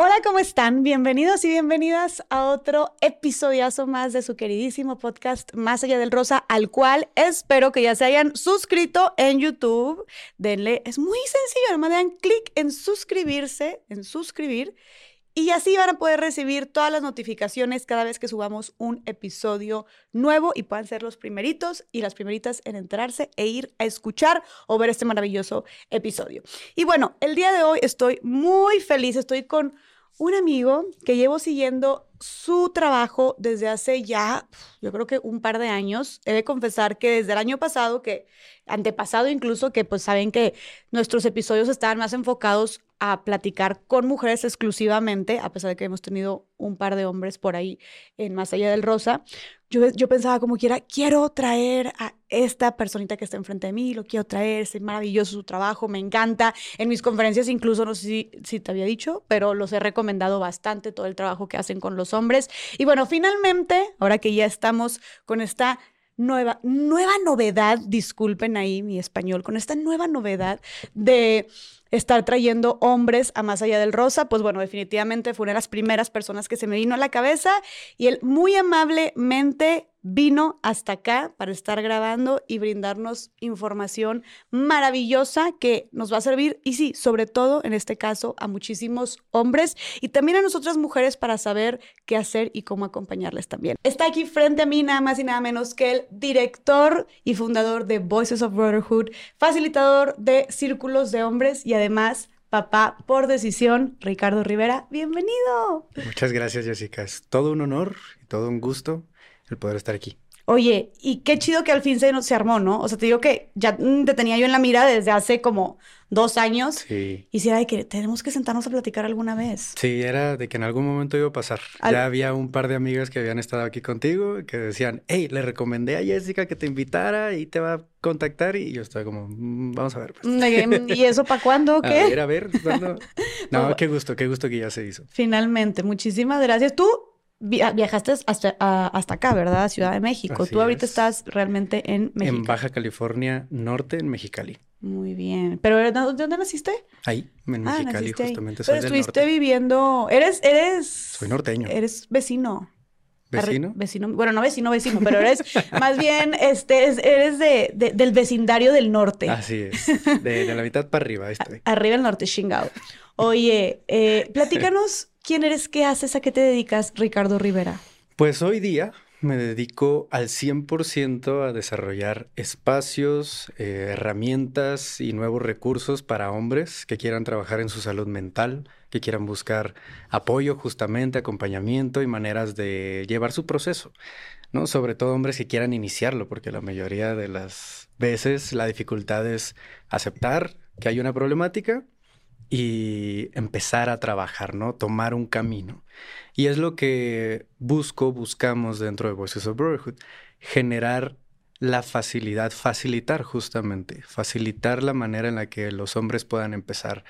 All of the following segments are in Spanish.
Hola, ¿cómo están? Bienvenidos y bienvenidas a otro episodiazo más de su queridísimo podcast Más allá del rosa, al cual espero que ya se hayan suscrito en YouTube. Denle, es muy sencillo, nomás dan clic en suscribirse, en suscribir y así van a poder recibir todas las notificaciones cada vez que subamos un episodio nuevo y puedan ser los primeritos y las primeritas en enterarse e ir a escuchar o ver este maravilloso episodio. Y bueno, el día de hoy estoy muy feliz, estoy con un amigo que llevo siguiendo su trabajo desde hace ya, yo creo que un par de años. He de confesar que desde el año pasado, que antepasado incluso, que pues saben que nuestros episodios estaban más enfocados a platicar con mujeres exclusivamente, a pesar de que hemos tenido un par de hombres por ahí en Más Allá del Rosa. Yo, yo pensaba como quiera, quiero traer a esta personita que está enfrente de mí, lo quiero traer, es maravilloso su trabajo, me encanta. En mis conferencias incluso, no sé si, si te había dicho, pero los he recomendado bastante, todo el trabajo que hacen con los hombres. Y bueno, finalmente, ahora que ya estamos con esta nueva, nueva novedad, disculpen ahí mi español, con esta nueva novedad de estar trayendo hombres a más allá del rosa, pues bueno, definitivamente fue una de las primeras personas que se me vino a la cabeza y él muy amablemente vino hasta acá para estar grabando y brindarnos información maravillosa que nos va a servir y sí, sobre todo en este caso a muchísimos hombres y también a nosotras mujeres para saber qué hacer y cómo acompañarles también. Está aquí frente a mí nada más y nada menos que el director y fundador de Voices of Brotherhood, facilitador de círculos de hombres y además papá por decisión, Ricardo Rivera. Bienvenido. Muchas gracias, Jessica. Es todo un honor y todo un gusto el poder estar aquí. Oye, y qué chido que al fin se, se armó, ¿no? O sea, te digo que ya te tenía yo en la mira desde hace como dos años. Sí. Y si era de que tenemos que sentarnos a platicar alguna vez. Sí, era de que en algún momento iba a pasar. Ya había un par de amigas que habían estado aquí contigo que decían, hey, le recomendé a Jessica que te invitara y te va a contactar. Y yo estaba como, mm, vamos a ver. Pues. Mm, ¿Y eso para cuándo? ¿Qué? A ver, a ver. ¿cuándo? No, qué gusto, qué gusto que ya se hizo. Finalmente, muchísimas gracias. Tú viajaste hasta, hasta acá, ¿verdad? Ciudad de México. Tú ahorita estás realmente en México. En Baja California Norte, en Mexicali. Muy bien. ¿Pero de dónde naciste? Ahí, en ah, Mexicali, justamente. Pero estuviste viviendo. Eres, eres. Soy norteño. Eres vecino. ¿Vecino? Vecino, bueno, no vecino, vecino, pero eres más bien, este, eres de, del vecindario del norte. Así es, de, la mitad para arriba estoy. Arriba el norte, chingado. Oye, eh, platícanos quién eres, qué haces, a qué te dedicas, Ricardo Rivera. Pues hoy día me dedico al 100% a desarrollar espacios, eh, herramientas y nuevos recursos para hombres que quieran trabajar en su salud mental, que quieran buscar apoyo justamente, acompañamiento y maneras de llevar su proceso. ¿no? Sobre todo hombres que quieran iniciarlo, porque la mayoría de las veces la dificultad es aceptar que hay una problemática y empezar a trabajar, ¿no? Tomar un camino. Y es lo que busco, buscamos dentro de Voices of Brotherhood, generar la facilidad, facilitar justamente, facilitar la manera en la que los hombres puedan empezar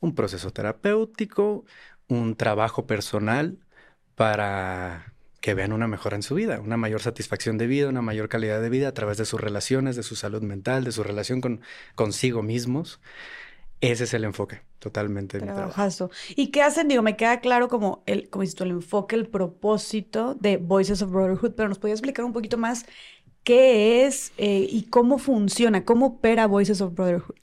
un proceso terapéutico, un trabajo personal para que vean una mejora en su vida, una mayor satisfacción de vida, una mayor calidad de vida a través de sus relaciones, de su salud mental, de su relación con consigo mismos. Ese es el enfoque totalmente de mi trabajo. ¿Y qué hacen? Digo, me queda claro como el, como el enfoque, el propósito de Voices of Brotherhood, pero nos podías explicar un poquito más qué es eh, y cómo funciona, cómo opera Voices of Brotherhood.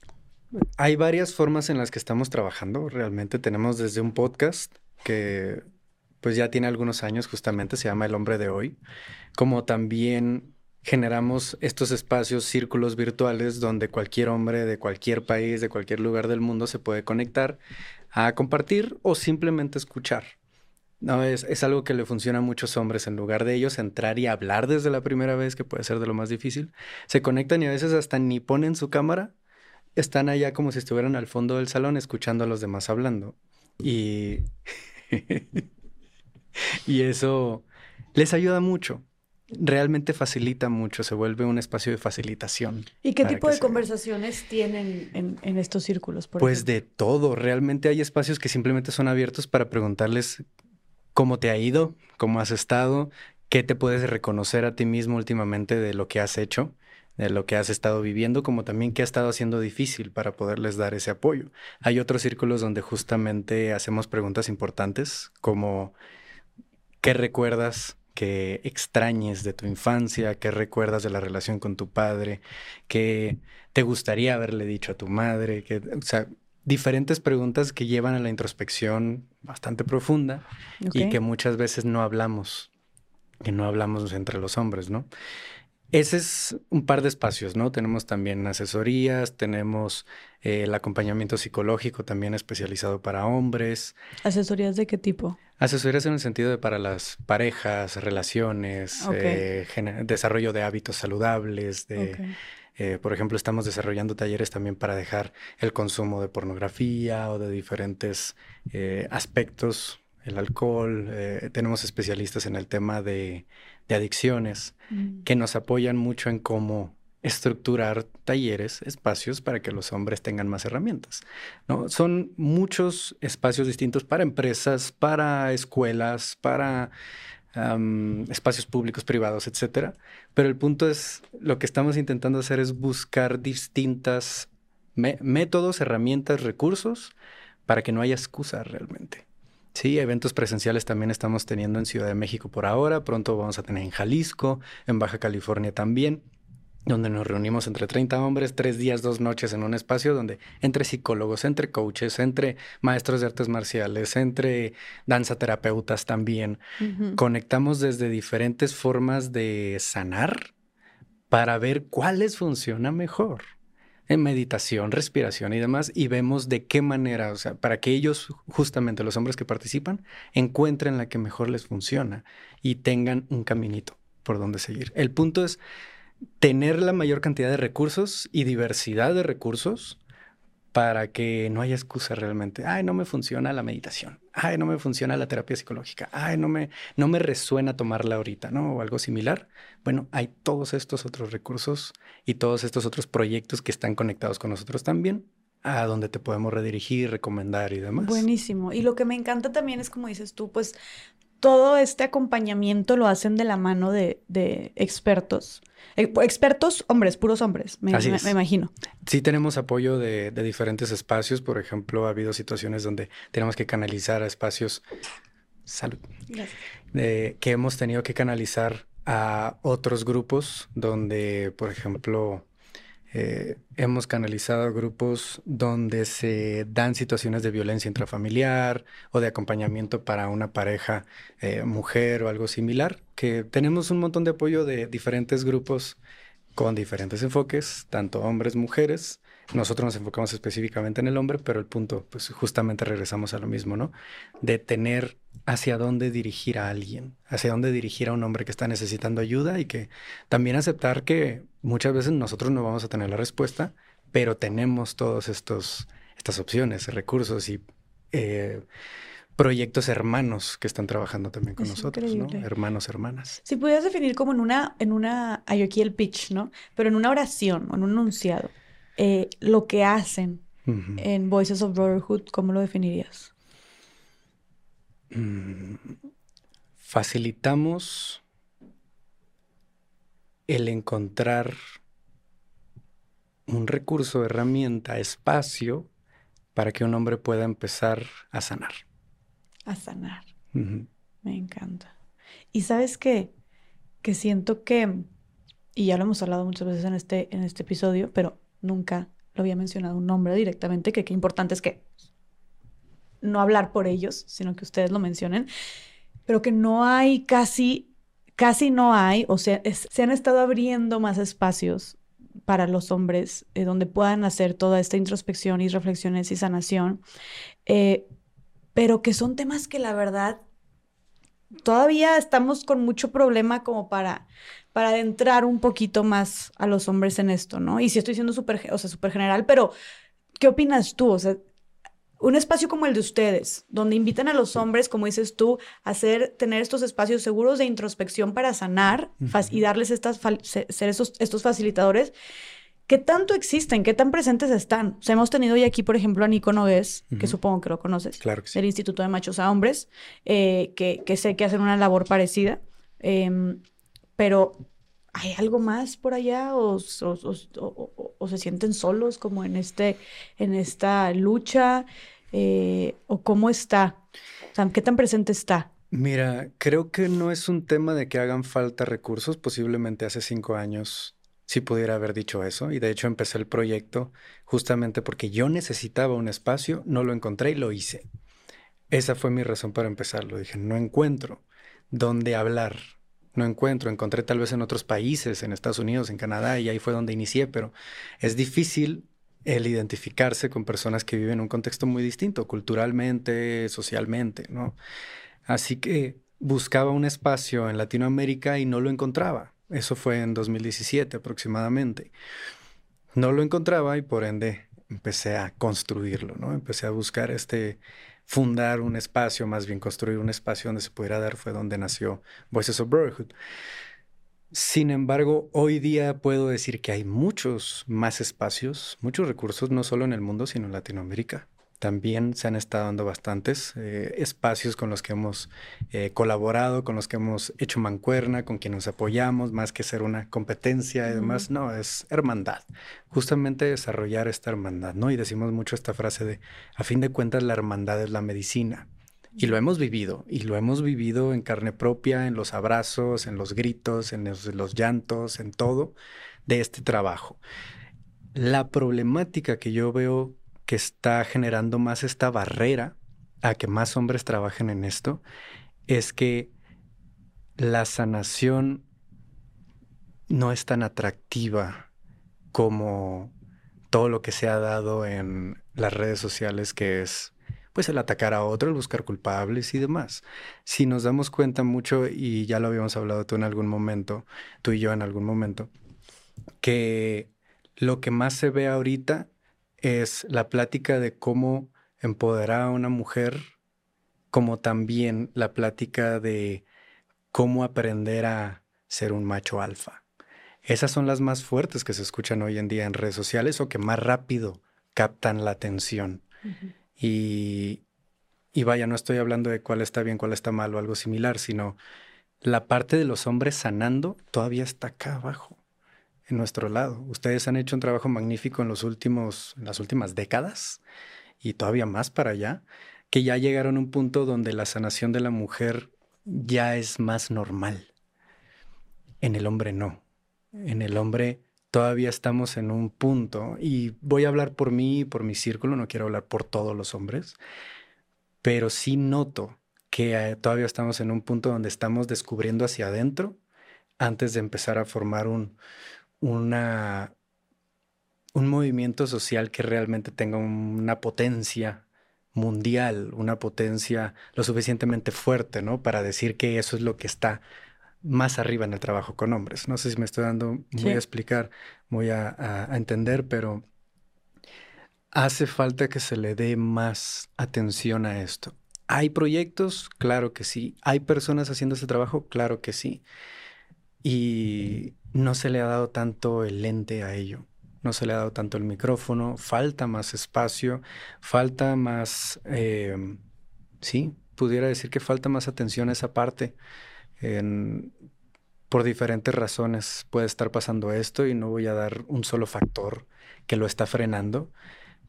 Hay varias formas en las que estamos trabajando. Realmente tenemos desde un podcast que pues ya tiene algunos años justamente, se llama El Hombre de Hoy, como también generamos estos espacios, círculos virtuales donde cualquier hombre de cualquier país, de cualquier lugar del mundo se puede conectar a compartir o simplemente escuchar. No, es, es, algo que le funciona a muchos hombres. En lugar de ellos entrar y hablar desde la primera vez, que puede ser de lo más difícil, se conectan y a veces hasta ni ponen su cámara. Están allá como si estuvieran al fondo del salón escuchando a los demás hablando. Y, y eso les ayuda mucho realmente facilita mucho, se vuelve un espacio de facilitación. ¿Y qué tipo de conversaciones tienen en, estos círculos? pues de todo, realmente hay espacios que simplemente son abiertos para preguntarles cómo te ha ido, cómo has estado, qué te puedes reconocer a ti mismo últimamente de lo que has hecho. de lo que has estado viviendo, como también qué ha estado haciendo difícil para poderles dar ese apoyo. Hay otros círculos donde justamente hacemos preguntas importantes como ¿qué recuerdas que extrañes de tu infancia? ¿Qué recuerdas de la relación con tu padre? ¿Qué te gustaría haberle dicho a tu madre? Que, o sea, diferentes preguntas que llevan a la introspección bastante profunda y que muchas veces no hablamos, que no hablamos entre los hombres, ¿no? Ese es un par de espacios, ¿no? Tenemos también asesorías, tenemos eh, el acompañamiento psicológico también especializado para hombres. ¿Asesorías de qué tipo? Asesorías en el sentido de para las parejas, relaciones, eh, desarrollo de hábitos saludables, de... Eh, por ejemplo, estamos desarrollando talleres también para dejar el consumo de pornografía o de diferentes aspectos, el alcohol. tenemos especialistas en el tema de de adicciones mm. que nos apoyan mucho en cómo estructurar talleres, espacios para que los hombres tengan más herramientas. ¿no? Son muchos espacios distintos para empresas, para escuelas, para espacios públicos, privados, etcétera. Pero el punto es, lo que estamos intentando hacer es buscar distintas métodos, herramientas, recursos para que no haya excusa realmente. Sí, eventos presenciales también estamos teniendo en Ciudad de México por ahora, pronto vamos a tener en Jalisco, en Baja California también, donde nos reunimos entre 30 hombres, tres días, dos noches en un espacio donde entre psicólogos, entre coaches, entre maestros de artes marciales, entre danza terapeutas también, conectamos desde diferentes formas de sanar para ver cuáles funcionan mejor en meditación, respiración y demás, y vemos de qué manera, o sea, para que ellos, justamente los hombres que participan, encuentren la que mejor les funciona y tengan un caminito por donde seguir. El punto es tener la mayor cantidad de recursos y diversidad de recursos para que no haya excusa realmente. Ay, no me funciona la meditación. Ay, no me funciona la terapia psicológica. Ay, no me, no me resuena tomarla ahorita, ¿no? O algo similar. Bueno, hay todos estos otros recursos y todos estos otros proyectos que están conectados con nosotros también a donde te podemos redirigir, recomendar y demás. Buenísimo. Y lo que me encanta también es, como dices tú, pues todo este acompañamiento lo hacen de la mano de, expertos. Eh, expertos, hombres, puros hombres, me, imagino. Sí tenemos apoyo de, diferentes espacios. Por ejemplo, ha habido situaciones donde tenemos que canalizar a espacios... Salud. que hemos tenido que canalizar a otros grupos donde, por ejemplo, eh, hemos canalizado grupos donde se dan situaciones de violencia intrafamiliar o de acompañamiento para una pareja eh, mujer o algo similar, que tenemos un montón de apoyo de diferentes grupos con diferentes enfoques, tanto hombres, mujeres, nosotros nos enfocamos específicamente en el hombre, pero el punto, pues justamente regresamos a lo mismo, ¿no? De tener hacia dónde dirigir a alguien, hacia dónde dirigir a un hombre que está necesitando ayuda y que también aceptar que muchas veces nosotros no vamos a tener la respuesta, pero tenemos todos estos estas opciones, recursos y eh, proyectos hermanos que están trabajando también con nosotros, ¿no? Hermanos, hermanas. Si pudieras definir como en una, en una, hay aquí el pitch, ¿no? Pero en una oración o en un enunciado, eh, lo que hacen en Voices of Brotherhood, ¿cómo lo definirías? Mm, facilitamos el encontrar un recurso, herramienta, espacio para que un hombre pueda empezar a sanar. A sanar. Me encanta. Y sabes qué? Que siento que, y ya lo hemos hablado muchas veces en este, en este episodio, pero nunca lo había mencionado un nombre directamente, que qué importante es que no hablar por ellos, sino que ustedes lo mencionen, pero que no hay casi, casi no hay, o sea, se han estado abriendo más espacios para los hombres eh, donde puedan hacer toda esta introspección y reflexiones y sanación, eh, pero que son temas que la verdad todavía estamos con mucho problema como para, para adentrar un poquito más a los hombres en esto, ¿no? Y si estoy siendo súper, o sea, súper general, pero ¿qué opinas tú? O sea, un espacio como el de ustedes, donde invitan a los hombres, como dices tú, a hacer, tener estos espacios seguros de introspección para sanar y darles estas, ser estos, estos facilitadores, ¿qué tanto existen? ¿Qué tan presentes están? O sea, hemos tenido hoy aquí, por ejemplo, a Nico Nogués, que supongo que lo conoces, claro que sí. del Instituto de Machos a Hombres, eh, que, que, sé que hacen una labor parecida, em, pero ¿hay algo más por allá o, se sienten solos como en, este, en esta lucha? Eh, ¿O cómo está? ¿qué tan presente está? Mira, creo que no es un tema de que hagan falta recursos. Posiblemente hace cinco años sí pudiera haber dicho eso. Y de hecho empecé el proyecto justamente porque yo necesitaba un espacio, no lo encontré y lo hice. Esa fue mi razón para empezarlo. Dije, no encuentro dónde hablar. No encuentro. Encontré tal vez en otros países, en Estados Unidos, en Canadá, y ahí fue donde inicié, pero es difícil el identificarse con personas que viven en un contexto muy distinto, culturalmente, socialmente, ¿no? Así que buscaba un espacio en Latinoamérica y no lo encontraba. Eso fue en 2017 aproximadamente. No lo encontraba y por ende empecé a construirlo, ¿no? Empecé a buscar este, fundar un espacio, más bien construir un espacio donde se pudiera dar, fue donde nació Voices of Brotherhood. Sin embargo, hoy día puedo decir que hay muchos más espacios, muchos recursos, no solo en el mundo, sino en Latinoamérica. También se han estado dando bastantes eh, espacios con los que hemos eh, colaborado, con los que hemos hecho mancuerna, con quienes nos apoyamos, más que ser una competencia y demás. No, es hermandad. Justamente desarrollar esta hermandad, ¿no? Y decimos mucho esta frase de, a fin de cuentas, la hermandad es la medicina. Y lo hemos vivido, y lo hemos vivido en carne propia, en los abrazos, en los gritos, en los, llantos, en todo de este trabajo. La problemática que yo veo que está generando más esta barrera a que más hombres trabajen en esto es que la sanación no es tan atractiva como todo lo que se ha dado en las redes sociales, que es pues el atacar a otro, el buscar culpables y demás. Si nos damos cuenta mucho, y ya lo habíamos hablado tú en algún momento, tú y yo en algún momento, que lo que más se ve ahorita es la plática de cómo empoderar a una mujer, como también la plática de cómo aprender a ser un macho alfa. Esas son las más fuertes que se escuchan hoy en día en redes sociales o que más rápido captan la atención. Y, vaya, no estoy hablando de cuál está bien, cuál está mal o algo similar, sino la parte de los hombres sanando todavía está acá abajo, en nuestro lado. Ustedes han hecho un trabajo magnífico en los últimos, en las últimas décadas y todavía más para allá, que ya llegaron a un punto donde la sanación de la mujer ya es más normal. En el hombre no. En el hombre todavía estamos en un punto, y voy a hablar por mí y por mi círculo, no quiero hablar por todos los hombres, pero sí noto que eh, todavía estamos en un punto donde estamos descubriendo hacia adentro antes de empezar a formar un, una, un movimiento social que realmente tenga una potencia mundial, una potencia lo suficientemente fuerte, ¿no? Para decir que eso es lo que está más arriba en el trabajo con hombres. No sé si me estoy dando muy a explicar, muy a, entender, pero hace falta que se le dé más atención a esto. ¿Hay proyectos? Claro que sí. ¿Hay personas haciendo ese trabajo? Claro que sí. Y no se le ha dado tanto el lente a ello. No se le ha dado tanto el micrófono. Falta más espacio. Falta más... Eh, sí, pudiera decir que falta más atención a esa parte por diferentes razones puede estar pasando esto y no voy a dar un solo factor que lo está frenando,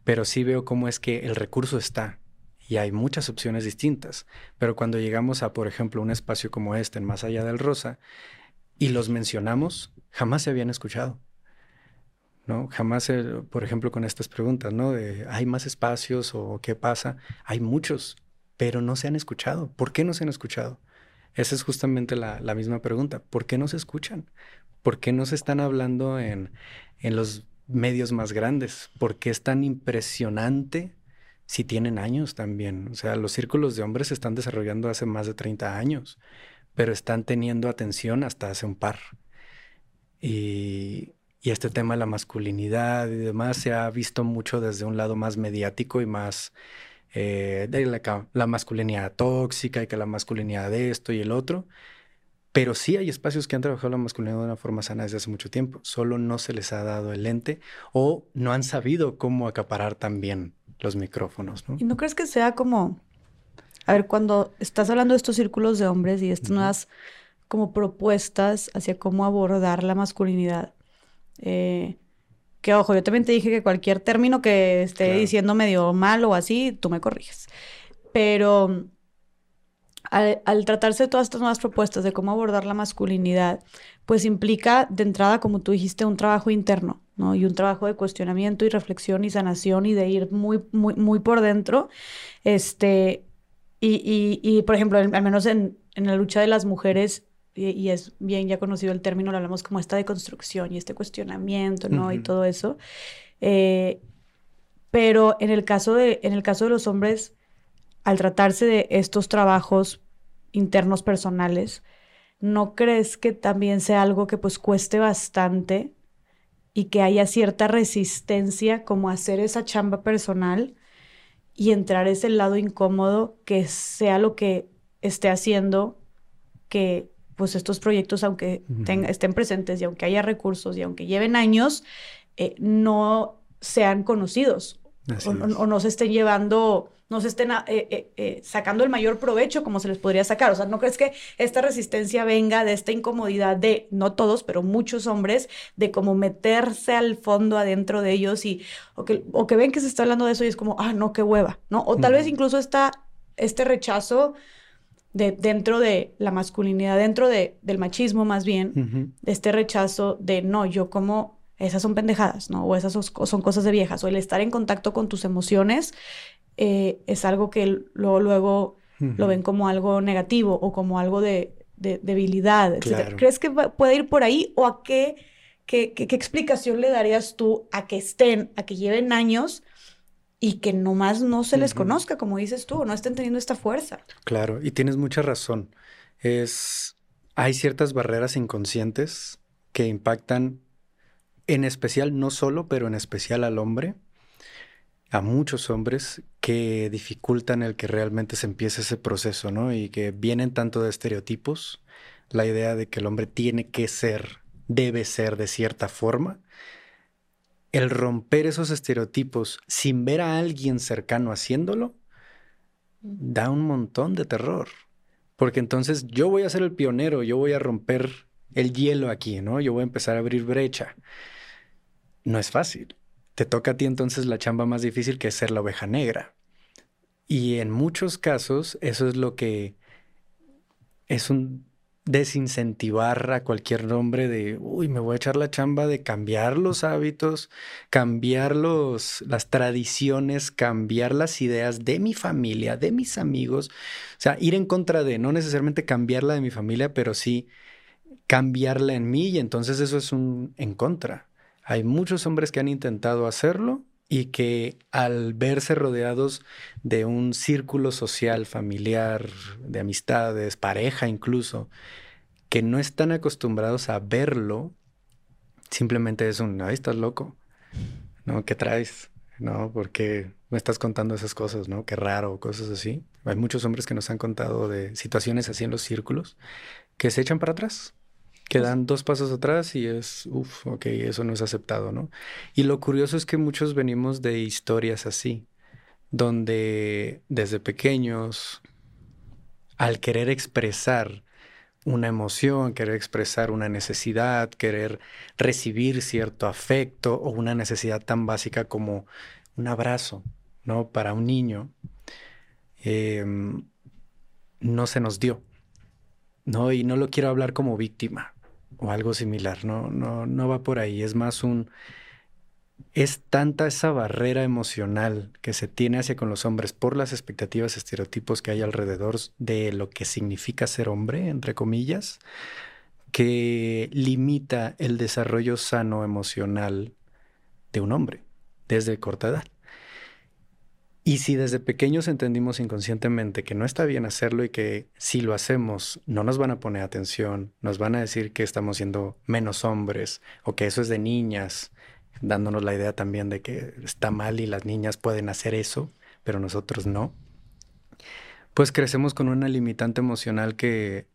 pero sí veo cómo es que el recurso está y hay muchas opciones distintas. Pero cuando llegamos a, por ejemplo, un espacio como este, en Más Allá del Rosa, y los mencionamos, jamás se habían escuchado. ¿no? Jamás, por ejemplo, con estas preguntas, ¿no? De, ¿hay más espacios o qué pasa? Hay muchos, pero no se han escuchado. ¿Por qué no se han escuchado? Esa es justamente la, misma pregunta. ¿Por qué no se escuchan? ¿Por qué no se están hablando en, los medios más grandes? ¿Por qué es tan impresionante si tienen años también? O sea, los círculos de hombres se están desarrollando hace más de 30 años, pero están teniendo atención hasta hace un par. Y, y este tema de la masculinidad y demás se ha visto mucho desde un lado más mediático y más eh, de la, masculinidad tóxica y que la masculinidad de esto y el otro. Pero sí hay espacios que han trabajado la masculinidad de una forma sana desde hace mucho tiempo. Solo no se les ha dado el lente o no han sabido cómo acaparar también los micrófonos. ¿no? ¿Y no crees que sea como, a ver, cuando estás hablando de estos círculos de hombres y estas nuevas como propuestas hacia cómo abordar la masculinidad. Eh, que ojo, yo también te dije que cualquier término que esté diciendo medio mal o así, tú me corriges. Pero al, tratarse de todas estas nuevas propuestas de cómo abordar la masculinidad, pues implica de entrada, como tú dijiste, un trabajo interno, ¿no? Y un trabajo de cuestionamiento y reflexión y sanación y de ir muy, muy, muy por dentro. Este, y, y, por ejemplo, al menos en, en, la lucha de las mujeres, y, es bien ya conocido el término, lo hablamos como esta deconstrucción y este cuestionamiento, ¿no? Y todo eso. Eh, pero en el, caso de, en el caso de los hombres, al tratarse de estos trabajos internos personales, ¿no crees que también sea algo que pues cueste bastante y que haya cierta resistencia como hacer esa chamba personal y entrar ese lado incómodo que sea lo que esté haciendo que pues estos proyectos, aunque estén presentes y aunque haya recursos y aunque lleven años, eh, no sean conocidos o, no se estén llevando, no se estén eh, eh, sacando el mayor provecho como se les podría sacar. O sea, ¿no crees que esta resistencia venga de esta incomodidad de, no todos, pero muchos hombres, de como meterse al fondo adentro de ellos y, o que, o que ven que se está hablando de eso y es como, ah, no, qué hueva, ¿no? O tal vez incluso está este rechazo de, dentro de la masculinidad, dentro de, del machismo más bien, este rechazo de, no, yo como esas son pendejadas, ¿no? O esas son, cosas de viejas. O el estar en contacto con tus emociones eh, es algo que luego, luego lo ven como algo negativo o como algo de, debilidad. ¿Crees que puede ir por ahí o a qué, qué, qué, explicación le darías tú a que estén, a que lleven años y que nomás no se les conozca, como dices tú, no estén teniendo esta fuerza? Claro, y tienes mucha razón. Es, hay ciertas barreras inconscientes que impactan en especial, no solo, pero en especial al hombre, a muchos hombres que dificultan el que realmente se empiece ese proceso, ¿no? Y que vienen tanto de estereotipos, la idea de que el hombre tiene que ser, debe ser de cierta forma. El romper esos estereotipos sin ver a alguien cercano haciéndolo, da un montón de terror. Porque entonces yo voy a ser el pionero, yo voy a romper el hielo aquí, ¿no? Yo voy a empezar a abrir brecha no es fácil. Te toca a ti entonces la chamba más difícil que es ser la oveja negra. Y en muchos casos eso es lo que es un desincentivar a cualquier hombre de, uy, me voy a echar la chamba de cambiar los hábitos, cambiar los, las tradiciones, cambiar las ideas de mi familia, de mis amigos. O sea, ir en contra de, no necesariamente cambiarla de mi familia, pero sí cambiarla en mí y entonces eso es un en contra. Hay muchos hombres que han intentado hacerlo y que al verse rodeados de un círculo social, familiar, de amistades, pareja incluso, que no están acostumbrados a verlo, simplemente es un, ay, estás loco, ¿no? ¿Qué traes? ¿No? Porque me estás contando esas cosas, ¿no? Qué raro, cosas así. Hay muchos hombres que nos han contado de situaciones así en los círculos que se echan para atrás Quedan dos pasos atrás y es, uff, ok, eso no es aceptado, ¿no? Y lo curioso es que muchos venimos de historias así, donde desde pequeños, al querer expresar una emoción, querer expresar una necesidad, querer recibir cierto afecto o una necesidad tan básica como un abrazo, ¿no? Para un niño, em, no se nos dio, ¿no? Y no lo quiero hablar como víctima, o algo similar, no, no, no va por ahí, es más un... Es tanta esa barrera emocional que se tiene hacia con los hombres por las expectativas, estereotipos que hay alrededor de lo que significa ser hombre, entre comillas, que limita el desarrollo sano emocional de un hombre desde corta edad. Y si desde pequeños entendimos inconscientemente que no está bien hacerlo y que si lo hacemos no nos van a poner atención, nos van a decir que estamos siendo menos hombres o que eso es de niñas, dándonos la idea también de que está mal y las niñas pueden hacer eso, pero nosotros no, pues crecemos con una limitante emocional que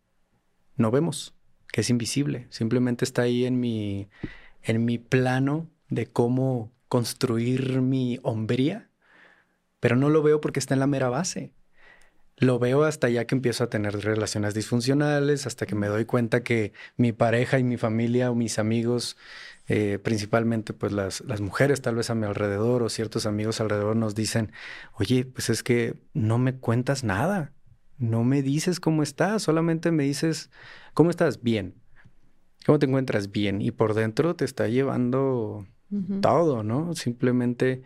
no vemos, que es invisible, simplemente está ahí en mi, en mi plano de cómo construir mi hombría pero no lo veo porque está en la mera base. lo veo hasta ya que empiezo a tener relaciones disfuncionales, hasta que me doy cuenta que mi pareja y mi familia o mis amigos, eh, principalmente pues las, las mujeres tal vez a mi alrededor o ciertos amigos alrededor nos dicen, oye, pues es que no me cuentas nada, no me dices cómo estás, solamente me dices, ¿cómo estás? Bien. ¿Cómo te encuentras? Bien. Y por dentro te está llevando todo, ¿no? Simplemente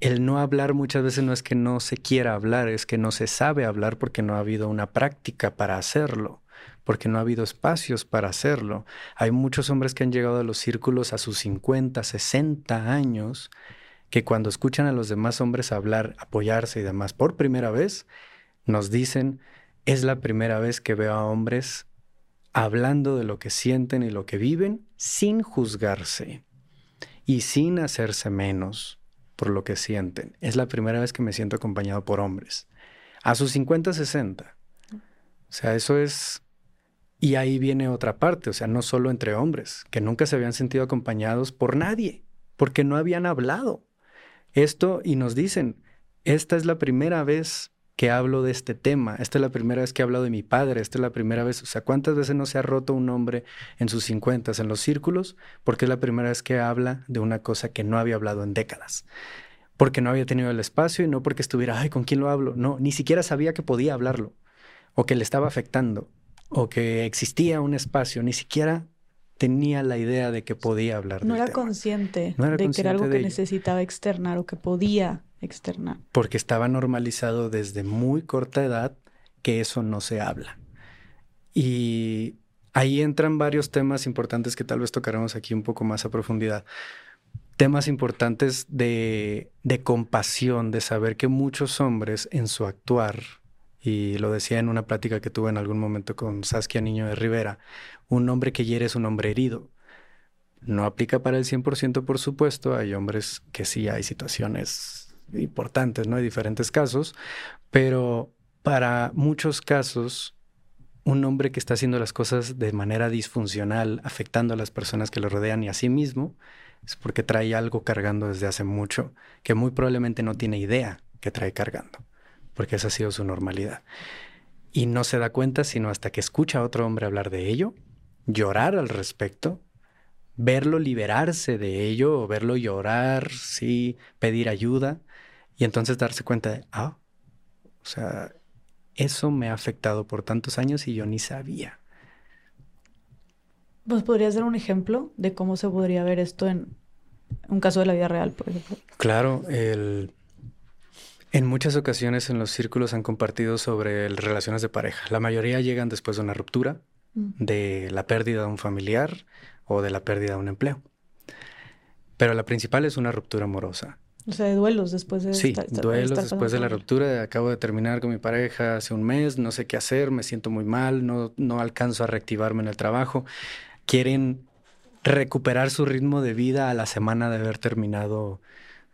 el no hablar muchas veces no es que no se quiera hablar, es que no se sabe hablar porque no ha habido una práctica para hacerlo, porque no ha habido espacios para hacerlo. Hay muchos hombres que han llegado a los círculos a sus 50, 60 años, que cuando escuchan a los demás hombres hablar, apoyarse y demás por primera vez, nos dicen, es la primera vez que veo a hombres hablando de lo que sienten y lo que viven sin juzgarse y sin hacerse menos por lo que sienten. Es la primera vez que me siento acompañado por hombres. A sus 50, 60. O sea, eso es... Y ahí viene otra parte, o sea, no solo entre hombres, que nunca se habían sentido acompañados por nadie, porque no habían hablado. Esto, y nos dicen, esta es la primera vez que hablo de este tema. Esta es la primera vez que he hablado de mi padre. Esta es la primera vez, o sea, ¿cuántas veces no se ha roto un hombre en sus cincuentas en los círculos? Porque es la primera vez que habla de una cosa que no había hablado en décadas. Porque no había tenido el espacio y no porque estuviera, ay, ¿con quién lo hablo? No, ni siquiera sabía que podía hablarlo o que le estaba afectando o que existía un espacio, ni siquiera tenía la idea de que podía hablar. No era consciente de que era algo que necesitaba externar o que podía externa. Porque estaba normalizado desde muy corta edad que eso no se habla. Y ahí entran varios temas importantes que tal vez tocaremos aquí un poco más a profundidad. Temas importantes de, de compasión, de saber que muchos hombres en su actuar, y lo decía en una plática que tuve en algún momento con Saskia Niño de Rivera, un hombre que hiere es un hombre herido. No aplica para el 100%, por supuesto, hay hombres que sí hay situaciones importantes, ¿no? Hay diferentes casos, pero para muchos casos, un hombre que está haciendo las cosas de manera disfuncional, afectando a las personas que lo rodean y a sí mismo, es porque trae algo cargando desde hace mucho, que muy probablemente no tiene idea que trae cargando, porque esa ha sido su normalidad. Y no se da cuenta sino hasta que escucha a otro hombre hablar de ello, llorar al respecto, verlo liberarse de ello, o verlo llorar, sí, pedir ayuda, y entonces darse cuenta de, ah, o sea, eso me ha afectado por tantos años y yo ni sabía. ¿Pues podrías dar un ejemplo de cómo se podría ver esto en un caso de la vida real, por ejemplo? Claro, el... en muchas ocasiones en los círculos han compartido sobre relaciones de pareja. La mayoría llegan después de una ruptura, mm. de la pérdida de un familiar o de la pérdida de un empleo. Pero la principal es una ruptura amorosa. O sea, de duelos después de... Sí, duelos después de la ruptura. Acabo de terminar con mi pareja hace un mes, no sé qué hacer, me siento muy mal, no, no alcanzo a reactivarme en el trabajo. Quieren recuperar su ritmo de vida a la semana de haber terminado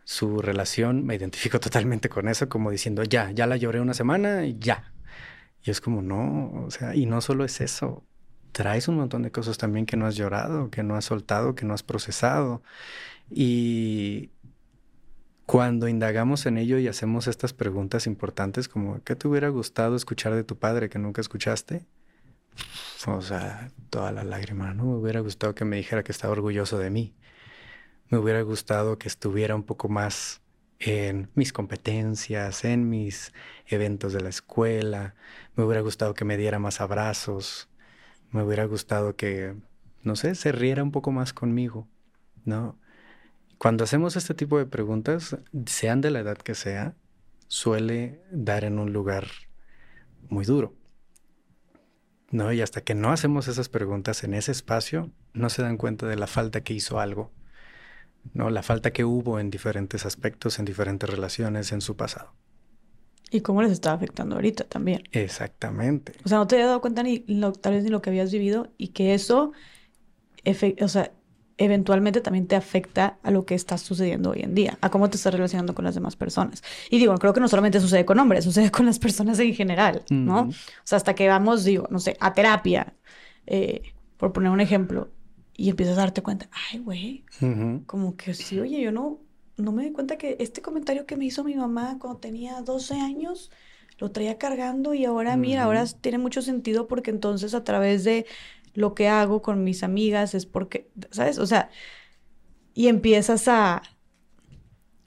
su relación. Me identifico totalmente con eso, como diciendo, ya, ya la lloré una semana y ya. Y es como, no, o sea, y no solo es eso, traes un montón de cosas también que no has llorado, que no has soltado, que no has procesado. Y, cuando indagamos en ello y hacemos estas preguntas importantes como ¿qué te hubiera gustado escuchar de tu padre que nunca escuchaste? O sea, toda la lágrima, ¿no? Me hubiera gustado que me dijera que estaba orgulloso de mí. Me hubiera gustado que estuviera un poco más en mis competencias, en mis eventos de la escuela. Me hubiera gustado que me diera más abrazos. Me hubiera gustado que, no sé, se riera un poco más conmigo, ¿no? Cuando hacemos este tipo de preguntas, sean de la edad que sea, suele dar en un lugar muy duro. ¿No? Y hasta que no hacemos esas preguntas en ese espacio, no se dan cuenta de la falta que hizo algo, ¿no? La falta que hubo en diferentes aspectos, en diferentes relaciones en su pasado. Y cómo les está afectando ahorita también. Exactamente. O sea, no te habías dado cuenta ni lo, tal vez ni lo que habías vivido y que eso, o sea, eventualmente también te afecta a lo que está sucediendo hoy en día, a cómo te estás relacionando con las demás personas. Y digo, creo que no solamente sucede con hombres, sucede con las personas en general, ¿no? O sea, hasta que vamos, digo, no sé, a terapia, eh, por poner un ejemplo, y empiezas a darte cuenta, ay, güey, como que sí, oye, yo no, no me di cuenta que este comentario que me hizo mi mamá cuando tenía 12 años, lo traía cargando y ahora, mira, ahora tiene mucho sentido porque entonces a través de lo que hago con mis amigas es porque, ¿sabes? O sea, y empiezas a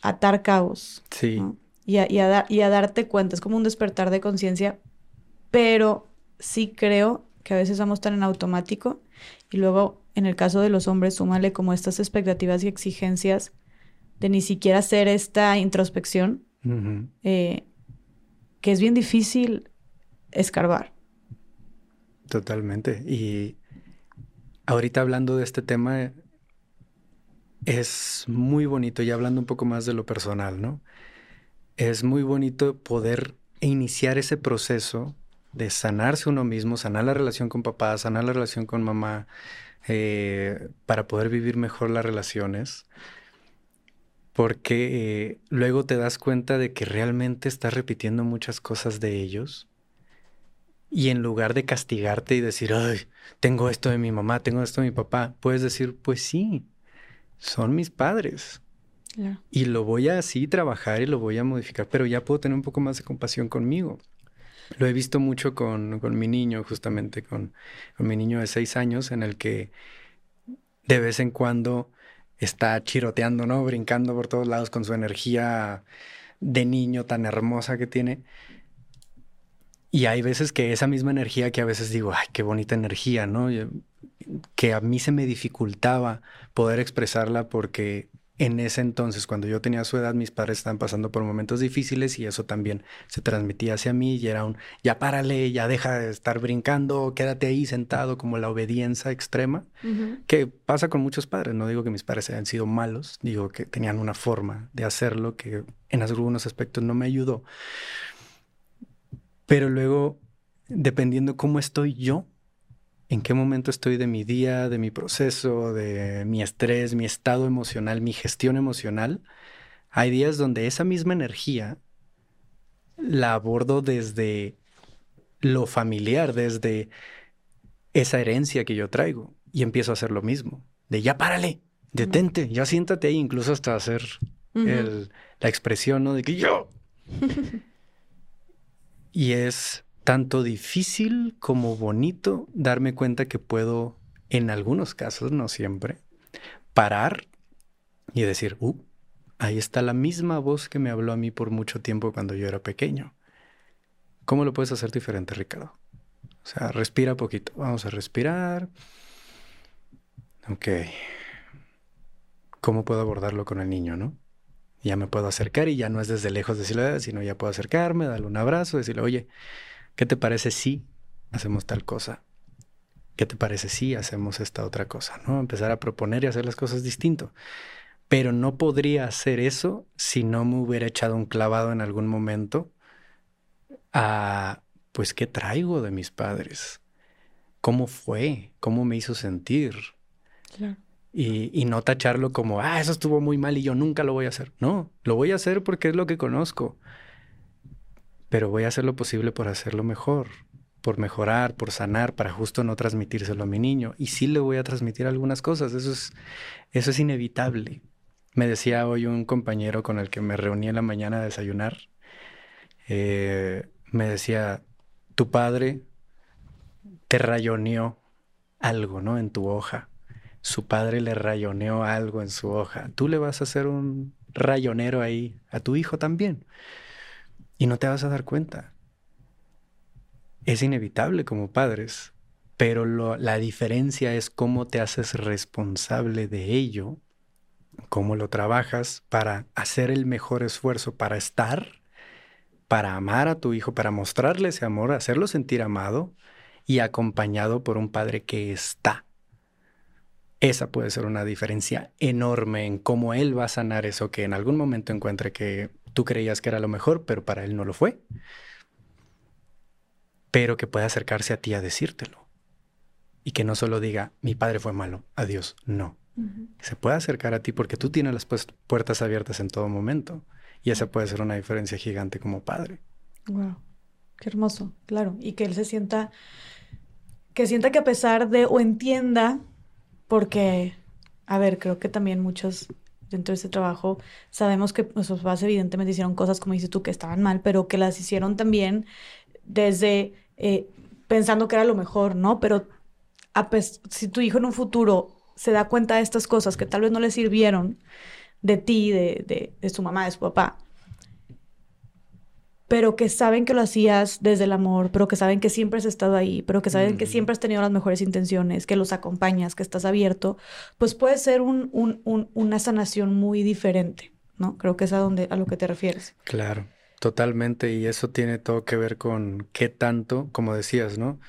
atar cabos. Sí. Y, a, y, y a darte cuenta, es como un despertar de conciencia, pero sí creo que a veces vamos tan en automático y luego en el caso de los hombres súmale como estas expectativas y exigencias de ni siquiera hacer esta introspección, eh, que es bien difícil escarbar. Totalmente. Y ahorita hablando de este tema, es muy bonito, y hablando un poco más de lo personal, ¿no? Es muy bonito poder iniciar ese proceso de sanarse uno mismo, sanar la relación con papá, sanar la relación con mamá, eh, para poder vivir mejor las relaciones. Porque eh, luego te das cuenta de que realmente estás repitiendo muchas cosas de ellos. Y en lugar de castigarte y decir, ay, tengo esto de mi mamá, tengo esto de mi papá, puedes decir, pues sí, son mis padres. Y lo voy a así trabajar y lo voy a modificar, pero ya puedo tener un poco más de compasión conmigo. Lo he visto mucho con, mi niño, justamente con, con, mi niño de seis años, en el que de vez en cuando está chiroteando, ¿no? Brincando por todos lados con su energía de niño tan hermosa que tiene. Y hay veces que esa misma energía que a veces digo, ay, qué bonita energía, ¿no? Que a mí se me dificultaba poder expresarla porque en ese entonces, cuando yo tenía su edad, mis padres estaban pasando por momentos difíciles y eso también se transmitía hacia mí y era un, ya párale, ya deja de estar brincando, quédate ahí sentado como la obediencia extrema, que pasa con muchos padres. No digo que mis padres hayan sido malos, digo que tenían una forma de hacerlo que en algunos aspectos no me ayudó. Pero luego, dependiendo cómo estoy yo, en qué momento estoy de mi día, de mi proceso, de mi estrés, mi estado emocional, mi gestión emocional, hay días donde esa misma energía la abordo desde lo familiar, desde esa herencia que yo traigo y empiezo a hacer lo mismo, de ya párale, detente, ya siéntate ahí, incluso hasta hacer la expresión ¿no? de que yo. y es tanto difícil como bonito darme cuenta que puedo, en algunos casos, no siempre, parar y decir, uh, ahí está la misma voz que me habló a mí por mucho tiempo cuando yo era pequeño. ¿Cómo lo puedes hacer diferente, Ricardo? O sea, respira poquito. Vamos a respirar. Ok. ¿Cómo puedo abordarlo con el niño, no? Ya me puedo acercar y ya no es desde lejos decirle, sino ya puedo acercarme, darle un abrazo, decirle, oye, ¿Qué te parece si hacemos tal cosa? ¿Qué te parece si hacemos esta otra cosa? ¿No? Empezar a proponer y hacer las cosas distinto. Pero no podría hacer eso si no me hubiera echado un clavado en algún momento a, pues, ¿qué traigo de mis padres? ¿Cómo fue? ¿Cómo me hizo sentir? Y, y, no tacharlo como, ah, eso estuvo muy mal y yo nunca lo voy a hacer. No, lo voy a hacer porque es lo que conozco pero voy a hacer lo posible por hacerlo mejor, por mejorar, por sanar, para justo no transmitírselo a mi niño. Y sí le voy a transmitir algunas cosas, eso es, eso es inevitable. Me decía hoy un compañero con el que me reuní en la mañana a desayunar, eh, me decía, tu padre te rayoneó algo, ¿no? En tu hoja. Su padre le rayoneó algo en su hoja. Tú le vas a hacer un rayonero ahí a tu hijo también. Y no te vas a dar cuenta. Es inevitable como padres, pero la diferencia es cómo te haces responsable de ello, cómo lo trabajas para hacer el mejor esfuerzo para estar, para amar a tu hijo, para mostrarle ese amor, hacerlo sentir amado y acompañado por un padre que está. Esa puede ser una diferencia enorme en cómo él va a sanar eso que en algún momento encuentre que tú creías que era lo mejor, pero para él no lo fue. Pero que pueda acercarse a ti a decírtelo. Y que no solo diga, mi padre fue malo, adiós, no. Se puede acercar a ti porque tú tienes las puertas abiertas en todo momento. Y esa puede ser una diferencia gigante como padre. Wow, qué hermoso, claro. Y que él se sienta, que sienta que a pesar de, o entienda, porque, a ver, creo que también muchos dentro de ese trabajo, sabemos que nuestros papás evidentemente hicieron cosas, como dices tú, que estaban mal, pero que las hicieron también desde eh, pensando que era lo mejor, ¿no? Pero si tu hijo en un futuro se da cuenta de estas cosas que tal vez no le sirvieron de ti, de, de, de su mamá, de su papá, pero que saben que lo hacías desde el amor, pero que saben que siempre has estado ahí, pero que saben que siempre has tenido las mejores intenciones, que los acompañas, que estás abierto, pues puede ser un, un, una sanación muy diferente, ¿no? Creo que es a, donde, a lo que te refieres. Claro, totalmente, y eso tiene todo que ver con qué tanto, como decías, ¿no?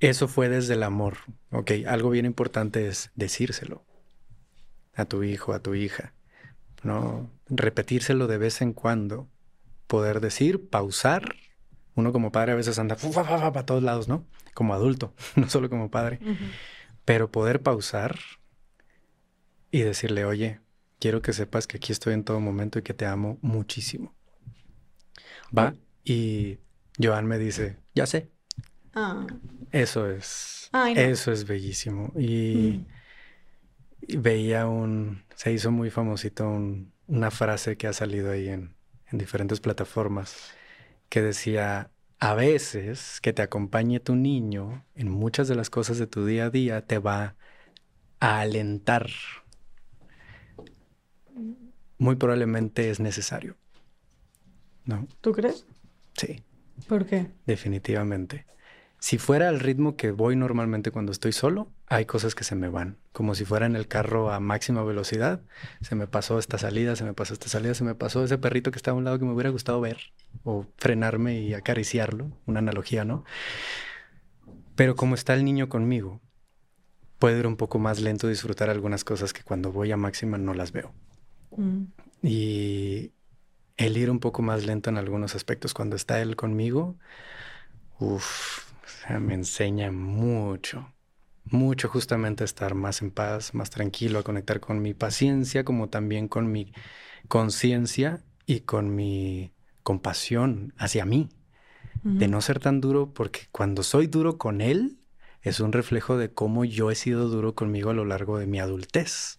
Eso fue desde el amor, ¿ok? Algo bien importante es decírselo a tu hijo, a tu hija, ¿no? Repetírselo de vez en cuando poder decir, pausar. Uno como padre a veces anda para todos lados, ¿no? Como adulto, no solo como padre. Pero poder pausar y decirle, oye, quiero que sepas que aquí estoy en todo momento y que te amo muchísimo. Va. Y Joan me dice, ya sé. Ah. Eso es. Eso es bellísimo. Y, mm. veía un. Se hizo muy famosito una frase que ha salido ahí en, en diferentes plataformas que decía, a veces que te acompañe tu niño en muchas de las cosas de tu día a día te va a alentar. Muy probablemente es necesario. ¿No? ¿Tú crees? Sí. ¿Por qué? Definitivamente. Si fuera al ritmo que voy normalmente cuando estoy solo, hay cosas que se me van. Como si fuera en el carro a máxima velocidad. Se me pasó esta salida, se me pasó esta salida, se me pasó ese perrito que estaba a un lado que me hubiera gustado ver o frenarme y acariciarlo. Una analogía, ¿no? Pero como está el niño conmigo, puedo ir un poco más lento y disfrutar algunas cosas que cuando voy a máxima no las veo. Mm. Y el ir un poco más lento en algunos aspectos cuando está él conmigo, uff, me enseña mucho, mucho justamente a estar más en paz, más tranquilo, a conectar con mi paciencia, como también con mi conciencia y con mi compasión hacia mí. De no ser tan duro, porque cuando soy duro con él, es un reflejo de cómo yo he sido duro conmigo a lo largo de mi adultez,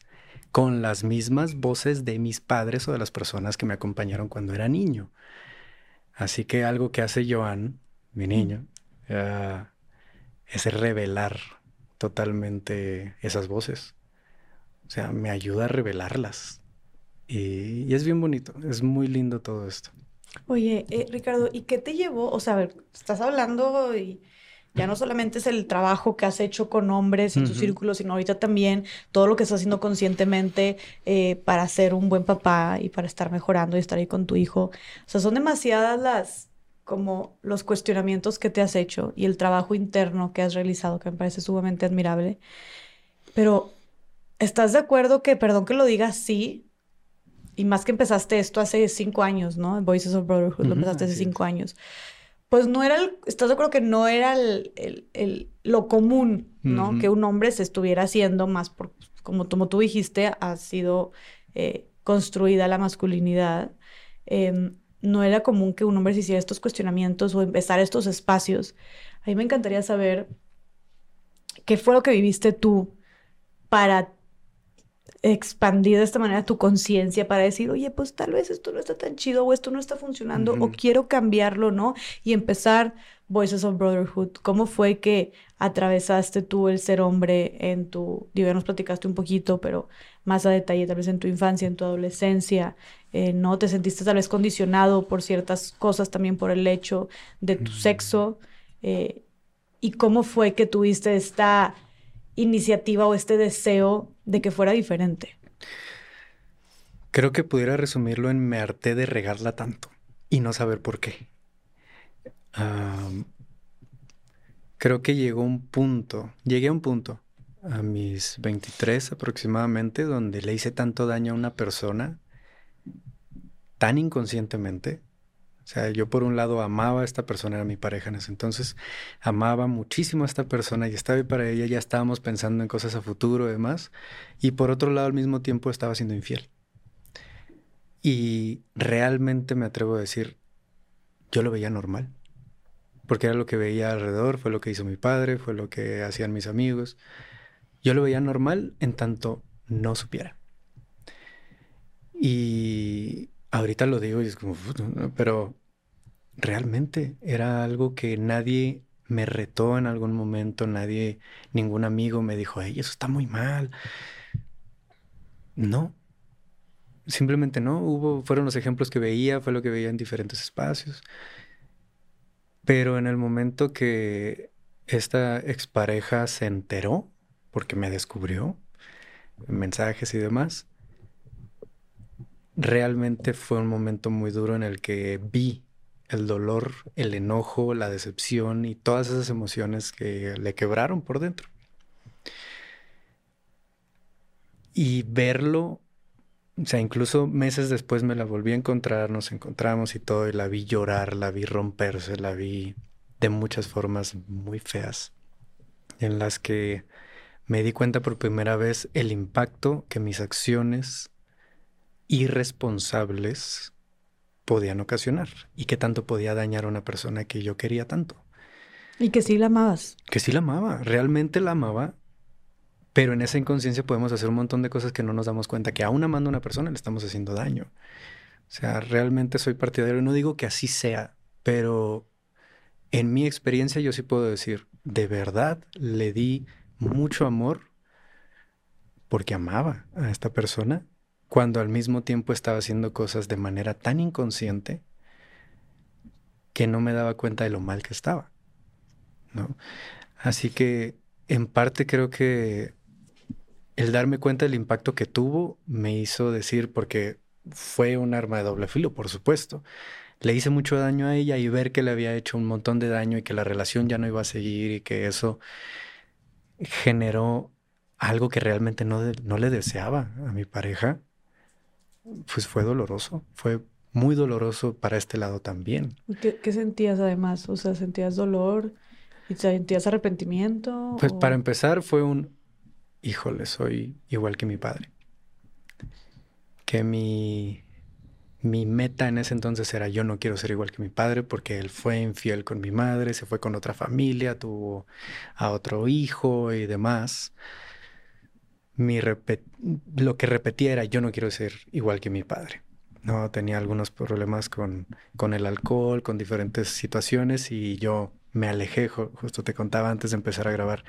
con las mismas voces de mis padres o de las personas que me acompañaron cuando era niño. Así que algo que hace Joan, mi niño, es revelar totalmente esas voces. O sea, me ayuda a revelarlas. Y, es bien bonito, es muy lindo todo esto. Oye, eh, Ricardo, ¿y qué te llevó? O sea, a ver, estás hablando y ya no solamente es el trabajo que has hecho con hombres en tu círculo, sino ahorita también todo lo que estás haciendo conscientemente eh, para ser un buen papá y para estar mejorando y estar ahí con tu hijo. O sea, son demasiadas las, como los cuestionamientos que te has hecho y el trabajo interno que has realizado, que me parece sumamente admirable. Pero, ¿estás de acuerdo que, perdón que lo digas, sí? Y más que empezaste esto hace cinco años, ¿no? Voices of Brotherhood, lo empezaste hace cinco años. Pues no era, el, ¿estás de acuerdo que no era el, el, lo común, ¿no? Que un hombre se estuviera haciendo más por, como, como tú dijiste, ha sido eh, construida la masculinidad. Eh, no era común que un hombre se hiciera estos cuestionamientos o empezar estos espacios. A mí me encantaría saber qué fue lo que viviste tú para expandir de esta manera tu conciencia para decir, oye, pues tal vez esto no está tan chido o esto no está funcionando o quiero cambiarlo, ¿no? Y empezar Voices of Brotherhood. ¿Cómo fue que atravesaste tú el ser hombre en tu, digo, ya nos platicaste un poquito, pero más a detalle, tal vez en tu infancia, en tu adolescencia, eh, ¿no? Te sentiste tal vez condicionado por ciertas cosas, también por el hecho de tu sexo. Eh, ¿Y cómo fue que tuviste esta iniciativa o este deseo de que fuera diferente? Creo que pudiera resumirlo en me harté de regarla tanto y no saber por qué creo que llegó un punto, llegué a un punto, a mis 23 aproximadamente, donde le hice tanto daño a una persona tan inconscientemente. O sea, yo por un lado amaba a esta persona, era mi pareja en ese entonces, amaba muchísimo a esta persona y estaba ahí para ella, ya estábamos pensando en cosas a futuro y demás. Y por otro lado, al mismo tiempo estaba siendo infiel. Y realmente me atrevo a decir, yo lo veía normal porque era lo que veía alrededor, fue lo que hizo mi padre, fue lo que hacían mis amigos. Yo lo veía normal en tanto no supiera. Y ahorita lo digo y es como, pero realmente era algo que nadie me retó en algún momento, nadie, ningún amigo me dijo, hey, eso está muy mal. No, simplemente no, hubo, fueron los ejemplos que veía, fue lo que veía en diferentes espacios. Pero en el momento que esta expareja se enteró, porque me descubrió, mensajes y demás, realmente fue un momento muy duro en el que vi el dolor, el enojo, la decepción y todas esas emociones que le quebraron por dentro. Y verlo, o sea, incluso meses después me la volví a encontrar, nos encontramos y todo, y la vi llorar, la vi romperse, la vi de muchas formas muy feas, en las que me di cuenta por primera vez el impacto que mis acciones irresponsables podían ocasionar y que tanto podía dañar a una persona que yo quería tanto. Y que sí la amabas. Que sí la amaba, realmente la amaba, pero en esa inconsciencia podemos hacer un montón de cosas que no nos damos cuenta, que aún amando a una persona le estamos haciendo daño. O sea, realmente soy partidario, no digo que así sea, pero en mi experiencia yo sí puedo decir, de verdad le di mucho amor porque amaba a esta persona cuando al mismo tiempo estaba haciendo cosas de manera tan inconsciente que no me daba cuenta de lo mal que estaba. ¿no? Así que en parte creo que el darme cuenta del impacto que tuvo me hizo decir, porque fue un arma de doble filo, por supuesto. Le hice mucho daño a ella y ver que le había hecho un montón de daño y que la relación ya no iba a seguir y que eso generó algo que realmente no, no le deseaba a mi pareja, pues fue doloroso, fue muy doloroso para este lado también. ¿Qué, qué sentías además? O sea, ¿sentías dolor y sentías arrepentimiento? Pues para empezar fue un, híjole, soy igual que mi padre. Que mi, mi meta en ese entonces era yo no quiero ser igual que mi padre porque él fue infiel con mi madre, se fue con otra familia, tuvo a otro hijo y demás lo que repetía era yo no quiero ser igual que mi padre. No, tenía algunos problemas con, con el alcohol, con diferentes situaciones y yo me alejé, justo te contaba antes de empezar a grabar,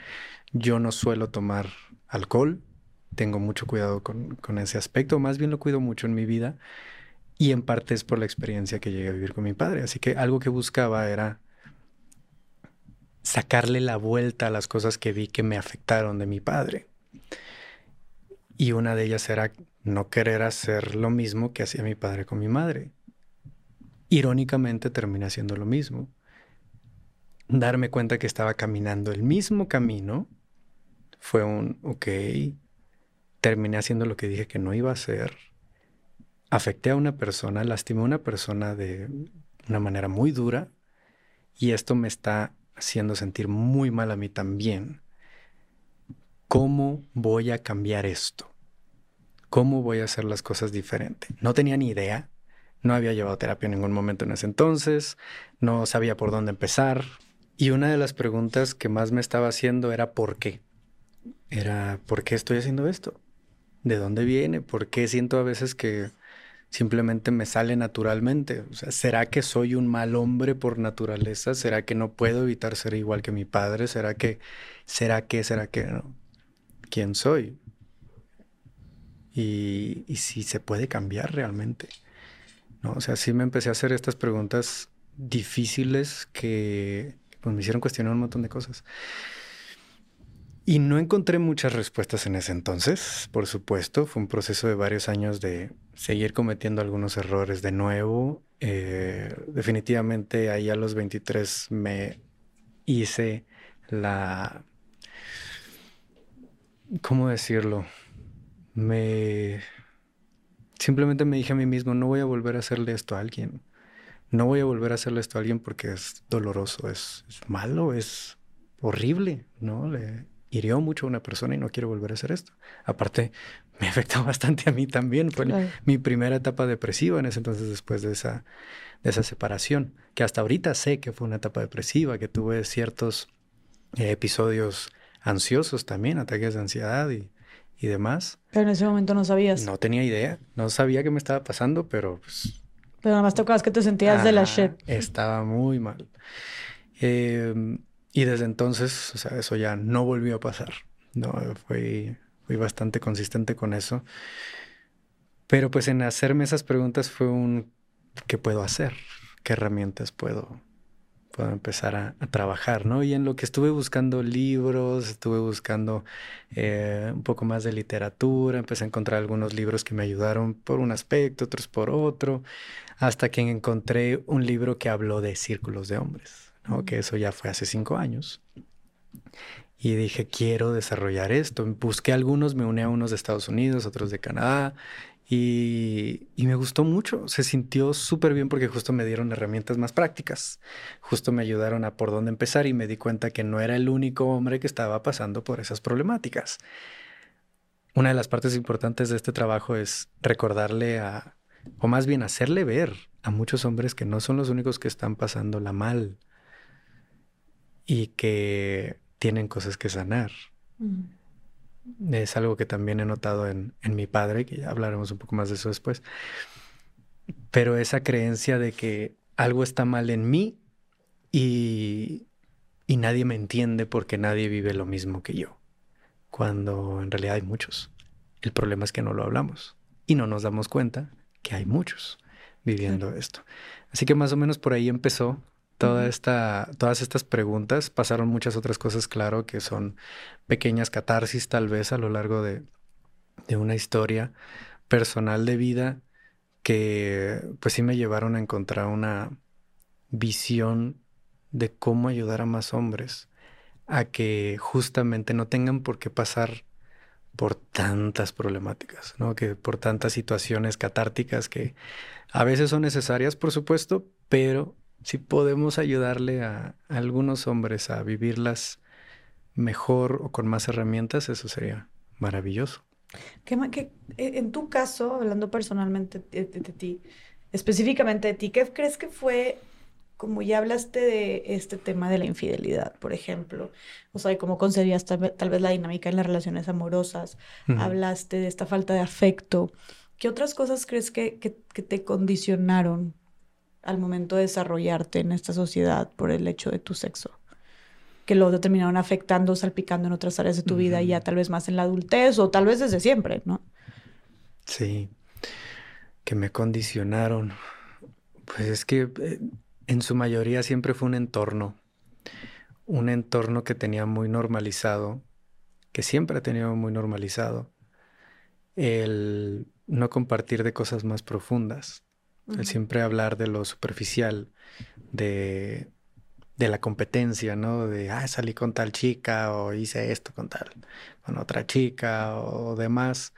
yo no suelo tomar alcohol, tengo mucho cuidado con, con ese aspecto, más bien lo cuido mucho en mi vida y en parte es por la experiencia que llegué a vivir con mi padre, así que algo que buscaba era sacarle la vuelta a las cosas que vi que me afectaron de mi padre. Y una de ellas era no querer hacer lo mismo que hacía mi padre con mi madre. Irónicamente terminé haciendo lo mismo. Darme cuenta que estaba caminando el mismo camino fue un, ok, terminé haciendo lo que dije que no iba a hacer. Afecté a una persona, lastimé a una persona de una manera muy dura y esto me está haciendo sentir muy mal a mí también. ¿Cómo voy a cambiar esto? ¿Cómo voy a hacer las cosas diferente? No tenía ni idea. No había llevado terapia en ningún momento en ese entonces. No sabía por dónde empezar. Y una de las preguntas que más me estaba haciendo era ¿por qué? Era ¿por qué estoy haciendo esto? ¿De dónde viene? ¿Por qué siento a veces que simplemente me sale naturalmente? ¿será que soy un mal hombre por naturaleza? ¿Será que no puedo evitar ser igual que mi padre? ¿Será que, será que, será que no? Quién soy y, si se puede cambiar realmente. ¿no? O sea, sí me empecé a hacer estas preguntas difíciles que pues, me hicieron cuestionar un montón de cosas. Y no encontré muchas respuestas en ese entonces, por supuesto. Fue un proceso de varios años de seguir cometiendo algunos errores de nuevo. Eh, definitivamente ahí a los 23 me hice la ¿cómo decirlo? Me... Simplemente me dije a mí mismo, no voy a volver a hacerle esto a alguien. No voy a volver a hacerle esto a alguien porque es doloroso, es, malo, es horrible, ¿no? Le hirió mucho a una persona y no quiero volver a hacer esto. Aparte, me afectó bastante a mí también. Fue mi primera etapa depresiva en ese entonces después de esa, de esa separación, que hasta ahorita sé que fue una etapa depresiva, que tuve ciertos eh, episodios ansiosos también, ataques de ansiedad y, y demás. Pero en ese momento no sabías. No tenía idea, no sabía qué me estaba pasando, pero pues... Pero nada más acuerdas que te sentías de la shit. Estaba muy mal. Em, y desde entonces, o sea, eso ya no volvió a pasar. No, fui, fui bastante consistente con eso. Pero pues en hacerme esas preguntas fue un ¿qué puedo hacer? ¿Qué herramientas puedo, puedo empezar a, trabajar? ¿no? Y en lo que estuve buscando libros, estuve buscando eh, un poco más de literatura, empecé a encontrar algunos libros que me ayudaron por un aspecto, otros por otro, hasta que encontré un libro que habló de círculos de hombres, ¿no? que eso ya fue hace cinco años. Y dije, quiero desarrollar esto. Busqué algunos, me uní a unos de Estados Unidos, otros de Canadá, y, me gustó mucho, se sintió súper bien porque justo me dieron herramientas más prácticas, justo me ayudaron a por dónde empezar y me di cuenta que no era el único hombre que estaba pasando por esas problemáticas. Una de las partes importantes de este trabajo es recordarle a, o más bien hacerle ver a muchos hombres que no son los únicos que están pasándola mal y que tienen cosas que sanar. Mm. Es algo que también he notado en, mi padre, que ya hablaremos un poco más de eso después. Pero esa creencia de que algo está mal en mí y, y nadie me entiende porque nadie vive lo mismo que yo, cuando en realidad hay muchos. El problema es que no lo hablamos y no nos damos cuenta que hay muchos viviendo esto. Así que más o menos por ahí empezó toda esta, todas estas preguntas. Pasaron muchas otras cosas, claro, que son pequeñas catarsis tal vez a lo largo de, de una historia personal de vida que pues sí me llevaron a encontrar una visión de cómo ayudar a más hombres a que justamente no tengan por qué pasar por tantas problemáticas, ¿no? Que por tantas situaciones catárticas que a veces son necesarias, por supuesto, pero si podemos ayudarle a, algunos hombres a vivirlas mejor o con más herramientas, eso sería maravilloso. ¿Qué, qué, e, en tu caso, hablando personalmente de, ti, específicamente de ti, ¿qué crees que fue, como ya hablaste de este tema de la infidelidad, por ejemplo? O sea, cómo concebías tal, vez la dinámica en las relaciones amorosas, hablaste de esta falta de afecto. ¿Qué otras cosas crees que, que, que te condicionaron al momento de desarrollarte en esta sociedad por el hecho de tu sexo, que lo terminaron afectando, salpicando en otras áreas de tu vida y ya tal vez más en la adultez o tal vez desde siempre, ¿no? Sí, que me condicionaron. Pues es que eh, en su mayoría siempre fue un entorno, un entorno que tenía muy normalizado, que siempre ha tenido muy normalizado, el no compartir de cosas más profundas el siempre hablar de lo superficial, de, de, la competencia, ¿no? De, ah, salí con tal chica o hice esto con tal, con otra chica o demás.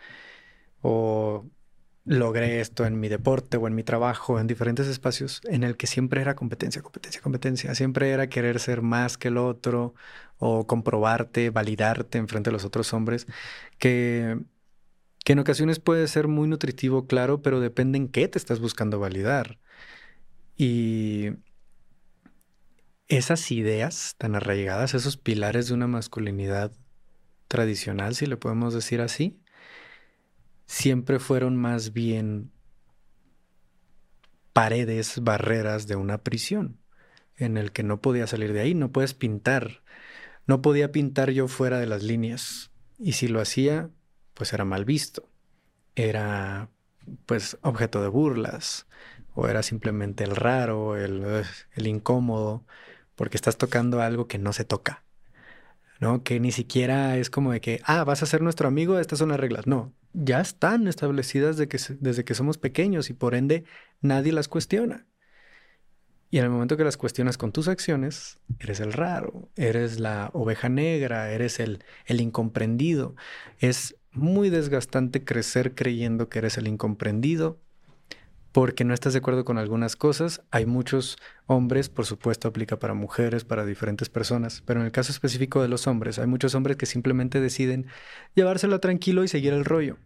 O logré esto en mi deporte o en mi trabajo, en diferentes espacios, en el que siempre era competencia, competencia, competencia. Siempre era querer ser más que el otro o comprobarte, validarte en frente a los otros hombres, que que en ocasiones puede ser muy nutritivo, claro, pero depende en qué te estás buscando validar. Y esas ideas tan arraigadas, esos pilares de una masculinidad tradicional, si le podemos decir así, siempre fueron más bien paredes, barreras de una prisión, en el que no podía salir de ahí, no puedes pintar, no podía pintar yo fuera de las líneas, y si lo hacía, pues era mal visto. Era pues objeto de burlas o era simplemente el raro, el, el incómodo, porque estás tocando algo que no se toca. ¿no? Que ni siquiera es como de que, ah, vas a ser nuestro amigo, estas son las reglas. No, ya están establecidas que, desde que somos pequeños y por ende nadie las cuestiona. Y en el momento que las cuestionas con tus acciones, eres el raro, eres la oveja negra, eres el, el incomprendido. Es muy desgastante crecer creyendo que eres el incomprendido porque no estás de acuerdo con algunas cosas. Hay muchos hombres, por supuesto aplica para mujeres, para diferentes personas, pero en el caso específico de los hombres, hay muchos hombres que simplemente deciden llevárselo tranquilo y seguir el rollo.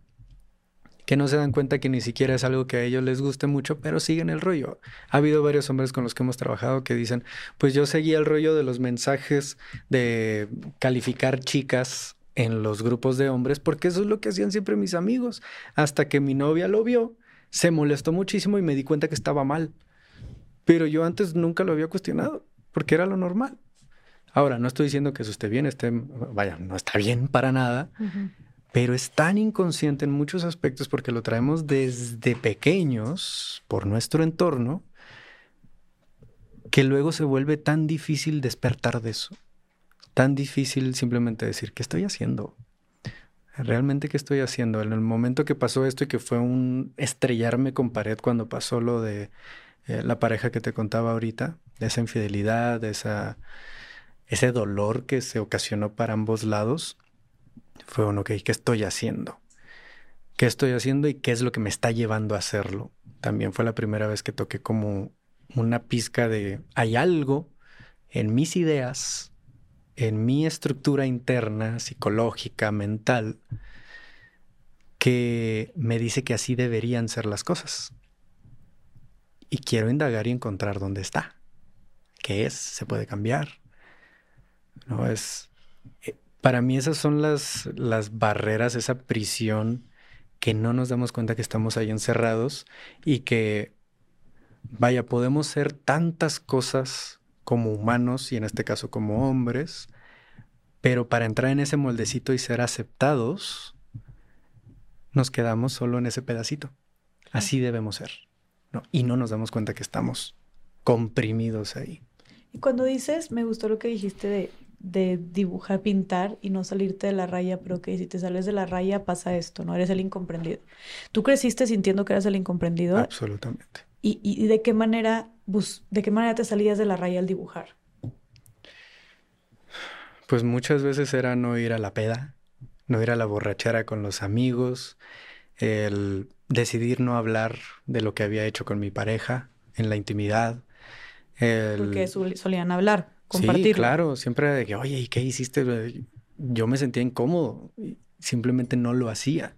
Que no se dan cuenta que ni siquiera es algo que a ellos les guste mucho, pero siguen el rollo. Ha habido varios hombres con los que hemos trabajado que dicen, pues yo seguía el rollo de los mensajes de calificar chicas en los grupos de hombres porque eso es lo que hacían siempre mis amigos. Hasta que mi novia lo vio, se molestó muchísimo y me di cuenta que estaba mal. Pero yo antes nunca lo había cuestionado porque era lo normal. Ahora, no estoy diciendo que eso esté bien, esté, vaya, no está bien para nada, pero es tan inconsciente en muchos aspectos porque lo traemos desde pequeños por nuestro entorno que luego se vuelve tan difícil despertar de eso. Tan difícil simplemente decir, ¿qué estoy haciendo? ¿Realmente qué estoy haciendo? En el momento que pasó esto y que fue un estrellarme con pared cuando pasó lo de eh, la pareja que te contaba ahorita, esa infidelidad, de esa, ese dolor que se ocasionó para ambos lados, fue bueno, ok, ¿qué estoy haciendo? ¿Qué estoy haciendo y qué es lo que me está llevando a hacerlo? También fue la primera vez que toqué como una pizca de, hay algo en mis ideas, en mi estructura interna, psicológica, mental, que me dice que así deberían ser las cosas. Y quiero indagar y encontrar dónde está. ¿Qué es? ¿Se puede cambiar? No es. Eh, para mí esas son las, las barreras, esa prisión que no nos damos cuenta que estamos ahí encerrados y que vaya, podemos ser tantas cosas como humanos y en este caso como hombres, pero para entrar en ese moldecito y ser aceptados, nos quedamos solo en ese pedacito. Así debemos ser. ¿no? Y no nos damos cuenta que estamos comprimidos ahí. Y cuando dices, me gustó lo que dijiste de, de dibujar, pintar y no salirte de la raya, pero que si te sales de la raya pasa esto, ¿no? Eres el incomprendido. ¿Tú creciste sintiendo que eras el incomprendido? Absolutamente. ¿Y, de qué manera, de qué manera te salías de la raya al dibujar? Pues muchas veces era no ir a la peda, no ir a la borrachera con los amigos, el decidir no hablar de lo que había hecho con mi pareja en la intimidad. Porque solían hablar, compartir. Sí, claro, siempre de que, oye, ¿y qué hiciste? Yo me sentía incómodo, simplemente no lo hacía.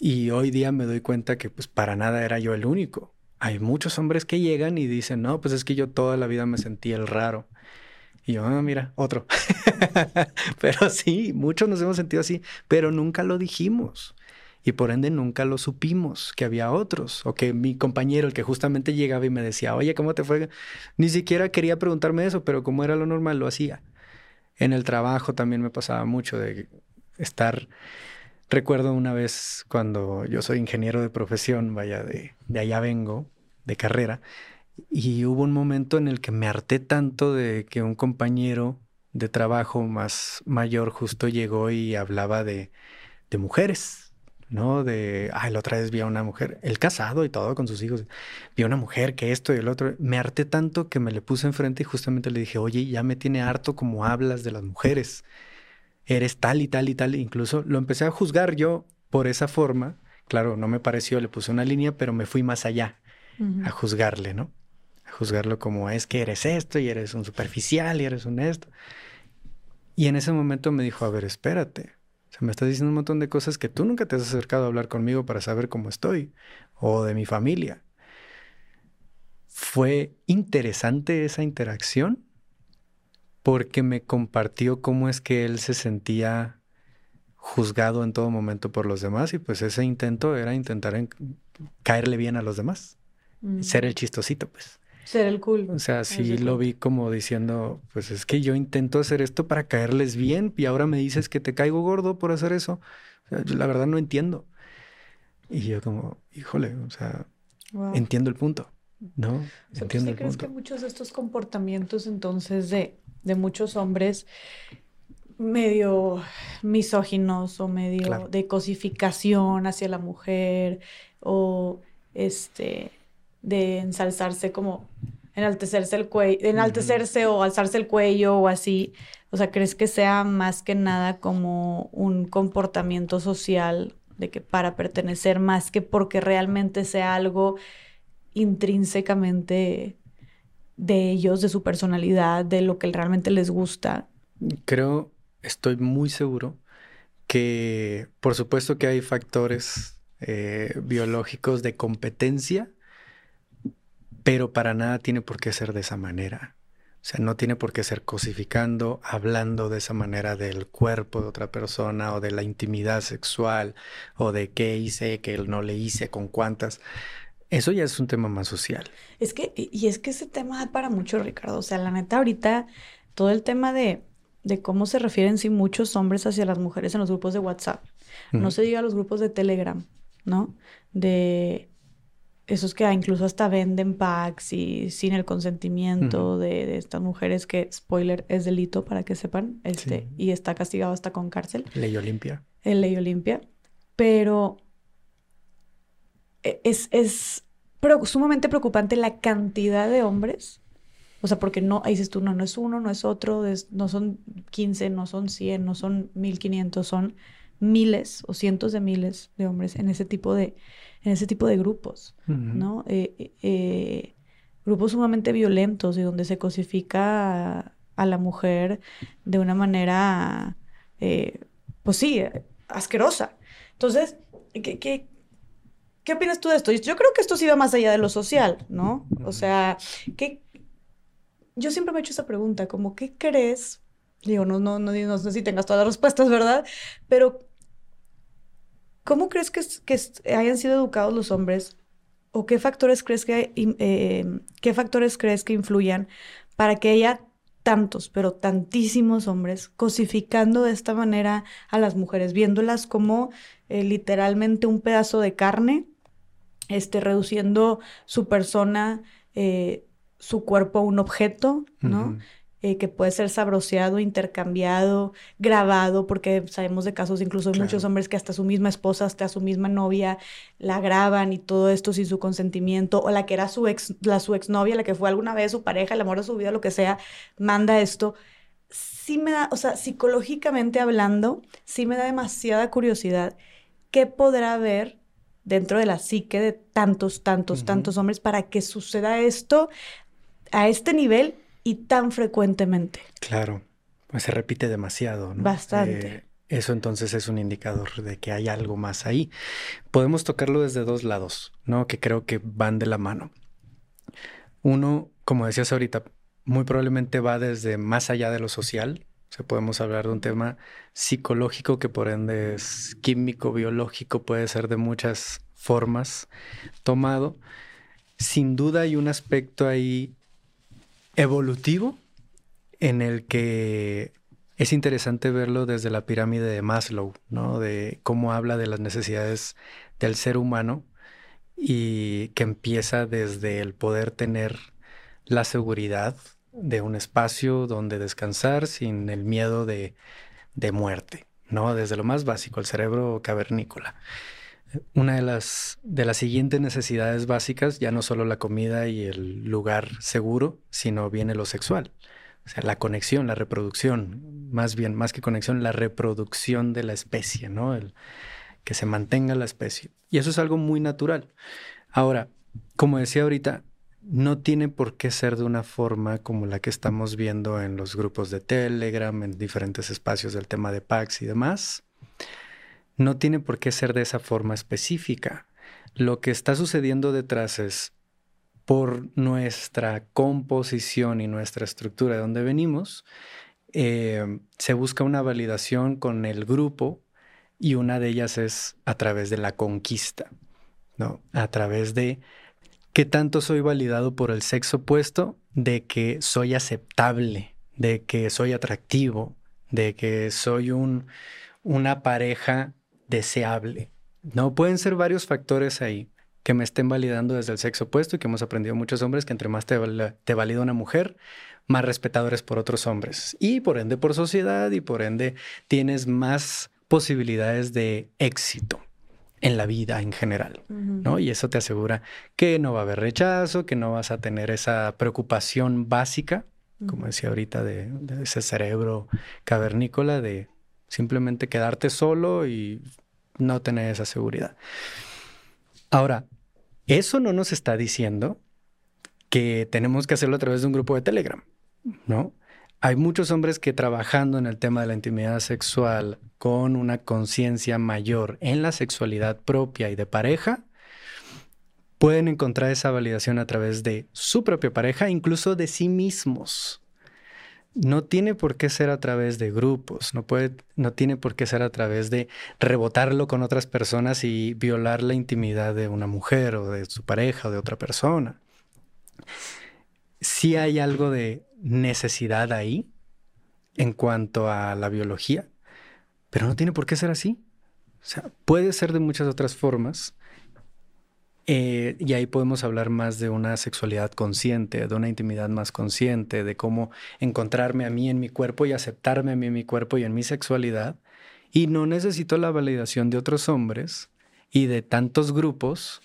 Y hoy día me doy cuenta que pues para nada era yo el único hay muchos hombres que llegan y dicen, no, pues es que yo toda la vida me sentí el raro. Y yo, ah, mira, otro. pero sí, muchos nos hemos sentido así, pero nunca lo dijimos. Y por ende nunca lo supimos, que había otros. O que mi compañero, el que justamente llegaba y me decía, oye, ¿cómo te fue? Ni siquiera quería preguntarme eso, pero como era lo normal, lo hacía. En el trabajo también me pasaba mucho de estar Recuerdo una vez cuando yo soy ingeniero de profesión, vaya, de, de allá vengo, de carrera, y hubo un momento en el que me harté tanto de que un compañero de trabajo más mayor justo llegó y hablaba de, de mujeres, ¿no? De, ay, la otra vez vi a una mujer, el casado y todo con sus hijos, vi a una mujer que esto y el otro. Me harté tanto que me le puse enfrente y justamente le dije, oye, ya me tiene harto como hablas de las mujeres eres tal y tal y tal. Incluso lo empecé a juzgar yo por esa forma. Claro, no me pareció, le puse una línea, pero me fui más allá a juzgarle, ¿no? A juzgarlo como es que eres esto y eres un superficial y eres un esto. Y en ese momento me dijo, a ver, espérate. O sea, me estás diciendo un montón de cosas que tú nunca te has acercado a hablar conmigo para saber cómo estoy o de mi familia. Fue interesante esa interacción porque me compartió cómo es que él se sentía juzgado en todo momento por los demás y pues ese intento era intentar caerle bien a los demás, ser el mm. chistosito pues. Ser el cool. O sea, sí lo vi como diciendo, pues es que yo intento hacer esto para caerles bien y ahora me dices que te caigo gordo por hacer eso. O sea, yo la verdad no entiendo. Y yo como, híjole, o sea, entiendo el punto, ¿no? entiendo ¿tú crees que muchos de estos comportamientos entonces de de muchos hombres medio misóginos o medio de cosificación hacia la mujer o este de ensalzarse como enaltecerse el cuello, enaltecerse o alzarse el cuello o así. O sea, ¿crees que sea más que nada como un comportamiento social de que para pertenecer más que porque realmente sea algo intrínsecamente de ellos, de su personalidad, de lo que realmente les gusta. Creo, estoy muy seguro que por supuesto que hay factores eh, biológicos de competencia, pero para nada tiene por qué ser de esa manera. O sea, no tiene por qué ser cosificando, hablando de esa manera del cuerpo de otra persona o de la intimidad sexual o de qué hice, qué no le hice, con cuántas. Eso ya es un tema más social. Es que, y es que ese tema da para mucho, Ricardo. O sea, la neta, ahorita todo el tema de, de cómo se refieren sí muchos hombres hacia las mujeres en los grupos de WhatsApp. No se diga los grupos de Telegram, ¿no? De esos que incluso hasta venden packs y sin el consentimiento de, estas mujeres que, spoiler, es delito para que sepan, este, y está castigado hasta con cárcel. Ley Olimpia. El Ley Olimpia. Pero e, es, es sumamente preocupante la cantidad de hombres. O sea, porque no, ahí dices tú, no, no es uno, no es otro, no son 15, no son 100, no son 1500, son miles o cientos de miles de hombres en ese tipo de, en ese tipo de grupos, ¿no? Eh, eh, eh, grupos sumamente violentos y donde se cosifica a, la mujer de una manera, pues sí, asquerosa. Entonces, ¿qué, qué, qué opinas tú de esto? Yo creo que esto sí va más allá de lo social, ¿no? O sea, ¿qué, yo siempre me he hecho esa pregunta, como, ¿qué crees? Digo, no, no, no, no sé si tengas todas las respuestas, ¿verdad? Pero, ¿cómo crees que, que hayan sido educados los hombres? ¿O qué factores crees que, eh, qué factores crees que influyan para que haya tantos, pero tantísimos hombres cosificando de esta manera a las mujeres, viéndolas como eh, literalmente un pedazo de carne, este, reduciendo su persona eh, su cuerpo a un objeto, ¿no? Eh, que puede ser sabroseado, intercambiado, grabado, porque sabemos de casos incluso de muchos hombres que hasta su misma esposa, hasta su misma novia la graban y todo esto sin su consentimiento, o la que era su ex, la su exnovia, la que fue alguna vez su pareja, el amor de su vida, lo que sea, manda esto. Sí me da, o sea, psicológicamente hablando, sí me da demasiada curiosidad qué podrá haber dentro de la psique de tantos, tantos, tantos hombres para que suceda esto a este nivel y tan frecuentemente. Claro, pues se repite demasiado, ¿no? Bastante. Eh, eso entonces es un indicador de que hay algo más ahí. Podemos tocarlo desde dos lados, ¿no? Que creo que van de la mano. Uno, como decías ahorita, muy probablemente va desde más allá de lo social. O sea, podemos hablar de un tema psicológico que por ende es químico, biológico, puede ser de muchas formas tomado. Sin duda hay un aspecto ahí evolutivo en el que es interesante verlo desde la pirámide de Maslow, ¿no? De cómo habla de las necesidades del ser humano y que empieza desde el poder tener la seguridad de un espacio donde descansar sin el miedo de, de muerte, ¿no? Desde lo más básico, el cerebro cavernícola una de las, de las siguientes necesidades básicas, ya no solo la comida y el lugar seguro, sino viene lo sexual. O sea, la conexión, la reproducción, más bien, más que conexión, la reproducción de la especie, ¿no? El, que se mantenga la especie. Y eso es algo muy natural. Ahora, como decía ahorita, no tiene por qué ser de una forma como la que estamos viendo en los grupos de Telegram, en diferentes espacios del tema de PAX y demás no tiene por qué ser de esa forma específica. Lo que está sucediendo detrás es por nuestra composición y nuestra estructura de donde venimos, eh, se busca una validación con el grupo y una de ellas es a través de la conquista, ¿no? A través de qué tanto soy validado por el sexo opuesto, de que soy aceptable, de que soy atractivo, de que soy un, una pareja deseable. No pueden ser varios factores ahí que me estén validando desde el sexo opuesto y que hemos aprendido muchos hombres que entre más te, te valida una mujer, más respetadores por otros hombres. Y por ende por sociedad y por ende tienes más posibilidades de éxito en la vida en general, ¿no? Y eso te asegura que no va a haber rechazo, que no vas a tener esa preocupación básica, como decía ahorita, de, de ese cerebro cavernícola de simplemente quedarte solo y no tener esa seguridad. Ahora, eso no nos está diciendo que tenemos que hacerlo a través de un grupo de Telegram, ¿no? Hay muchos hombres que trabajando en el tema de la intimidad sexual con una conciencia mayor en la sexualidad propia y de pareja, pueden encontrar esa validación a través de su propia pareja, incluso de sí mismos. no tiene por qué ser a través de grupos, no, puede, no tiene por qué ser a través de rebotarlo con otras personas y violar la intimidad de una mujer o de su pareja o de otra persona. Sí hay algo de necesidad ahí en cuanto a la biología, pero no tiene por qué ser así. O sea, puede ser de muchas otras formas eh, y ahí podemos hablar más de una sexualidad consciente, de una intimidad más consciente, de cómo encontrarme a mí en mi cuerpo y aceptarme a mí en mi cuerpo y en mi sexualidad. Y no necesito la validación de otros hombres y de tantos grupos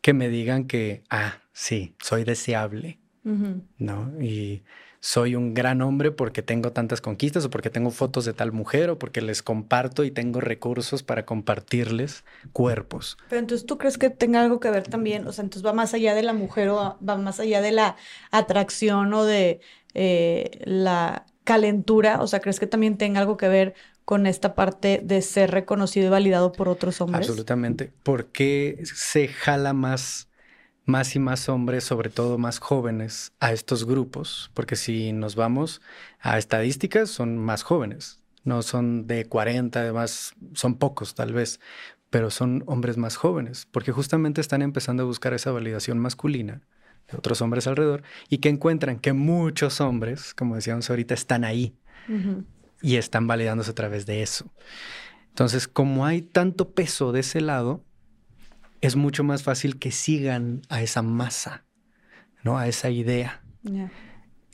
que me digan que, ah, sí, soy deseable, ¿no? Y soy un gran hombre porque tengo tantas conquistas o porque tengo fotos de tal mujer o porque les comparto y tengo recursos para compartirles cuerpos. Pero entonces tú crees que tenga algo que ver también, o sea, entonces va más allá de la mujer o va más allá de la atracción o de eh, la calentura, o sea, ¿crees que también tenga algo que ver con esta parte de ser reconocido y validado por otros hombres? Absolutamente. ¿Por qué se jala más más y más hombres, sobre todo más jóvenes, a estos grupos, porque si nos vamos a estadísticas, son más jóvenes, no son de 40, además son pocos tal vez, pero son hombres más jóvenes, porque justamente están empezando a buscar esa validación masculina de otros hombres alrededor y que encuentran que muchos hombres, como decíamos ahorita, están ahí y están validándose a través de eso. Entonces, como hay tanto peso de ese lado, es mucho más fácil que sigan a esa masa, ¿no? A esa idea.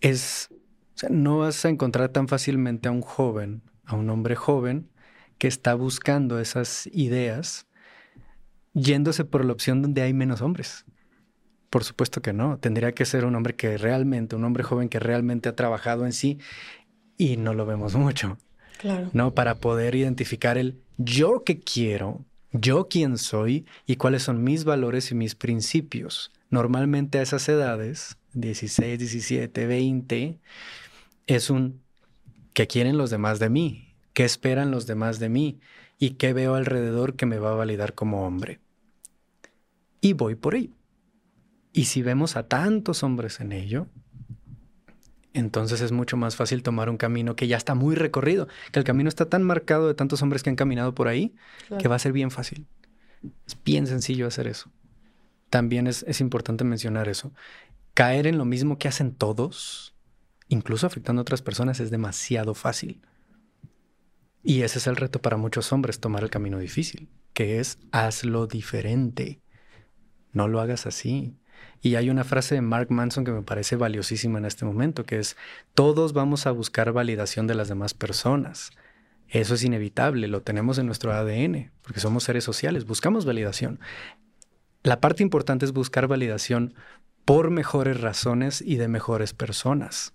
Es, o sea, no vas a encontrar tan fácilmente a un joven, a un hombre joven que está buscando esas ideas yéndose por la opción donde hay menos hombres. Por supuesto que no. Tendría que ser un hombre que realmente, un hombre joven que realmente ha trabajado en sí y no lo vemos mucho. Claro. ¿No? Para poder identificar el yo que quiero, yo quién soy y cuáles son mis valores y mis principios. Normalmente a esas edades, 16, 17, 20, es un ¿qué quieren los demás de mí? ¿Qué esperan los demás de mí? ¿Y qué veo alrededor que me va a validar como hombre? Y voy por ahí. Y si vemos a tantos hombres en ello, entonces es mucho más fácil tomar un camino que ya está muy recorrido, que el camino está tan marcado de tantos hombres que han caminado por ahí, que va a ser bien fácil. Es bien sencillo hacer eso. También es, es importante mencionar eso. Caer en lo mismo que hacen todos, incluso afectando a otras personas, es demasiado fácil. Y ese es el reto para muchos hombres, tomar el camino difícil, que es hazlo diferente. No lo hagas así. Y hay una frase de Mark Manson que me parece valiosísima en este momento, que es, todos vamos a buscar validación de las demás personas. Eso es inevitable, lo tenemos en nuestro ADN, porque somos seres sociales, buscamos validación. La parte importante es buscar validación por mejores razones y de mejores personas.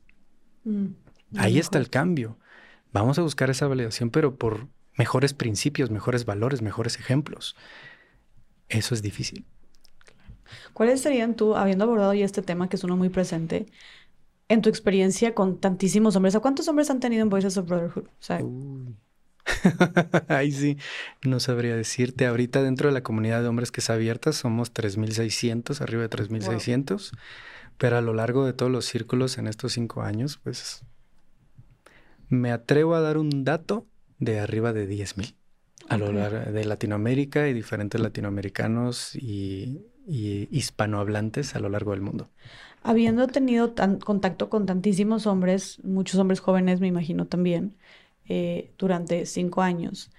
Mm, Ahí está el cambio. Vamos a buscar esa validación, pero por mejores principios, mejores valores, mejores ejemplos. Eso es difícil. ¿Cuáles serían tú, habiendo abordado ya este tema que es uno muy presente, en tu experiencia con tantísimos hombres? ¿A cuántos hombres han tenido en Voices of Brotherhood? Ahí sí, no sabría decirte. Ahorita dentro de la comunidad de hombres que es abierta somos 3.600, arriba de 3.600. Pero a lo largo de todos los círculos en estos cinco años, pues me atrevo a dar un dato de arriba de 10.000 a lo largo de Latinoamérica y diferentes latinoamericanos y y hispanohablantes a lo largo del mundo. Habiendo tenido tan, contacto con tantísimos hombres, muchos hombres jóvenes me imagino también, eh, durante cinco años,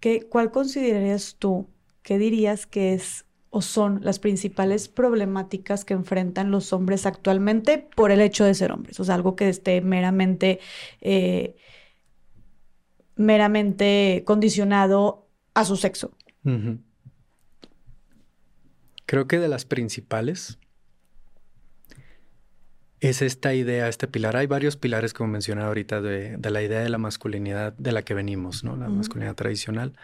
¿qué, ¿cuál considerarías tú, qué dirías que es o son las principales problemáticas que enfrentan los hombres actualmente por el hecho de ser hombres? O sea, algo que esté meramente, eh, meramente condicionado a su sexo. Creo que de las principales es esta idea, este pilar. Hay varios pilares, como mencioné ahorita, de, la idea de la masculinidad de la que venimos, ¿no? La masculinidad tradicional.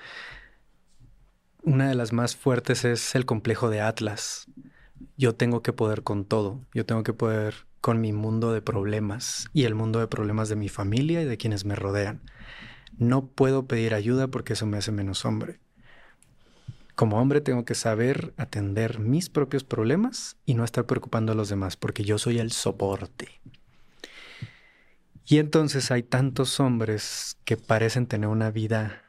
Una de las más fuertes es el complejo de Atlas. Yo tengo que poder con todo. Yo tengo que poder con mi mundo de problemas y el mundo de problemas de mi familia y de quienes me rodean. No puedo pedir ayuda porque eso me hace menos hombre. Como hombre tengo que saber atender mis propios problemas y no estar preocupando a los demás, porque yo soy el soporte. Y entonces hay tantos hombres que parecen tener una vida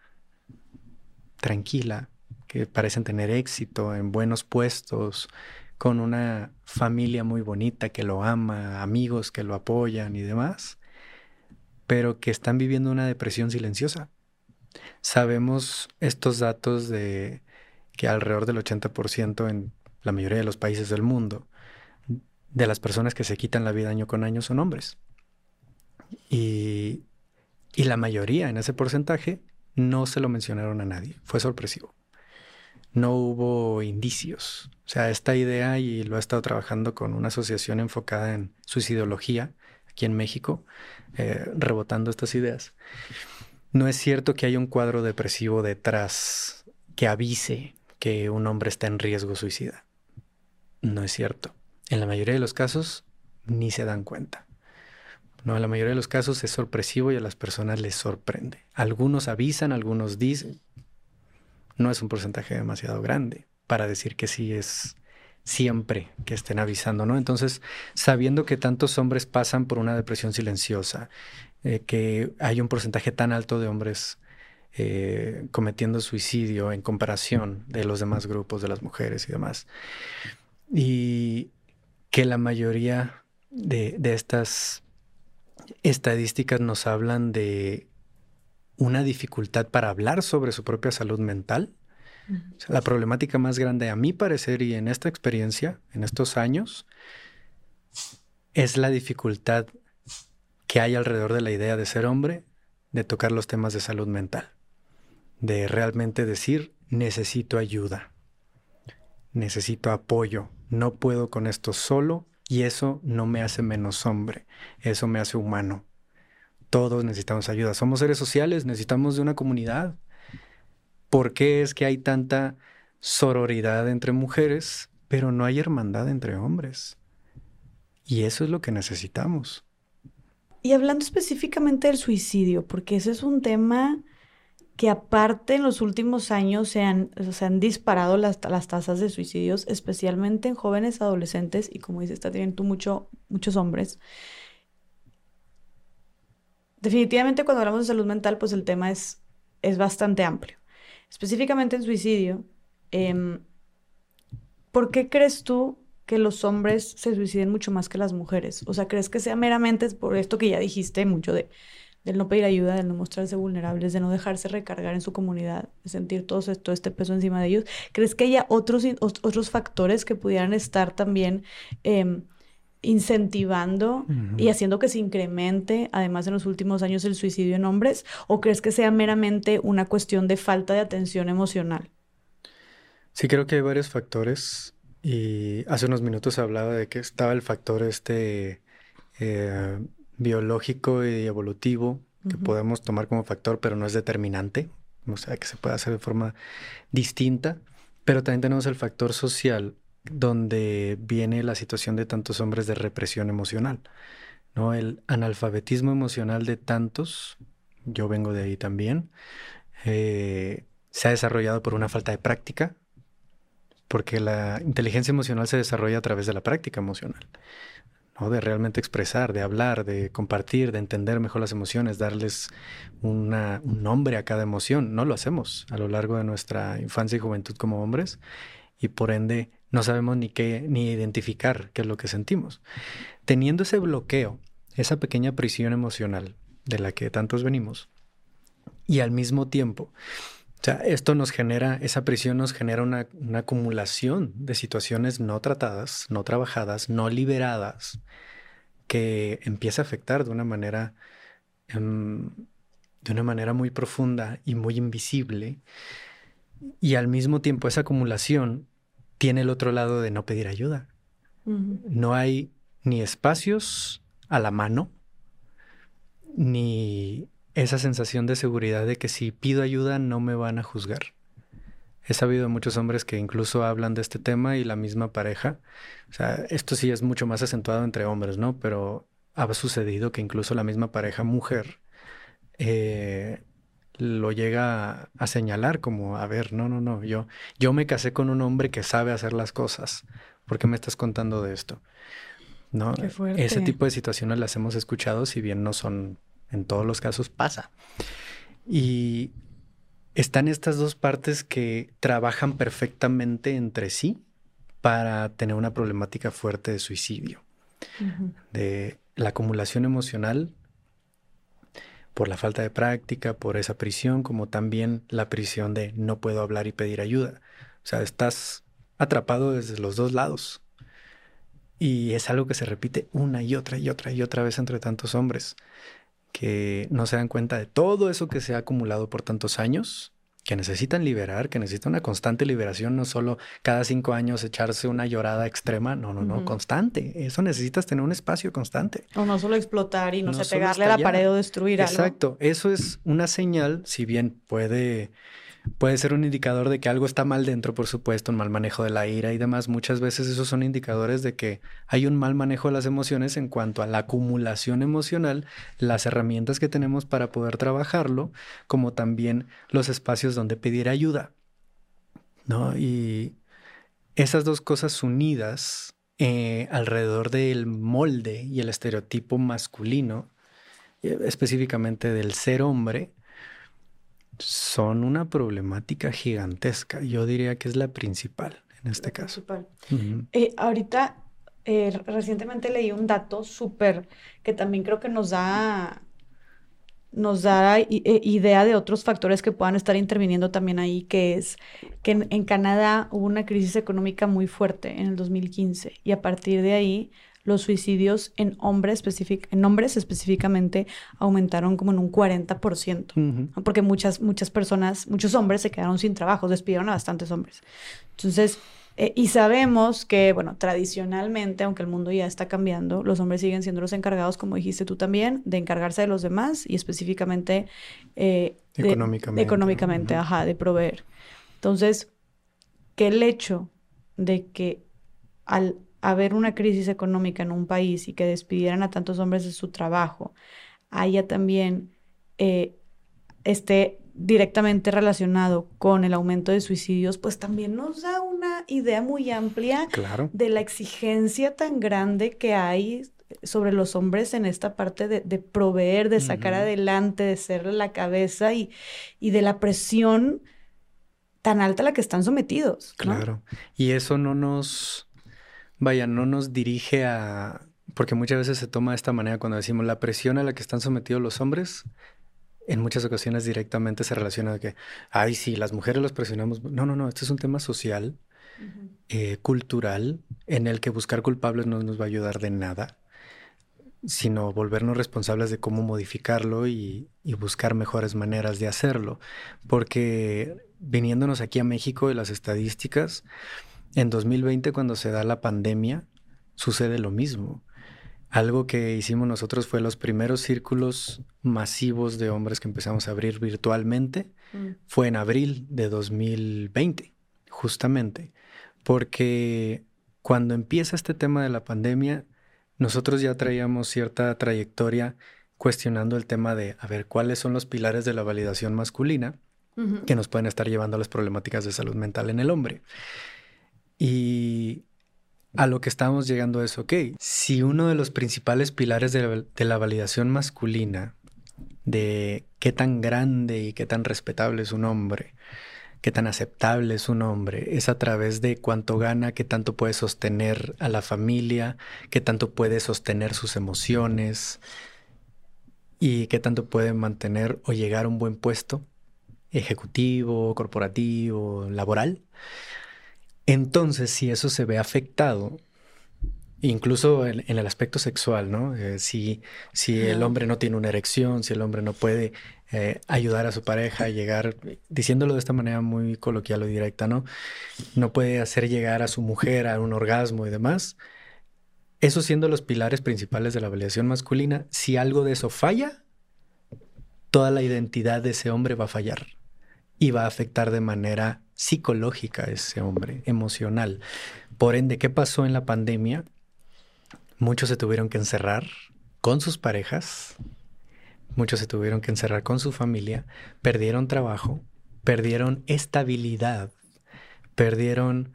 tranquila, que parecen tener éxito en buenos puestos, con una familia muy bonita que lo ama, amigos que lo apoyan y demás, pero que están viviendo una depresión silenciosa. Sabemos estos datos de que alrededor del 80% en la mayoría de los países del mundo de las personas que se quitan la vida año con año son hombres. Y, y la mayoría en ese porcentaje no se lo mencionaron a nadie. Fue sorpresivo. No hubo indicios. O sea, esta idea, y lo ha estado trabajando con una asociación enfocada en suicidología aquí en México, eh, rebotando estas ideas. No es cierto que haya un cuadro depresivo detrás que avise que un hombre está en riesgo suicida. No es cierto. En la mayoría de los casos ni se dan cuenta. No, en la mayoría de los casos es sorpresivo y a las personas les sorprende. Algunos avisan, algunos dicen. No es un porcentaje demasiado grande para decir que sí es siempre que estén avisando, ¿no? Entonces, sabiendo que tantos hombres pasan por una depresión silenciosa, eh, que hay un porcentaje tan alto de hombres eh, cometiendo suicidio en comparación de los demás grupos, de las mujeres y demás, y que la mayoría de estas estadísticas nos hablan de una dificultad para hablar sobre su propia salud mental. la problemática más grande, a mi parecer, y en esta experiencia, en estos años, es la dificultad que hay alrededor de la idea de ser hombre, de tocar los temas de salud mental, de realmente decir, necesito ayuda, necesito apoyo, no puedo con esto solo, y eso no me hace menos hombre, eso me hace humano. Todos necesitamos ayuda. Somos seres sociales, necesitamos de una comunidad. ¿Por qué es que hay tanta sororidad entre mujeres, pero no hay hermandad entre hombres? Y eso es lo que necesitamos. Y hablando específicamente del suicidio, porque ese es un tema que aparte en los últimos años se han, se han disparado las, las, tasas de suicidios, especialmente en jóvenes adolescentes y como dices, está teniendo mucho, muchos hombres. Definitivamente cuando hablamos de salud mental, pues el tema es, es bastante amplio. Específicamente en suicidio, em, ¿por qué crees tú que los hombres se suiciden mucho más que las mujeres? O sea, ¿crees que sea meramente por esto que ya dijiste mucho de del no pedir ayuda, del no mostrarse vulnerables, de no dejarse recargar en su comunidad, de sentir todo, esto, este peso encima de ellos. ¿Crees que haya otros, otros factores que pudieran estar también em, incentivando y haciendo que se incremente, además en los últimos años, el suicidio en hombres? ¿O crees que sea meramente una cuestión de falta de atención emocional? Sí, creo que hay varios factores. Y hace unos minutos hablaba de que estaba el factor este... Eh, biológico y evolutivo que podemos tomar como factor, pero no es determinante, o sea, que se puede hacer de forma distinta, pero también tenemos el factor social, donde viene la situación de tantos hombres de represión emocional, ¿no? El analfabetismo emocional de tantos, yo vengo de ahí también, eh, se ha desarrollado por una falta de práctica, porque la inteligencia emocional se desarrolla a través de la práctica emocional de realmente expresar, de hablar, de compartir, de entender mejor las emociones, darles un nombre a cada emoción. No lo hacemos a lo largo de nuestra infancia y juventud como hombres y por ende no sabemos ni qué ni identificar qué es lo que sentimos. Teniendo ese bloqueo, esa pequeña prisión emocional de la que tantos venimos y al mismo tiempo o sea, esto nos genera, esa prisión nos genera una, acumulación de situaciones no tratadas, no trabajadas, no liberadas, que empieza a afectar de una manera, em, de una manera muy profunda y muy invisible. Y al mismo tiempo esa acumulación tiene el otro lado de no pedir ayuda. No hay ni espacios a la mano, ni esa sensación de seguridad de que si pido ayuda no me van a juzgar. He sabido muchos hombres que incluso hablan de este tema y la misma pareja. O sea, esto sí es mucho más acentuado entre hombres, ¿no? Pero ha sucedido que incluso la misma pareja mujer eh, lo llega a, señalar como, a ver, no, no, no, yo, yo me casé con un hombre que sabe hacer las cosas. ¿Por qué me estás contando de esto? ¿no? Ese tipo de situaciones las hemos escuchado, si bien no son en todos los casos, pasa. Y están estas dos partes que trabajan perfectamente entre sí para tener una problemática fuerte de suicidio, de la acumulación emocional por la falta de práctica, por esa prisión, como también la prisión de no puedo hablar y pedir ayuda. O sea, estás atrapado desde los dos lados. Y es algo que se repite una y otra y otra y otra vez entre tantos hombres que no se dan cuenta de todo eso que se ha acumulado por tantos años, que necesitan liberar, que necesitan una constante liberación, no solo cada cinco años echarse una llorada extrema, no, no, no, constante. Eso necesitas tener un espacio constante. O no solo explotar y no, sé, pegarle a la pared o destruir algo. Exacto, eso es una señal, si bien puede puede ser un indicador de que algo está mal dentro, por supuesto, un mal manejo de la ira y demás. Muchas veces esos son indicadores de que hay un mal manejo de las emociones en cuanto a la acumulación emocional, las herramientas que tenemos para poder trabajarlo, como también los espacios donde pedir ayuda. ¿No? Y esas dos cosas unidas eh, alrededor del molde y el estereotipo masculino, eh, específicamente del ser hombre, son una problemática gigantesca. Yo diría que es la principal en este caso. Eh, ahorita, eh, recientemente leí un dato súper que también creo que nos da, nos da eh, idea de otros factores que puedan estar interviniendo también ahí, que es que en, en Canadá hubo una crisis económica muy fuerte en el 2015 y a partir de ahí los suicidios en hombres, en hombres específicamente aumentaron como en un 40%, porque muchas, muchas personas, muchos hombres se quedaron sin trabajo, despidieron a bastantes hombres. Entonces, eh, y sabemos que, bueno, tradicionalmente, aunque el mundo ya está cambiando, los hombres siguen siendo los encargados, como dijiste tú también, de encargarse de los demás y específicamente... Eh, económicamente. económicamente, ajá, de proveer. Entonces, que el hecho de que al haber una crisis económica en un país y que despidieran a tantos hombres de su trabajo, haya también eh, esté directamente relacionado con el aumento de suicidios, pues también nos da una idea muy amplia de la exigencia tan grande que hay sobre los hombres en esta parte de, proveer, de sacar adelante, de ser la cabeza y, y, de la presión tan alta a la que están sometidos. Claro. Y eso no nos vaya, no nos dirige a... Porque muchas veces se toma de esta manera cuando decimos la presión a la que están sometidos los hombres, en muchas ocasiones directamente se relaciona de que, ay, sí, las mujeres los presionamos. No, no, no, este es un tema social, eh, cultural, en el que buscar culpables no nos va a ayudar de nada, sino volvernos responsables de cómo modificarlo y, y buscar mejores maneras de hacerlo. Porque viniéndonos aquí a México y las estadísticas, en 2020, cuando se da la pandemia, sucede lo mismo. Algo que hicimos nosotros fue los primeros círculos masivos de hombres que empezamos a abrir virtualmente. Mm. Fue en abril de 2020, justamente. Porque cuando empieza este tema de la pandemia, nosotros ya traíamos cierta trayectoria cuestionando el tema de, a ver, cuáles son los pilares de la validación masculina que nos pueden estar llevando a las problemáticas de salud mental en el hombre. Y a lo que estamos llegando es, ok, si uno de los principales pilares de la, validación masculina, de qué tan grande y qué tan respetable es un hombre, qué tan aceptable es un hombre, es a través de cuánto gana, qué tanto puede sostener a la familia, qué tanto puede sostener sus emociones y qué tanto puede mantener o llegar a un buen puesto ejecutivo, corporativo, laboral. Entonces, si eso se ve afectado, incluso en, el aspecto sexual, ¿no? Eh, si, si el hombre no tiene una erección, si el hombre no puede eh, ayudar a su pareja a llegar, diciéndolo de esta manera muy coloquial o directa, ¿no? No puede hacer llegar a su mujer a un orgasmo y demás. Eso siendo los pilares principales de la validación masculina, si algo de eso falla, toda la identidad de ese hombre va a fallar y va a afectar de manera psicológica ese hombre, emocional. Por ende, ¿qué pasó en la pandemia? Muchos se tuvieron que encerrar con sus parejas, muchos se tuvieron que encerrar con su familia, perdieron trabajo, perdieron estabilidad, perdieron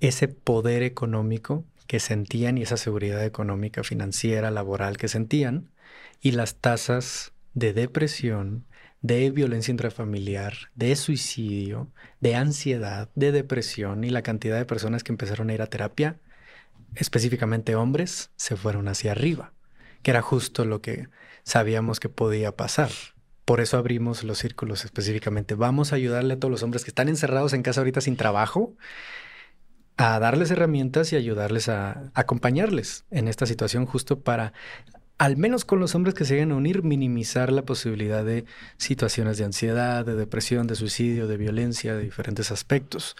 ese poder económico que sentían y esa seguridad económica, financiera, laboral que sentían y las tasas de depresión, de violencia intrafamiliar, de suicidio, de ansiedad, de depresión y la cantidad de personas que empezaron a ir a terapia, específicamente hombres, se fueron hacia arriba, que era justo lo que sabíamos que podía pasar. Por eso abrimos los círculos específicamente. Vamos a ayudarle a todos los hombres que están encerrados en casa ahorita sin trabajo a darles herramientas y ayudarles a acompañarles en esta situación justo para al menos con los hombres que se lleguen a unir, minimizar la posibilidad de situaciones de ansiedad, de depresión, de suicidio, de violencia, de diferentes aspectos.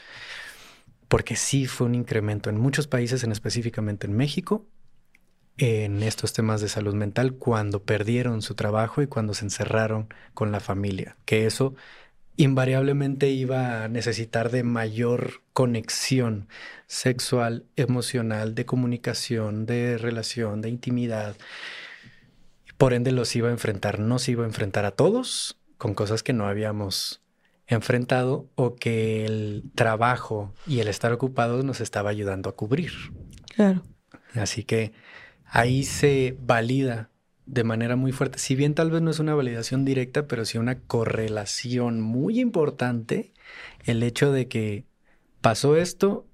Porque sí fue un incremento en muchos países, en específicamente en México, en estos temas de salud mental cuando perdieron su trabajo y cuando se encerraron con la familia. Que eso invariablemente iba a necesitar de mayor conexión sexual, emocional, de comunicación, de relación, de intimidad. Por ende los iba a enfrentar, no se iba a enfrentar a todos con cosas que no habíamos enfrentado o que el trabajo y el estar ocupados nos estaba ayudando a cubrir. Claro. Así que ahí se valida de manera muy fuerte, si bien tal vez no es una validación directa, pero sí una correlación muy importante, el hecho de que pasó esto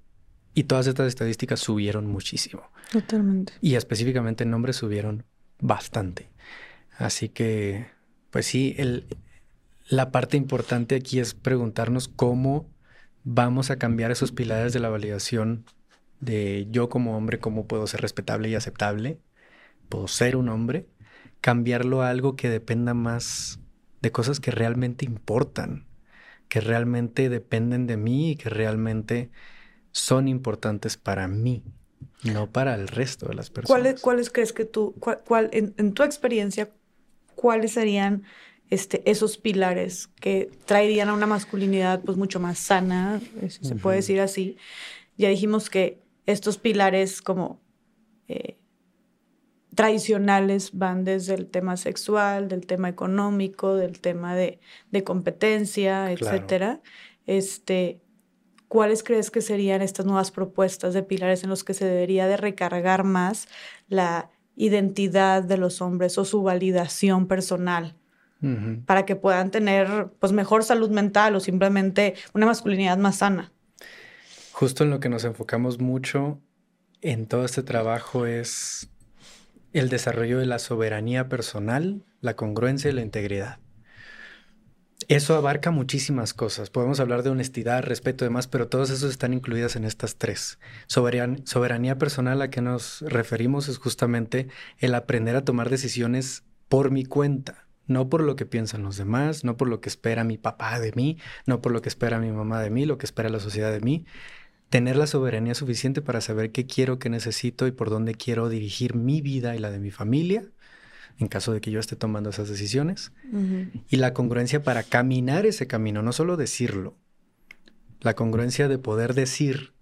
y todas estas estadísticas subieron muchísimo. Totalmente. Y específicamente en nombres subieron bastante. Así que, pues sí, el, la parte importante aquí es preguntarnos cómo vamos a cambiar esos pilares de la validación de yo como hombre, cómo puedo ser respetable y aceptable, puedo ser un hombre, cambiarlo a algo que dependa más de cosas que realmente importan, que realmente dependen de mí y que realmente son importantes para mí, no para el resto de las personas. ¿Cuáles, cuáles crees que tú, cuál, en, tu experiencia, cuáles serían este, esos pilares que traerían a una masculinidad pues mucho más sana, eh, si se puede decir así? Ya dijimos que estos pilares como eh, tradicionales van desde el tema sexual, del tema económico, del tema de, de competencia, etcétera. Este, ¿Cuáles crees que serían estas nuevas propuestas de pilares en los que se debería de recargar más la identidad de los hombres o su validación personal? para que puedan tener pues mejor salud mental o simplemente una masculinidad más sana. Justo en lo que nos enfocamos mucho en todo este trabajo es el desarrollo de la soberanía personal, la congruencia y la integridad. Eso abarca muchísimas cosas. Podemos hablar de honestidad, respeto y demás, pero todos esos están incluidas en estas tres. soberanía personal a que nos referimos es justamente el aprender a tomar decisiones por mi cuenta, no por lo que piensan los demás, no por lo que espera mi papá de mí, no por lo que espera mi mamá de mí, lo que espera la sociedad de mí. Tener la soberanía suficiente para saber qué quiero, qué necesito y por dónde quiero dirigir mi vida y la de mi familia en caso de que yo esté tomando esas decisiones. Y la congruencia para caminar ese camino, no solo decirlo. La congruencia de poder decir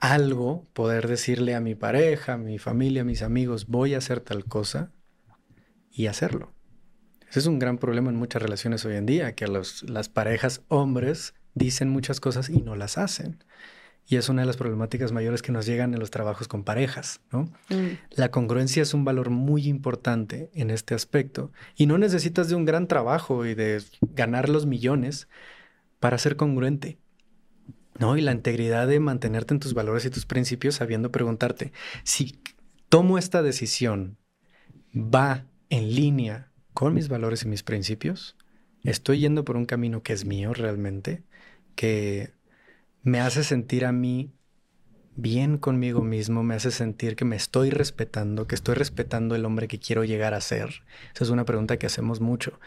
algo, poder decirle a mi pareja, a mi familia, a mis amigos, voy a hacer tal cosa y hacerlo. Ese es un gran problema en muchas relaciones hoy en día, que las parejas hombres dicen muchas cosas y no las hacen. Y es una de las problemáticas mayores que nos llegan en los trabajos con parejas, ¿no? Mm. La congruencia es un valor muy importante en este aspecto y no necesitas de un gran trabajo y de ganar los millones para ser congruente. ¿No? Y la integridad de mantenerte en tus valores y tus principios sabiendo preguntarte, si tomo esta decisión, ¿va en línea con mis valores y mis principios? ¿Estoy yendo por un camino que es mío realmente? ¿Que me hace sentir a mí bien conmigo mismo, me hace sentir que me estoy respetando, que estoy respetando el hombre que quiero llegar a ser. Esa es una pregunta que hacemos mucho.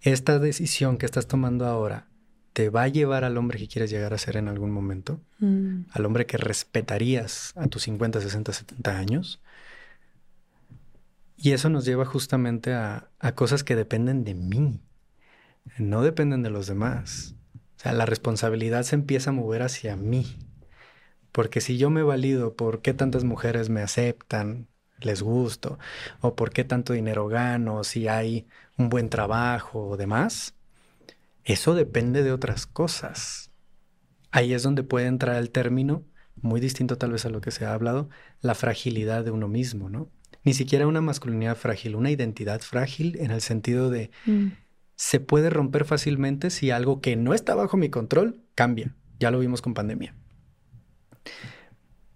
¿Esta decisión que estás tomando ahora te va a llevar al hombre que quieres llegar a ser en algún momento? Mm. ¿Al hombre que respetarías a tus 50, 60, 70 años? Y eso nos lleva justamente a, a cosas que dependen de mí, no dependen de los demás la responsabilidad se empieza a mover hacia mí. Porque si yo me valido por qué tantas mujeres me aceptan, les gusto, o por qué tanto dinero gano, si hay un buen trabajo o demás, eso depende de otras cosas. Ahí es donde puede entrar el término muy distinto tal vez a lo que se ha hablado, la fragilidad de uno mismo, ¿no? Ni siquiera una masculinidad frágil, una identidad frágil en el sentido de mm. Se puede romper fácilmente si algo que no está bajo mi control cambia. Ya lo vimos con pandemia.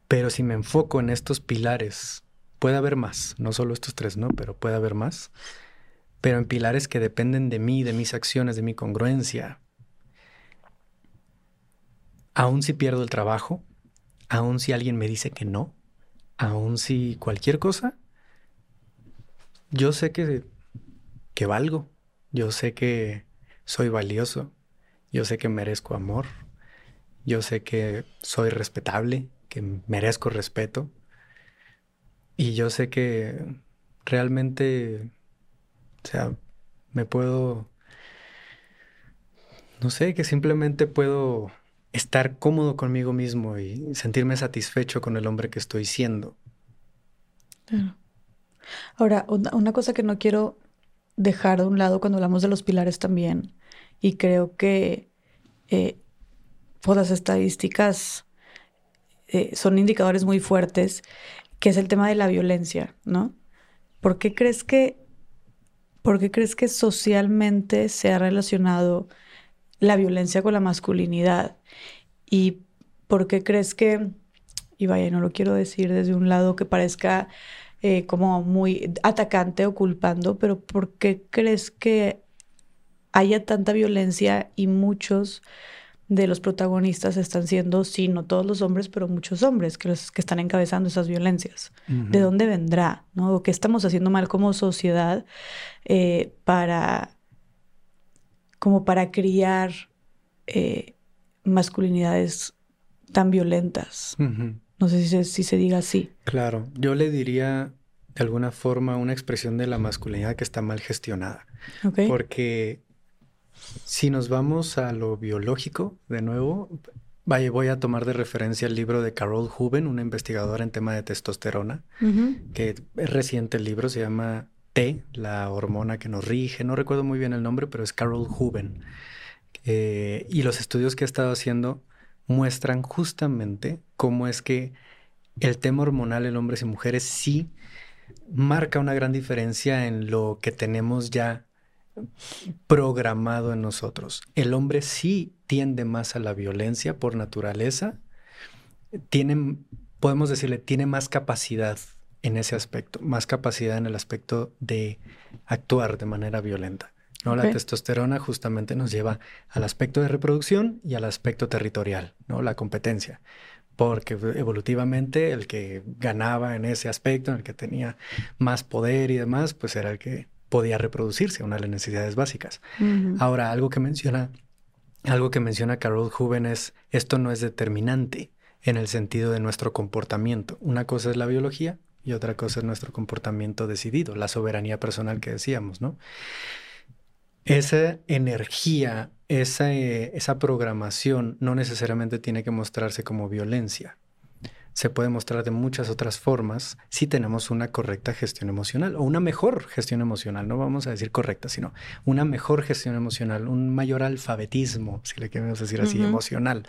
Pero si me enfoco en estos pilares, puede haber más, no solo estos tres, ¿no? Pero puede haber más. Pero en pilares que dependen de mí, de mis acciones, de mi congruencia. Aún si pierdo el trabajo, aún si alguien me dice que no, aún si cualquier cosa, yo sé que, que valgo, yo sé que soy valioso, yo sé que merezco amor, yo sé que soy respetable, que merezco respeto y yo sé que realmente, o sea, me puedo, no sé, que simplemente puedo estar cómodo conmigo mismo y sentirme satisfecho con el hombre que estoy siendo. Ahora, una, cosa que no quiero dejar de un lado cuando hablamos de los pilares también, y creo que eh, pues las estadísticas eh, son indicadores muy fuertes, que es el tema de la violencia, ¿no? ¿Por qué crees que, por qué crees que socialmente se ha relacionado la violencia con la masculinidad? ¿Y por qué crees que, y vaya, no lo quiero decir desde un lado que parezca eh, como muy atacante o culpando, pero ¿por qué crees que haya tanta violencia y muchos de los protagonistas están siendo, sí, no todos los hombres, pero muchos hombres que, que están encabezando esas violencias. ¿De dónde vendrá? ¿no? ¿O qué estamos haciendo mal como sociedad eh, para, como para criar eh, masculinidades tan violentas? No sé si se, si se diga así. Claro, yo le diría de alguna forma una expresión de la masculinidad que está mal gestionada. Porque si nos vamos a lo biológico, de nuevo, vaya, voy a tomar de referencia el libro de Carol Huben, una investigadora en tema de testosterona, que es reciente el libro, se llama T, la hormona que nos rige, no recuerdo muy bien el nombre, pero es Carol Huben. Eh, y los estudios que ha estado haciendo muestran justamente cómo es que el tema hormonal en hombres y mujeres sí marca una gran diferencia en lo que tenemos ya programado en nosotros. El hombre sí tiende más a la violencia por naturaleza, tiene, podemos decirle, tiene más capacidad en ese aspecto, más capacidad en el aspecto de actuar de manera violenta. ¿No? La testosterona justamente nos lleva al aspecto de reproducción y al aspecto territorial, ¿no? La competencia. Porque evolutivamente el que ganaba en ese aspecto, en el que tenía más poder y demás, pues era el que podía reproducirse, una de las necesidades básicas. Ahora, algo que menciona, algo que menciona Carol Huben es, esto no es determinante en el sentido de nuestro comportamiento. Una cosa es la biología y otra cosa es nuestro comportamiento decidido, la soberanía personal que decíamos, ¿no? Esa energía, esa, eh, esa programación no necesariamente tiene que mostrarse como violencia. Se puede mostrar de muchas otras formas si tenemos una correcta gestión emocional o una mejor gestión emocional. No vamos a decir correcta, sino una mejor gestión emocional, un mayor alfabetismo, si le queremos decir así, emocional.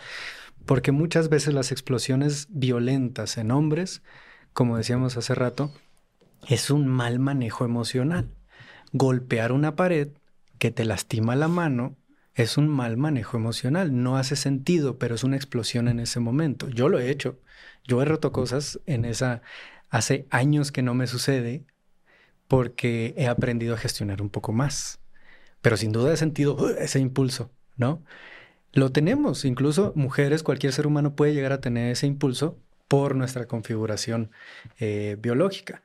Porque muchas veces las explosiones violentas en hombres, como decíamos hace rato, es un mal manejo emocional. Golpear una pared que te lastima la mano es un mal manejo emocional. No hace sentido, pero es una explosión en ese momento. Yo lo he hecho. Yo he roto cosas en esa... Hace años que no me sucede porque he aprendido a gestionar un poco más. Pero sin duda he sentido uh, ese impulso, ¿no? Lo tenemos. Incluso mujeres, cualquier ser humano puede llegar a tener ese impulso por nuestra configuración eh, biológica.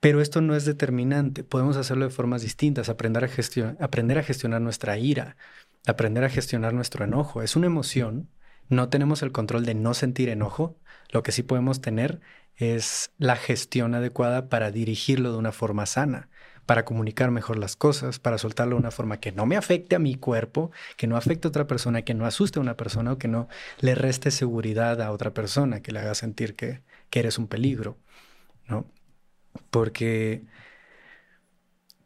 Pero esto no es determinante. Podemos hacerlo de formas distintas, aprender a, aprender a gestionar nuestra ira, aprender a gestionar nuestro enojo. Es una emoción. No tenemos el control de no sentir enojo. Lo que sí podemos tener es la gestión adecuada para dirigirlo de una forma sana, para comunicar mejor las cosas, para soltarlo de una forma que no me afecte a mi cuerpo, que no afecte a otra persona, que no asuste a una persona o que no le reste seguridad a otra persona, que le haga sentir que, que eres un peligro, ¿no? Porque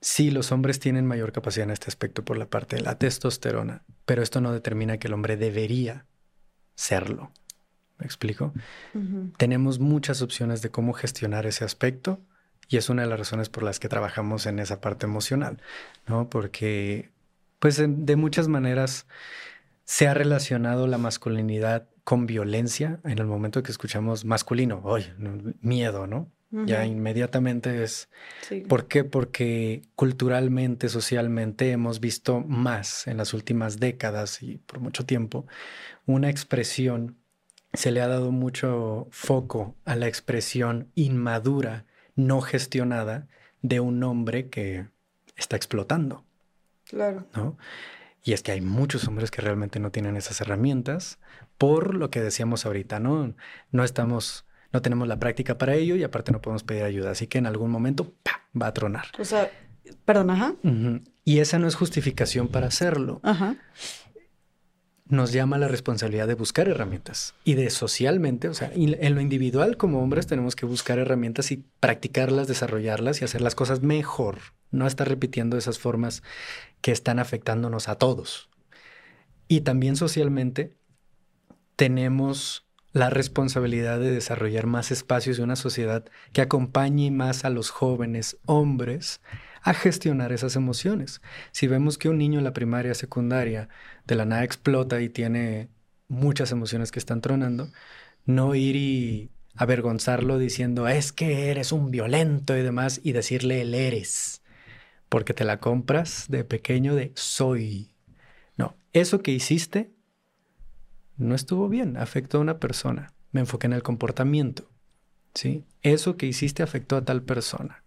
sí, los hombres tienen mayor capacidad en este aspecto por la parte de la testosterona, pero esto no determina que el hombre debería serlo. ¿Me explico? Tenemos muchas opciones de cómo gestionar ese aspecto y es una de las razones por las que trabajamos en esa parte emocional, ¿no? Porque, pues, de muchas maneras se ha relacionado la masculinidad con violencia en el momento que escuchamos masculino, oye, miedo, ¿no? Ya inmediatamente es... ¿Por qué? Porque culturalmente, socialmente hemos visto más en las últimas décadas y por mucho tiempo una expresión, se le ha dado mucho foco a la expresión inmadura, no gestionada de un hombre que está explotando. Claro. ¿No? Y es que hay muchos hombres que realmente no tienen esas herramientas por lo que decíamos ahorita, ¿no? No estamos no tenemos la práctica para ello y aparte no podemos pedir ayuda. Así que en algún momento va a tronar. O sea, perdón, ajá. Y esa no es justificación para hacerlo. Ajá. Nos llama la responsabilidad de buscar herramientas y de socialmente, o sea, en lo individual como hombres tenemos que buscar herramientas y practicarlas, desarrollarlas y hacer las cosas mejor. No estar repitiendo esas formas que están afectándonos a todos. Y también socialmente tenemos la responsabilidad de desarrollar más espacios de una sociedad que acompañe más a los jóvenes hombres a gestionar esas emociones. Si vemos que un niño en la primaria, secundaria, de la nada explota y tiene muchas emociones que están tronando, no ir y avergonzarlo diciendo es que eres un violento y demás y decirle el eres, porque te la compras de pequeño de soy. No, eso que hiciste no estuvo bien, afectó a una persona. Me enfoqué en el comportamiento. ¿sí? Eso que hiciste afectó a tal persona.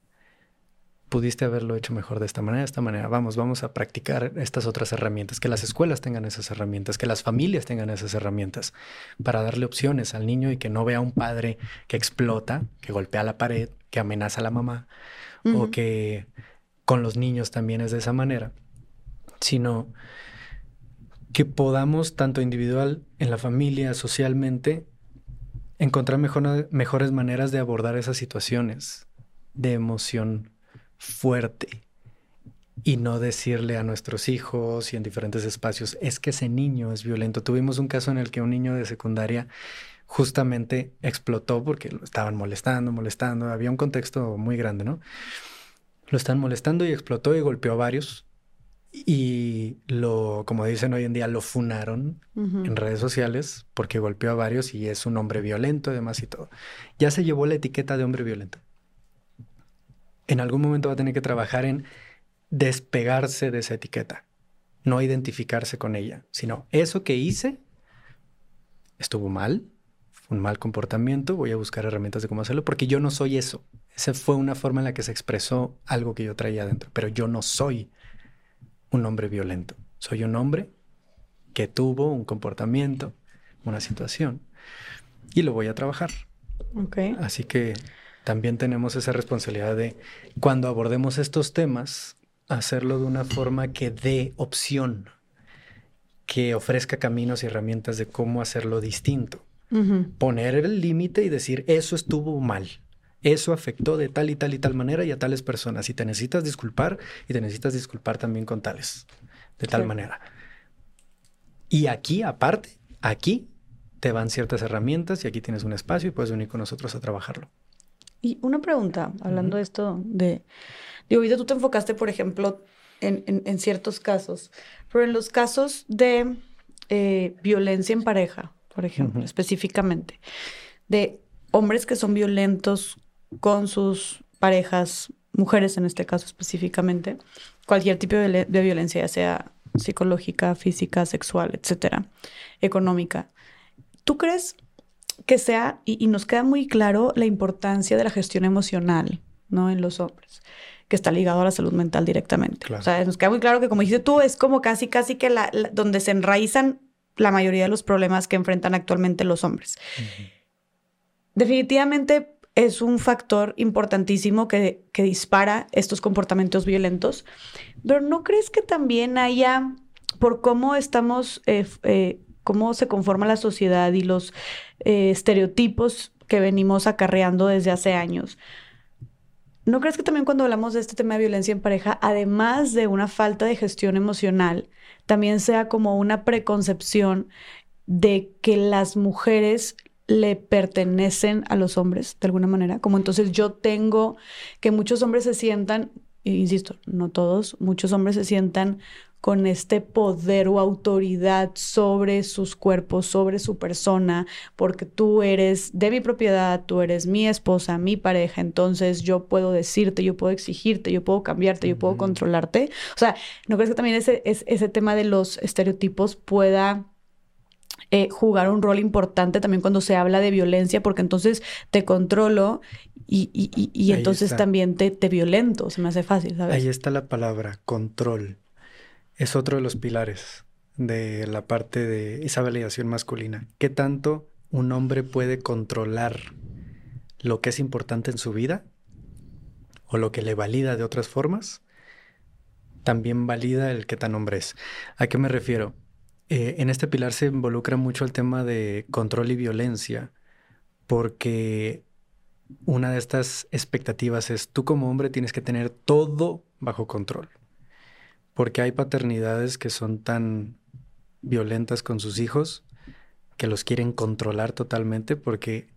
Pudiste haberlo hecho mejor de esta manera, de esta manera. Vamos, vamos a practicar estas otras herramientas, que las escuelas tengan esas herramientas, que las familias tengan esas herramientas para darle opciones al niño y que no vea a un padre que explota, que golpea la pared, que amenaza a la mamá o que con los niños también es de esa manera, sino que podamos, tanto individual, en la familia, socialmente, encontrar mejores maneras de abordar esas situaciones de emoción fuerte y no decirle a nuestros hijos y en diferentes espacios, es que ese niño es violento. Tuvimos un caso en el que un niño de secundaria justamente explotó porque lo estaban molestando, molestando, había un contexto muy grande, ¿no? Lo están molestando y explotó y golpeó a varios y lo, como dicen hoy en día, lo funaron en redes sociales porque golpeó a varios y es un hombre violento además y todo. Ya se llevó la etiqueta de hombre violento. En algún momento va a tener que trabajar en despegarse de esa etiqueta, no identificarse con ella, sino eso que hice estuvo mal, fue un mal comportamiento, voy a buscar herramientas de cómo hacerlo porque yo no soy eso. Esa fue una forma en la que se expresó algo que yo traía adentro, pero yo no soy un hombre violento. Soy un hombre que tuvo un comportamiento, una situación, y lo voy a trabajar. Okay. Así que también tenemos esa responsabilidad de, cuando abordemos estos temas, hacerlo de una forma que dé opción, que ofrezca caminos y herramientas de cómo hacerlo distinto. Poner el límite y decir, eso estuvo mal, eso afectó de tal y tal y tal manera y a tales personas. Y te necesitas disculpar y te necesitas disculpar también con tales, de tal manera. Y aquí, aparte, aquí te van ciertas herramientas y aquí tienes un espacio y puedes venir con nosotros a trabajarlo. Y una pregunta, hablando de esto de... Digo, ahorita tú te enfocaste, por ejemplo, en, ciertos casos, pero en los casos de eh, violencia en pareja, por ejemplo, específicamente, de hombres que son violentos con sus parejas, mujeres en este caso específicamente, cualquier tipo de, violencia, ya sea psicológica, física, sexual, etcétera, económica. ¿Tú crees que sea, y, nos queda muy claro la importancia de la gestión emocional, ¿no? En los hombres, que está ligado a la salud mental directamente. O sea, nos queda muy claro que, como dijiste tú, es como casi, casi que la, donde se enraizan la mayoría de los problemas que enfrentan actualmente los hombres. Definitivamente es un factor importantísimo que, dispara estos comportamientos violentos. Pero ¿no crees que también haya, por cómo estamos, eh, eh, cómo se conforma la sociedad y los eh, estereotipos que venimos acarreando desde hace años? ¿No crees que también cuando hablamos de este tema de violencia en pareja, además de una falta de gestión emocional, también sea como una preconcepción de que las mujeres le pertenecen a los hombres de alguna manera. Como entonces yo tengo que muchos hombres se sientan, insisto, no todos, muchos hombres se sientan con este poder o autoridad sobre sus cuerpos, sobre su persona, porque tú eres de mi propiedad, tú eres mi esposa, mi pareja, entonces yo puedo decirte, yo puedo exigirte, yo puedo cambiarte, yo puedo controlarte. O sea, ¿no crees que también ese, ese tema de los estereotipos pueda... Eh, jugar un rol importante también cuando se habla de violencia, porque entonces te controlo y, y, y, entonces también te, te violento, se me hace fácil, ¿sabes? Ahí está la palabra, control es otro de los pilares de la parte de esa validación masculina. ¿Qué tanto un hombre puede controlar lo que es importante en su vida o lo que le valida de otras formas? También valida el qué tan hombre es. ¿A qué me refiero? Eh, en este pilar se involucra mucho el tema de control y violencia, porque una de estas expectativas es tú como hombre tienes que tener todo bajo control porque hay paternidades que son tan violentas con sus hijos que los quieren controlar totalmente porque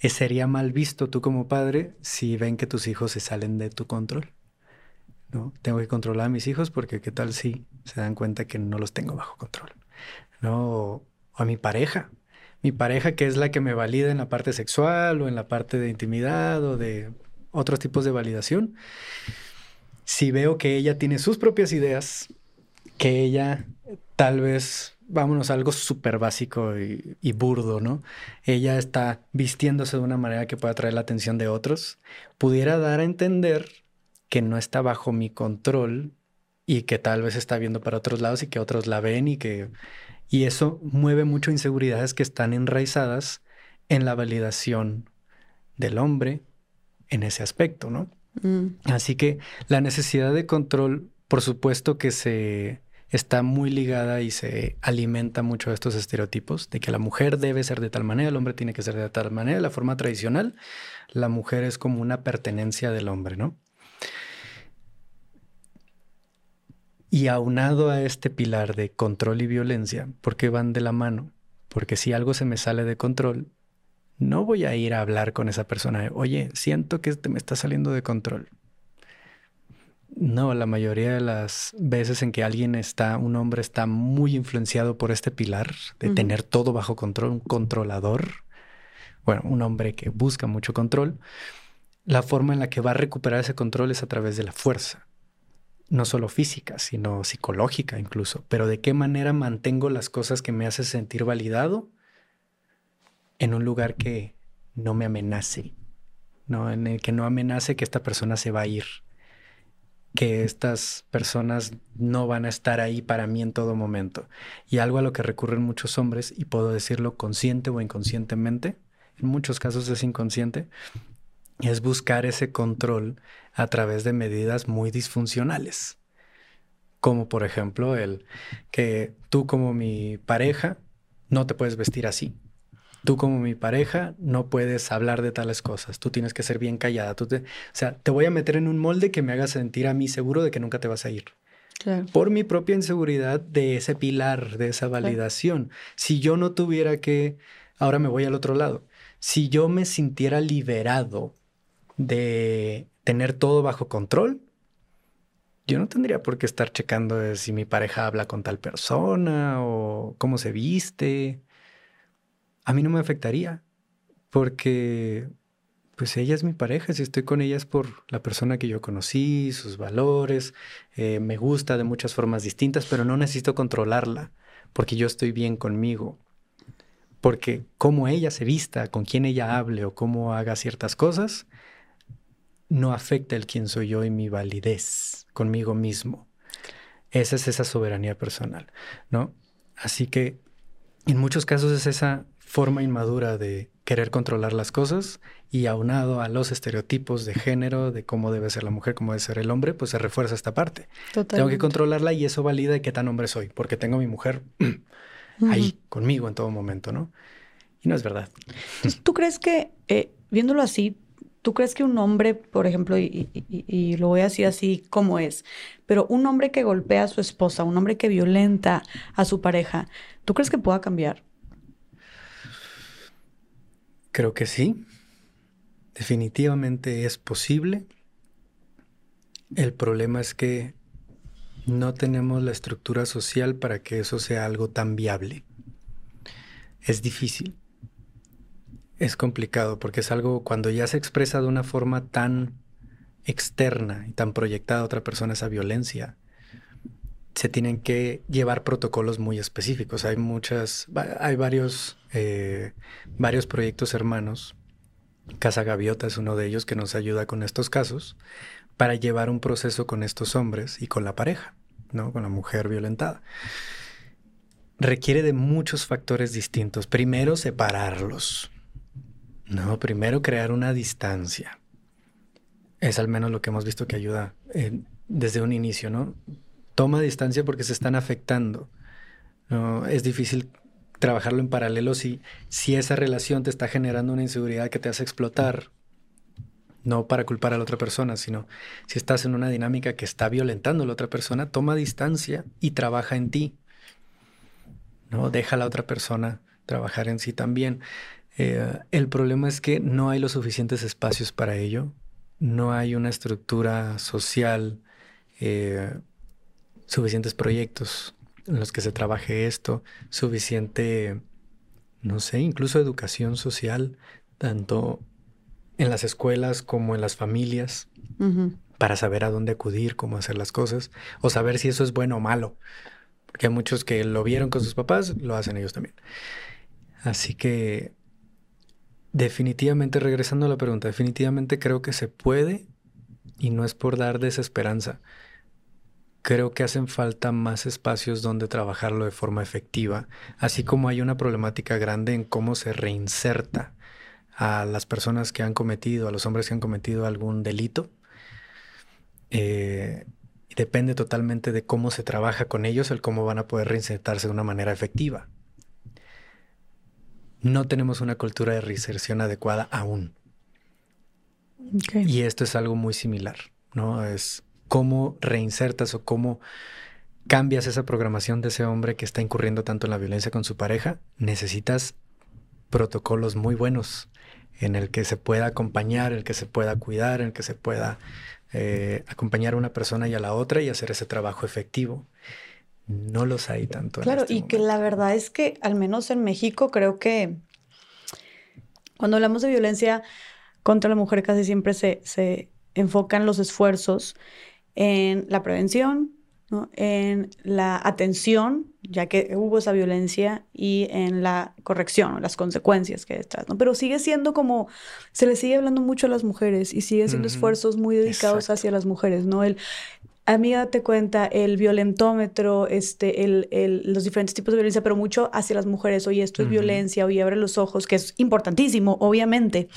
sería mal visto tú como padre si ven que tus hijos se salen de tu control. ¿no? Tengo que controlar a mis hijos porque qué tal si se dan cuenta que no los tengo bajo control. ¿no? O, a mi pareja. Mi pareja que es la que me valida en la parte sexual o en la parte de intimidad o de otros tipos de validación si veo que ella tiene sus propias ideas, que ella tal vez, vámonos algo súper básico y, burdo, ¿no? Ella está vistiéndose de una manera que pueda atraer la atención de otros, pudiera dar a entender que no está bajo mi control y que tal vez está viendo para otros lados y que otros la ven y que... Y eso mueve mucho inseguridades que están enraizadas en la validación del hombre en ese aspecto, ¿no? Mm. Así que la necesidad de control, por supuesto que se está muy ligada y se alimenta mucho de estos estereotipos de que la mujer debe ser de tal manera, el hombre tiene que ser de tal manera. La forma tradicional, la mujer es como una pertenencia del hombre, ¿no? Y aunado a este pilar de control y violencia, ¿por qué van de la mano? Porque si algo se me sale de control, no voy a ir a hablar con esa persona. Oye, siento que te me está saliendo de control. No, la mayoría de las veces en que alguien está, un hombre está muy influenciado por este pilar de tener todo bajo control, un controlador, bueno, un hombre que busca mucho control, la forma en la que va a recuperar ese control es a través de la fuerza, no solo física, sino psicológica incluso, pero de qué manera mantengo las cosas que me hacen sentir validado en un lugar que no me amenace, ¿no? En el que no amenace que esta persona se va a ir, que estas personas no van a estar ahí para mí en todo momento. Y algo a lo que recurren muchos hombres, y puedo decirlo consciente o inconscientemente, en muchos casos es inconsciente, es buscar ese control a través de medidas muy disfuncionales. Como por ejemplo el que tú como mi pareja no te puedes vestir así tú como mi pareja no puedes hablar de tales cosas, tú tienes que ser bien callada, tú te, o sea, te voy a meter en un molde que me haga sentir a mí seguro de que nunca te vas a ir. Por mi propia inseguridad de ese pilar, de esa validación. Si yo no tuviera que, ahora me voy al otro lado, si yo me sintiera liberado de tener todo bajo control, yo no tendría por qué estar checando si mi pareja habla con tal persona o cómo se viste a mí no me afectaría porque pues ella es mi pareja, si estoy con ella es por la persona que yo conocí, sus valores, eh, me gusta de muchas formas distintas, pero no necesito controlarla porque yo estoy bien conmigo. Porque cómo ella se vista, con quién ella hable o cómo haga ciertas cosas, no afecta el quién soy yo y mi validez conmigo mismo. Esa es esa soberanía personal, ¿no? Así que en muchos casos es esa forma inmadura de querer controlar las cosas y aunado a los estereotipos de género, de cómo debe ser la mujer, cómo debe ser el hombre, pues se refuerza esta parte. Tengo que controlarla y eso valida qué tan hombre soy, porque tengo a mi mujer ahí conmigo en todo momento, ¿no? Y no es verdad. ¿tú crees que, eh, viéndolo así, tú crees que un hombre, por ejemplo, y, lo voy a decir así como es, pero un hombre que golpea a su esposa, un hombre que violenta a su pareja, ¿tú crees que pueda cambiar? Creo que sí. Definitivamente es posible. El problema es que no tenemos la estructura social para que eso sea algo tan viable. Es difícil. Es complicado porque es algo cuando ya se expresa de una forma tan externa y tan proyectada a otra persona esa violencia, se tienen que llevar protocolos muy específicos. Hay muchas, hay varios, eh, varios proyectos hermanos. Casa Gaviota es uno de ellos que nos ayuda con estos casos para llevar un proceso con estos hombres y con la pareja, ¿no? Con la mujer violentada. Requiere de muchos factores distintos. Primero, separarlos. No, primero crear una distancia. Es al menos lo que hemos visto que ayuda eh, desde un inicio, ¿no? toma distancia porque se están afectando. Es difícil trabajarlo en paralelo si, si esa relación te está generando una inseguridad que te hace explotar, no para culpar a la otra persona, sino si estás en una dinámica que está violentando a la otra persona, toma distancia y trabaja en ti. ¿no? Deja a la otra persona trabajar en sí también. Eh, el problema es que no hay los suficientes espacios para ello, no hay una estructura social eh, suficientes proyectos en los que se trabaje esto, suficiente, no sé, incluso educación social, tanto en las escuelas como en las familias, para saber a dónde acudir, cómo hacer las cosas, o saber si eso es bueno o malo. Porque hay muchos que lo vieron con sus papás, lo hacen ellos también. Así que, definitivamente, regresando a la pregunta, definitivamente creo que se puede y no es por dar desesperanza creo que hacen falta más espacios donde trabajarlo de forma efectiva, así como hay una problemática grande en cómo se reinserta a las personas que han cometido, a los hombres que han cometido algún delito. Eh, depende totalmente de cómo se trabaja con ellos, el cómo van a poder reinsertarse de una manera efectiva. No tenemos una cultura de reinserción adecuada aún. Y esto es algo muy similar, ¿no? Es cómo reinsertas o cómo cambias esa programación de ese hombre que está incurriendo tanto en la violencia con su pareja, necesitas protocolos muy buenos en el que se pueda acompañar, en el que se pueda cuidar, en el que se pueda eh, acompañar a una persona y a la otra y hacer ese trabajo efectivo. No los hay tanto. Claro, este y que la verdad es que al menos en México creo que cuando hablamos de violencia contra la mujer casi siempre se, se enfocan los esfuerzos en la prevención, en la atención, ya que hubo esa violencia, y en la corrección, las consecuencias que hay detrás, ¿no? Pero sigue siendo como, se le sigue hablando mucho a las mujeres y sigue siendo esfuerzos muy dedicados hacia las mujeres, ¿no? El, amiga, date cuenta, el violentómetro, este, el, el, los diferentes tipos de violencia, pero mucho hacia las mujeres, oye, esto es violencia, oye, abre los ojos, que es importantísimo, obviamente.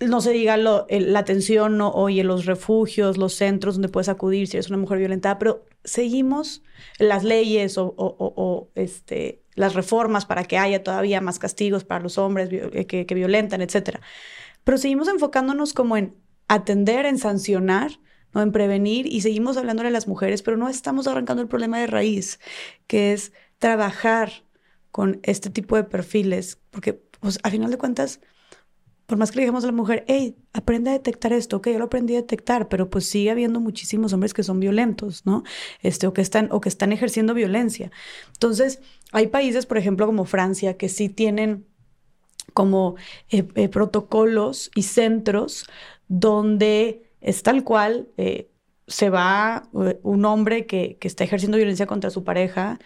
No se diga lo, la atención, no, oye, los refugios, los centros donde puedes acudir si eres una mujer violentada, pero seguimos las leyes o, este, las reformas para que haya todavía más castigos para los hombres eh, que, que violentan, etc. Pero seguimos enfocándonos como en atender, en sancionar, ¿no? en prevenir y seguimos hablando de las mujeres, pero no estamos arrancando el problema de raíz, que es trabajar con este tipo de perfiles, porque pues, a final de cuentas por más que le digamos a la mujer, hey, aprende a detectar esto, ok, yo lo aprendí a detectar, pero pues sigue habiendo muchísimos hombres que son violentos, ¿no? Este, o que están, o que están ejerciendo violencia. Entonces, hay países, por ejemplo, como Francia, que sí tienen como eh, eh, protocolos y centros donde es tal cual, eh, se va un hombre que, que, está ejerciendo violencia contra su pareja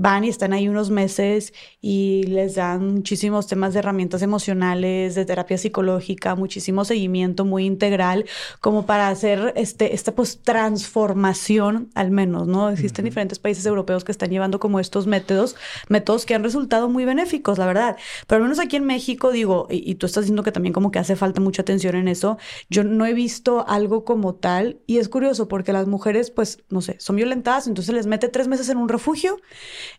van y están ahí unos meses y les dan muchísimos temas de herramientas emocionales, de terapia psicológica, muchísimo seguimiento muy integral, como para hacer este, esta pues transformación al menos, ¿no? Existen diferentes países europeos que están llevando como estos métodos, métodos que han resultado muy benéficos, la verdad. Pero al menos aquí en México, digo, y, y tú estás diciendo que también como que hace falta mucha atención en eso, yo no he visto algo como tal y es curioso porque las mujeres, pues, no sé, son violentadas, entonces les mete tres meses en un refugio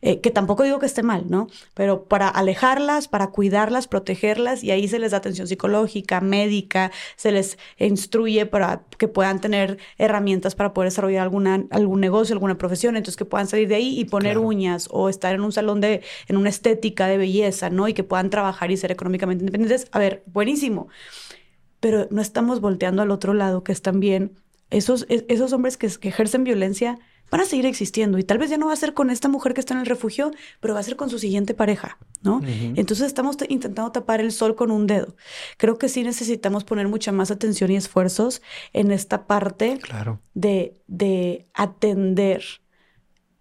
eh, que tampoco digo que esté mal, ¿no? Pero para alejarlas, para cuidarlas, protegerlas, y ahí se les da atención psicológica, médica, se les instruye para que puedan tener herramientas para poder desarrollar alguna, algún negocio, alguna profesión, entonces que puedan salir de ahí y poner uñas o estar en un salón de, en una estética de belleza, ¿no? Y que puedan trabajar y ser económicamente independientes. A ver, buenísimo. Pero no estamos volteando al otro lado, que es también esos, esos hombres que, ejercen violencia van a seguir existiendo y tal vez ya no va a ser con esta mujer que está en el refugio, pero va a ser con su siguiente pareja, ¿no? Entonces estamos intentando tapar el sol con un dedo. Creo que sí necesitamos poner mucha más atención y esfuerzos en esta parte claro. de, de atender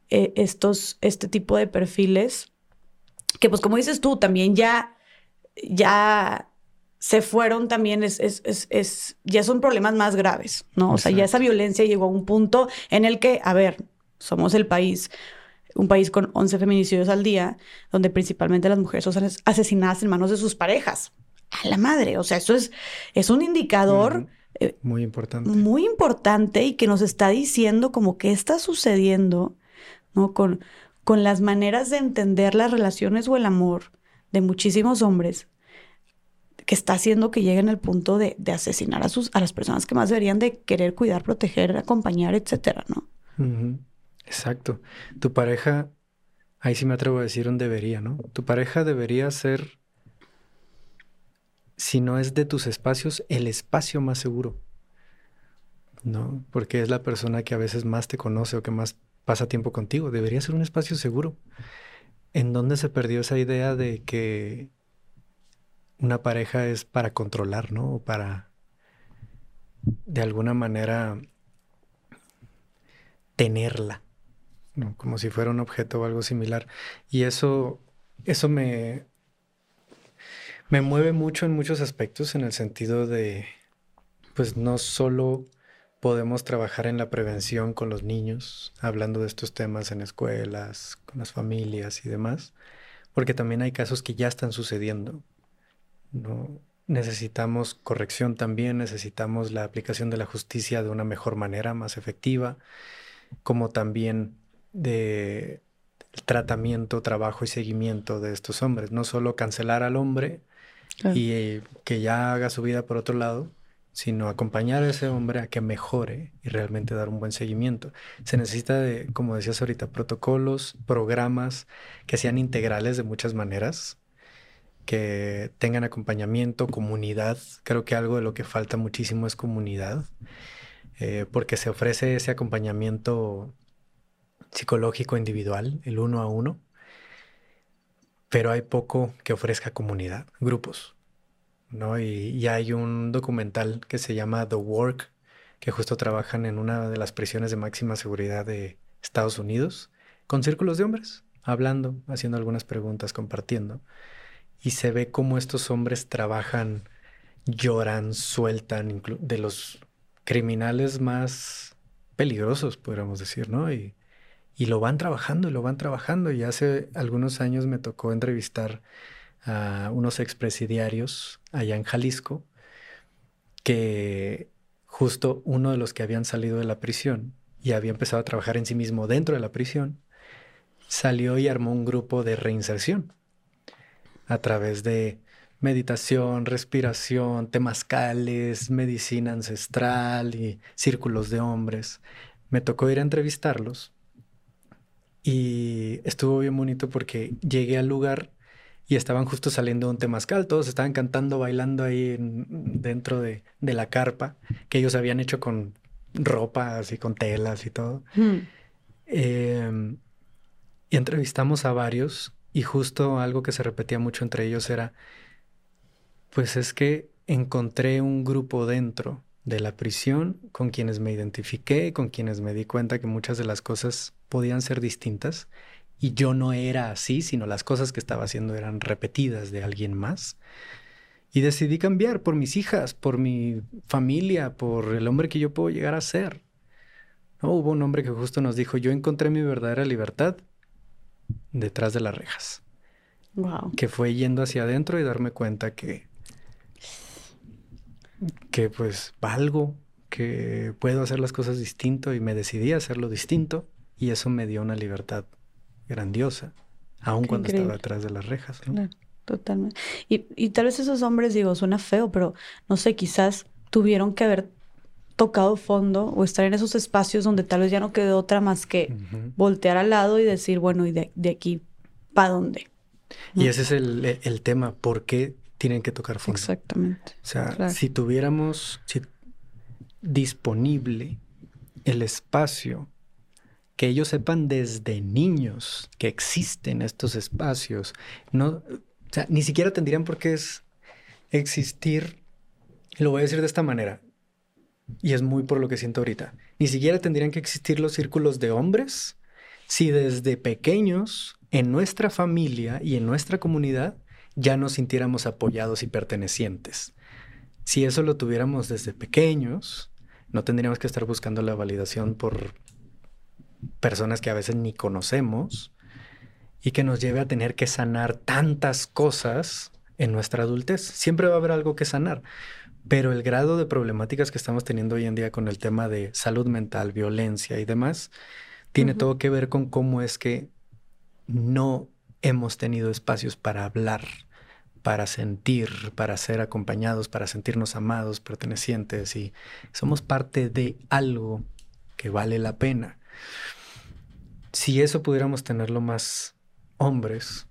eh, estos, este tipo de perfiles que pues como dices tú, también ya, ya se fueron también, es, es, es, ya son problemas más graves, ¿no? O sea, ya esa violencia llegó a un punto en el que, a ver, somos el país, un país con 11 feminicidios al día, donde principalmente las mujeres son asesinadas en manos de sus parejas. A la madre, o sea, eso es, es un indicador... Eh, muy importante. Muy importante y que nos está diciendo como qué está sucediendo, ¿no? Con, con las maneras de entender las relaciones o el amor de muchísimos hombres que está haciendo que lleguen al punto de, asesinar a, sus, a las personas que más deberían de querer cuidar, proteger, acompañar, etcétera, ¿no? Exacto. Tu pareja, ahí sí me atrevo a decir un debería, ¿no? Tu pareja debería ser, si no es de tus espacios, el espacio más seguro, ¿no? Porque es la persona que a veces más te conoce o que más pasa tiempo contigo. Debería ser un espacio seguro. ¿En dónde se perdió esa idea de que una pareja es para controlar, ¿no? O para, de alguna manera, tenerla, ¿no? Como si fuera un objeto o algo similar. Y eso, eso me, me mueve mucho en muchos aspectos, en el sentido de, pues no solo podemos trabajar en la prevención con los niños, hablando de estos temas en escuelas, con las familias y demás, porque también hay casos que ya están sucediendo ¿no? Necesitamos corrección también, necesitamos la aplicación de la justicia de una mejor manera, más efectiva, como también de tratamiento, trabajo y seguimiento de estos hombres. No solo cancelar al hombre y eh, que ya haga su vida por otro lado, sino acompañar a ese hombre a que mejore y realmente dar un buen seguimiento. Se necesita de, como decías ahorita, protocolos, programas que sean integrales de muchas maneras, que tengan acompañamiento, comunidad. Creo que algo de lo que falta muchísimo es comunidad, eh, porque se ofrece ese acompañamiento psicológico individual, el uno a uno, pero hay poco que ofrezca comunidad, grupos. ¿no? Y, y hay un documental que se llama The Work, que justo trabajan en una de las prisiones de máxima seguridad de Estados Unidos, con círculos de hombres, hablando, haciendo algunas preguntas, compartiendo y se ve cómo estos hombres trabajan, lloran, sueltan, de los criminales más peligrosos, podríamos decir, ¿no? Y, y lo van trabajando lo van trabajando. Y hace algunos años me tocó entrevistar a unos expresidiarios allá en Jalisco, que justo uno de los que habían salido de la prisión y había empezado a trabajar en sí mismo dentro de la prisión, salió y armó un grupo de reinserción a través de meditación, respiración, temazcales, medicina ancestral y círculos de hombres. Me tocó ir a entrevistarlos y estuvo bien bonito porque llegué al lugar y estaban justo saliendo de un temazcal, todos estaban cantando, bailando ahí dentro de, la carpa que ellos habían hecho con ropas y con telas y todo. Em, y entrevistamos a varios y justo algo que se repetía mucho entre ellos era, pues es que encontré un grupo dentro de la prisión con quienes me identifiqué, con quienes me di cuenta que muchas de las cosas podían ser distintas y yo no era así, sino las cosas que estaba haciendo eran repetidas de alguien más. Y decidí cambiar por mis hijas, por mi familia, por el hombre que yo puedo llegar a ser. ¿No? Hubo un hombre que justo nos dijo, yo encontré mi verdadera libertad detrás de las rejas. Wow. Que fue yendo hacia adentro y darme cuenta que, que pues valgo, que puedo hacer las cosas distinto y me decidí a hacerlo distinto y eso me dio una libertad grandiosa, aun cuando estaba detrás de las rejas. totalmente. Y, y tal vez esos hombres, digo, suena feo, pero no sé, quizás tuvieron que haber tocado fondo o estar en esos espacios donde tal vez ya no quedó otra más que voltear al lado y decir, bueno, ¿y de, aquí para dónde? Y ese es el, tema, ¿por qué tienen que tocar fondo? Exactamente. O sea, si tuviéramos disponible el espacio, que ellos sepan desde niños que existen estos espacios, no, o sea, ni siquiera tendrían por qué existir, lo voy a decir de esta manera, y es muy por lo que siento ahorita. Ni siquiera tendrían que existir los círculos de hombres si desde pequeños en nuestra familia y en nuestra comunidad ya nos sintiéramos apoyados y pertenecientes. Si eso lo tuviéramos desde pequeños, no tendríamos que estar buscando la validación por personas que a veces ni conocemos y que nos lleve a tener que sanar tantas cosas en nuestra adultez. Siempre va a haber algo que sanar. Pero el grado de problemáticas que estamos teniendo hoy en día con el tema de salud mental, violencia y demás, tiene todo que ver con cómo es que no hemos tenido espacios para hablar, para sentir, para ser acompañados, para sentirnos amados, pertenecientes y somos parte de algo que vale la pena. Si eso pudiéramos tenerlo más hombres,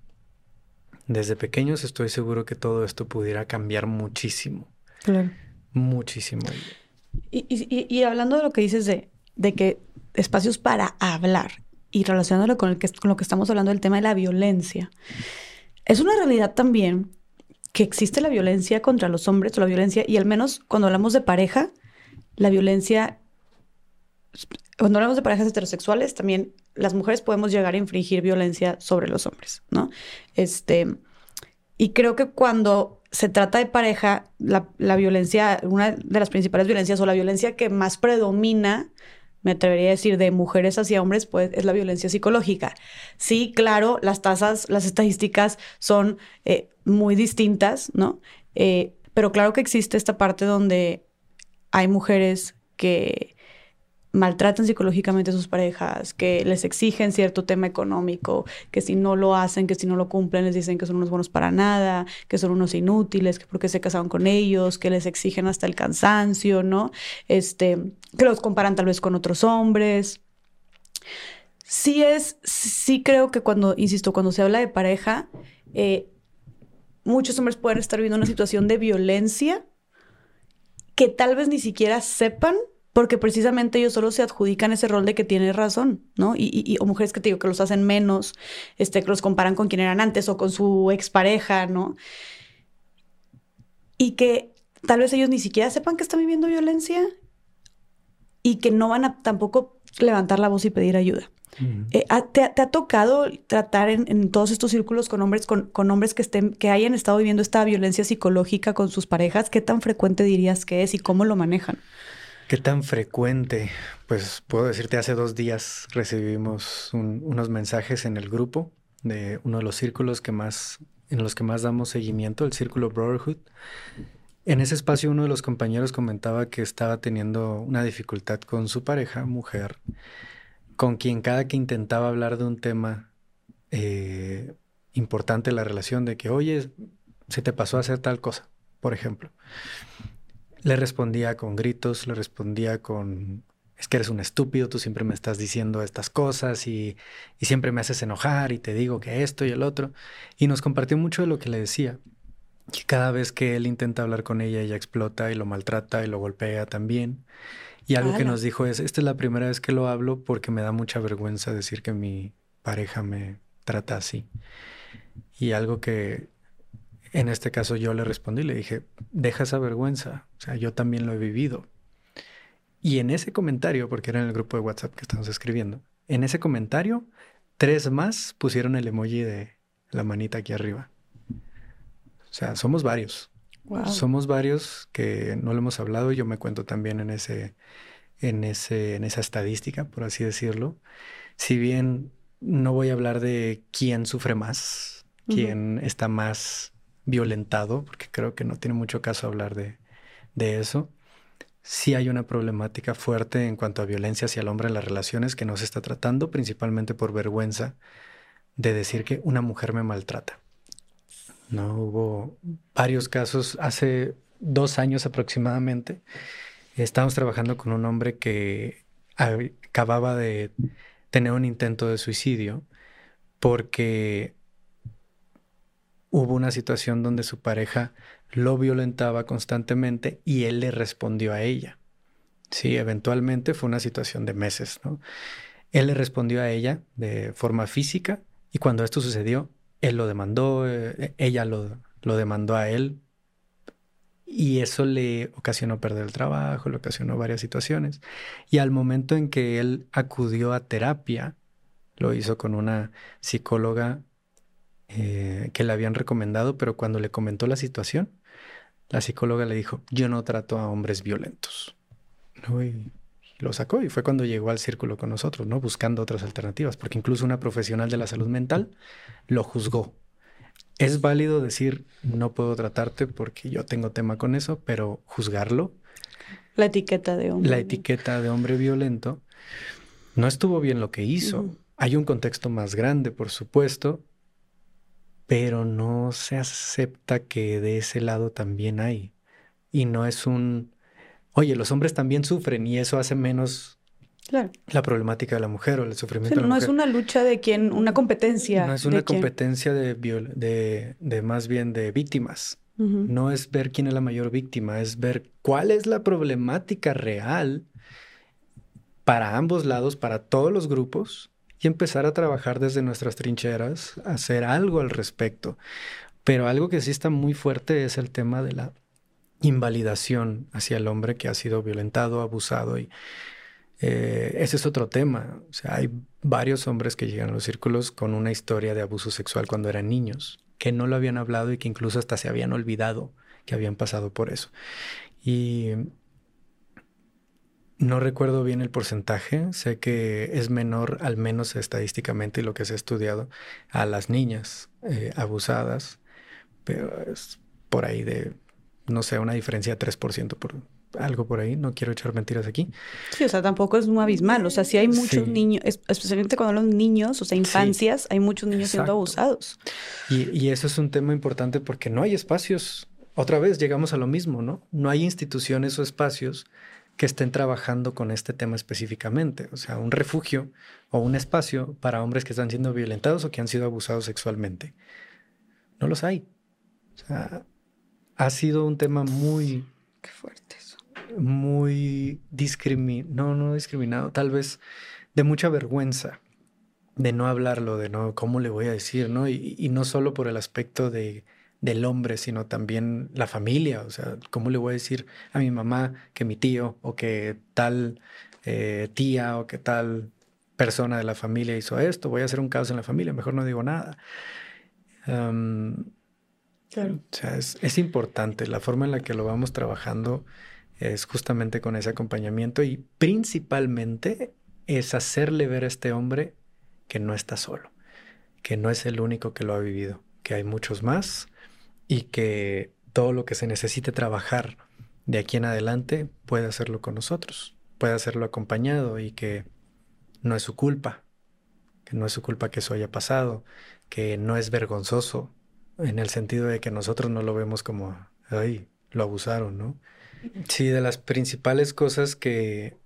desde pequeños estoy seguro que todo esto pudiera cambiar muchísimo. Claro. Muchísimo. Y, hablando de lo que dices de, de, que espacios para hablar y relacionándolo con, el que, con lo que estamos hablando del tema de la violencia, es una realidad también que existe la violencia contra los hombres o la violencia, y al menos cuando hablamos de pareja, la violencia, cuando hablamos de parejas heterosexuales, también las mujeres podemos llegar a infringir violencia sobre los hombres, ¿no? Este, y creo que cuando se trata de pareja, la, violencia, una de las principales violencias o la violencia que más predomina, me atrevería a decir, de mujeres hacia hombres, pues es la violencia psicológica. Sí, claro, las tasas, las estadísticas son eh, muy distintas, ¿no? Eh, pero claro que existe esta parte donde hay mujeres que maltratan psicológicamente a sus parejas, que les exigen cierto tema económico, que si no lo hacen, que si no lo cumplen, les dicen que son unos buenos para nada, que son unos inútiles, que porque se casaron con ellos, que les exigen hasta el cansancio, ¿no? Este, que los comparan tal vez con otros hombres. Sí es, sí creo que cuando, insisto, cuando se habla de pareja, eh, muchos hombres pueden estar viviendo una situación de violencia que tal vez ni siquiera sepan porque precisamente ellos solo se adjudican ese rol de que tiene razón, ¿no? Y, o mujeres que te digo que los hacen menos, este, que los comparan con quien eran antes o con su expareja, ¿no? Y que tal vez ellos ni siquiera sepan que están viviendo violencia y que no van a tampoco levantar la voz y pedir ayuda. Eh, ¿te, ha tocado tratar en, todos estos círculos con hombres, con, con, hombres que, estén, que hayan estado viviendo esta violencia psicológica con sus parejas? ¿Qué tan frecuente dirías que es y cómo lo manejan? ¿Qué tan frecuente? Pues puedo decirte, hace dos días recibimos unos mensajes en el grupo de uno de los círculos que más, en los que más damos seguimiento, el círculo Brotherhood. En ese espacio uno de los compañeros comentaba que estaba teniendo una dificultad con su pareja, mujer, con quien cada que intentaba hablar de un tema eh, importante la relación, de que, oye, se te pasó a hacer tal cosa, por ejemplo. Le respondía con gritos, le respondía con, es que eres un estúpido, tú siempre me estás diciendo estas cosas y, siempre me haces enojar y te digo que esto y el otro. Y nos compartió mucho de lo que le decía, que cada vez que él intenta hablar con ella, ella explota y lo maltrata y lo golpea también. Y algo que nos dijo es, esta es la primera vez que lo hablo porque me da mucha vergüenza decir que mi pareja me trata así. Y algo que en este caso yo le respondí y le dije, deja esa vergüenza, o sea, yo también lo he vivido. Y en ese comentario, porque era en el grupo de WhatsApp que estamos escribiendo, en ese comentario, tres más pusieron el emoji de la manita aquí arriba. O sea, somos varios. Somos varios que no lo hemos hablado. Yo me cuento también en ese, en ese, en esa estadística, por así decirlo. Si bien no voy a hablar de quién sufre más, quién está más violentado, porque creo que no tiene mucho caso hablar de, eso. Sí hay una problemática fuerte en cuanto a violencia hacia el hombre en las relaciones que no se está tratando, principalmente por vergüenza de decir que una mujer me maltrata. No hubo varios casos hace dos años aproximadamente. Estábamos trabajando con un hombre que acababa de tener un intento de suicidio porque hubo una situación donde su pareja lo violentaba constantemente y él le respondió a ella. Sí, eventualmente fue una situación de meses. Él le respondió a ella de forma física y cuando esto sucedió, él lo demandó, eh, ella lo, lo demandó a él y eso le ocasionó perder el trabajo, le ocasionó varias situaciones. Y al momento en que él acudió a terapia, lo hizo con una psicóloga eh, que le habían recomendado, pero cuando le comentó la situación, la psicóloga le dijo, yo no trato a hombres violentos. Y lo sacó y fue cuando llegó al círculo con nosotros, ¿no? Buscando otras alternativas, porque incluso una profesional de la salud mental lo juzgó. Es válido decir, no puedo tratarte porque yo tengo tema con eso, pero juzgarlo. La etiqueta de hombre. La etiqueta de hombre violento. No estuvo bien lo que hizo. Hay un contexto más grande, por supuesto, pero no se acepta que de ese lado también hay. Y no es un, oye, los hombres también sufren y eso hace menos la problemática de la mujer o el sufrimiento de la no mujer. No es una lucha de quien, una competencia. No es una competencia de, de, de, más bien de víctimas. No es ver quién es la mayor víctima, es ver cuál es la problemática real para ambos lados, para todos los grupos, y empezar a trabajar desde nuestras trincheras, hacer algo al respecto. Pero algo que sí está muy fuerte es el tema de la invalidación hacia el hombre que ha sido violentado, abusado y eh, ese es otro tema. O sea, hay varios hombres que llegan a los círculos con una historia de abuso sexual cuando eran niños, que no lo habían hablado y que incluso hasta se habían olvidado que habían pasado por eso. Y no recuerdo bien el porcentaje, sé que es menor, al menos estadísticamente, y lo que se ha estudiado, a las niñas eh, abusadas, pero es por ahí de, no sé, una diferencia de 3% por algo por ahí, no quiero echar mentiras aquí. Sí, o sea, tampoco es muy abismal, o sea, sí hay muchos niños, especialmente cuando los niños, o sea, infancias, hay muchos niños siendo abusados. Y, y eso es un tema importante porque no hay espacios, otra vez llegamos a lo mismo, ¿no? No hay instituciones o espacios que estén trabajando con este tema específicamente. O sea, un refugio o un espacio para hombres que están siendo violentados o que han sido abusados sexualmente. No los hay. O sea, ha sido un tema muy... Qué fuerte eso. Muy discriminado, no, no discriminado, tal vez de mucha vergüenza de no hablarlo, de no, ¿cómo le voy a decir? ¿no? y no solo por el aspecto de del hombre, sino también la familia. O sea, ¿cómo le voy a decir a mi mamá que mi tío o que tal eh, tía o que tal persona de la familia hizo esto? Voy a hacer un caos en la familia, mejor no digo nada. claro. O sea, es, es, importante. La forma en la que lo vamos trabajando es justamente con ese acompañamiento y principalmente es hacerle ver a este hombre que no está solo, que no es el único que lo ha vivido, que hay muchos más y que todo lo que se necesite trabajar de aquí en adelante puede hacerlo con nosotros, puede hacerlo acompañado y que no es su culpa, que no es su culpa que eso haya pasado, que no es vergonzoso en el sentido de que nosotros no lo vemos como, ay, lo abusaron, ¿no? Sí, de las principales cosas que,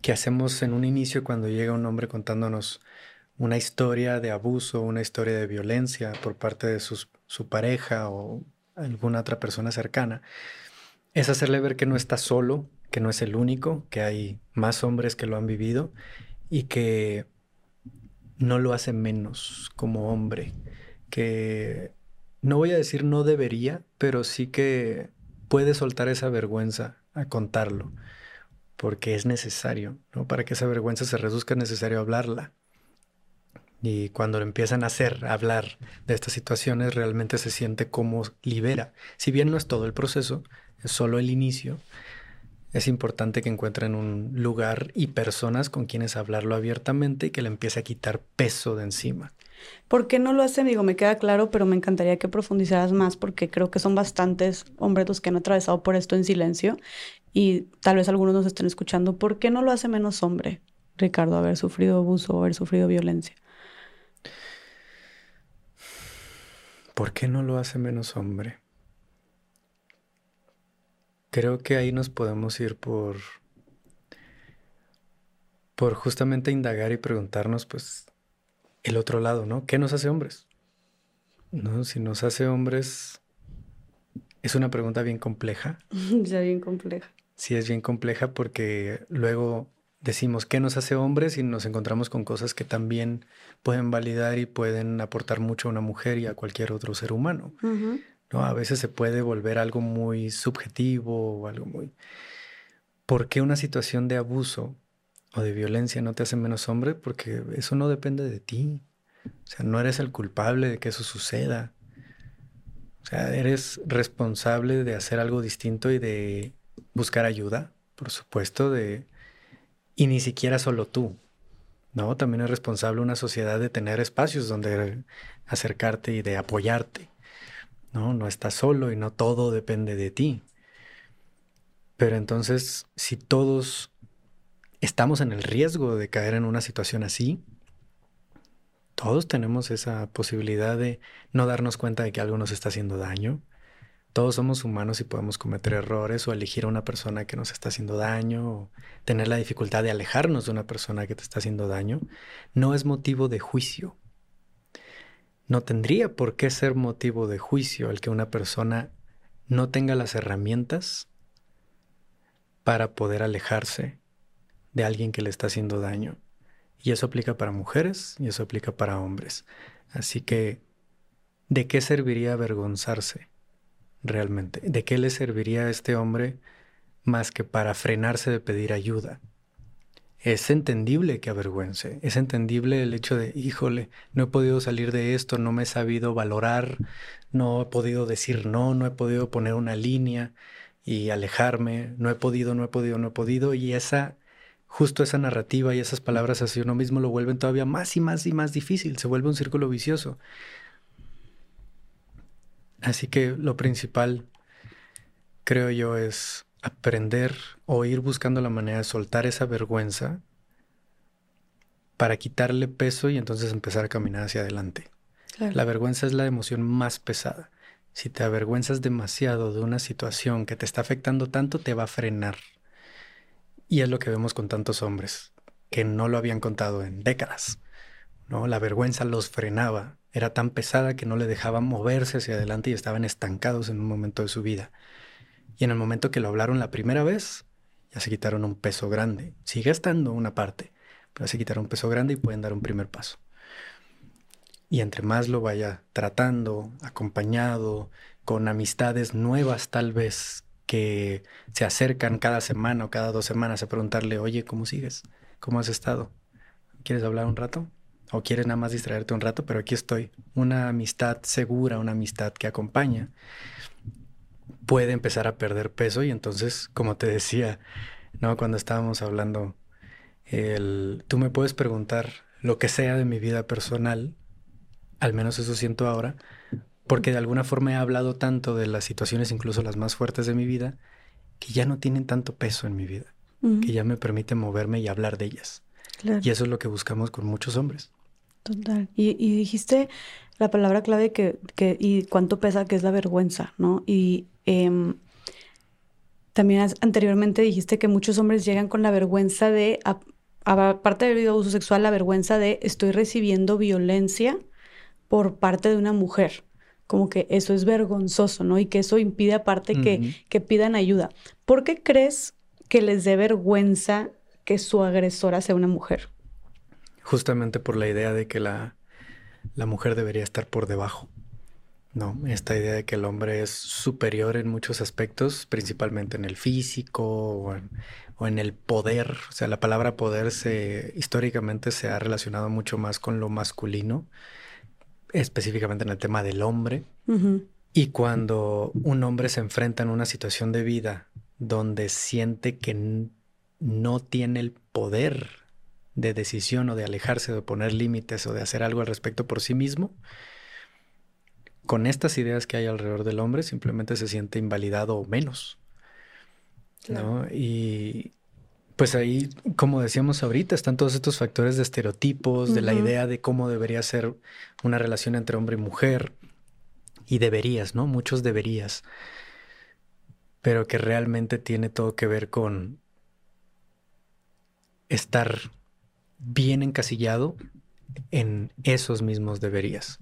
que hacemos en un inicio cuando llega un hombre contándonos una historia de abuso, una historia de violencia por parte de sus, su pareja o alguna otra persona cercana, es hacerle ver que no está solo, que no es el único, que hay más hombres que lo han vivido y que no lo hace menos como hombre, que no voy a decir no debería, pero sí que puede soltar esa vergüenza a contarlo, porque es necesario, ¿no? Para que esa vergüenza se reduzca es necesario hablarla. Y cuando empiezan a hacer, a hablar de estas situaciones, realmente se siente como libera. Si bien no es todo el proceso, es solo el inicio, es importante que encuentren un lugar y personas con quienes hablarlo abiertamente y que le empiece a quitar peso de encima. ¿Por qué no lo hacen? Digo, me queda claro, pero me encantaría que profundizaras más porque creo que son bastantes hombres los que han atravesado por esto en silencio y tal vez algunos nos estén escuchando. ¿Por qué no lo hace menos hombre, Ricardo, haber sufrido abuso o haber sufrido violencia? ¿Por qué no lo hace menos hombre? Creo que ahí nos podemos ir por por justamente indagar y preguntarnos pues el otro lado, ¿no? ¿Qué nos hace hombres? ¿No? Si nos hace hombres es una pregunta bien compleja. ya bien compleja. Sí, es bien compleja porque luego decimos qué nos hace hombres y nos encontramos con cosas que también pueden validar y pueden aportar mucho a una mujer y a cualquier otro ser humano. ¿no? A veces se puede volver algo muy subjetivo o algo muy... ¿Por qué una situación de abuso o de violencia no te hace menos hombre? Porque eso no depende de ti. O sea, no eres el culpable de que eso suceda. O sea, eres responsable de hacer algo distinto y de buscar ayuda, por supuesto, de y ni siquiera solo tú, ¿no? También es responsable una sociedad de tener espacios donde acercarte y de apoyarte, ¿no? No estás solo y no todo depende de ti. Pero entonces, si todos estamos en el riesgo de caer en una situación así, todos tenemos esa posibilidad de no darnos cuenta de que algo nos está haciendo daño, todos somos humanos y podemos cometer errores o elegir a una persona que nos está haciendo daño o tener la dificultad de alejarnos de una persona que te está haciendo daño. No es motivo de juicio. No tendría por qué ser motivo de juicio el que una persona no tenga las herramientas para poder alejarse de alguien que le está haciendo daño. Y eso aplica para mujeres y eso aplica para hombres. Así que, ¿de qué serviría avergonzarse? Realmente. ¿De qué le serviría a este hombre más que para frenarse de pedir ayuda? Es entendible que avergüence, es entendible el hecho de, híjole, no he podido salir de esto, no me he sabido valorar, no he podido decir no, no he podido poner una línea y alejarme, no he podido, no he podido, no he podido, y esa, justo esa narrativa y esas palabras hacia uno mismo lo vuelven todavía más y más y más difícil, se vuelve un círculo vicioso. Así que lo principal, creo yo, es aprender o ir buscando la manera de soltar esa vergüenza para quitarle peso y entonces empezar a caminar hacia adelante. La vergüenza es la emoción más pesada. Si te avergüenzas demasiado de una situación que te está afectando tanto, te va a frenar. Y es lo que vemos con tantos hombres que no lo habían contado en décadas. ¿no? La vergüenza los frenaba era tan pesada que no le dejaban moverse hacia adelante y estaban estancados en un momento de su vida. Y en el momento que lo hablaron la primera vez, ya se quitaron un peso grande. Sigue estando una parte, pero se quitaron un peso grande y pueden dar un primer paso. Y entre más lo vaya tratando, acompañado, con amistades nuevas tal vez, que se acercan cada semana o cada dos semanas a preguntarle, oye, ¿cómo sigues? ¿Cómo has estado? ¿Quieres hablar un rato? O quieres nada más distraerte un rato, pero aquí estoy. Una amistad segura, una amistad que acompaña, puede empezar a perder peso y entonces, como te decía, ¿no? Cuando estábamos hablando, el, tú me puedes preguntar lo que sea de mi vida personal, al menos eso siento ahora, porque de alguna forma he hablado tanto de las situaciones, incluso las más fuertes de mi vida, que ya no tienen tanto peso en mi vida, que ya me permite moverme y hablar de ellas. Y eso es lo que buscamos con muchos hombres. Total. Y, dijiste la palabra clave que, que, y cuánto pesa, que es la vergüenza, ¿no? Y em, también anteriormente dijiste que muchos hombres llegan con la vergüenza de, aparte del abuso sexual, la vergüenza de estoy recibiendo violencia por parte de una mujer. Como que eso es vergonzoso, ¿no? Y que eso impide aparte que, que pidan ayuda. ¿Por qué crees que les dé vergüenza que su agresora sea una mujer? Justamente por la idea de que la, mujer debería estar por debajo. No, esta idea de que el hombre es superior en muchos aspectos, principalmente en el físico o en, el poder. O sea, la palabra poder se históricamente se ha relacionado mucho más con lo masculino, específicamente en el tema del hombre. Y cuando un hombre se enfrenta en una situación de vida donde siente que no tiene el poder de decisión o de alejarse, de poner límites o de hacer algo al respecto por sí mismo, con estas ideas que hay alrededor del hombre simplemente se siente invalidado o menos. ¿no? Y pues ahí, como decíamos ahorita, están todos estos factores de estereotipos, de la idea de cómo debería ser una relación entre hombre y mujer, y deberías, ¿no? Muchos deberías, pero que realmente tiene todo que ver con estar bien encasillado en esos mismos deberías.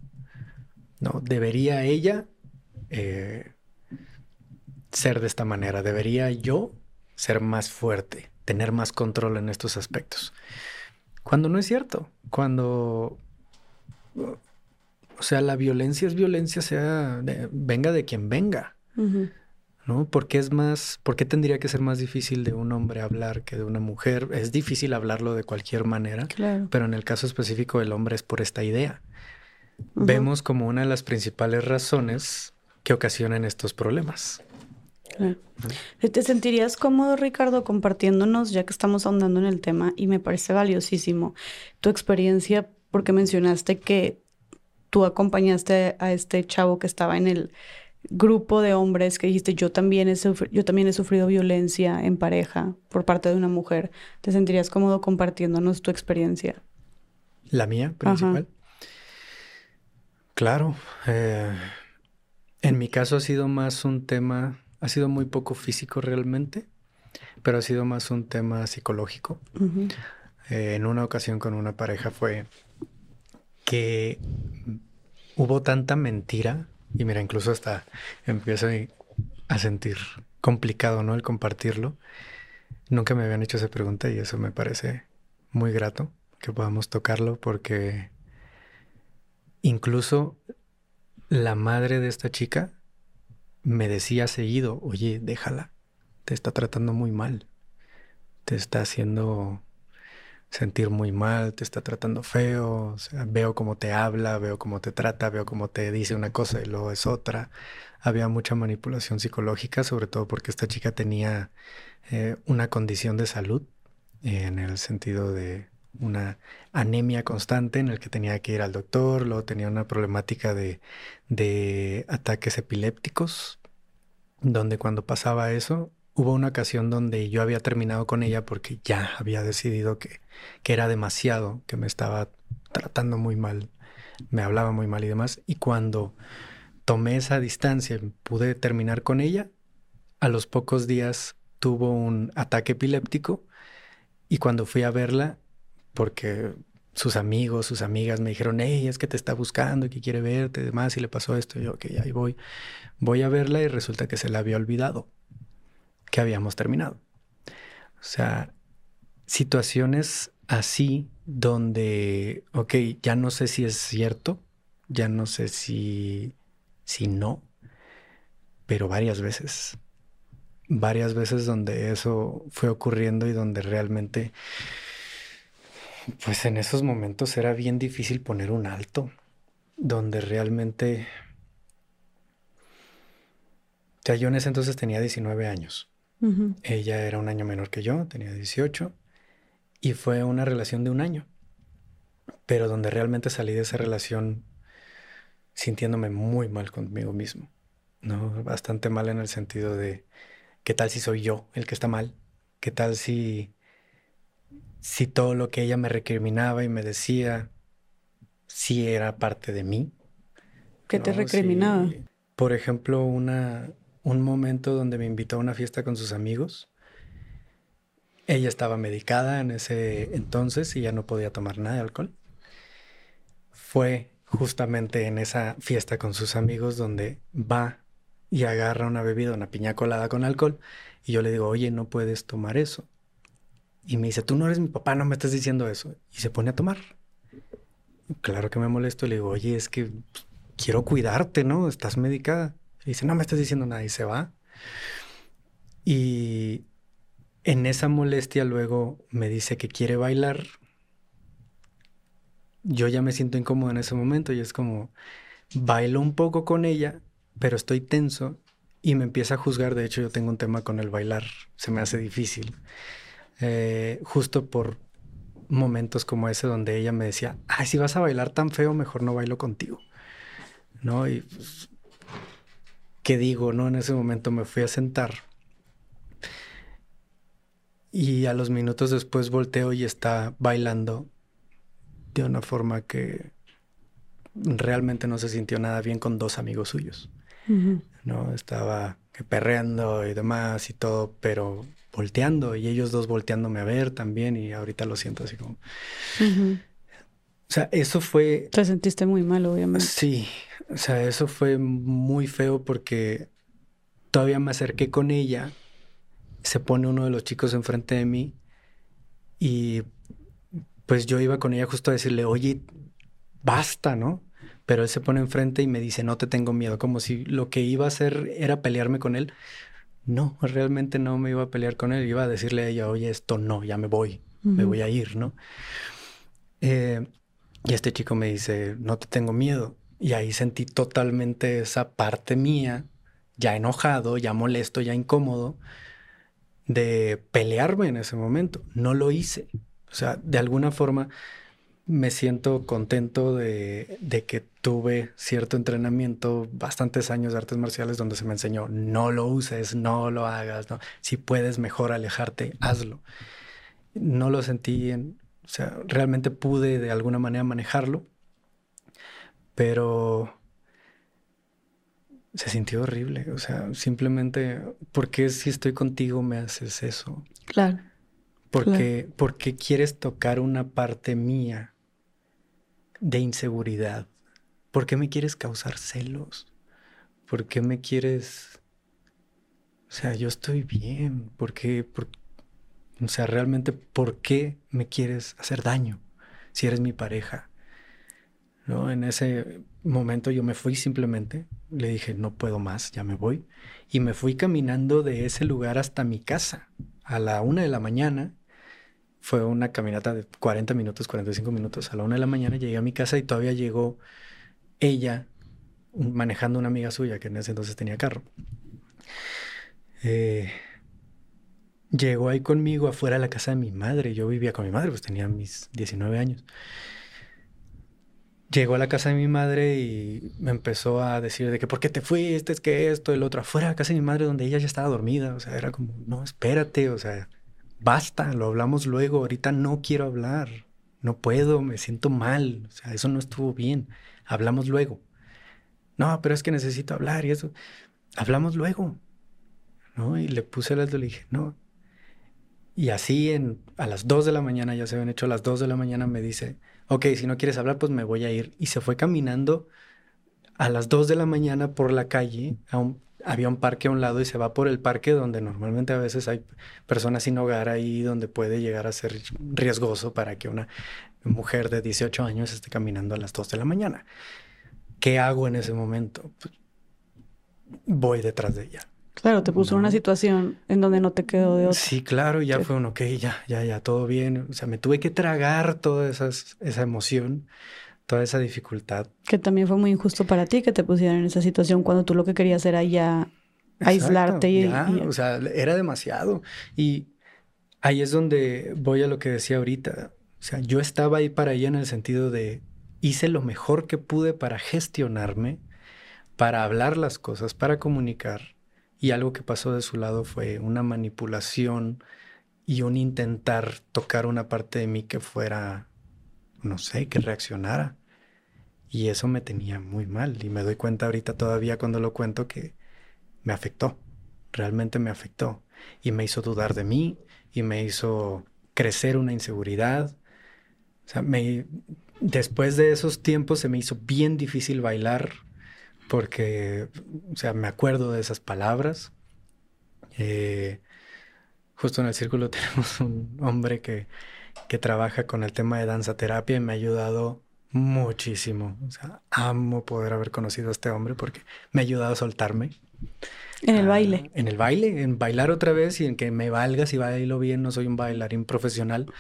¿no? Debería ella eh, ser de esta manera, debería yo ser más fuerte, tener más control en estos aspectos. Cuando no es cierto, cuando... O sea, la violencia es violencia, sea venga de quien venga. ¿No? ¿Por qué es más, por qué tendría que ser más difícil de un hombre hablar que de una mujer? Es difícil hablarlo de cualquier manera, pero en el caso específico del hombre es por esta idea. Vemos como una de las principales razones que ocasionan estos problemas. ¿Te sentirías cómodo, Ricardo, compartiéndonos, ya que estamos ahondando en el tema, y me parece valiosísimo tu experiencia, porque mencionaste que tú acompañaste a este chavo que estaba en el grupo de hombres que dijiste, yo también, he yo también he sufrido violencia en pareja por parte de una mujer. ¿Te sentirías cómodo compartiéndonos tu experiencia? La mía, principal. Claro. Eh, en mi caso ha sido más un tema, ha sido muy poco físico realmente, pero ha sido más un tema psicológico. Eh, en una ocasión con una pareja fue que hubo tanta mentira y mira, incluso hasta empiezo a sentir complicado, ¿no? El compartirlo. Nunca me habían hecho esa pregunta y eso me parece muy grato que podamos tocarlo porque incluso la madre de esta chica me decía seguido, oye, déjala, te está tratando muy mal, te está haciendo sentir muy mal, te está tratando feo, veo cómo te habla, veo cómo te trata, veo cómo te dice una cosa y luego es otra. Había mucha manipulación psicológica, sobre todo porque esta chica tenía eh, una condición de salud, en el sentido de una anemia constante en el que tenía que ir al doctor, luego tenía una problemática de, de ataques epilépticos, donde cuando pasaba eso, hubo una ocasión donde yo había terminado con ella porque ya había decidido que, que era demasiado, que me estaba tratando muy mal, me hablaba muy mal y demás. Y cuando tomé esa distancia y pude terminar con ella, a los pocos días tuvo un ataque epiléptico y cuando fui a verla, porque sus amigos, sus amigas me dijeron, hey, es que te está buscando que quiere verte y demás, y le pasó esto, y yo, ok, ahí voy, voy a verla y resulta que se la había olvidado que habíamos terminado. O sea, situaciones así donde, ok, ya no sé si es cierto, ya no sé si, si no, pero varias veces, varias veces donde eso fue ocurriendo y donde realmente, pues en esos momentos era bien difícil poner un alto, donde realmente, sea, yo en ese entonces tenía 19 años. Ella era un año menor que yo, tenía 18, y fue una relación de un año, pero donde realmente salí de esa relación sintiéndome muy mal conmigo mismo, ¿no? Bastante mal en el sentido de, ¿qué tal si soy yo el que está mal? ¿Qué tal si, si todo lo que ella me recriminaba y me decía, sí era parte de mí? ¿Qué te recriminaba? por ejemplo, una, un momento donde me invitó a una fiesta con sus amigos. Ella estaba medicada en ese entonces y ya no podía tomar nada de alcohol. Fue justamente en esa fiesta con sus amigos donde va y agarra una bebida, una piña colada con alcohol. Y yo le digo, oye, no puedes tomar eso. Y me dice, tú no eres mi papá, no me estás diciendo eso. Y se pone a tomar. Claro que me molesto. Le digo, oye, es que quiero cuidarte, ¿no? Estás medicada. Y dice, no me estás diciendo nada y se va. Y en esa molestia luego me dice que quiere bailar. Yo ya me siento incómodo en ese momento y es como, bailo un poco con ella, pero estoy tenso y me empieza a juzgar. De hecho, yo tengo un tema con el bailar, se me hace difícil. Eh, justo por momentos como ese donde ella me decía, ay, si vas a bailar tan feo, mejor no bailo contigo. ¿No? Y pues, qué digo, ¿no? En ese momento me fui a sentar. Y a los minutos después volteo y está bailando de una forma que realmente no se sintió nada bien con dos amigos suyos. ¿no? Estaba perreando y demás y todo, pero volteando y ellos dos volteándome a ver también y ahorita lo siento así como... O sea, eso fue... Te sentiste muy mal, obviamente. Sí, o sea, eso fue muy feo porque todavía me acerqué con ella, se pone uno de los chicos enfrente de mí y pues yo iba con ella justo a decirle, oye, basta, ¿no? Pero él se pone enfrente y me dice, no te tengo miedo, como si lo que iba a hacer era pelearme con él. No, realmente no me iba a pelear con él, iba a decirle a ella, oye, esto no, ya me voy, me voy a ir, ¿no? Eh, y este chico me dice, no te tengo miedo. Y ahí sentí totalmente esa parte mía, ya enojado, ya molesto, ya incómodo, de pelearme en ese momento. No lo hice. O sea, de alguna forma me siento contento de, que tuve cierto entrenamiento, bastantes años de artes marciales donde se me enseñó, no lo uses, no lo hagas, si puedes mejor alejarte, hazlo. No lo sentí en, o sea, realmente pude de alguna manera manejarlo, pero se sintió horrible. O sea, simplemente, ¿por qué si estoy contigo me haces eso? Claro. Porque, ¿Por qué quieres tocar una parte mía de inseguridad? ¿Por qué me quieres causar celos? ¿Por qué me quieres... O sea, yo estoy bien. ¿Por qué? ¿Por qué? O sea, realmente, ¿por qué me quieres hacer daño si eres mi pareja? ¿No? En ese momento yo me fui simplemente, le dije, no puedo más, ya me voy. Y me fui caminando de ese lugar hasta mi casa. A la una de la mañana, fue una caminata de 40 minutos, 45 minutos. A la una de la mañana llegué a mi casa y todavía llegó ella manejando una amiga suya que en ese entonces tenía carro. Eh, llegó ahí conmigo afuera de la casa de mi madre. Yo vivía con mi madre, pues tenía mis 19 años. Llegó a la casa de mi madre y me empezó a decir de que por qué te fuiste, es que esto, el otro, afuera de la casa de mi madre donde ella ya estaba dormida. O sea, era como, no, espérate, o sea, basta, lo hablamos luego, ahorita no quiero hablar, no puedo, me siento mal, o sea, eso no estuvo bien, hablamos luego. No, pero es que necesito hablar y eso, hablamos luego, ¿no? Y le puse y le dije, no, y así en, a las 2 de la mañana, ya se habían hecho a las 2 de la mañana, me dice, ok, si no quieres hablar, pues me voy a ir. Y se fue caminando a las 2 de la mañana por la calle, había un parque a un lado y se va por el parque donde normalmente a veces hay personas sin hogar ahí, donde puede llegar a ser riesgoso para que una mujer de 18 años esté caminando a las 2 de la mañana. ¿Qué hago en ese momento? Pues, voy detrás de ella. Claro, te puso en una situación en donde no te quedó de otra. Sí, claro, ya fue un ok, ya, ya, ya, todo bien. O sea, me tuve que tragar toda esa emoción, toda esa dificultad. Que también fue muy injusto para ti que te pusieran en esa situación cuando tú lo que querías era ya aislarte y, O sea, era demasiado. Y ahí es donde voy a lo que decía ahorita. O sea, yo estaba ahí para ella en el sentido de hice lo mejor que pude para gestionarme, para hablar las cosas, para comunicar y algo que pasó de su lado fue una manipulación y un intentar tocar una parte de mí que fuera, no sé, que reaccionara. Y eso me tenía muy mal. Y me doy cuenta ahorita todavía cuando lo cuento que me afectó. Realmente me afectó. Y me hizo dudar de mí y me hizo crecer una inseguridad. O sea, me, después de esos tiempos se me hizo bien difícil bailar porque, o sea, me acuerdo de esas palabras. Eh, justo en el círculo tenemos un hombre que, que trabaja con el tema de danza terapia y me ha ayudado muchísimo. O sea, amo poder haber conocido a este hombre porque me ha ayudado a soltarme. En el baile. En el baile, en bailar otra vez y en que me valga si bailo bien, no soy un bailarín profesional,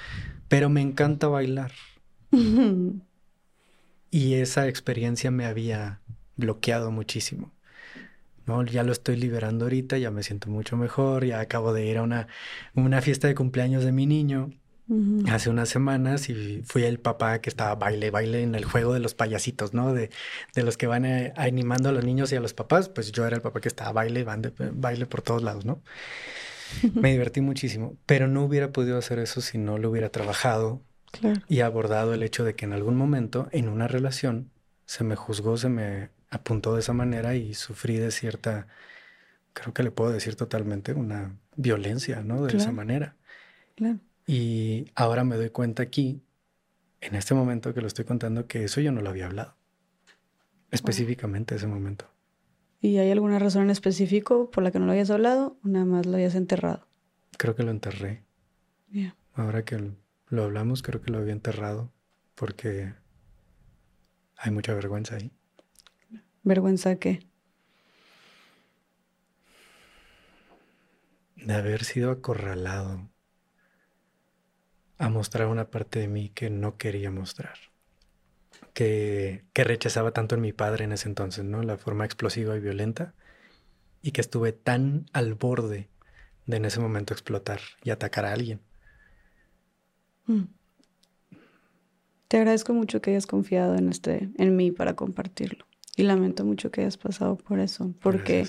pero me encanta bailar. y esa experiencia me había bloqueado muchísimo. ¿no? Ya lo estoy liberando ahorita, ya me siento mucho mejor, ya acabo de ir a una, una fiesta de cumpleaños de mi niño hace unas semanas y fui el papá que estaba baile, baile en el juego de los payasitos, ¿no? De, de los que van eh, animando a los niños y a los papás, pues yo era el papá que estaba baile, baile por todos lados, ¿no? Me divertí muchísimo, pero no hubiera podido hacer eso si no lo hubiera trabajado y abordado el hecho de que en algún momento en una relación se me juzgó, se me apuntó de esa manera y sufrí de cierta, creo que le puedo decir totalmente, una violencia, ¿no? De esa manera. Claro. Y ahora me doy cuenta aquí, en este momento que lo estoy contando, que eso yo no lo había hablado. Específicamente ese momento. ¿Y hay alguna razón en específico por la que no lo hayas hablado o nada más lo hayas enterrado? Creo que lo enterré. Ahora que lo hablamos, creo que lo había enterrado porque hay mucha vergüenza ahí. ¿Vergüenza qué? De haber sido acorralado a mostrar una parte de mí que no quería mostrar. Que, que, rechazaba tanto en mi padre en ese entonces, ¿no? La forma explosiva y violenta. Y que estuve tan al borde de en ese momento explotar y atacar a alguien. Mm. Te agradezco mucho que hayas confiado en este, en mí para compartirlo. Y lamento mucho que hayas pasado por eso. Porque,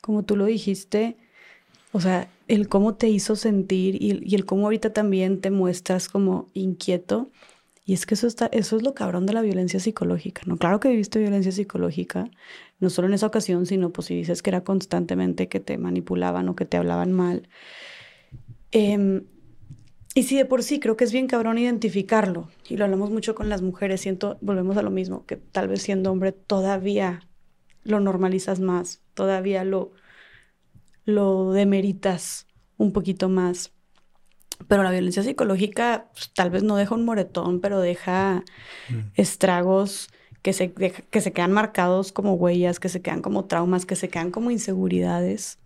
como tú lo dijiste, o sea, el cómo te hizo sentir y, el cómo ahorita también te muestras como inquieto. Y es que eso, está, eso es lo cabrón de la violencia psicológica, ¿no? Claro que viviste violencia psicológica, no solo en esa ocasión, sino pues si dices que era constantemente que te manipulaban o que te hablaban mal. Eh, y sí, de por sí, creo que es bien cabrón identificarlo. Y lo hablamos mucho con las mujeres. Siento, volvemos a lo mismo, que tal vez siendo hombre todavía lo normalizas más, todavía lo, lo demeritas un poquito más. Pero la violencia psicológica pues, tal vez no deja un moretón, pero deja mm. estragos que se, que se quedan marcados como huellas, que se quedan como traumas, que se quedan como inseguridades.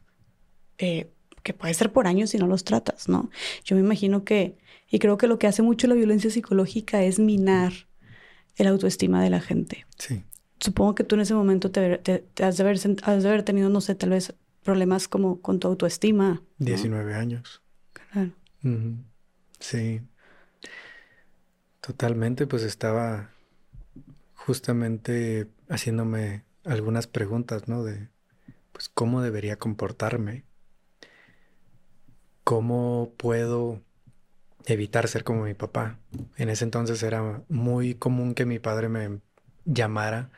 Eh, que puede ser por años si no los tratas, ¿no? Yo me imagino que, y creo que lo que hace mucho la violencia psicológica es minar el autoestima de la gente. Sí. Supongo que tú en ese momento te, has, de haber, tenido, no sé, tal vez problemas como con tu autoestima. 19 años. Claro. Sí. Totalmente, pues estaba justamente haciéndome algunas preguntas, ¿no? De, pues, cómo debería comportarme ¿cómo puedo evitar ser como mi papá? En ese entonces era muy común que mi padre me llamara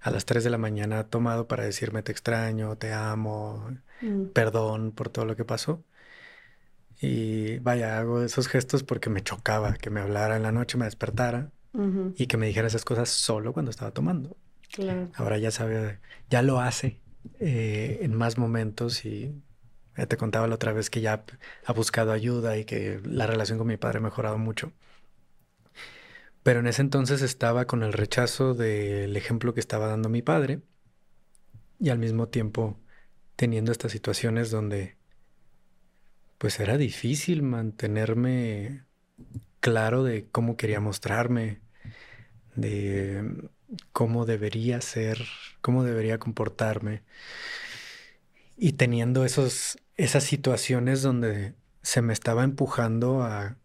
a las 3 de la mañana tomado para decirme te extraño, te amo, mm. perdón por todo lo que pasó. Y vaya, hago esos gestos porque me chocaba que me hablara en la noche, me despertara y que me dijera esas cosas solo cuando estaba tomando. Ahora ya sabe, ya lo hace eh, en más momentos y te contaba la otra vez que ya ha buscado ayuda y que la relación con mi padre ha mejorado mucho. Pero en ese entonces estaba con el rechazo del ejemplo que estaba dando mi padre y al mismo tiempo teniendo estas situaciones donde pues era difícil mantenerme claro de cómo quería mostrarme, de cómo debería ser, cómo debería comportarme. Y teniendo esos, esas situaciones donde se me estaba empujando a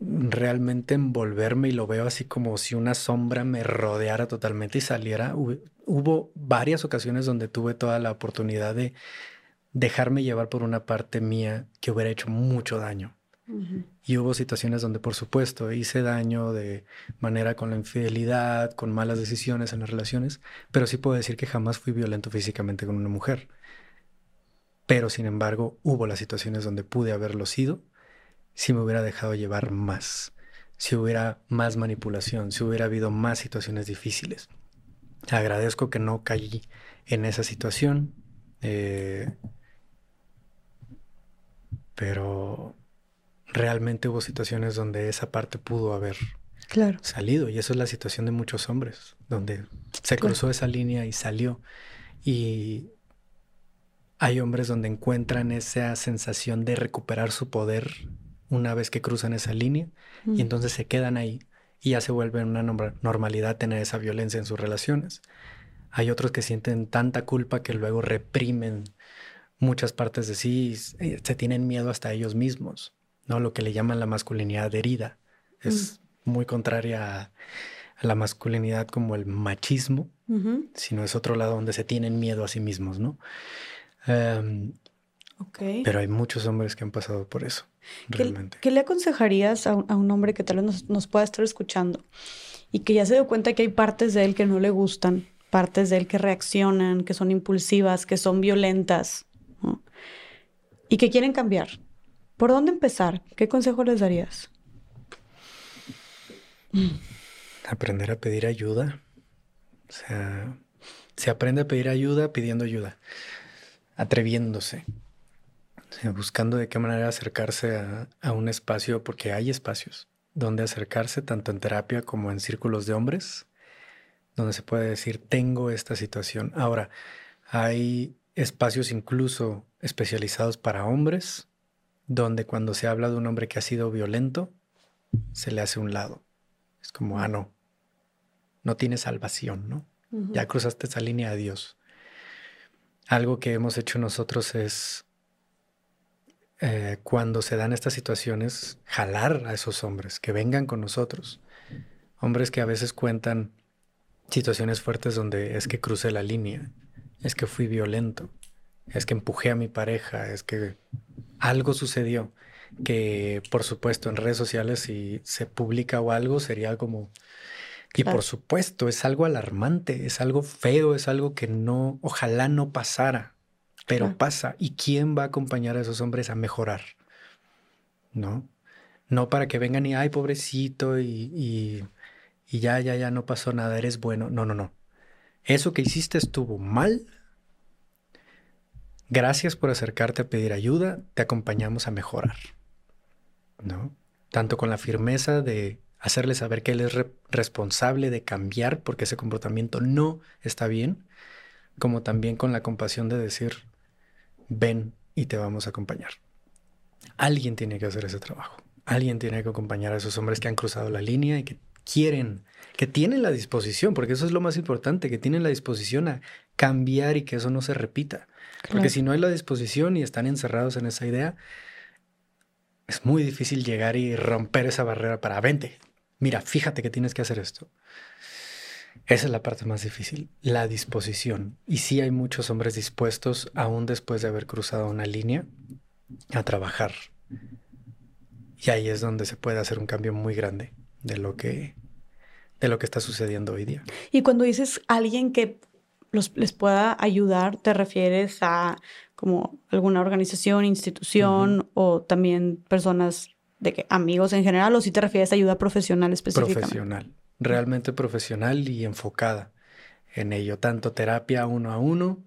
realmente envolverme y lo veo así como si una sombra me rodeara totalmente y saliera. Hubo varias ocasiones donde tuve toda la oportunidad de dejarme llevar por una parte mía que hubiera hecho mucho daño. Y hubo situaciones donde, por supuesto, hice daño de manera con la infidelidad, con malas decisiones en las relaciones, pero sí puedo decir que jamás fui violento físicamente con una mujer. Pero sin embargo, hubo las situaciones donde pude haberlo sido si me hubiera dejado llevar más, si hubiera más manipulación, si hubiera habido más situaciones difíciles. Agradezco que no caí en esa situación, eh, pero realmente hubo situaciones donde esa parte pudo haber salido y eso es la situación de muchos hombres, donde se cruzó esa línea y salió. Y hay hombres donde encuentran esa sensación de recuperar su poder una vez que cruzan esa línea y entonces se quedan ahí y ya se vuelve una normalidad tener esa violencia en sus relaciones. Hay otros que sienten tanta culpa que luego reprimen muchas partes de sí, eh, se tienen miedo hasta ellos mismos, ¿no? Lo que le llaman la masculinidad herida. Es mm. muy contraria a, la masculinidad como el machismo, sino es otro lado donde se tienen miedo a sí mismos, ¿no? Em, pero hay muchos hombres que han pasado por eso, realmente. ¿Qué, le aconsejarías a un, hombre que tal vez nos, pueda estar escuchando y que ya se dio cuenta que hay partes de él que no le gustan, partes de él que reaccionan, que son impulsivas, que son violentas y que quieren cambiar. ¿Por dónde empezar? ¿Qué consejo les darías? Aprender a pedir ayuda. O sea, se aprende a pedir ayuda pidiendo ayuda, atreviéndose, buscando de qué manera acercarse a, a un espacio, porque hay espacios donde acercarse, tanto en terapia como en círculos de hombres, donde se puede decir, tengo esta situación. Ahora, hay espacios incluso especializados para hombres, donde cuando se habla de un hombre que ha sido violento, se le hace un lado. Es como, ah, no, no tiene salvación, ¿no? Ya cruzaste esa línea de Dios. Algo que hemos hecho nosotros es, eh, cuando se dan estas situaciones, jalar a esos hombres, que vengan con nosotros. Hombres que a veces cuentan situaciones fuertes donde es que crucé la línea, es que fui violento, es que empujé a mi pareja, es que algo sucedió que por supuesto en redes sociales si se publica o algo sería como y por supuesto es algo alarmante, es algo feo, es algo que no ojalá no pasara, pero pasa y quién va a acompañar a esos hombres a mejorar. ¿No? No para que vengan y ay pobrecito y y ya, ya, ya no pasó nada, eres bueno. No, no, no. Eso que hiciste estuvo mal. Gracias por acercarte a pedir ayuda, te acompañamos a mejorar. ¿No? Tanto con la firmeza de hacerle saber que él es responsable de cambiar porque ese comportamiento no está bien, como también con la compasión de decir, ven y te vamos a acompañar. Alguien tiene que hacer ese trabajo. Alguien tiene que acompañar a esos hombres que han cruzado la línea y que quieren, que tienen la disposición, porque eso es lo más importante, que tienen la disposición a cambiar y que eso no se repita. Porque si no hay la disposición y están encerrados en esa idea, es muy difícil llegar y romper esa barrera para, vente, mira, fíjate que tienes que hacer esto. Esa es la parte más difícil, la disposición. Y sí hay muchos hombres dispuestos, aún después de haber cruzado una línea, a trabajar. Y ahí es donde se puede hacer un cambio muy grande de lo que, de lo que está sucediendo hoy día. Y cuando dices alguien que los, les pueda ayudar, ¿te refieres a como alguna organización, institución o también personas de que amigos en general o si te refieres a ayuda profesional específicamente? Profesional, realmente profesional y enfocada en ello, tanto terapia uno a uno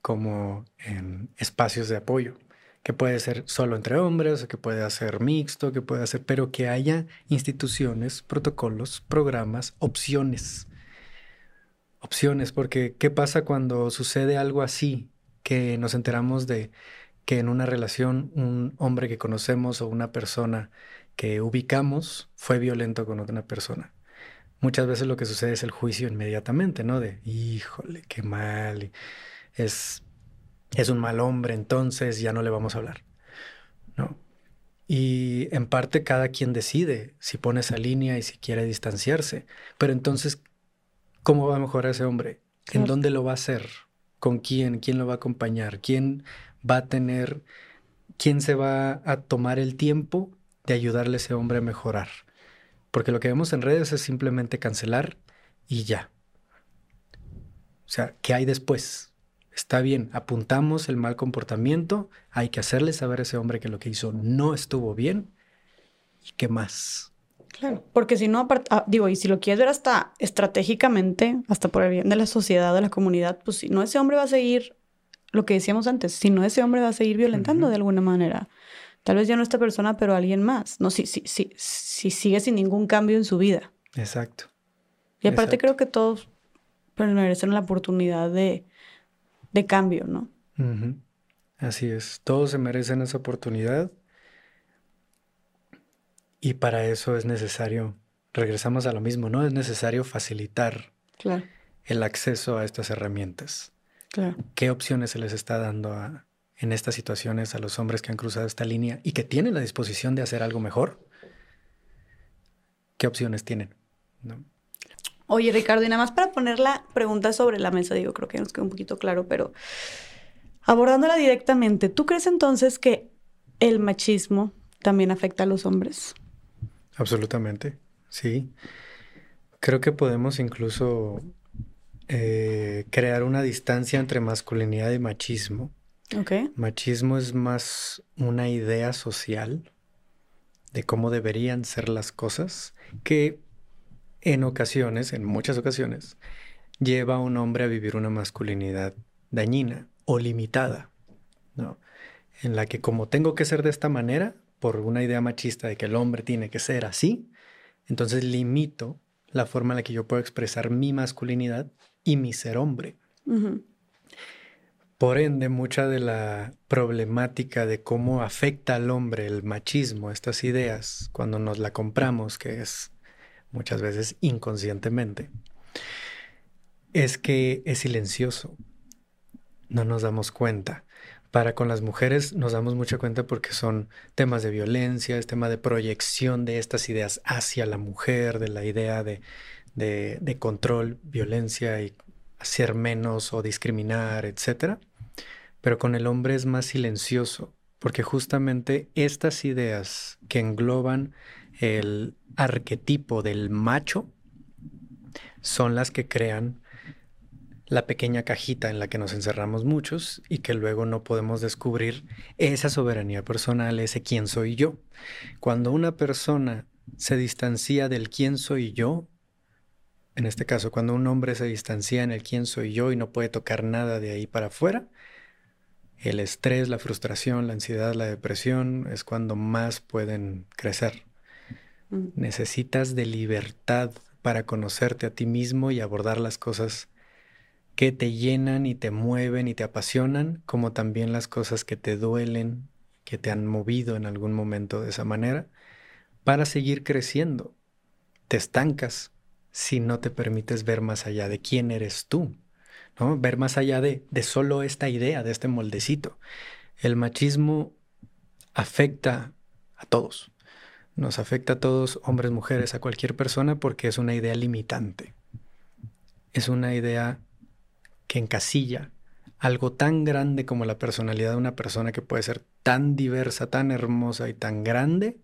como en espacios de apoyo que puede ser solo entre hombres, que puede ser mixto, que puede ser, pero que haya instituciones, protocolos, programas, opciones. Opciones, porque ¿qué pasa cuando sucede algo así? Que nos enteramos de que en una relación un hombre que conocemos o una persona que ubicamos fue violento con otra persona. Muchas veces lo que sucede es el juicio inmediatamente, ¿no? De, híjole, qué mal. Es es un mal hombre, entonces ya no le vamos a hablar. ¿No? Y en parte cada quien decide si pone esa línea y si quiere distanciarse. Pero entonces, ¿cómo va a mejorar ese hombre? ¿En dónde lo va a hacer? ¿Con quién? ¿Quién lo va a acompañar? ¿Quién va a tener, quién se va a tomar el tiempo de ayudarle a ese hombre a mejorar? Porque lo que vemos en redes es simplemente cancelar y ya. O sea, ¿qué hay después? Está bien, apuntamos el mal comportamiento, hay que hacerle saber a ese hombre que lo que hizo no estuvo bien. ¿Y qué más? Claro, porque si no, ah, digo, y si lo quieres ver hasta estratégicamente, hasta por el bien de la sociedad, de la comunidad, pues si no, ese hombre va a seguir lo que decíamos antes, si no, ese hombre va a seguir violentando de alguna manera. Tal vez ya no esta persona, pero alguien más. No, si, si, si, si sigue sin ningún cambio en su vida. Exacto. Y aparte creo que todos merecen la oportunidad de, de cambio, ¿no? Así es, todos se merecen esa oportunidad y para eso es necesario, regresamos a lo mismo, ¿no? Es necesario facilitar el acceso a estas herramientas. Claro. ¿Qué opciones se les está dando en estas situaciones a los hombres que han cruzado esta línea y que tienen la disposición de hacer algo mejor? ¿Qué opciones tienen? ¿No? Oye, Ricardo, y nada más para poner la pregunta sobre la mesa, digo, creo que nos quedó un poquito claro, pero abordándola directamente, ¿tú crees entonces que el machismo también afecta a los hombres? Absolutamente, sí. Creo que podemos incluso eh, crear una distancia entre masculinidad y machismo. Ok. Machismo es más una idea social de cómo deberían ser las cosas que en ocasiones, en muchas ocasiones, lleva a un hombre a vivir una masculinidad dañina o limitada, ¿no? En la que como tengo que ser de esta manera, por una idea machista de que el hombre tiene que ser así, entonces limito la forma en la que yo puedo expresar mi masculinidad y mi ser hombre. Por ende, mucha de la problemática de cómo afecta al hombre el machismo, estas ideas, cuando nos la compramos, que es muchas veces inconscientemente, es que es silencioso. No nos damos cuenta. Para con las mujeres nos damos mucha cuenta porque son temas de violencia, es tema de proyección de estas ideas hacia la mujer, de la idea de, de, control, violencia y hacer menos o discriminar, etc. Pero con el hombre es más silencioso, porque justamente estas ideas que engloban el arquetipo del macho son las que crean la pequeña cajita en la que nos encerramos muchos y que luego no podemos descubrir esa soberanía personal, ese quién soy yo. Cuando una persona se distancia del quién soy yo, en este caso, cuando un hombre se distancia en el quién soy yo y no puede tocar nada de ahí para afuera, el estrés, la frustración, la ansiedad, la depresión es cuando más pueden crecer. Mm. Necesitas de libertad para conocerte a ti mismo y abordar las cosas que te llenan y te mueven y te apasionan, como también las cosas que te duelen, que te han movido en algún momento de esa manera, para seguir creciendo. Te estancas si no te permites ver más allá de quién eres tú, ¿no? Ver más allá de, de solo esta idea, de este moldecito. El machismo afecta a todos. Nos afecta a todos, hombres, mujeres, a cualquier persona, porque es una idea limitante. Es una idea que encasilla algo tan grande como la personalidad de una persona que puede ser tan diversa, tan hermosa y tan grande,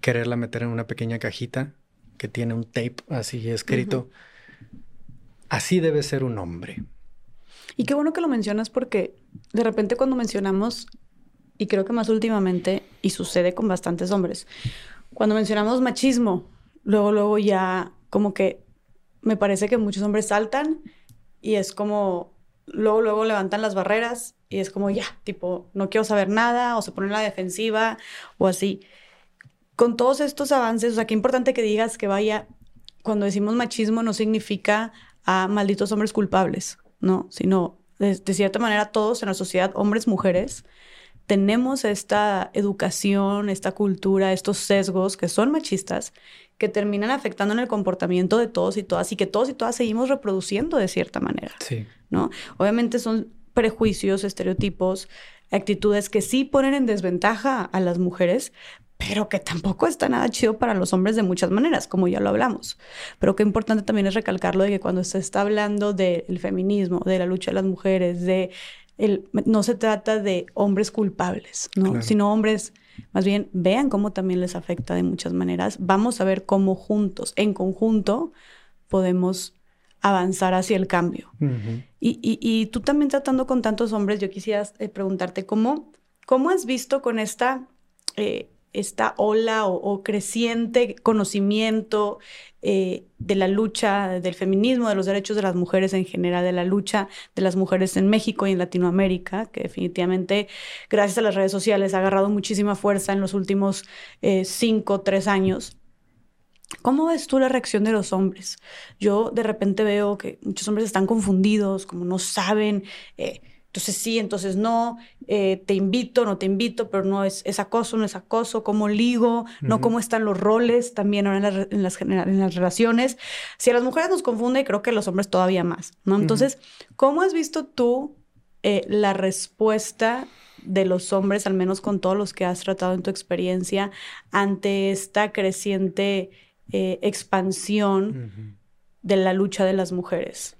quererla meter en una pequeña cajita que tiene un tape así escrito. Así debe ser un hombre. Y qué bueno que lo mencionas porque de repente cuando mencionamos, y creo que más últimamente, y sucede con bastantes hombres, cuando mencionamos machismo, luego, luego ya como que me parece que muchos hombres saltan y es como, luego, luego levantan las barreras y es como, ya, tipo, no quiero saber nada o se ponen a la defensiva o así. Con todos estos avances, o sea, qué importante que digas que vaya, cuando decimos machismo no significa a malditos hombres culpables, ¿no? Sino, de, de cierta manera, todos en la sociedad, hombres, mujeres, tenemos esta educación, esta cultura, estos sesgos que son machistas que terminan afectando en el comportamiento de todos y todas y que todos y todas seguimos reproduciendo de cierta manera. Sí. ¿No? Obviamente son prejuicios, estereotipos, actitudes que sí ponen en desventaja a las mujeres, pero que tampoco está nada chido para los hombres de muchas maneras, como ya lo hablamos. Pero qué importante también es recalcarlo de que cuando se está hablando del feminismo, de la lucha de las mujeres, de el, no se trata de hombres culpables, ¿no? Sino hombres más bien, vean cómo también les afecta de muchas maneras. Vamos a ver cómo juntos, en conjunto, podemos avanzar hacia el cambio. y, tú también tratando con tantos hombres, yo quisiera eh, preguntarte cómo, cómo has visto con esta eh, esta ola o, creciente conocimiento eh, de la lucha del feminismo, de los derechos de las mujeres en general, de la lucha de las mujeres en México y en Latinoamérica, que definitivamente gracias a las redes sociales ha agarrado muchísima fuerza en los últimos eh, cinco tres años. ¿Cómo ves tú la reacción de los hombres? Yo de repente veo que muchos hombres están confundidos, como no saben. Eh, entonces sí, entonces no, eh, te invito, no te invito, pero no es, es acoso, no es acoso, cómo ligo, no cómo están los roles también ahora en, las, en, las, relaciones. Si a las mujeres nos confunde, creo que a los hombres todavía más, ¿no? Entonces, ¿cómo has visto tú eh, la respuesta de los hombres, al menos con todos los que has tratado en tu experiencia, ante esta creciente eh, expansión de la lucha de las mujeres?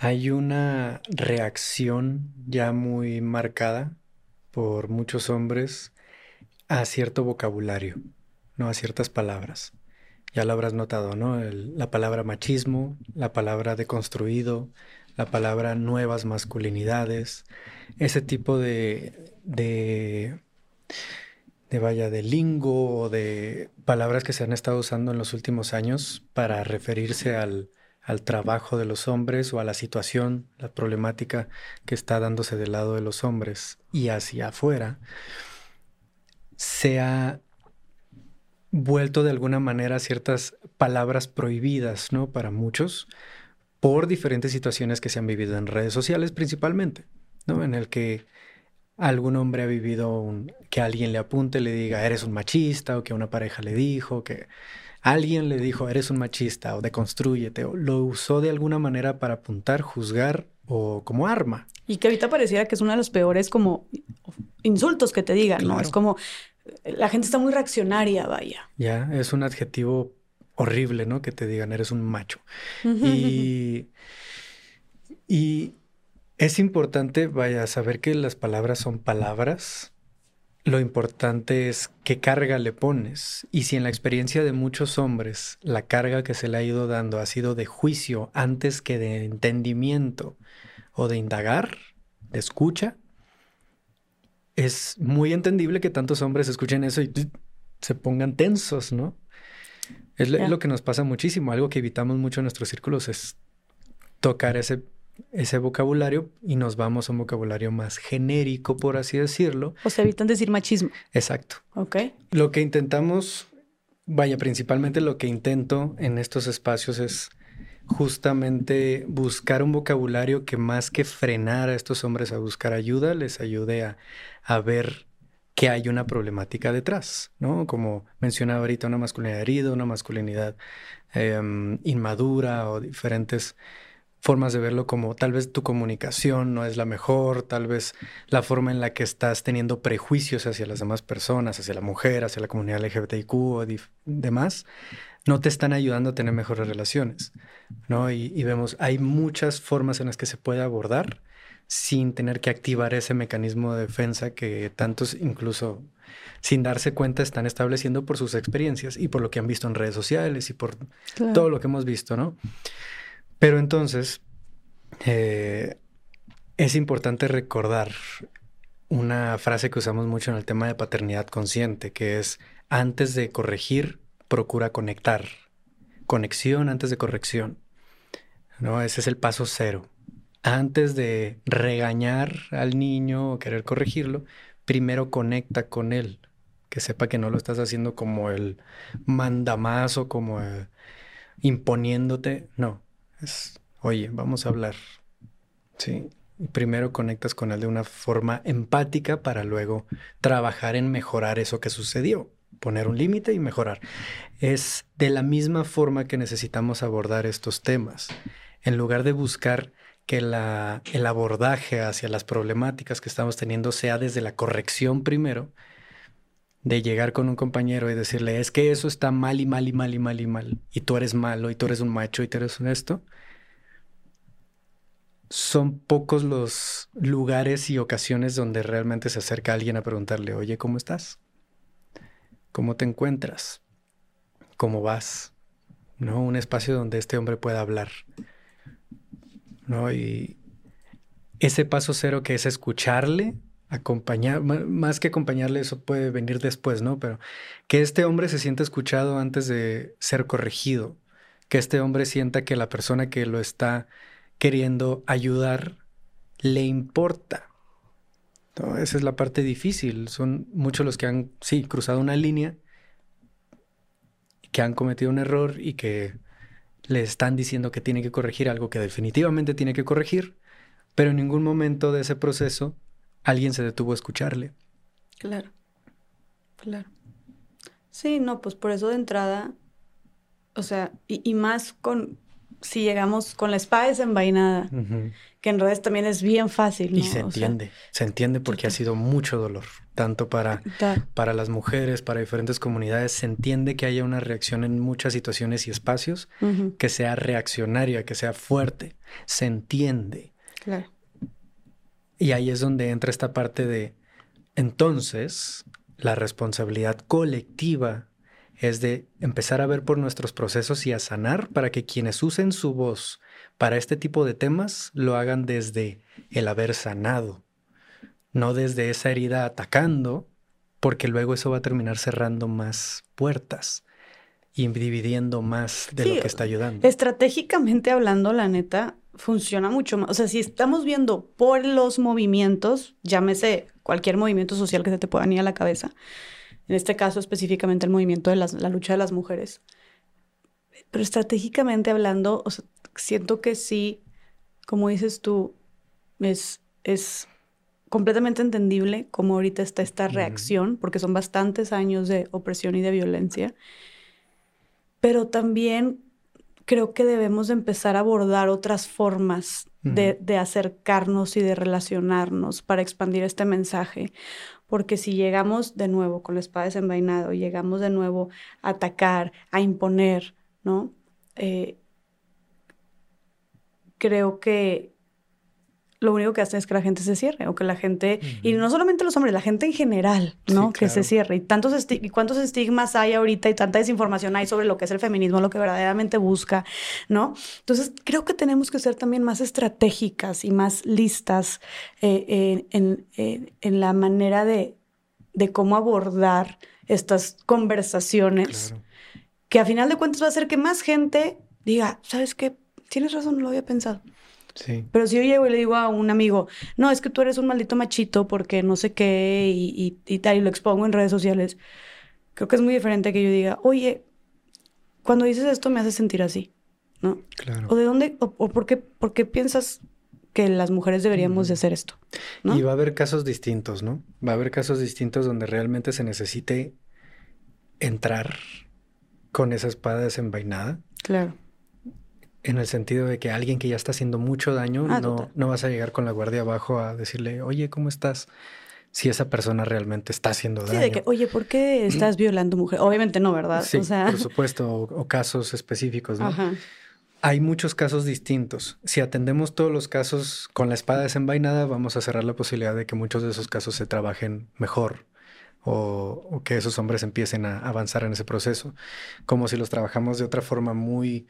Hay una reacción ya muy marcada por muchos hombres a cierto vocabulario, no a ciertas palabras. ya lo habrás notado, ¿no? la palabra machismo, la palabra deconstruido, la palabra nuevas masculinidades, ese tipo de, de, de vaya, de lingo o de palabras que se han estado usando en los últimos años para referirse al, al trabajo de los hombres o a la situación, la problemática que está dándose del lado de los hombres y hacia afuera, se ha vuelto de alguna manera ciertas palabras prohibidas, ¿no? Para muchos, por diferentes situaciones que se han vivido en redes sociales principalmente, ¿no? En el que algún hombre ha vivido un, que alguien le apunte, le diga, eres un machista, o que una pareja le dijo, que alguien le dijo, eres un machista, o deconstrúyete, o lo usó de alguna manera para apuntar, juzgar o como arma. Y que ahorita pareciera que es uno de los peores como insultos que te digan, ¿no? Es como, la gente está muy reaccionaria, vaya. Ya, es un adjetivo horrible, ¿no? Que te digan, eres un macho. y, y es importante, vaya, saber que las palabras son palabras. Lo importante es qué carga le pones. Y si en la experiencia de muchos hombres la carga que se le ha ido dando ha sido de juicio antes que de entendimiento o de indagar, de escucha, es muy entendible que tantos hombres escuchen eso y se pongan tensos, ¿no? Es, lo que nos pasa muchísimo. Algo que evitamos mucho en nuestros círculos es tocar ese, ese vocabulario y nos vamos a un vocabulario más genérico, por así decirlo. O sea, evitan decir machismo. Exacto. Ok. Lo que intentamos, vaya, principalmente lo que intento en estos espacios es justamente buscar un vocabulario que más que frenar a estos hombres a buscar ayuda, les ayude a, ver que hay una problemática detrás, ¿no? Como mencionaba ahorita, una masculinidad herida, una masculinidad em, inmadura o diferentes formas de verlo como tal vez tu comunicación no es la mejor, tal vez la forma en la que estás teniendo prejuicios hacia las demás personas, hacia la mujer, hacia la comunidad LGBTIQ o demás, no te están ayudando a tener mejores relaciones, ¿no? Y, vemos, hay muchas formas en las que se puede abordar sin tener que activar ese mecanismo de defensa que tantos incluso sin darse cuenta están estableciendo por sus experiencias y por lo que han visto en redes sociales y por todo lo que hemos visto, ¿no? Pero entonces, eh, es importante recordar una frase que usamos mucho en el tema de paternidad consciente, que es antes de corregir, procura conectar. Conexión antes de corrección. ¿no? Ese es el paso cero. Antes de regañar al niño o querer corregirlo, primero conecta con él. Que sepa que no lo estás haciendo como el mandamazo, como imponiéndote. No. Es, oye, vamos a hablar. Sí. Primero conectas con él de una forma empática para luego trabajar en mejorar eso que sucedió poner un límite y mejorar. Es de la misma forma que necesitamos abordar estos temas. En lugar de buscar que el abordaje hacia las problemáticas que estamos teniendo sea desde la corrección primero, de llegar con un compañero y decirle, es que eso está mal y mal y mal y mal y mal, y tú eres malo, y tú eres un macho, y tú eres un esto, son pocos los lugares y ocasiones donde realmente se acerca alguien a preguntarle, oye, ¿cómo estás? cómo te encuentras, cómo vas, ¿no? Un espacio donde este hombre pueda hablar, ¿no? Y ese paso cero que es escucharle, acompañar, más que acompañarle, eso puede venir después, ¿no? Pero que este hombre se sienta escuchado antes de ser corregido, que este hombre sienta que la persona que lo está queriendo ayudar le importa, esa es la parte difícil. Son muchos los que han, sí, cruzado una línea, que han cometido un error y que le están diciendo que tiene que corregir algo que definitivamente tiene que corregir, pero en ningún momento de ese proceso alguien se detuvo a escucharle. Claro, claro. Sí, no, pues por eso de entrada, o sea, y más con, si llegamos con la espada desenvainada, que en redes también es bien fácil. Y se entiende, se entiende porque ha sido mucho dolor, tanto para, para las mujeres, para diferentes comunidades, se entiende que haya una reacción en muchas situaciones y espacios, que sea reaccionaria, que sea fuerte, se entiende. Claro. Y ahí es donde entra esta parte de, entonces, la responsabilidad colectiva es de empezar a ver por nuestros procesos y a sanar para que quienes usen su voz para este tipo de temas lo hagan desde el haber sanado, no desde esa herida atacando, porque luego eso va a terminar cerrando más puertas y dividiendo más de lo que está ayudando. Estratégicamente hablando, la neta, funciona mucho más. O sea, si estamos viendo por los movimientos, llámese cualquier movimiento social que se te pueda ir a la cabeza, en este caso específicamente el movimiento de la lucha de las mujeres. Pero estratégicamente hablando, siento que sí, como dices tú, es, es completamente entendible cómo ahorita está esta reacción, porque son bastantes años de opresión y de violencia. Pero también creo que debemos de empezar a abordar otras formas de, de, acercarnos y de relacionarnos para expandir este mensaje porque si llegamos de nuevo con la espada desenvainada, llegamos de nuevo a atacar, a imponer, ¿no? Eh, creo que lo único que hace es que la gente se cierre o que la gente, y no solamente los hombres, la gente en general, ¿no? Que se cierre. Y, tantos y cuántos estigmas hay ahorita y tanta desinformación hay sobre lo que es el feminismo, lo que verdaderamente busca, ¿no? Entonces, creo que tenemos que ser también más estratégicas y más listas eh, en, en, la manera de, de, cómo abordar estas conversaciones, que a final de cuentas va a hacer que más gente diga, ¿sabes qué? Tienes razón, no lo había pensado. Pero si yo llego y le digo a un amigo, no, es que tú eres un maldito machito porque no sé qué y, y, tal, y lo expongo en redes sociales, creo que es muy diferente que yo diga, oye, cuando dices esto me hace sentir así, ¿no? Claro. O de dónde, o, por, qué, por qué piensas que las mujeres deberíamos de hacer esto. Y va a haber casos distintos, ¿no? Va a haber casos distintos donde realmente se necesite entrar con esa espada desenvainada. Claro. En el sentido de que alguien que ya está haciendo mucho daño, ah, no, no vas a llegar con la guardia abajo a decirle, oye, ¿cómo estás? Si esa persona realmente está haciendo daño. Sí, de que, oye, ¿por qué estás violando mujer? Obviamente no, ¿verdad? Sí, por supuesto, o, casos específicos, ¿no? Hay muchos casos distintos. Si atendemos todos los casos con la espada desenvainada, vamos a cerrar la posibilidad de que muchos de esos casos se trabajen mejor o, o, que esos hombres empiecen a avanzar en ese proceso. Como si los trabajamos de otra forma muy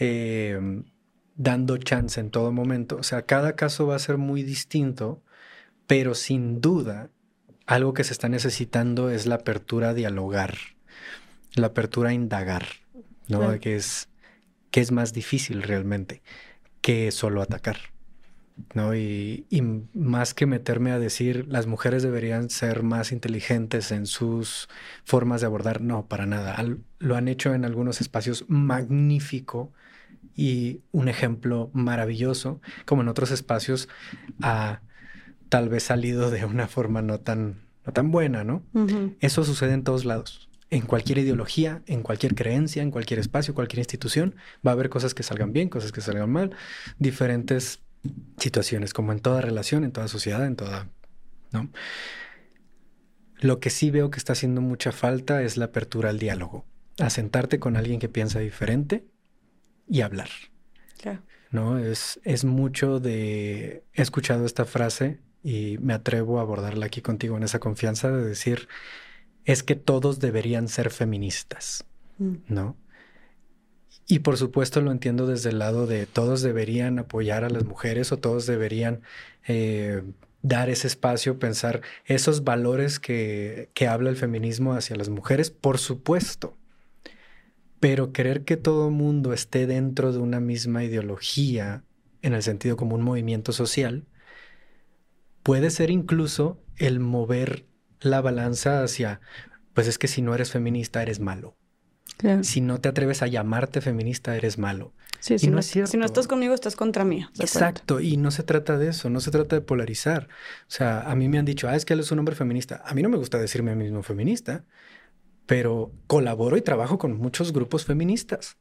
Em, dando chance en todo momento. O sea, cada caso va a ser muy distinto, pero sin duda algo que se está necesitando es la apertura a dialogar, la apertura a indagar, ¿no? Que, es, que es más difícil realmente que solo atacar. ¿No? Y, y, más que meterme a decir las mujeres deberían ser más inteligentes en sus formas de abordar, no, para nada. lo han hecho en algunos espacios magnífico y un ejemplo maravilloso, como en otros espacios ha tal vez salido de una forma no tan, no tan buena, ¿no? Eso sucede en todos lados. En cualquier ideología, en cualquier creencia, en cualquier espacio, cualquier institución, va a haber cosas que salgan bien, cosas que salgan mal, diferentes situaciones, como en toda relación, en toda sociedad, en toda, ¿no? Lo que sí veo que está haciendo mucha falta es la apertura al diálogo, a sentarte con alguien que piensa diferente y hablar. ¿No? Es, es mucho de... He escuchado esta frase y me atrevo a abordarla aquí contigo en esa confianza de decir, es que todos deberían ser feministas, mm. ¿no? Y por supuesto lo entiendo desde el lado de todos deberían apoyar a las mujeres o todos deberían eh, dar ese espacio, pensar esos valores que, que habla el feminismo hacia las mujeres, por supuesto. Pero querer que todo mundo esté dentro de una misma ideología, en el sentido como un movimiento social, puede ser incluso el mover la balanza hacia, pues es que si no eres feminista eres malo. Si no te atreves a llamarte feminista eres malo. Sí, si, no, si no estás conmigo estás contra mí. Exacto, y no se trata de eso, no se trata de polarizar. O sea, a mí me han dicho, ah, es que él es un hombre feminista. A mí no me gusta decirme a mí mismo feminista pero colaboro y trabajo con muchos grupos feministas.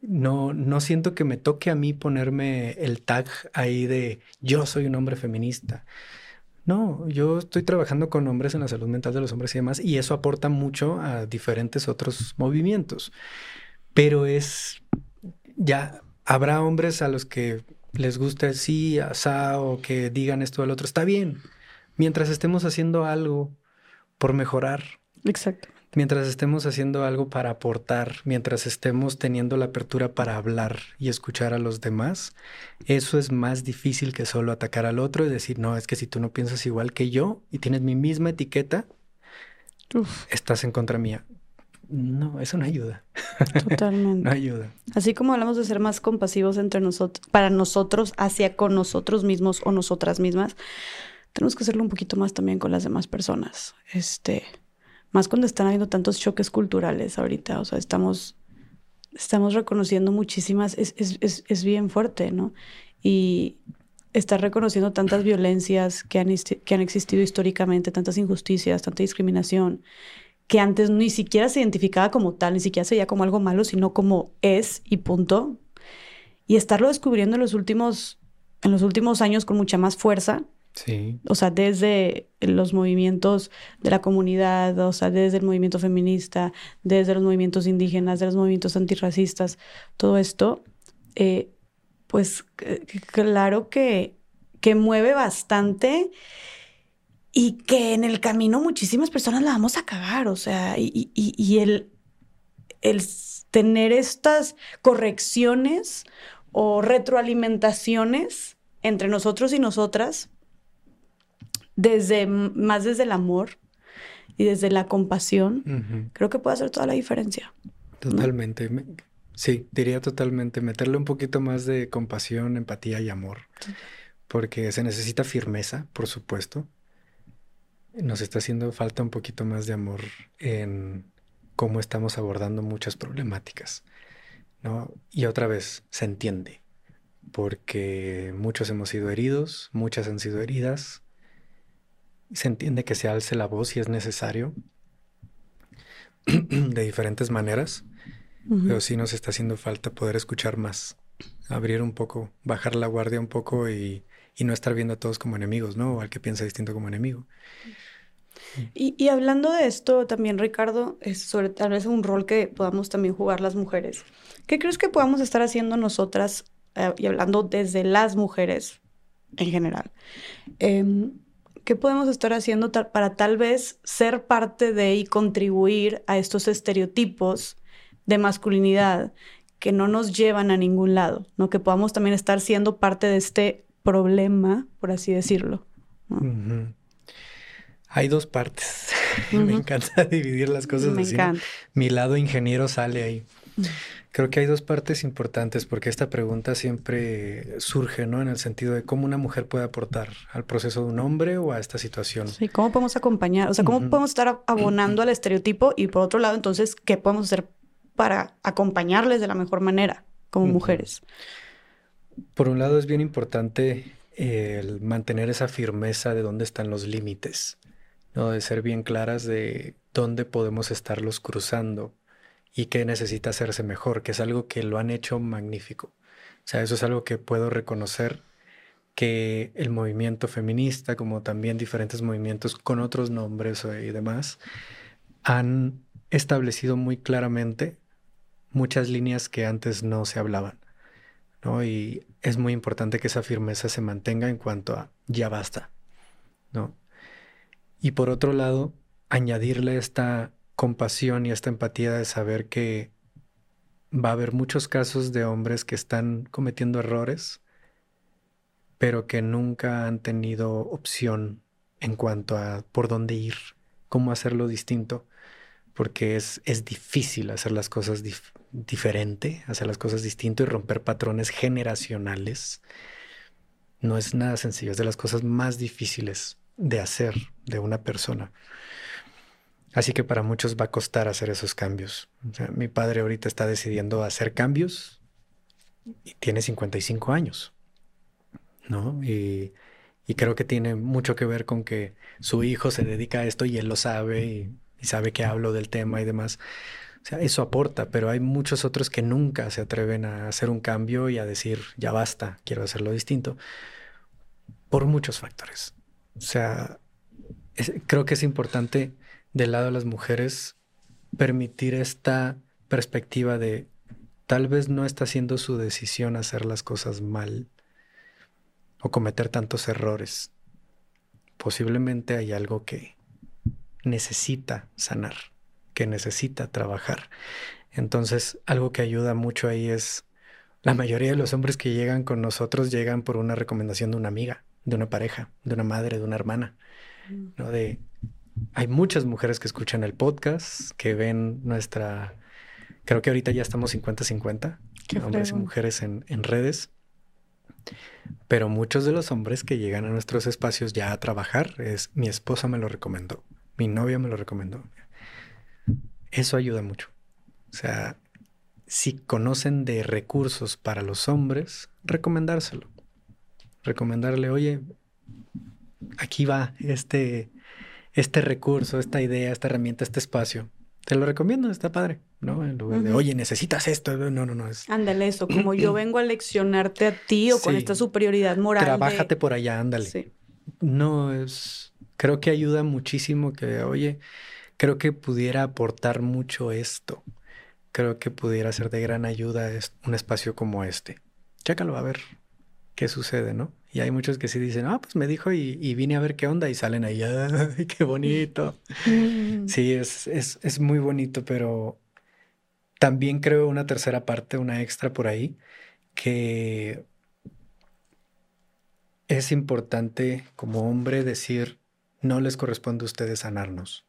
No, no siento que me toque a mí ponerme el tag ahí de yo soy un hombre feminista. No, yo estoy trabajando con hombres en la salud mental de los hombres y demás, y eso aporta mucho a diferentes otros movimientos. Pero es, ya, habrá hombres a los que les guste sí, asado, que digan esto o el otro. Está bien, mientras estemos haciendo algo por mejorar. Exacto mientras estemos haciendo algo para aportar, mientras estemos teniendo la apertura para hablar y escuchar a los demás, eso es más difícil que solo atacar al otro y decir, no, es que si tú no piensas igual que yo y tienes mi misma etiqueta, estás en contra mía. No, eso no ayuda. Totalmente. no ayuda. Así como hablamos de ser más compasivos entre nosotros, para nosotros, hacia con nosotros mismos o nosotras mismas, tenemos que hacerlo un poquito más también con las demás personas. Este, más cuando están habiendo tantos choques culturales ahorita, o sea, estamos, estamos reconociendo muchísimas, es, es, es, es bien fuerte, ¿no? Y estar reconociendo tantas violencias que han, que han existido históricamente, tantas injusticias, tanta discriminación, que antes ni siquiera se identificaba como tal, ni siquiera se veía como algo malo, sino como es y punto. Y estarlo descubriendo en los últimos, en los últimos años con mucha más fuerza, Sí. O sea, desde los movimientos de la comunidad, o sea, desde el movimiento feminista, desde los movimientos indígenas, de los movimientos antirracistas, todo esto, eh, pues claro que, que mueve bastante y que en el camino muchísimas personas la vamos a cagar, o sea, y, y, y el, el tener estas correcciones o retroalimentaciones entre nosotros y nosotras desde más desde el amor y desde la compasión, creo que puede hacer toda la diferencia. Totalmente. Sí, diría totalmente. Meterle un poquito más de compasión, empatía y amor. Porque se necesita firmeza, por supuesto. Nos está haciendo falta un poquito más de amor en cómo estamos abordando muchas problemáticas. ¿no? Y otra vez, se entiende. Porque muchos hemos sido heridos, muchas han sido heridas, se entiende que se alce la voz si es necesario de diferentes maneras, pero sí nos está haciendo falta poder escuchar más, abrir un poco, bajar la guardia un poco y, no estar viendo a todos como enemigos, ¿no? O al que piensa distinto como enemigo. Y, hablando de esto también, Ricardo, es sobre tal vez un rol que podamos también jugar las mujeres. ¿Qué crees que podamos estar haciendo nosotras, eh, y hablando desde las mujeres en general? Em, ¿Qué podemos estar haciendo para tal vez ser parte de y contribuir a estos estereotipos de masculinidad que no nos llevan a ningún lado? ¿no? Que podamos también estar siendo parte de este problema, por así decirlo. Hay dos partes. Me encanta dividir las cosas Me Encanta. Mi lado ingeniero sale ahí. Creo que hay dos partes importantes porque esta pregunta siempre surge, ¿no? En el sentido de cómo una mujer puede aportar al proceso de un hombre o a esta situación. Sí, cómo podemos acompañar, o sea, cómo podemos estar abonando al estereotipo y por otro lado, entonces, ¿qué podemos hacer para acompañarles de la mejor manera como mujeres? Por un lado es bien importante el mantener esa firmeza de dónde están los límites, ¿no? De ser bien claras de dónde podemos estarlos cruzando y que necesita hacerse mejor, que es algo que lo han hecho magnífico. O sea, eso es algo que puedo reconocer que el movimiento feminista, como también diferentes movimientos con otros nombres y demás, han establecido muy claramente muchas líneas que antes no se hablaban. ¿no? Y es muy importante que esa firmeza se mantenga en cuanto a ya basta. ¿no? Y por otro lado, añadirle esta compasión y esta empatía de saber que va a haber muchos casos de hombres que están cometiendo errores, pero que nunca han tenido opción en cuanto a por dónde ir, cómo hacerlo distinto, porque es, es difícil hacer las cosas diferente, hacer las cosas distinto y romper patrones generacionales. No es nada sencillo, es de las cosas más difíciles de hacer de una persona. Así que para muchos va a costar hacer esos cambios. mi padre ahorita está decidiendo hacer cambios y tiene 55 años, ¿no? Y, creo que tiene mucho que ver con que su hijo se dedica a esto y él lo sabe y, sabe que hablo del tema y demás. O sea, eso aporta, pero hay muchos otros que nunca se atreven a hacer un cambio y a decir, ya basta, quiero hacerlo distinto, por muchos factores. O sea, creo que es importante del lado de las mujeres permitir esta perspectiva de tal vez no está siendo su decisión hacer las cosas mal o cometer tantos errores. Posiblemente hay algo que necesita sanar que necesita trabajar. Entonces, algo que ayuda mucho ahí es, la mayoría de los hombres que llegan con nosotros llegan por una recomendación de una amiga, de una pareja, de una madre, de una hermana, mm. ¿no? De, hay muchas mujeres que escuchan el podcast, que ven nuestra, creo que ahorita ya estamos 50-50, hombres y mujeres en, en redes. Pero muchos de los hombres que llegan a nuestros espacios ya a trabajar es mi esposa me lo recomendó, mi novia me lo recomendó. Eso ayuda mucho. O sea, si conocen de recursos para los hombres, recomendárselo. Recomendarle, oye, aquí va este, este recurso, esta idea, esta herramienta, este espacio. Te lo recomiendo, está padre, ¿no? En lugar de, oye, necesitas esto. No, no, no. Es... Ándale, eso, como yo vengo a leccionarte a ti o con esta superioridad moral. Trabájate por allá, ándale. Sí. No, es. Creo que ayuda muchísimo que, oye, creo que pudiera aportar mucho esto creo que pudiera ser de gran ayuda un espacio como este. Chécalo a ver qué sucede, ¿no? Y hay muchos que sí dicen, ah, pues me dijo y, vine a ver qué onda y salen ahí, ¡ay, qué bonito! Mm. Sí, es, es, es muy bonito, pero también creo una tercera parte, una extra por ahí, que es importante como hombre decir, no les corresponde a ustedes sanarnos.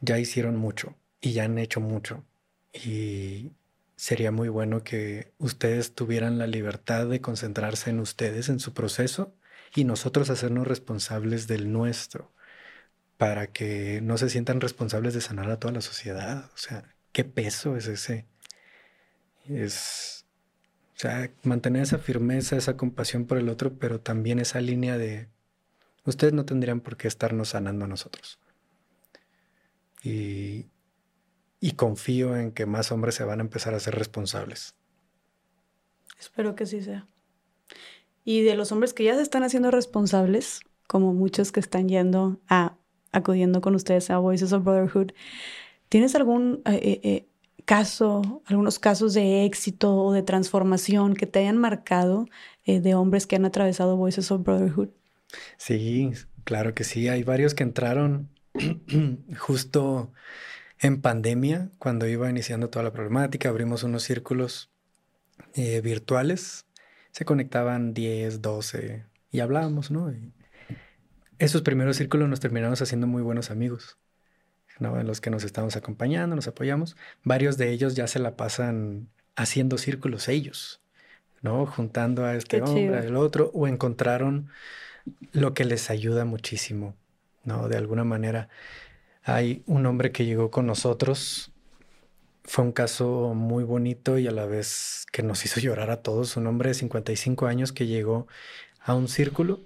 Ya hicieron mucho y ya han hecho mucho. Y sería muy bueno que ustedes tuvieran la libertad de concentrarse en ustedes, en su proceso, y nosotros hacernos responsables del nuestro, para que no se sientan responsables de sanar a toda la sociedad. O sea, ¿qué peso es ese? Es, o sea, mantener esa firmeza, esa compasión por el otro, pero también esa línea de, ustedes no tendrían por qué estarnos sanando a nosotros. Y, y confío en que más hombres se van a empezar a ser responsables. Espero que sí sea. Y de los hombres que ya se están haciendo responsables, como muchos que están yendo a acudiendo con ustedes a Voices of Brotherhood, ¿tienes algún eh, eh, eh, caso, algunos casos de éxito o de transformación que te hayan marcado de hombres que han atravesado Voices of Brotherhood? Sí, claro que sí. Hay varios que entraron justo en pandemia, cuando iba iniciando toda la problemática, abrimos unos círculos eh, virtuales. Se conectaban 10, 12 y hablábamos, ¿no? esos primeros círculos nos terminamos haciendo muy buenos amigos, ¿no? En los que nos estamos acompañando, nos apoyamos. Varios de ellos ya se la pasan haciendo círculos ellos, ¿no? Juntando a este hombre, al otro, o encontraron lo que les ayuda muchísimo, ¿no? De alguna manera. Hay un hombre que llegó con nosotros. Fue un caso muy bonito y a la vez que nos hizo llorar a todos. Un hombre de 55 años que llegó a un círculo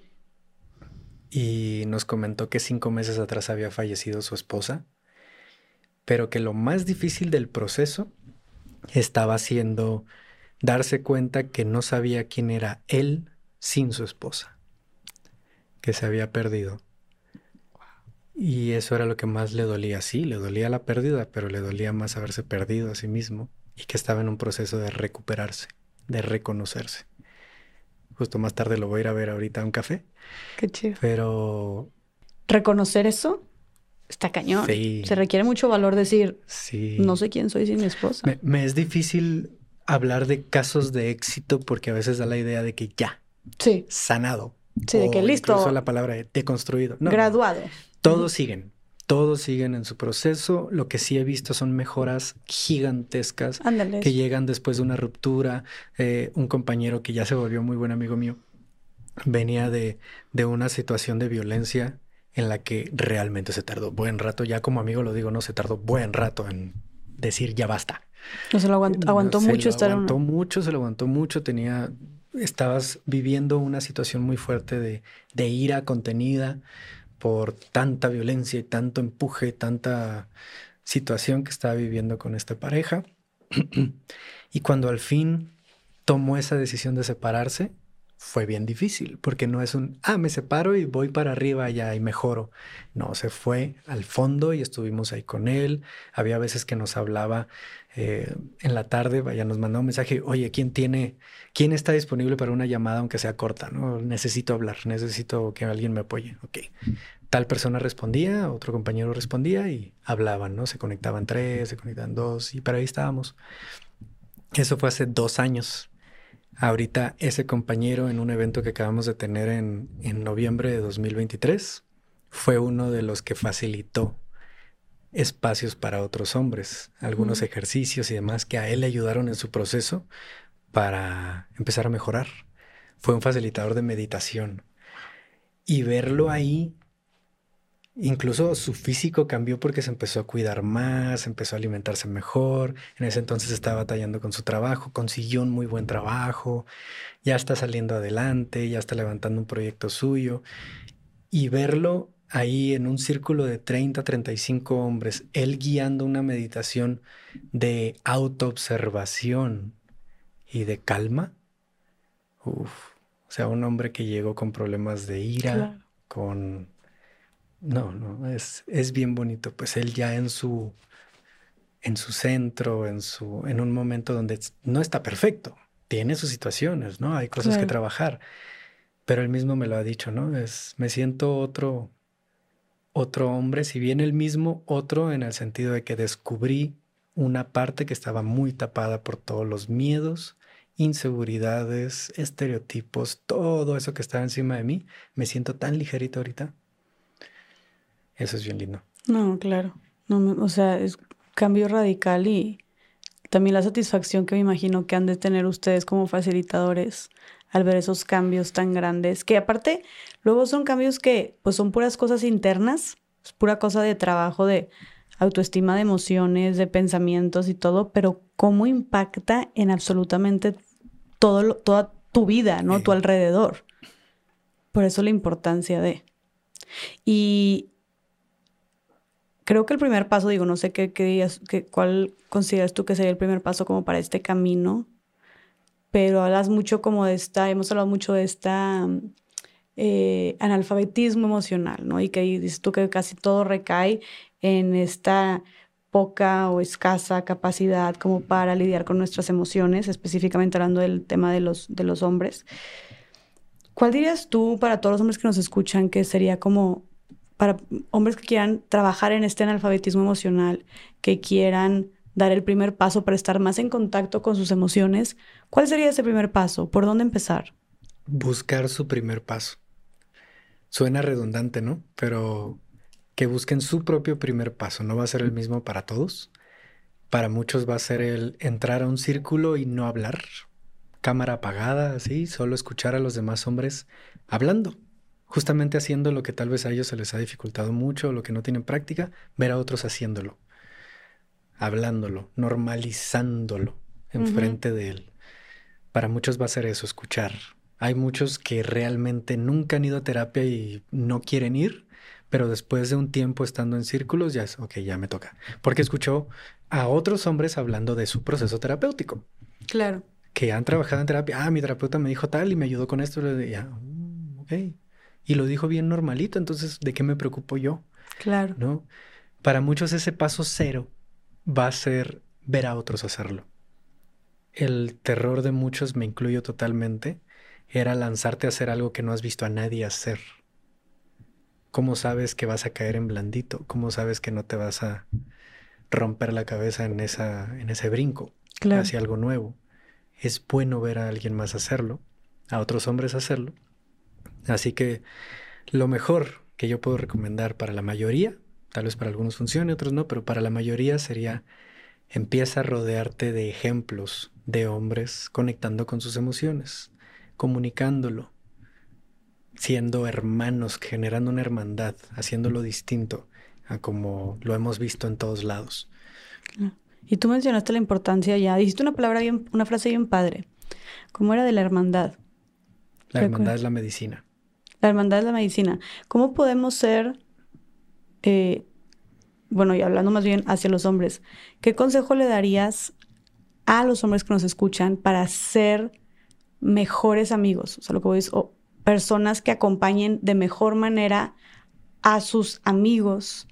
y nos comentó que cinco meses atrás había fallecido su esposa, pero que lo más difícil del proceso estaba siendo darse cuenta que no sabía quién era él sin su esposa, que se había perdido y eso era lo que más le dolía. Sí, le dolía la pérdida, pero le dolía más haberse perdido a sí mismo y que estaba en un proceso de recuperarse, de reconocerse. Justo más tarde lo voy a ir a ver ahorita a un café. Qué chido. Pero... Reconocer eso está cañón. Sí. Se requiere mucho valor decir, sí. no sé quién soy sin mi esposa. Me, me, es difícil hablar de casos de éxito porque a veces da la idea de que ya, sí. sanado. Sí, de que listo. Incluso la palabra deconstruido. graduado. Todos siguen, todos siguen en su proceso. Lo que sí he visto son mejoras gigantescas que llegan después de una ruptura. Eh, un compañero que ya se volvió muy buen amigo mío venía de, de una situación de violencia en la que realmente se tardó buen rato. Ya como amigo lo digo, no se tardó buen rato en decir ya basta. No se lo aguantó, aguantó mucho se lo aguantó mucho, se lo aguantó mucho. Tenía, estabas viviendo una situación muy fuerte de, de ira contenida por tanta violencia y tanto empuje, tanta situación que estaba viviendo con esta pareja. y cuando al fin tomó esa decisión de separarse, fue bien difícil, porque no es un, ah, me separo y voy para arriba ya y mejoro. No, se fue al fondo y estuvimos ahí con él. Había veces que nos hablaba eh, en la tarde, vaya, nos mandaba un mensaje, oye, ¿quién tiene, quién está disponible para una llamada aunque sea corta? ¿no? Necesito hablar, necesito que alguien me apoye. Ok. Tal persona respondía, otro compañero respondía y hablaban, ¿no? Se conectaban tres, se conectaban dos y para ahí estábamos. Eso fue hace dos años ahorita ese compañero en un evento que acabamos de tener en, noviembre de 2023 fue uno de los que facilitó espacios para otros hombres, algunos ejercicios y demás que a él le ayudaron en su proceso para empezar a mejorar. Fue un facilitador de meditación. Y verlo ahí Incluso su físico cambió porque se empezó a cuidar más, empezó a alimentarse mejor. En ese entonces estaba batallando con su trabajo, consiguió un muy buen trabajo, ya está saliendo adelante, ya está levantando un proyecto suyo. Y verlo ahí en un círculo de 30, 35 hombres, él guiando una meditación de autoobservación y de calma. Uf, o sea, un hombre que llegó con problemas de ira, con no, no, es, es bien bonito. Pues él ya en su, en su centro, en, su, en un momento donde no está perfecto, tiene sus situaciones, ¿no? Hay cosas que trabajar. Pero él mismo me lo ha dicho, ¿no? Es, me siento otro, otro hombre, si bien el mismo otro en el sentido de que descubrí una parte que estaba muy tapada por todos los miedos, inseguridades, estereotipos, todo eso que estaba encima de mí, me siento tan ligerito ahorita. Eso es bien lindo. No, claro. No, o sea, es cambio radical y también la satisfacción que me imagino que han de tener ustedes como facilitadores al ver esos cambios tan grandes, que aparte luego son cambios que pues son puras cosas internas, es pura cosa de trabajo, de autoestima, de emociones, de pensamientos y todo, pero cómo impacta en absolutamente todo toda tu vida, ¿no? Tu alrededor. Por eso la importancia de. Y creo que el primer paso, digo, no sé qué, qué qué, cuál consideras tú que sería el primer paso como para este camino, pero hablas mucho como de esta, hemos hablado mucho de esta eh, analfabetismo emocional, ¿no? Y que dices tú que casi todo recae en esta poca o escasa capacidad como para lidiar con nuestras emociones, específicamente hablando del tema de los, de los hombres. ¿Cuál dirías tú para todos los hombres que nos escuchan que sería como para hombres que quieran trabajar en este analfabetismo emocional, que quieran dar el primer paso para estar más en contacto con sus emociones, ¿cuál sería ese primer paso? ¿Por dónde empezar? Buscar su primer paso. Suena redundante, ¿no? Pero que busquen su propio primer paso. No va a ser el mismo para todos. Para muchos va a ser el entrar a un círculo y no hablar. Cámara apagada, así, solo escuchar a los demás hombres hablando justamente haciendo lo que tal vez a ellos se les ha dificultado mucho, lo que no tienen práctica, ver a otros haciéndolo, hablándolo, normalizándolo enfrente de él. Para muchos va a ser eso, escuchar. Hay muchos que realmente nunca han ido a terapia y no quieren ir, pero después de un tiempo estando en círculos ya es, ok, ya me toca. Porque escuchó a otros hombres hablando de su proceso terapéutico. Claro. Que han trabajado en terapia. Ah, mi terapeuta me dijo tal y me ayudó con esto. Ya, mm, ok y lo dijo bien normalito, entonces, ¿de qué me preocupo yo? Claro. ¿No? Para muchos ese paso cero va a ser ver a otros hacerlo. El terror de muchos, me incluyo totalmente, era lanzarte a hacer algo que no has visto a nadie hacer. ¿Cómo sabes que vas a caer en blandito? ¿Cómo sabes que no te vas a romper la cabeza en, esa, en ese brinco hacia algo nuevo? Es bueno ver a alguien más hacerlo, a otros hombres hacerlo, Así que lo mejor que yo puedo recomendar para la mayoría, tal vez para algunos funcione, otros no, pero para la mayoría sería empieza a rodearte de ejemplos de hombres conectando con sus emociones, comunicándolo, siendo hermanos, generando una hermandad, haciéndolo distinto a como lo hemos visto en todos lados. Y tú mencionaste la importancia ya, dijiste una palabra bien, una frase bien padre. ¿Cómo era de la hermandad? La hermandad es la medicina. La hermandad de la medicina. ¿Cómo podemos ser, eh, bueno, y hablando más bien hacia los hombres, ¿qué consejo le darías a los hombres que nos escuchan para ser mejores amigos, o sea, lo que voy es, o personas que acompañen de mejor manera a sus amigos,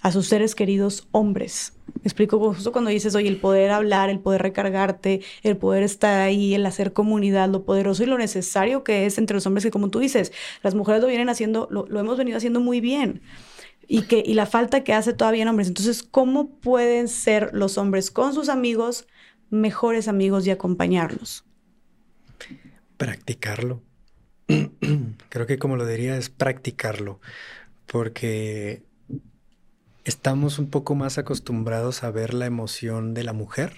a sus seres queridos hombres. Me explico justo cuando dices, oye, el poder hablar, el poder recargarte, el poder estar ahí, el hacer comunidad, lo poderoso y lo necesario que es entre los hombres, que como tú dices, las mujeres lo vienen haciendo, lo, hemos venido haciendo muy bien. Y, que, y la falta que hace todavía en hombres. Entonces, ¿cómo pueden ser los hombres con sus amigos mejores amigos y acompañarlos? Practicarlo. Creo que como lo diría es practicarlo, porque estamos un poco más acostumbrados a ver la emoción de la mujer,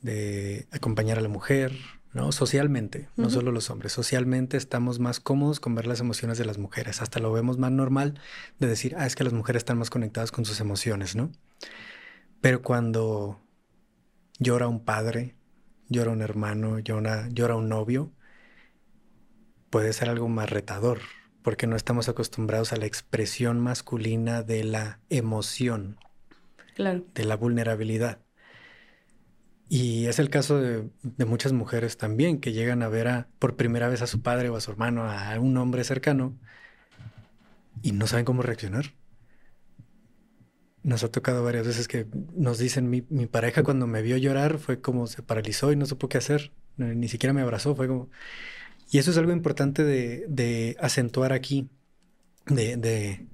de acompañar a la mujer, ¿no? Socialmente, no solo los hombres, socialmente estamos más cómodos con ver las emociones de las mujeres, hasta lo vemos más normal de decir, ah, es que las mujeres están más conectadas con sus emociones, ¿no? Pero cuando llora un padre, llora un hermano, llora, llora un novio, puede ser algo más retador, porque no estamos acostumbrados a la expresión masculina de la emoción, de la vulnerabilidad. Y es el caso de, muchas mujeres también que llegan a ver a, por primera vez a su padre o a su hermano, a un hombre cercano, y no saben cómo reaccionar. Nos ha tocado varias veces que nos dicen, mi, mi pareja cuando me vio llorar fue como se paralizó y no supo qué hacer, ni siquiera me abrazó, fue como... Y eso es algo importante de, acentuar aquí, de,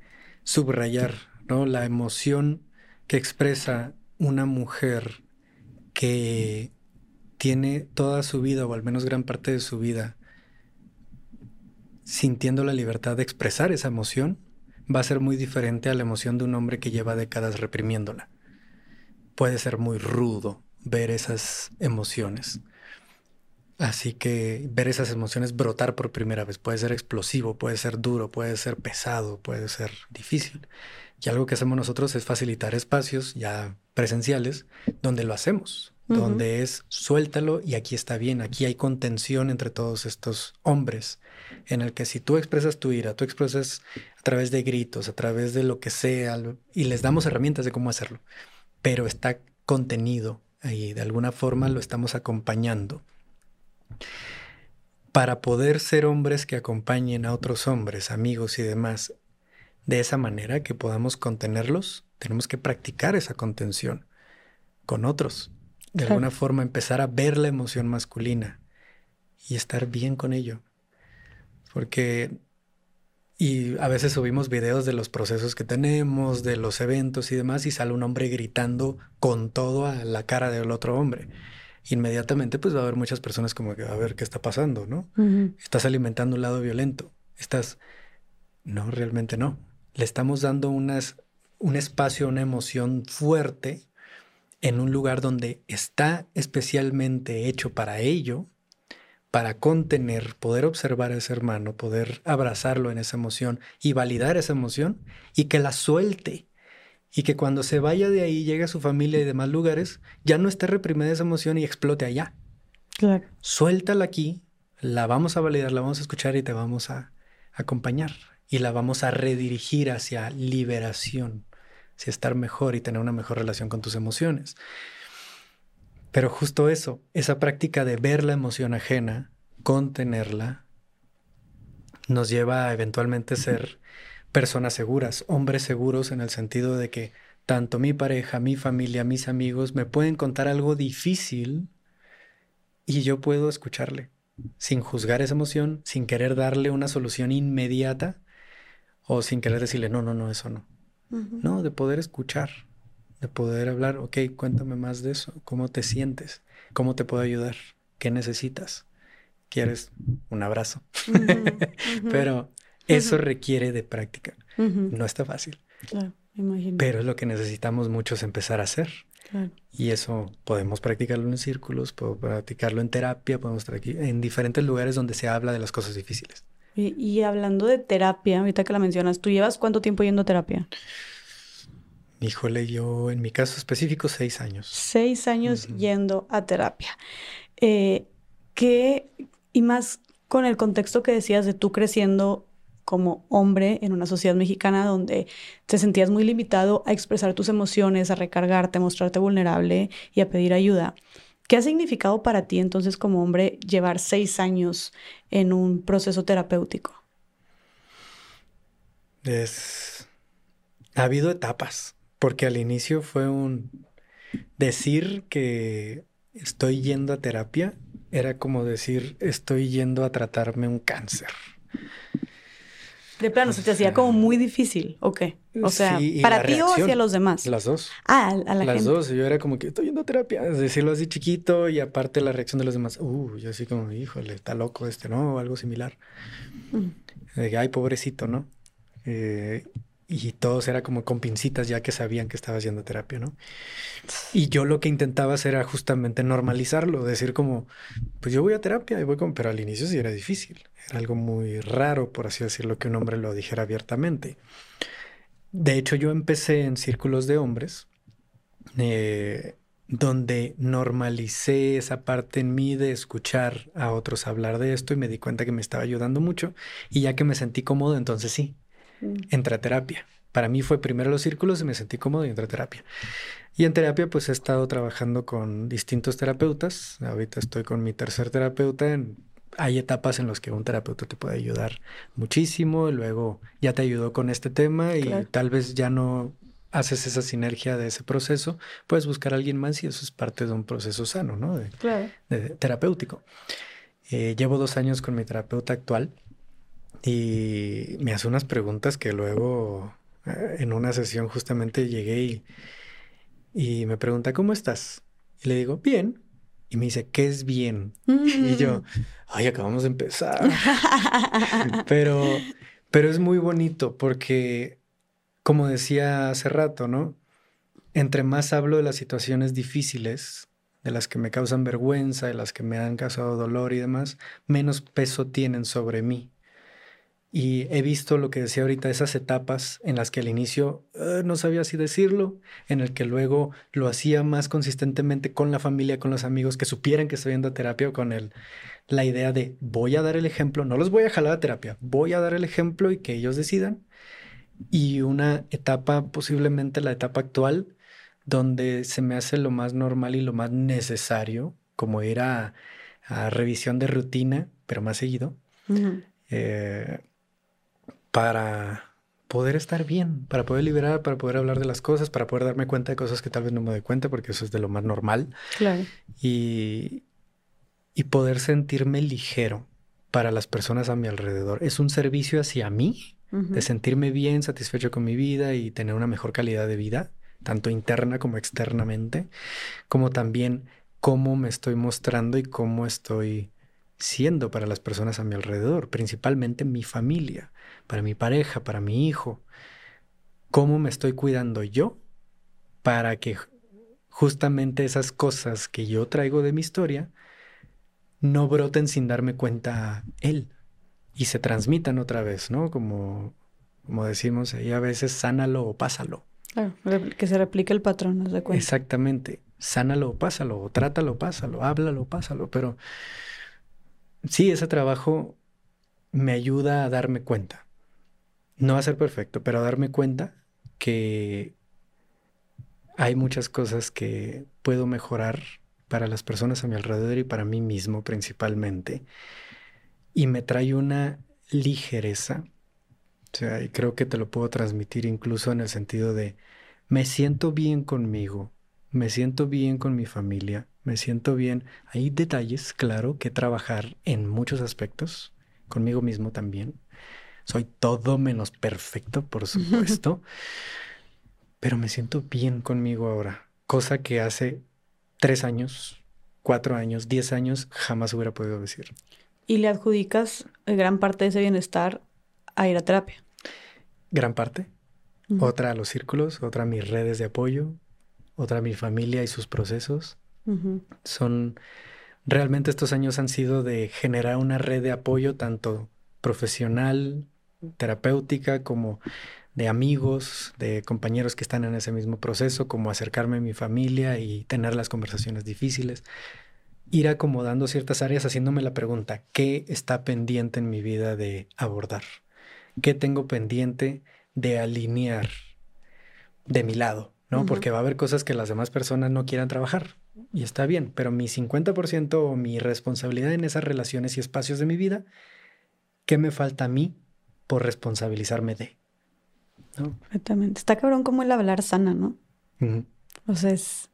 subrayar, ¿no? La emoción que expresa una mujer que tiene toda su vida, o al menos gran parte de su vida, sintiendo la libertad de expresar esa emoción, va a ser muy diferente a la emoción de un hombre que lleva décadas reprimiéndola. Puede ser muy rudo ver esas emociones. Así que ver esas emociones brotar por primera vez puede ser explosivo, puede ser duro, puede ser pesado, puede ser difícil. Y algo que hacemos nosotros es facilitar espacios ya presenciales donde lo hacemos, donde es suéltalo y aquí está bien, aquí hay contención entre todos estos hombres, en el que si tú expresas tu ira, tú expresas a través de gritos, a través de lo que sea, y les damos herramientas de cómo hacerlo, pero está contenido ahí, de alguna forma lo estamos acompañando para poder ser hombres que acompañen a otros hombres, amigos y demás, de esa manera que podamos contenerlos, tenemos que practicar esa contención con otros. De alguna forma empezar a ver la emoción masculina y estar bien con ello. Porque, y a veces subimos videos de los procesos que tenemos, de los eventos y demás, y sale un hombre gritando con todo a la cara del otro hombre inmediatamente pues va a haber muchas personas como que a ver qué está pasando, ¿no? Estás alimentando un lado violento. Estás... No, realmente no. Le estamos dando unas, un espacio, una emoción fuerte en un lugar donde está especialmente hecho para ello, para contener, poder observar a ese hermano, poder abrazarlo en esa emoción y validar esa emoción y que la suelte y que cuando se vaya de ahí, llegue a su familia y demás lugares, ya no esté reprimida esa emoción y explote allá. Claro. Suéltala aquí, la vamos a validar, la vamos a escuchar y te vamos a acompañar y la vamos a redirigir hacia liberación, hacia estar mejor y tener una mejor relación con tus emociones. Pero justo eso, esa práctica de ver la emoción ajena, contenerla, nos lleva a eventualmente ser personas seguras, hombres seguros en el sentido de que tanto mi pareja, mi familia, mis amigos me pueden contar algo difícil y yo puedo escucharle sin juzgar esa emoción, sin querer darle una solución inmediata o sin querer decirle, no, no, no, eso no. No, de poder escuchar, de poder hablar, ok, cuéntame más de eso, cómo te sientes, cómo te puedo ayudar, qué necesitas, quieres un abrazo. Pero eso requiere de práctica. No está fácil. Claro, imagino. Pero es lo que necesitamos muchos empezar a hacer. Y eso podemos practicarlo en círculos, podemos practicarlo en terapia, podemos en diferentes lugares donde se habla de las cosas difíciles. Y, hablando de terapia, ahorita que la mencionas, ¿tú llevas cuánto tiempo yendo a terapia? Híjole, yo en mi caso específico, seis años. Seis años yendo a terapia. Eh, ¿Qué, y más con el contexto que decías de tú creciendo como hombre en una sociedad mexicana donde te sentías muy limitado a expresar tus emociones, a recargarte, a mostrarte vulnerable y a pedir ayuda. ¿Qué ha significado para ti entonces como hombre llevar seis años en un proceso terapéutico? Es... Ha habido etapas, porque al inicio fue un decir que estoy yendo a terapia, era como decir estoy yendo a tratarme un cáncer. De plano, se te hacía como muy difícil, ¿o qué? O sea, ¿para ti o hacia los demás? Las dos. Ah, a, la Las dos. Yo era como que estoy yendo a terapia, decirlo así chiquito y aparte la reacción de los demás. Uh, yo así como, híjole, está loco este, ¿no? O algo similar. Mm. ay, pobrecito, ¿no? Eh, y todos era como con pincitas ya que sabían que estaba haciendo terapia, ¿no? Y yo lo que intentaba hacer era justamente normalizarlo, decir como, pues yo voy a terapia y voy con, pero al inicio sí era difícil, era algo muy raro, por así decirlo, que un hombre lo dijera abiertamente. De hecho, yo empecé en círculos de hombres, eh, donde normalicé esa parte en mí de escuchar a otros hablar de esto y me di cuenta que me estaba ayudando mucho y ya que me sentí cómodo, entonces sí. Entré a terapia. Para mí fue primero los círculos y me sentí cómodo y entré a terapia. Y en terapia pues he estado trabajando con distintos terapeutas. Ahorita estoy con mi tercer terapeuta. hay etapas en las que un terapeuta te puede ayudar muchísimo y luego ya te ayudó con este tema y tal vez ya no haces esa sinergia de ese proceso, puedes buscar a alguien más y eso es parte de un proceso sano, ¿no? De, de terapéutico. Eh, llevo dos años con mi terapeuta actual y me hace unas preguntas que luego eh, en una sesión justamente llegué y, y, me pregunta, ¿cómo estás? Y le digo, bien. Y me dice, ¿qué es bien? Y yo, mm. ay, acabamos de empezar. pero, pero es muy bonito porque, como decía hace rato, ¿no? Entre más hablo de las situaciones difíciles, de las que me causan vergüenza, de las que me han causado dolor y demás, menos peso tienen sobre mí. Y he visto lo que decía ahorita, esas etapas en las que al inicio eh, no sabía si decirlo, en el que luego lo hacía más consistentemente con la familia, con los amigos, que supieran que estoy yendo a terapia o con el, la idea de voy a dar el ejemplo, no los voy a jalar a terapia, voy a dar el ejemplo y que ellos decidan. Y una etapa, posiblemente la etapa actual, donde se me hace lo más normal y lo más necesario, como ir a, revisión de rutina, pero más seguido para poder estar bien, para poder liberar, para poder hablar de las cosas, para poder darme cuenta de cosas que tal vez no me doy cuenta, porque eso es de lo más normal. Claro. Y, y poder sentirme ligero para las personas a mi alrededor. Es un servicio hacia mí, de sentirme bien, satisfecho con mi vida y tener una mejor calidad de vida, tanto interna como externamente, como también cómo me estoy mostrando y cómo estoy siendo para las personas a mi alrededor, principalmente mi familia para mi pareja, para mi hijo. ¿Cómo me estoy cuidando yo para que justamente esas cosas que yo traigo de mi historia no broten sin darme cuenta él y se transmitan otra vez, ¿no? Como, como decimos ahí a veces, sánalo o pásalo. Claro, que se replique el patrón, ¿no de cuenta? Exactamente. Sánalo o pásalo, o trátalo, pásalo, háblalo, pásalo. Pero sí, ese trabajo me ayuda a darme cuenta no va a ser perfecto, pero darme cuenta que hay muchas cosas que puedo mejorar para las personas a mi alrededor y para mí mismo principalmente. Y me trae una ligereza. O sea, y creo que te lo puedo transmitir incluso en el sentido de me siento bien conmigo, me siento bien con mi familia, me siento bien. Hay detalles, claro, que trabajar en muchos aspectos, conmigo mismo también, soy todo menos perfecto, por supuesto, pero me siento bien conmigo ahora, cosa que hace tres años, cuatro años, diez años jamás hubiera podido decir. Y le adjudicas gran parte de ese bienestar a ir a terapia. Gran parte. Otra a los círculos, otra a mis redes de apoyo, otra a mi familia y sus procesos. Son realmente estos años han sido de generar una red de apoyo tanto profesional, terapéutica, como de amigos, de compañeros que están en ese mismo proceso, como acercarme a mi familia y tener las conversaciones difíciles. Ir acomodando ciertas áreas haciéndome la pregunta, ¿qué está pendiente en mi vida de abordar? ¿Qué tengo pendiente de alinear de mi lado? ¿no? Porque va a haber cosas que las demás personas no quieran trabajar y está bien, pero mi 50% o mi responsabilidad en esas relaciones y espacios de mi vida, ¿qué me falta a mí por responsabilizarme de? ¿No? Está cabrón como el hablar sana, ¿no? O sea, es...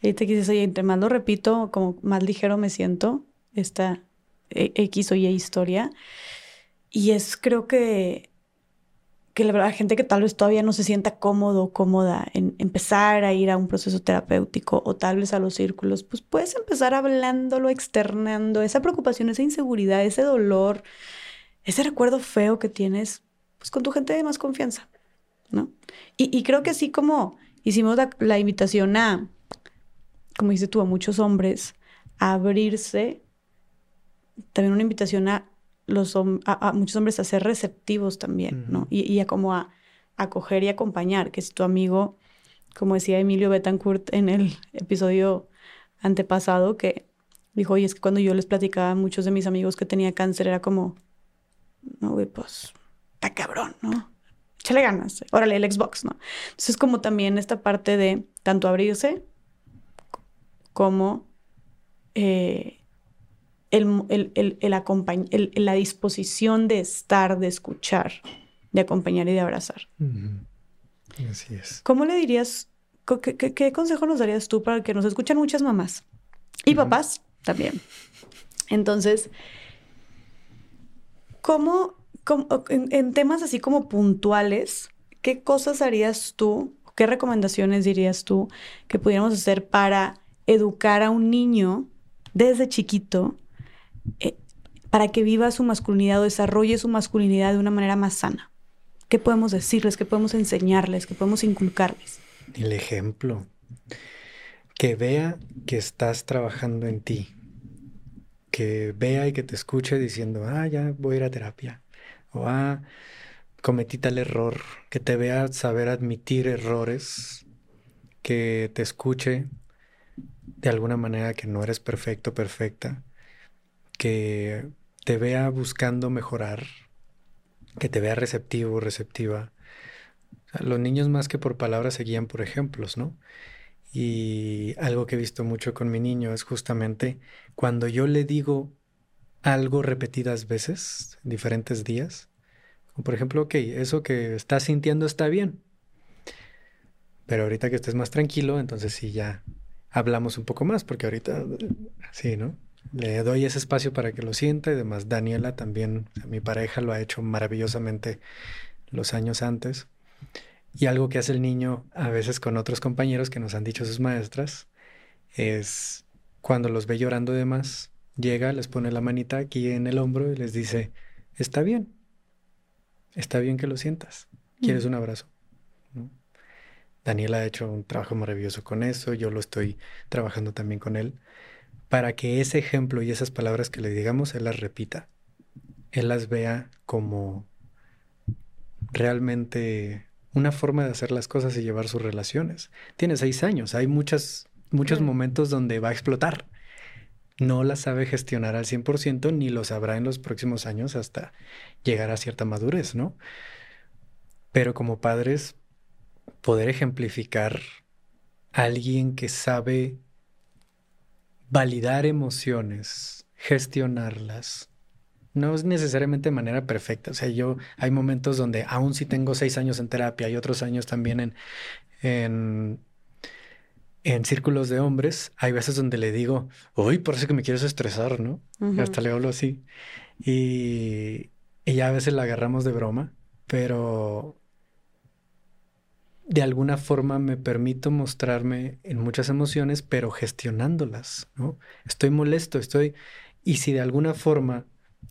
Y te dices, oye, entre más lo repito, como más ligero me siento esta e, X o Y historia. Y es, creo que que la verdad, gente que tal vez todavía no se sienta cómodo o cómoda en empezar a ir a un proceso terapéutico o tal vez a los círculos, pues puedes empezar hablándolo, externando esa preocupación, esa inseguridad, ese dolor, ese recuerdo feo que tienes, pues con tu gente de más confianza, ¿no? Y, creo que así como hicimos la, la invitación a, como dices tú, a muchos hombres a abrirse, también una invitación a los a, muchos hombres a ser receptivos también, ¿no? Y, a como a acoger y acompañar, que si tu amigo, como decía Emilio Betancourt en el episodio antepasado, que dijo, oye, es que cuando yo les platicaba a muchos de mis amigos que tenía cáncer, era como, no, güey, pues, está cabrón, ¿no? Échale ganas, órale, el Xbox, ¿no? Entonces, como también esta parte de tanto abrirse como eh, el, el, el, la disposición de estar, de escuchar, de acompañar y de abrazar. Así es. ¿Cómo le dirías, qué, consejo nos darías tú para que nos escuchen muchas mamás y papás también? Entonces, ¿cómo, en, temas así como puntuales, qué cosas harías tú, qué recomendaciones dirías tú que pudiéramos hacer para educar a un niño desde chiquito eh, para que viva su masculinidad o desarrolle su masculinidad de una manera más sana? ¿Qué podemos decirles? ¿Qué podemos enseñarles? ¿Qué podemos inculcarles? El ejemplo. Que vea que estás trabajando en ti. Que vea y que te escuche diciendo, ah, ya voy a ir a terapia. O ah, cometí tal error. Que te vea saber admitir errores. Que te escuche de alguna manera que no eres perfecto, perfecta que te vea buscando mejorar, que te vea receptivo, receptiva. los niños más que por palabras se guían por ejemplos, ¿no? Y algo que he visto mucho con mi niño es justamente cuando yo le digo algo repetidas veces, diferentes días, como por ejemplo, ok, eso que estás sintiendo está bien, pero ahorita que estés más tranquilo, entonces sí ya hablamos un poco más, porque ahorita, sí, ¿no? Le doy ese espacio para que lo sienta y además Daniela también, mi pareja lo ha hecho maravillosamente los años antes. Y algo que hace el niño a veces con otros compañeros que nos han dicho sus maestras es cuando los ve llorando de más, llega, les pone la manita aquí en el hombro y les dice, está bien, está bien que lo sientas, ¿quieres mm. un abrazo? Daniela ha hecho un trabajo maravilloso con eso, yo lo estoy trabajando también con él para que ese ejemplo y esas palabras que le digamos, Él las repita. Él las vea como realmente una forma de hacer las cosas y llevar sus relaciones. Tiene seis años, hay muchas, muchos momentos donde va a explotar. No la sabe gestionar al 100% ni lo sabrá en los próximos años hasta llegar a cierta madurez, ¿no? Pero como padres, poder ejemplificar a alguien que sabe validar emociones, gestionarlas. No es necesariamente de manera perfecta. O sea, yo hay momentos donde aún si tengo seis años en terapia y otros años también en, en, en círculos de hombres, hay veces donde le digo, uy, por eso que me quieres estresar, ¿no? Hasta le hablo así. Y, y ya a veces la agarramos de broma, pero de alguna forma me permito mostrarme en muchas emociones, pero gestionándolas, ¿no? Estoy molesto, estoy... Y si de alguna forma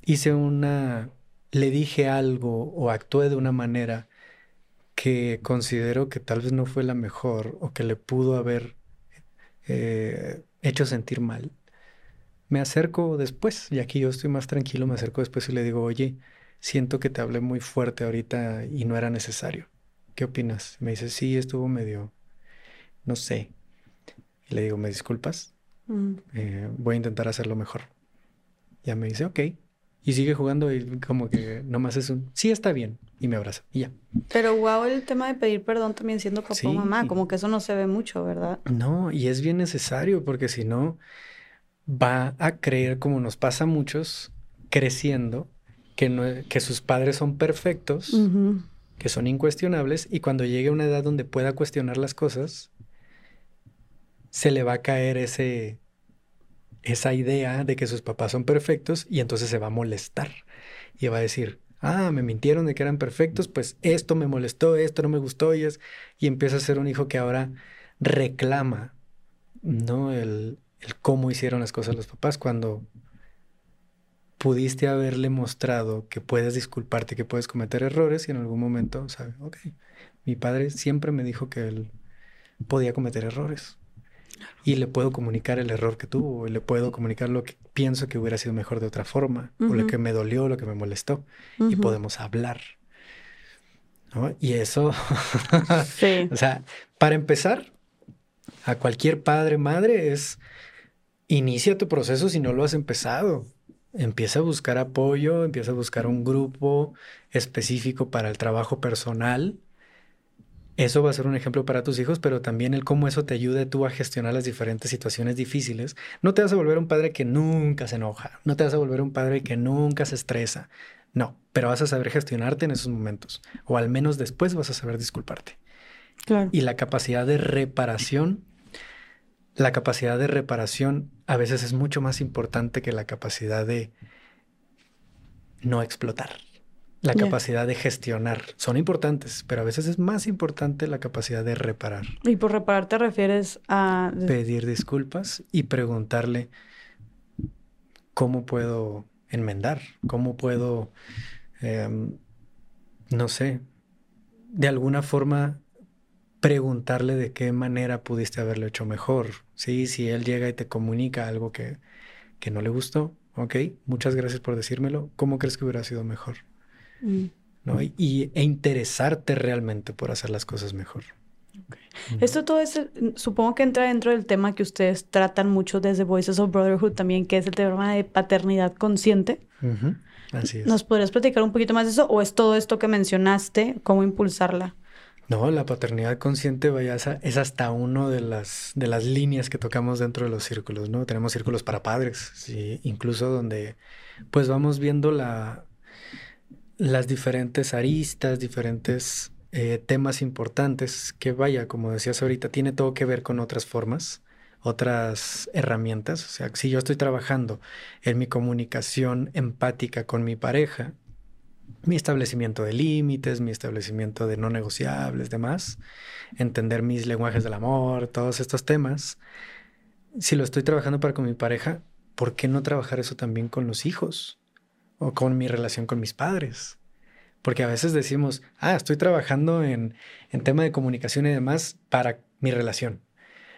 hice una... le dije algo o actué de una manera que considero que tal vez no fue la mejor o que le pudo haber eh, hecho sentir mal, me acerco después, y aquí yo estoy más tranquilo, me acerco después y le digo, oye, siento que te hablé muy fuerte ahorita y no era necesario ¿qué opinas? Me dice, sí, estuvo medio, no sé. Y le digo, ¿me disculpas? Mm. Eh, voy a intentar hacerlo mejor. Ya me dice, ok. Y sigue jugando y como que nomás es un, sí, está bien. Y me abraza y ya. Pero wow, el tema de pedir perdón también siendo papá o mamá, como que eso no se ve mucho, ¿verdad? No, y es bien necesario porque si no, va a creer, como nos pasa a muchos, creciendo, que, no, que sus padres son perfectos, que son incuestionables, y cuando llegue a una edad donde pueda cuestionar las cosas, se le va a caer ese, esa idea de que sus papás son perfectos y entonces se va a molestar y va a decir, ah, me mintieron de que eran perfectos, pues esto me molestó, esto no me gustó y es, y empieza a ser un hijo que ahora reclama, ¿no? El, el cómo hicieron las cosas los papás cuando pudiste haberle mostrado que puedes disculparte, que puedes cometer errores y en algún momento, ¿sabes? Ok, mi padre siempre me dijo que él podía cometer errores y le puedo comunicar el error que tuvo, y le puedo comunicar lo que pienso que hubiera sido mejor de otra forma, o lo que me dolió, lo que me molestó, y podemos hablar. ¿no? Y eso, sí. o sea, para empezar, a cualquier padre, madre, es inicia tu proceso si no lo has empezado. Empieza a buscar apoyo, empieza a buscar un grupo específico para el trabajo personal eso va a ser un ejemplo para tus hijos, pero también el cómo eso te ayude tú a gestionar las diferentes situaciones difíciles. No te vas a volver un padre que nunca se enoja, no te vas a volver un padre que nunca se estresa. No, pero vas a saber gestionarte en esos momentos, o al menos después vas a saber disculparte. Claro. Y la capacidad de reparación, la capacidad de reparación a veces es mucho más importante que la capacidad de no explotar la capacidad de gestionar. Son importantes, pero a veces es más importante la capacidad de reparar. Y por reparar te refieres a... Pedir disculpas y preguntarle cómo puedo enmendar, cómo puedo, em, no sé, de alguna forma preguntarle de qué manera pudiste haberlo hecho mejor. Sí, si él llega y te comunica algo que, que no le gustó, ok, muchas gracias por decírmelo, ¿cómo crees que hubiera sido mejor? Mm. ¿no? Y, e interesarte realmente por hacer las cosas mejor. Esto todo es, supongo que entra dentro del tema que ustedes tratan mucho desde Voices of Brotherhood también, que es el tema de paternidad consciente. Así es. ¿Nos podrías platicar un poquito más de eso o es todo esto que mencionaste, cómo impulsarla? No, la paternidad consciente vaya, es hasta uno de las, de las líneas que tocamos dentro de los círculos, ¿no? Tenemos círculos para padres, sí, incluso donde pues vamos viendo la, las diferentes aristas, diferentes eh, temas importantes, que vaya, como decías ahorita, tiene todo que ver con otras formas, otras herramientas. O sea, si yo estoy trabajando en mi comunicación empática con mi pareja, mi establecimiento de límites, mi establecimiento de no negociables, demás, entender mis lenguajes del amor, todos estos temas. Si lo estoy trabajando para con mi pareja, ¿por qué no trabajar eso también con los hijos? O con mi relación con mis padres. Porque a veces decimos, ah, estoy trabajando en, en tema de comunicación y demás para mi relación.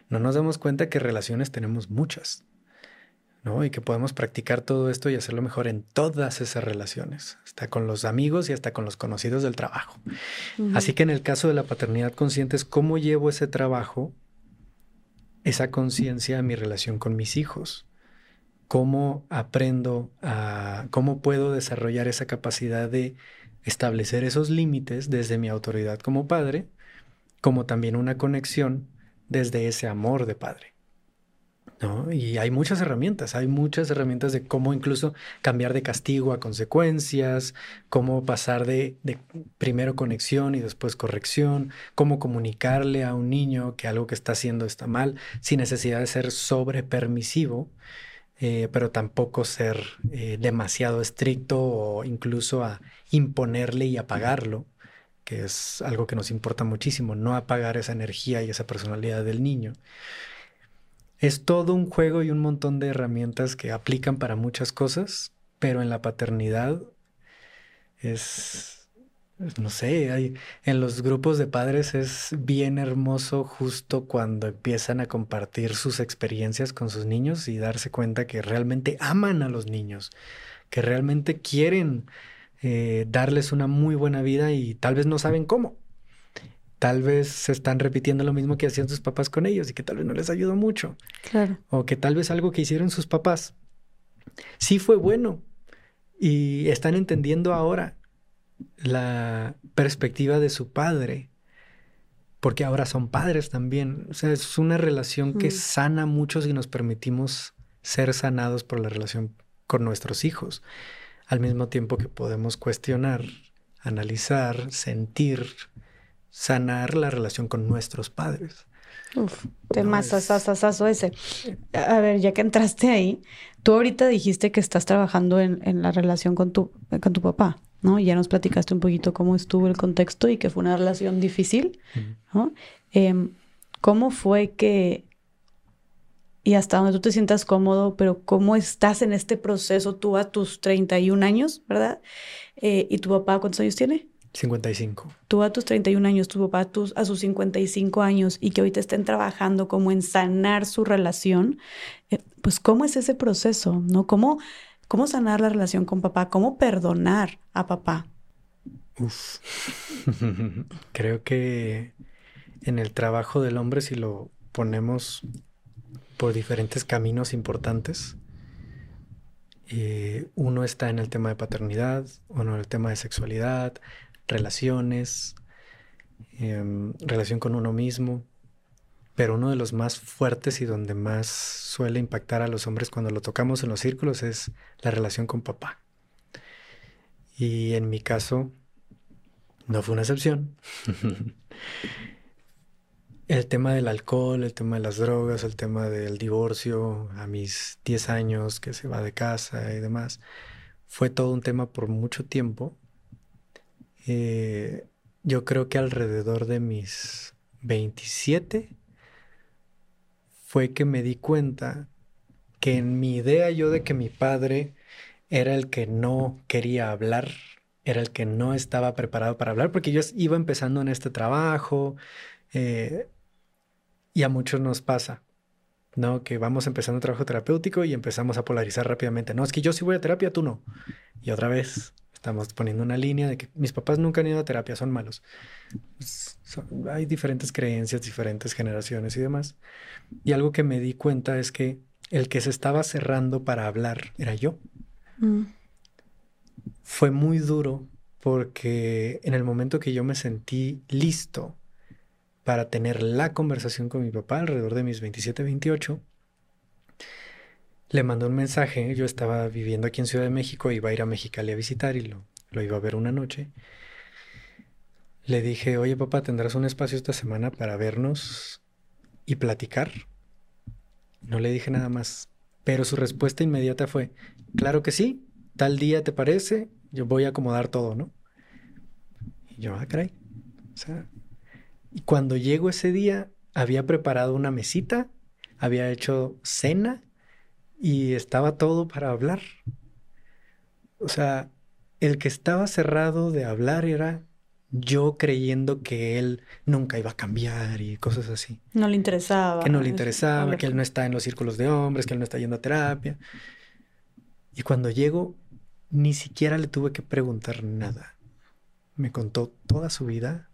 No nos damos cuenta que relaciones tenemos muchas, ¿no? Y que podemos practicar todo esto y hacerlo mejor en todas esas relaciones, hasta con los amigos y hasta con los conocidos del trabajo. Así que en el caso de la paternidad consciente es cómo llevo ese trabajo, esa conciencia a mi relación con mis hijos cómo aprendo a, cómo puedo desarrollar esa capacidad de establecer esos límites desde mi autoridad como padre, como también una conexión desde ese amor de padre. ¿no? Y hay muchas herramientas, hay muchas herramientas de cómo incluso cambiar de castigo a consecuencias, cómo pasar de, de, primero conexión y después corrección, cómo comunicarle a un niño que algo que está haciendo está mal, sin necesidad de ser sobre permisivo, eh, pero tampoco ser eh, demasiado estricto o incluso a imponerle y apagarlo, que es algo que nos importa muchísimo, no apagar esa energía y esa personalidad del niño. Es todo un juego y un montón de herramientas que aplican para muchas cosas, pero en la paternidad es no sé, hay, en los grupos de padres es bien hermoso justo cuando empiezan a compartir sus experiencias con sus niños y darse cuenta que realmente aman a los niños, que realmente quieren eh, darles una muy buena vida y tal vez no saben cómo. Tal vez se están repitiendo lo mismo que hacían sus papás con ellos y que tal vez no les ayudó mucho. Claro. O que tal vez algo que hicieron sus papás sí fue bueno, Y están entendiendo ahora la perspectiva de su padre, porque ahora son padres también. O sea, es una relación que sana mucho si nos permitimos ser sanados por la relación con nuestros hijos, al mismo tiempo que podemos cuestionar, analizar, sentir, sanar la relación con nuestros padres. Uf, tema sasasasaso ese. A ver, ya que entraste ahí, tú ahorita dijiste que estás trabajando en, la relación con tu, con tu papá, ¿no? Ya nos platicaste un poquito cómo estuvo el contexto y que fue una relación difícil, ¿no? Em, ¿Cómo fue que, y hasta donde tú te sientas cómodo, pero cómo estás en este proceso tú a tus 31 años, ¿verdad? Eh, ¿Y tu papá cuántos años tiene? 55. Tú a tus 31 años, tu papá a, sus 55 años y que ahorita estén trabajando como en sanar su relación, eh, pues ¿cómo es ese proceso? ¿No? ¿Cómo, ¿Cómo sanar la relación con papá? ¿Cómo perdonar a papá? Uf. Creo que en el trabajo del hombre, si lo ponemos por diferentes caminos importantes, eh, uno está en el tema de paternidad, uno en el tema de sexualidad, relaciones, em, relación con uno mismo, pero uno de los más fuertes y donde más suele impactar a los hombres cuando lo tocamos en los círculos es la relación con papá. Y en mi caso, no fue una excepción. el tema del alcohol, el tema de las drogas, el tema del divorcio a mis 10 años que se va de casa y demás, fue todo un tema por mucho tiempo eh, yo creo que alrededor de mis 27 fue que me di cuenta que en mi idea yo de que mi padre era el que no quería hablar, era el que no estaba preparado para hablar, porque yo iba empezando en este trabajo eh, y a muchos nos pasa, ¿no? Que vamos empezando un trabajo terapéutico y empezamos a polarizar rápidamente. No, es que yo sí voy a terapia, tú no. Y otra vez, Estamos poniendo una línea de que mis papás nunca han ido a terapia, son malos. Pues, hay diferentes creencias, diferentes generaciones y demás. Y algo que me di cuenta es que el que se estaba cerrando para hablar era yo. Mm. Fue muy duro porque en el momento que yo me sentí listo para tener la conversación con mi papá alrededor de mis 27, 28, le mandó un mensaje, yo estaba viviendo aquí en Ciudad de México, iba a ir a Mexicali a visitar y lo, lo iba a ver una noche. Le dije, oye papá, ¿tendrás un espacio esta semana para vernos y platicar? No le dije nada más, pero su respuesta inmediata fue, claro que sí, tal día te parece, yo voy a acomodar todo, ¿no? Y yo, ah, caray. O sea, y cuando llego ese día, había preparado una mesita, había hecho cena y estaba todo para hablar. O sea, el que estaba cerrado de hablar era yo creyendo que él nunca iba a cambiar y cosas así. No le interesaba. Que no le interesaba, que él no está en los círculos de hombres, que él no está yendo a terapia. Y cuando llego, ni siquiera le tuve que preguntar nada. Me contó toda su vida,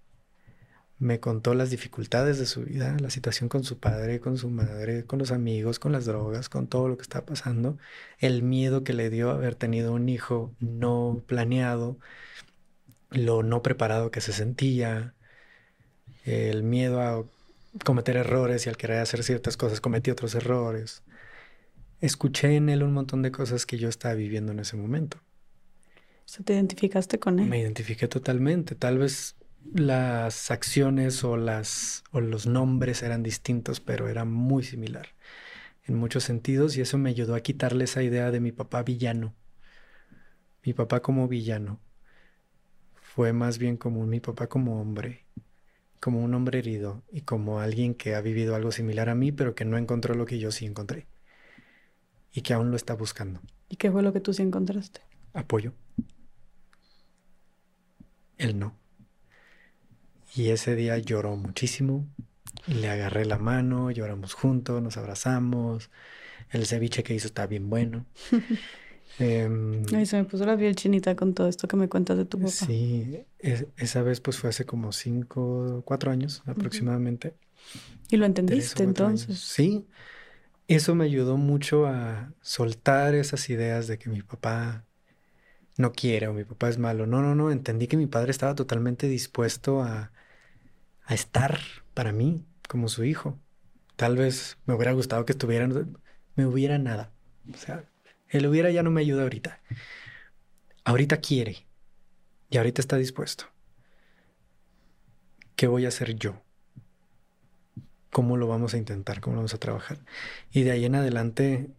me contó las dificultades de su vida, la situación con su padre, con su madre, con los amigos, con las drogas, con todo lo que está pasando, el miedo que le dio haber tenido un hijo no planeado, lo no preparado que se sentía, el miedo a cometer errores y al querer hacer ciertas cosas cometí otros errores. Escuché en él un montón de cosas que yo estaba viviendo en ese momento. ¿Se te identificaste con él? Me identifiqué totalmente. Tal vez las acciones o, las, o los nombres eran distintos, pero era muy similar en muchos sentidos y eso me ayudó a quitarle esa idea de mi papá villano. Mi papá como villano. Fue más bien como mi papá como hombre, como un hombre herido y como alguien que ha vivido algo similar a mí, pero que no encontró lo que yo sí encontré y que aún lo está buscando. ¿Y qué fue lo que tú sí encontraste? Apoyo. Él no. Y ese día lloró muchísimo. Le agarré la mano, lloramos juntos, nos abrazamos. El ceviche que hizo está bien bueno. Em, Ay, se me puso la piel chinita con todo esto que me cuentas de tu papá. Sí, esa vez pues fue hace como cinco, cuatro años aproximadamente. ¿Y lo entendiste entonces? Sí, eso me ayudó mucho a soltar esas ideas de que mi papá no quiere o mi papá es malo. No, no, no, entendí que mi padre estaba totalmente dispuesto a, a estar para mí como su hijo. Tal vez me hubiera gustado que estuvieran, me hubiera nada. O sea, él hubiera ya no me ayuda ahorita. Ahorita quiere y ahorita está dispuesto. ¿Qué voy a hacer yo? ¿Cómo lo vamos a intentar? ¿Cómo lo vamos a trabajar? Y de ahí en adelante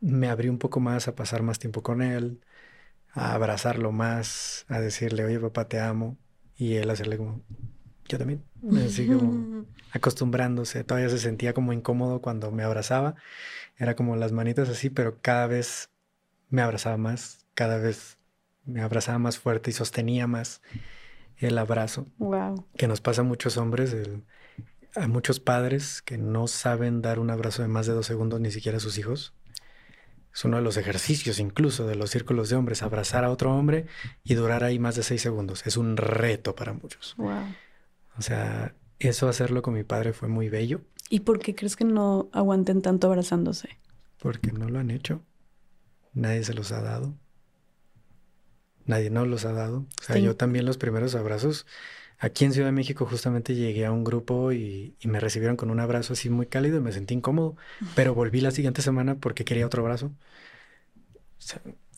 me abrí un poco más a pasar más tiempo con él, a abrazarlo más, a decirle, oye papá, te amo. Y él hacerle como, yo también. Así como acostumbrándose. Todavía se sentía como incómodo cuando me abrazaba. Era como las manitas así, pero cada vez me abrazaba más, cada vez me abrazaba más fuerte y sostenía más el abrazo. Wow. Que nos pasa a muchos hombres, a muchos padres que no saben dar un abrazo de más de dos segundos ni siquiera a sus hijos. Es uno de los ejercicios incluso de los círculos de hombres, abrazar a otro hombre y durar ahí más de seis segundos. Es un reto para muchos. Wow. O sea, eso hacerlo con mi padre fue muy bello. ¿Y por qué crees que no aguanten tanto abrazándose? Porque no lo han hecho. Nadie se los ha dado. Nadie nos los ha dado. O sea, yo también los primeros abrazos. Aquí en Ciudad de México justamente llegué a un grupo y, me recibieron con un abrazo así muy cálido y me sentí incómodo, pero volví la siguiente semana porque quería otro abrazo.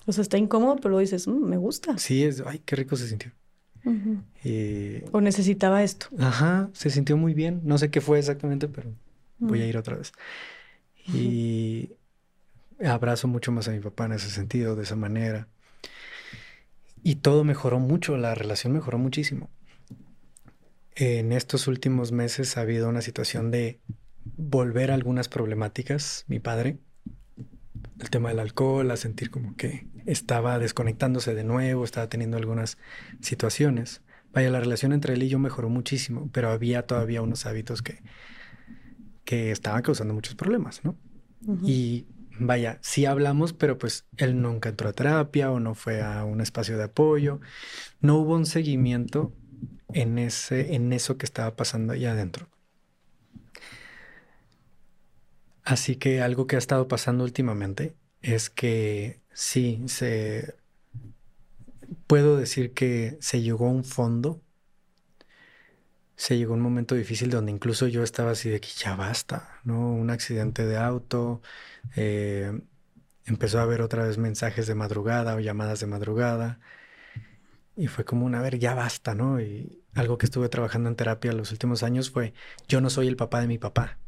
O sea, está incómodo, pero dices, mm, me gusta. Sí, es, ay, qué rico se sintió. O necesitaba esto. Ajá, se sintió muy bien. No sé qué fue exactamente, pero voy a ir otra vez. Y abrazo mucho más a mi papá en ese sentido, de esa manera. Y todo mejoró mucho, la relación mejoró muchísimo. En estos últimos meses ha habido una situación de volver a algunas problemáticas, mi padre. El tema del alcohol, a sentir como que estaba desconectándose de nuevo, estaba teniendo algunas situaciones. Vaya, la relación entre él y yo mejoró muchísimo, pero había todavía unos hábitos que, que estaban causando muchos problemas, ¿no? Y vaya, sí hablamos, pero pues él nunca entró a terapia o no fue a un espacio de apoyo. No hubo un seguimiento en, ese, en eso que estaba pasando allá adentro. Así que algo que ha estado pasando últimamente es que sí, se puedo decir que se llegó a un fondo. Se llegó a un momento difícil donde incluso yo estaba así de que ya basta, ¿no? Un accidente de auto, eh, empezó a haber otra vez mensajes de madrugada o llamadas de madrugada. Y fue como una, a ver, ya basta, ¿no? Y algo que estuve trabajando en terapia los últimos años fue, yo no soy el papá de mi papá.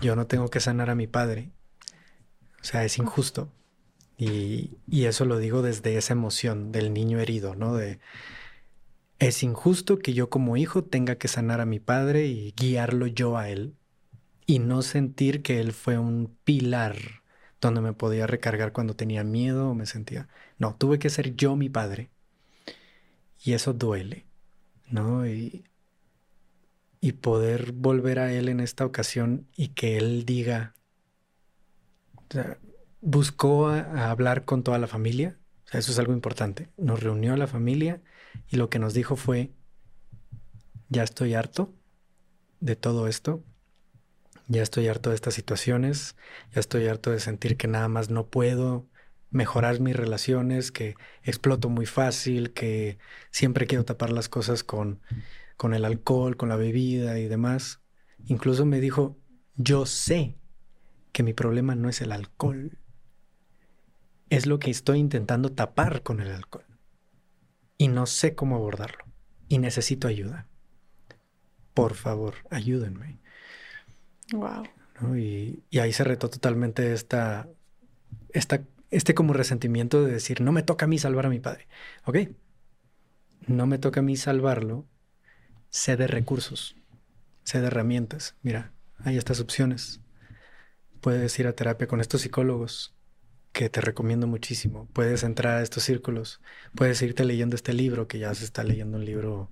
Yo no tengo que sanar a mi padre. O sea, es injusto. Y, y eso lo digo desde esa emoción del niño herido, ¿no? De, es injusto que yo como hijo tenga que sanar a mi padre y guiarlo yo a él y no sentir que él fue un pilar donde me podía recargar cuando tenía miedo o me sentía. No, tuve que ser yo mi padre. Y eso duele, ¿no? Y, y poder volver a él en esta ocasión y que él diga, buscó a, hablar con toda la familia, eso es algo importante, nos reunió a la familia y lo que nos dijo fue, ya estoy harto de todo esto, ya estoy harto de estas situaciones, ya estoy harto de sentir que nada más no puedo mejorar mis relaciones, que exploto muy fácil, que siempre quiero tapar las cosas con, con el alcohol, con la bebida y demás. Incluso me dijo, yo sé que mi problema no es el alcohol, es lo que estoy intentando tapar con el alcohol. Y no sé cómo abordarlo. Y necesito ayuda. Por favor, ayúdenme. Wow. Y, ahí se retó totalmente esta, esta, este como resentimiento de decir, no me toca a mí salvar a mi padre. Ok, no me toca a mí salvarlo, sé de recursos, sé de herramientas. Mira, hay estas opciones. Puedes ir a terapia con estos psicólogos que te recomiendo muchísimo. Puedes entrar a estos círculos. Puedes irte leyendo este libro, que ya se está leyendo un libro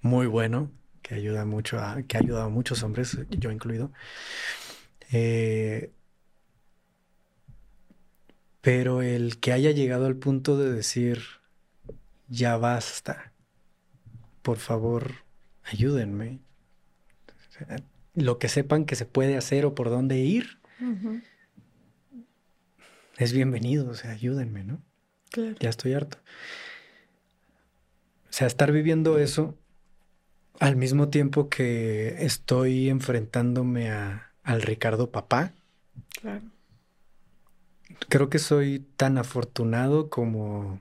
muy bueno, que ayuda mucho a, que ha ayudado muchos hombres, yo incluido. Eh, pero el que haya llegado al punto de decir, ya basta, por favor, ayúdenme. Lo que sepan que se puede hacer o por dónde ir, es bienvenido, o sea, ayúdenme, ¿no? Ya estoy harto. O sea, estar viviendo eso al mismo tiempo que estoy enfrentándome a, al Ricardo papá. Claro. Creo que soy tan afortunado como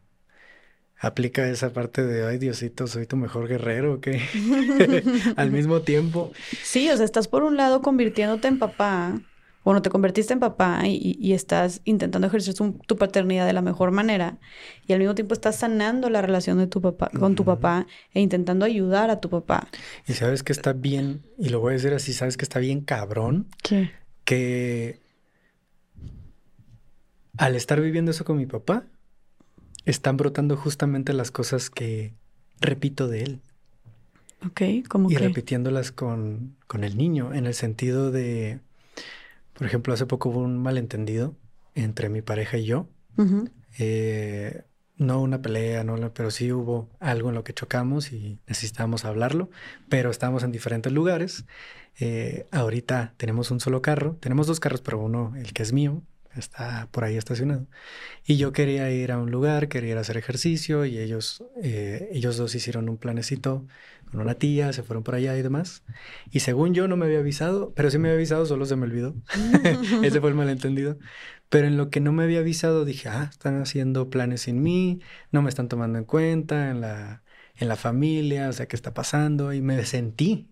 aplica esa parte de, ay Diosito, soy tu mejor guerrero, que al mismo tiempo. Sí, o sea, estás por un lado convirtiéndote en papá, bueno, te convertiste en papá y, estás intentando ejercer tu, paternidad de la mejor manera y al mismo tiempo estás sanando la relación de tu papá con tu papá e intentando ayudar a tu papá. Y sabes que está bien, y lo voy a decir así, sabes que está bien cabrón. ¿Qué? Que al estar viviendo eso con mi papá, están brotando justamente las cosas que repito de él. Ok, como Y repitiéndolas con, con el niño, en el sentido de por ejemplo, hace poco hubo un malentendido entre mi pareja y yo. Eh, no una pelea, no, pero sí hubo algo en lo que chocamos y necesitábamos hablarlo, pero estábamos en diferentes lugares. Eh, ahorita tenemos un solo carro, tenemos dos carros, pero uno, el que es mío, está por ahí estacionado. Y yo quería ir a un lugar, quería ir a hacer ejercicio y ellos, eh, ellos dos hicieron un planecito con una tía, se fueron por allá y demás. Y según yo no me había avisado, pero sí me había avisado, solo se me olvidó. Ese fue el malentendido. Pero en lo que no me había avisado dije, ah, están haciendo planes sin mí, no me están tomando en cuenta en la, en la familia, o sea, ¿qué está pasando? Y me sentí,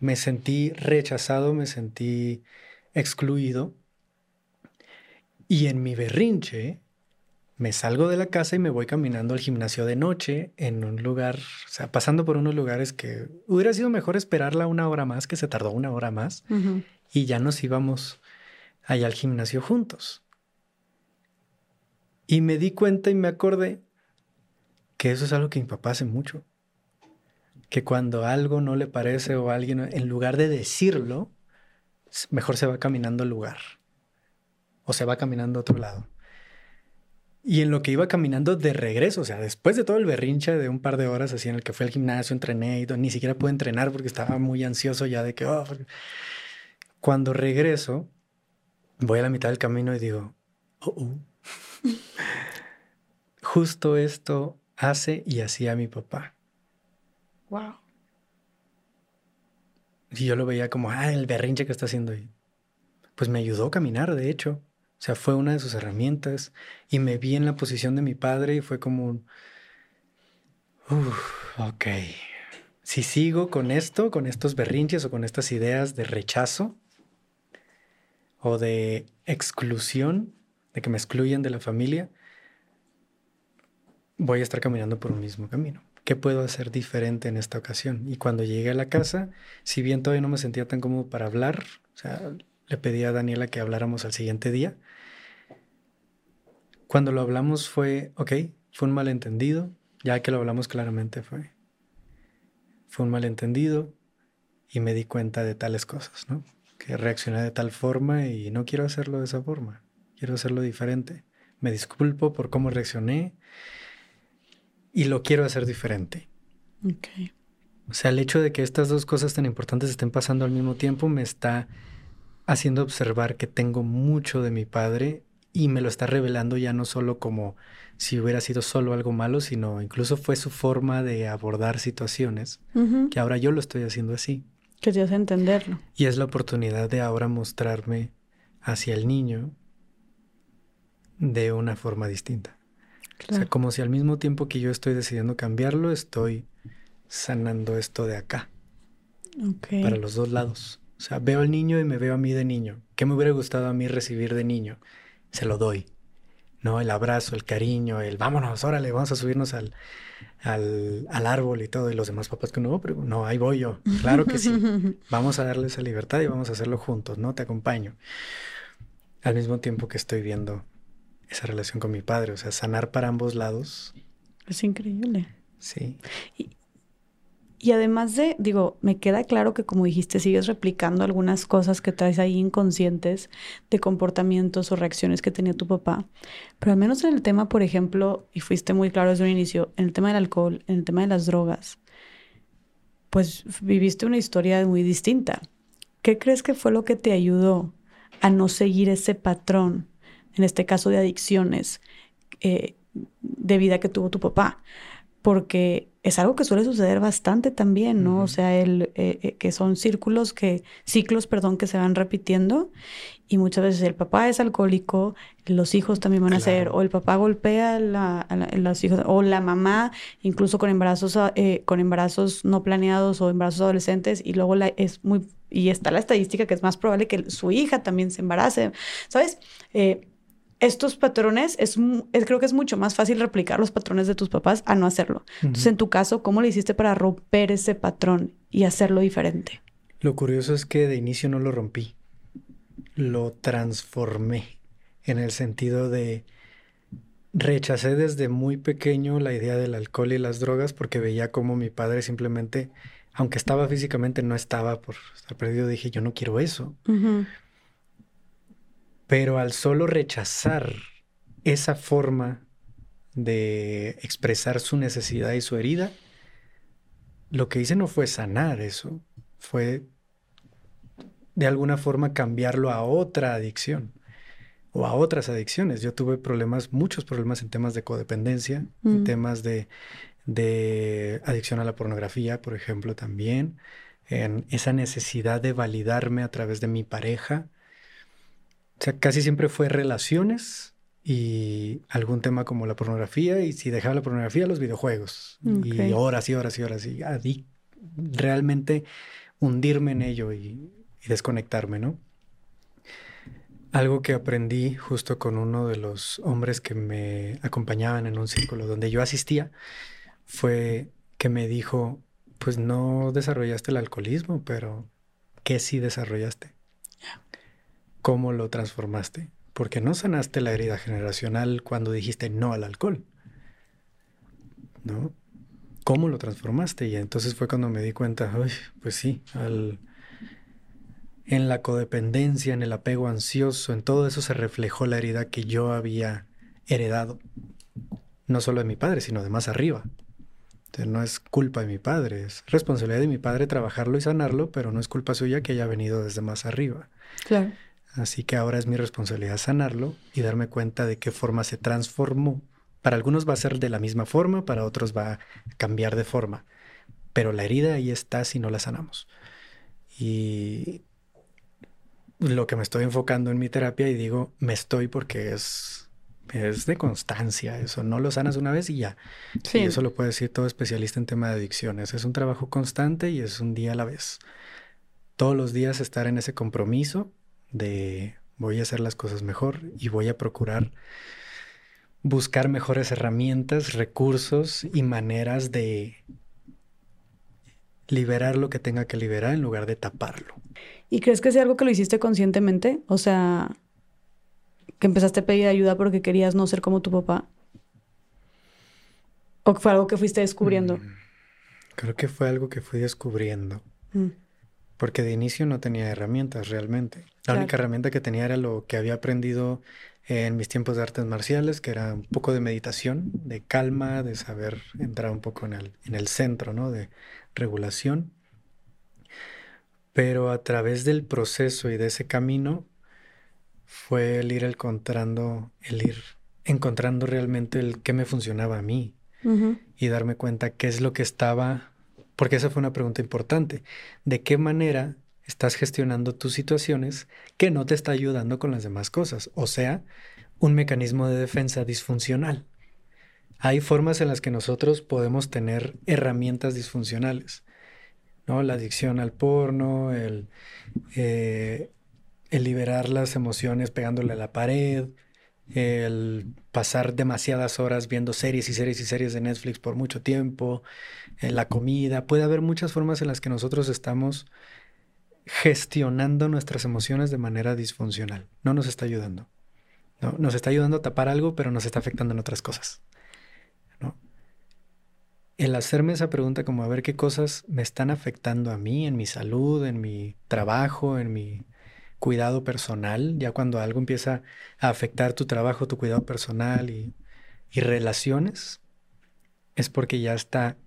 me sentí rechazado, me sentí excluido. Y en mi berrinche, me salgo de la casa y me voy caminando al gimnasio de noche en un lugar, o sea, pasando por unos lugares que hubiera sido mejor esperarla una hora más, que se tardó una hora más, y ya nos íbamos allá al gimnasio juntos. Y me di cuenta y me acordé que eso es algo que mi papá hace mucho. Que cuando algo no le parece o alguien, en lugar de decirlo, mejor se va caminando al lugar. O se va caminando a otro lado. Y en lo que iba caminando de regreso, o sea, después de todo el berrinche de un par de horas así en el que fui al gimnasio, entrené y ni siquiera pude entrenar porque estaba muy ansioso ya de que, oh, cuando regreso, voy a la mitad del camino y digo, oh, oh. justo esto hace y hacía mi papá. Wow. Y yo lo veía como, ah, el berrinche que está haciendo ahí. Pues me ayudó a caminar, de hecho. O sea, fue una de sus herramientas y me vi en la posición de mi padre y fue como un, ok, si sigo con esto, con estos berrinches o con estas ideas de rechazo o de exclusión, de que me excluyen de la familia, voy a estar caminando por un mismo camino. ¿Qué puedo hacer diferente en esta ocasión? Y cuando llegué a la casa, si bien todavía no me sentía tan cómodo para hablar, o sea, le pedí a Daniela que habláramos al siguiente día, cuando lo hablamos fue, ok, fue un malentendido, ya que lo hablamos claramente fue, fue un malentendido y me di cuenta de tales cosas, ¿no? Que reaccioné de tal forma y no quiero hacerlo de esa forma, quiero hacerlo diferente. Me disculpo por cómo reaccioné y lo quiero hacer diferente. Ok. O sea, el hecho de que estas dos cosas tan importantes estén pasando al mismo tiempo me está haciendo observar que tengo mucho de mi padre y me lo está revelando ya no solo como si hubiera sido solo algo malo, sino incluso fue su forma de abordar situaciones, que ahora yo lo estoy haciendo así. Que te hace entenderlo. Y es la oportunidad de ahora mostrarme hacia el niño de una forma distinta. O sea, como si al mismo tiempo que yo estoy decidiendo cambiarlo, estoy sanando esto de acá. Para los dos lados. O sea, veo al niño y me veo a mí de niño. ¿Qué me hubiera gustado a mí recibir de niño? Se lo doy. ¿no? El abrazo, el cariño, el vámonos, órale, vamos a subirnos al, al, árbol y todo. Y los demás papás que no, pero no, ahí voy yo. Claro que sí. Vamos a darle esa libertad y vamos a hacerlo juntos, ¿no? Te acompaño. Al mismo tiempo que estoy viendo esa relación con mi padre, o sea, sanar para ambos lados. Es increíble. Sí. Y además de, digo, me queda claro que como dijiste, sigues replicando algunas cosas que traes ahí inconscientes de comportamientos o reacciones que tenía tu papá. Pero al menos en el tema, por ejemplo, y fuiste muy claro desde un inicio, en el tema del alcohol, en el tema de las drogas, pues viviste una historia muy distinta. ¿Qué crees que fue lo que te ayudó a no seguir ese patrón, en este caso de adicciones, eh, de vida que tuvo tu papá, porque es algo que suele suceder bastante también, ¿no? O sea, el, eh, eh, que son círculos que, ciclos, perdón, que se van repitiendo y muchas veces el papá es alcohólico, los hijos también van a ser, o el papá golpea a, la, los hijos, o la mamá, incluso con embarazos, eh, con embarazos no planeados o embarazos adolescentes, y luego la, es muy, y está la estadística que es más probable que su hija también se embarace, ¿sabes? Eh, estos patrones, es, creo que es mucho más fácil replicar los patrones de tus papás a no hacerlo. Entonces, en tu caso, ¿cómo le hiciste para romper ese patrón y hacerlo diferente? Lo curioso es que de inicio no lo rompí, lo transformé en el sentido de rechacé desde muy pequeño la idea del alcohol y las drogas porque veía como mi padre simplemente, aunque estaba físicamente, no estaba por estar perdido, dije, yo no quiero eso. Pero al solo rechazar esa forma de expresar su necesidad y su herida, lo que hice no fue sanar eso, fue de alguna forma cambiarlo a otra adicción o a otras adicciones. Yo tuve problemas, muchos problemas en temas de codependencia, en mm. temas de, de adicción a la pornografía, por ejemplo, también, en esa necesidad de validarme a través de mi pareja, o sea, casi siempre fue relaciones y algún tema como la pornografía y si dejaba la pornografía, los videojuegos. Y horas y horas y horas y realmente hundirme en ello y, y desconectarme, ¿no? Algo que aprendí justo con uno de los hombres que me acompañaban en un círculo donde yo asistía fue que me dijo, pues no desarrollaste el alcoholismo, pero ¿qué sí desarrollaste? Cómo lo transformaste. Porque no sanaste la herida generacional cuando dijiste no al alcohol. ¿No? ¿Cómo lo transformaste? Y entonces fue cuando me di cuenta, pues sí, en la codependencia, en el apego ansioso, en todo eso se reflejó la herida que yo había heredado. No solo de mi padre, sino de más arriba. Entonces, no es culpa de mi padre, es responsabilidad de mi padre trabajarlo y sanarlo, pero no es culpa suya que haya venido desde más arriba. Claro. Así que ahora es mi responsabilidad sanarlo y darme cuenta de qué forma se transformó. Para algunos va a ser de la misma forma, para otros va a cambiar de forma. Pero la herida ahí está si no la sanamos. Y lo que me estoy enfocando en mi terapia y digo, me estoy porque es, es de constancia. Eso no lo sanas una vez y ya. Sí. Y eso lo puede decir todo especialista en tema de adicciones. Es un trabajo constante y es un día a la vez. Todos los días estar en ese compromiso de voy a hacer las cosas mejor y voy a procurar buscar mejores herramientas, recursos y maneras de liberar lo que tenga que liberar en lugar de taparlo. ¿Y crees que es algo que lo hiciste conscientemente? O sea, que empezaste a pedir ayuda porque querías no ser como tu papá. ¿O fue algo que fuiste descubriendo? Mm, creo que fue algo que fui descubriendo. Mm porque de inicio no tenía herramientas realmente. La única herramienta que tenía era lo que había aprendido en mis tiempos de artes marciales, que era un poco de meditación, de calma, de saber entrar un poco en el, en el centro, ¿no? De regulación. Pero a través del proceso y de ese camino fue el ir encontrando, el ir encontrando realmente el qué me funcionaba a mí y darme cuenta qué es lo que estaba porque esa fue una pregunta importante. ¿De qué manera estás gestionando tus situaciones que no te está ayudando con las demás cosas? O sea, un mecanismo de defensa disfuncional. Hay formas en las que nosotros podemos tener herramientas disfuncionales, ¿no? La adicción al porno, el, eh, el liberar las emociones pegándole a la pared, el pasar demasiadas horas viendo series y series y series de Netflix por mucho tiempo, eh, la comida, puede haber muchas formas en las que nosotros estamos gestionando nuestras emociones de manera disfuncional. No nos está ayudando. ¿no? Nos está ayudando a tapar algo, pero nos está afectando en otras cosas. ¿no? El hacerme esa pregunta como a ver qué cosas me están afectando a mí, en mi salud, en mi trabajo, en mi cuidado personal, ya cuando algo empieza a afectar tu trabajo, tu cuidado personal y, relaciones, es porque ya está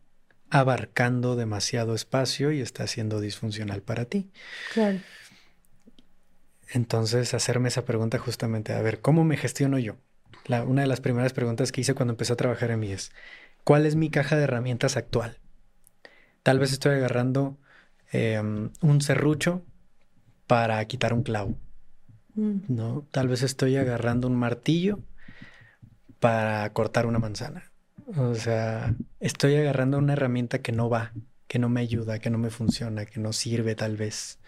abarcando demasiado espacio y está siendo disfuncional para ti. Claro. Entonces, hacerme esa pregunta justamente, a ver, ¿cómo me gestiono yo? una de las primeras preguntas que hice cuando empecé a trabajar en mí es, ¿cuál es mi caja de herramientas actual? Tal vez estoy agarrando em, un serrucho para quitar un clavo, mm. ¿no? Tal vez estoy agarrando un martillo para cortar una manzana. O sea, estoy agarrando una herramienta que no va, que no me ayuda, que no me funciona, que no sirve tal vez.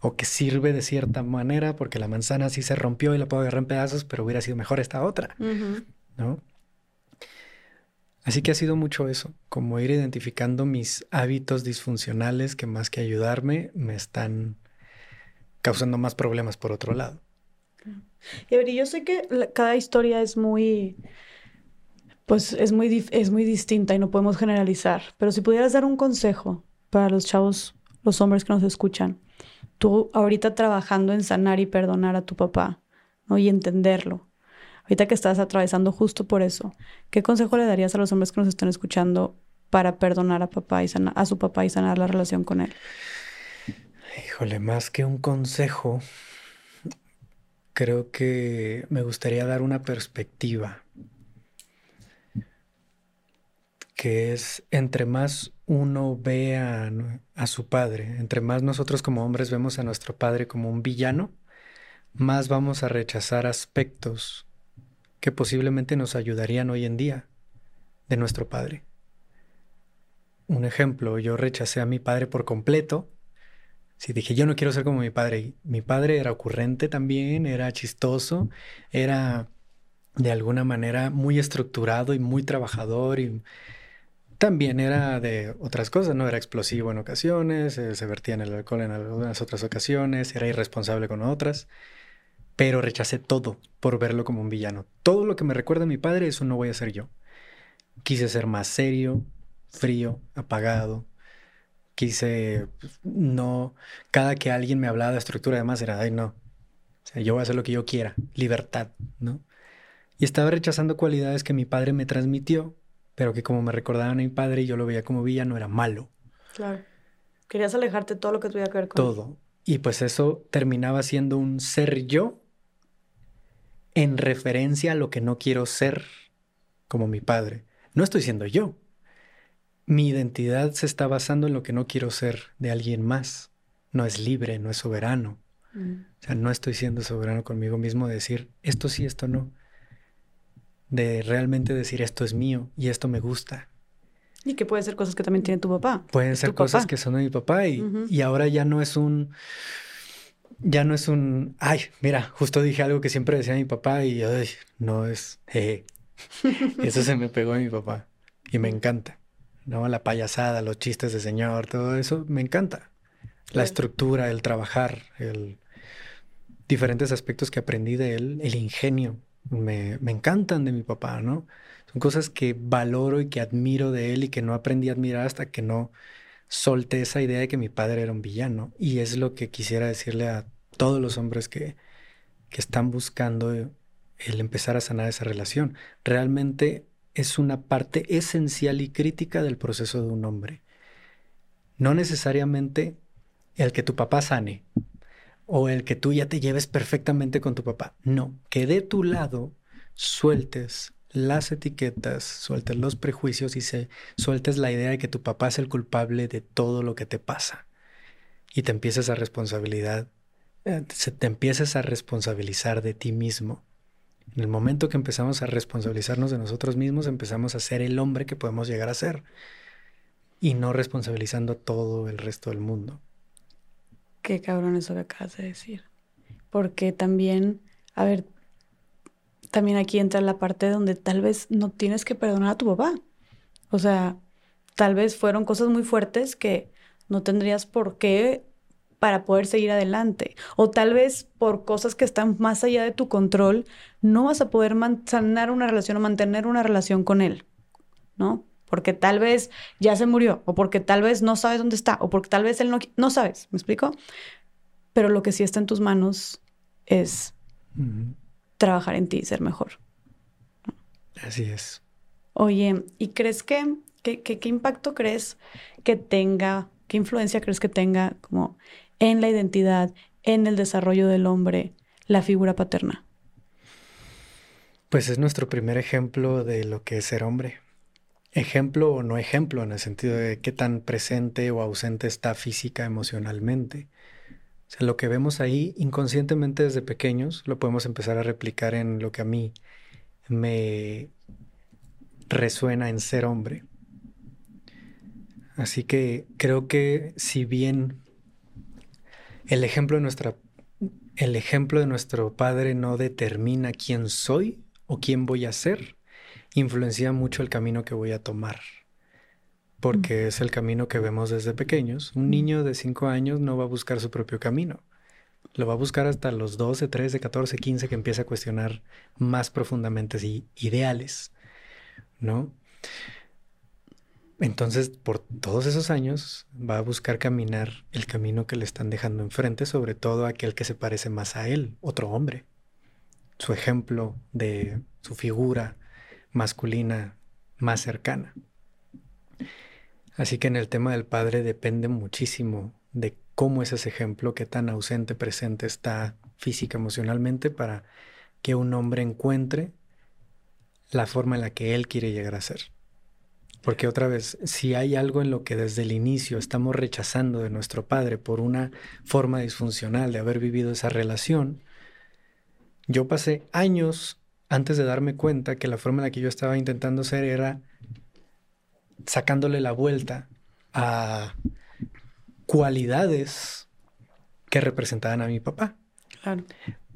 O que sirve de cierta manera porque la manzana sí se rompió y la puedo agarrar en pedazos, pero hubiera sido mejor esta otra. ¿No? Así que ha sido mucho eso, como ir identificando mis hábitos disfuncionales que más que ayudarme me están causando más problemas por otro lado. Y a ver, yo sé que cada historia es muy, pues es muy, es muy distinta y no podemos generalizar, pero si pudieras dar un consejo para los chavos, los hombres que nos escuchan, tú ahorita trabajando en sanar y perdonar a tu papá, ¿no? Y entenderlo. Ahorita que estás atravesando justo por eso, ¿qué consejo le darías a los hombres que nos están escuchando para perdonar a papá y a su papá y sanar la relación con él? Híjole, más que un consejo, creo que me gustaría dar una perspectiva, que es entre más uno ve a, su padre, entre más nosotros como hombres vemos a nuestro padre como un villano, más vamos a rechazar aspectos que posiblemente nos ayudarían hoy en día de nuestro padre. Un ejemplo, yo rechacé a mi padre por completo Sí, dije, yo no quiero ser como mi padre. Mi padre era ocurrente también, era chistoso, era de alguna manera muy estructurado y muy trabajador y también era de otras cosas, ¿no? Era explosivo en ocasiones, eh, se vertía en el alcohol en algunas otras ocasiones, era irresponsable con otras, pero rechacé todo por verlo como un villano. Todo lo que me recuerda a mi padre, eso no voy a ser yo. Quise ser más serio, frío, apagado, quise, pues, no, cada que alguien me hablaba de estructura además era, ay, no, o sea, yo voy a hacer lo que yo quiera, libertad, ¿no? Y estaba rechazando cualidades que mi padre me transmitió, pero que como me recordaban a mi padre y yo lo veía como villano, era malo. Claro. Querías alejarte de todo lo que tuviera que ver con Todo. Y pues eso terminaba siendo un ser yo en referencia a lo que no quiero ser como mi padre. No estoy siendo yo mi identidad se está basando en lo que no quiero ser de alguien más. No es libre, no es soberano. Mm. O sea, no estoy siendo soberano conmigo mismo de decir esto sí, esto no. De realmente decir esto es mío y esto me gusta. Y que pueden ser cosas que también tiene tu papá. Pueden ser cosas que son de mi papá y, y ahora ya no es un ya no es un, ay, mira, justo dije algo que siempre decía mi papá y ay, no es, Eso se me pegó a mi papá y me encanta. ¿No? La payasada, los chistes de señor, todo eso me encanta. La estructura, el trabajar, el diferentes aspectos que aprendí de él, el ingenio, me, me, encantan de mi papá, ¿no? Son cosas que valoro y que admiro de él y que no aprendí a admirar hasta que no solté esa idea de que mi padre era un villano. Y es lo que quisiera decirle a todos los hombres que, que están buscando el empezar a sanar esa relación. Realmente es una parte esencial y crítica del proceso de un hombre. No necesariamente el que tu papá sane o el que tú ya te lleves perfectamente con tu papá. No, que de tu lado sueltes las etiquetas, sueltes los prejuicios y se, sueltes la idea de que tu papá es el culpable de todo lo que te pasa. Y te empieces a responsabilidad, eh, te empieces a responsabilizar de ti mismo en el momento que empezamos a responsabilizarnos de nosotros mismos, empezamos a ser el hombre que podemos llegar a ser y no responsabilizando a todo el resto del mundo. Qué cabrón eso que acabas de decir. Porque también, a ver, también aquí entra la parte donde tal vez no tienes que perdonar a tu papá. O sea, tal vez fueron cosas muy fuertes que no tendrías por qué para poder seguir adelante. O tal vez por cosas que están más allá de tu control, no vas a poder sanar una relación o mantener una relación con él, ¿no? Porque tal vez ya se murió, o porque tal vez no sabes dónde está, o porque tal vez él no, no sabes, ¿me explico? Pero lo que sí está en tus manos es trabajar en ti y ser mejor. Así es. Oye, ¿y crees que, qué impacto crees que tenga, qué influencia crees que tenga como en la identidad, en el desarrollo del hombre, la figura paterna? Pues es nuestro primer ejemplo de lo que es ser hombre. Ejemplo o no ejemplo, en el sentido de qué tan presente o ausente está física, emocionalmente. O sea, lo que vemos ahí inconscientemente desde pequeños lo podemos empezar a replicar en lo que a mí me resuena en ser hombre. Así que creo que si bien el ejemplo de nuestra el ejemplo de nuestro padre no determina quién soy o quién voy a ser, influencia mucho el camino que voy a tomar. Porque es el camino que vemos desde pequeños. Un niño de 5 años no va a buscar su propio camino. Lo va a buscar hasta los 12, 13, 14, 15 que empieza a cuestionar más profundamente si ideales, ¿no? Entonces, por todos esos años, va a buscar caminar el camino que le están dejando enfrente, sobre todo aquel que se parece más a él, otro hombre. Su ejemplo de su figura masculina más cercana. Así que en el tema del padre depende muchísimo de cómo es ese ejemplo, qué tan ausente, presente está física, emocionalmente, para que un hombre encuentre la forma en la que él quiere llegar a ser. Porque otra vez, si hay algo en lo que desde el inicio estamos rechazando de nuestro padre por una forma disfuncional de haber vivido esa relación, yo pasé años antes de darme cuenta que la forma en la que yo estaba intentando ser era sacándole la vuelta a cualidades que representaban a mi papá.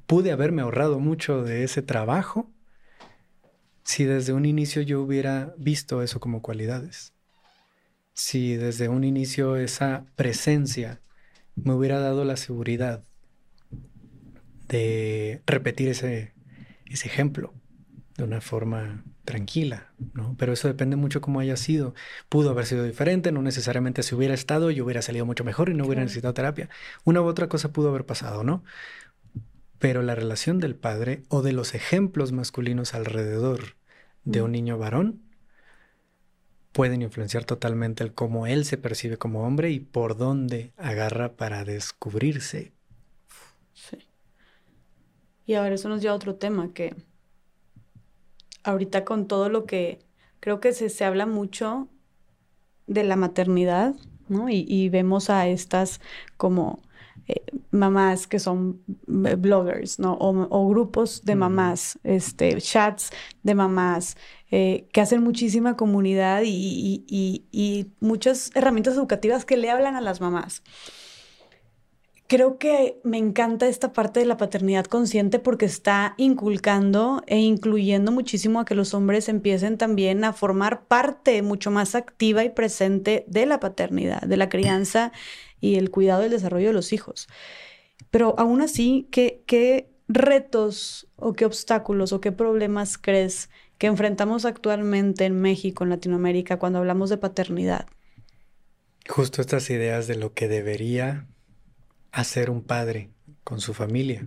Pude haberme ahorrado mucho de ese trabajo si desde un inicio yo hubiera visto eso como cualidades, si desde un inicio esa presencia me hubiera dado la seguridad de repetir ese, ese ejemplo de una forma tranquila, ¿no? Pero eso depende mucho cómo haya sido. Pudo haber sido diferente, no necesariamente si hubiera estado yo hubiera salido mucho mejor y no hubiera necesitado terapia. Una u otra cosa pudo haber pasado, ¿no? Pero la relación del padre o de los ejemplos masculinos alrededor de un niño varón pueden influenciar totalmente el cómo él se percibe como hombre y por dónde agarra para descubrirse. Sí. Y ahora eso nos lleva a otro tema que ahorita con todo lo que creo que se, se habla mucho de la maternidad, ¿no? Y, y vemos a estas como eh, mamás que son eh, bloggers, ¿no? O, grupos de mamás, este, chats de mamás, eh, que hacen muchísima comunidad y, y, muchas herramientas educativas que le hablan a las mamás. Creo que me encanta esta parte de la paternidad consciente porque está inculcando e incluyendo muchísimo a que los hombres empiecen también a formar parte mucho más activa y presente de la paternidad, de la crianza y el cuidado del desarrollo de los hijos. Pero aún así, ¿qué, qué retos o qué obstáculos o qué problemas crees que enfrentamos actualmente en México, en Latinoamérica, cuando hablamos de paternidad? Justo estas ideas de lo que debería hacer un padre con su familia.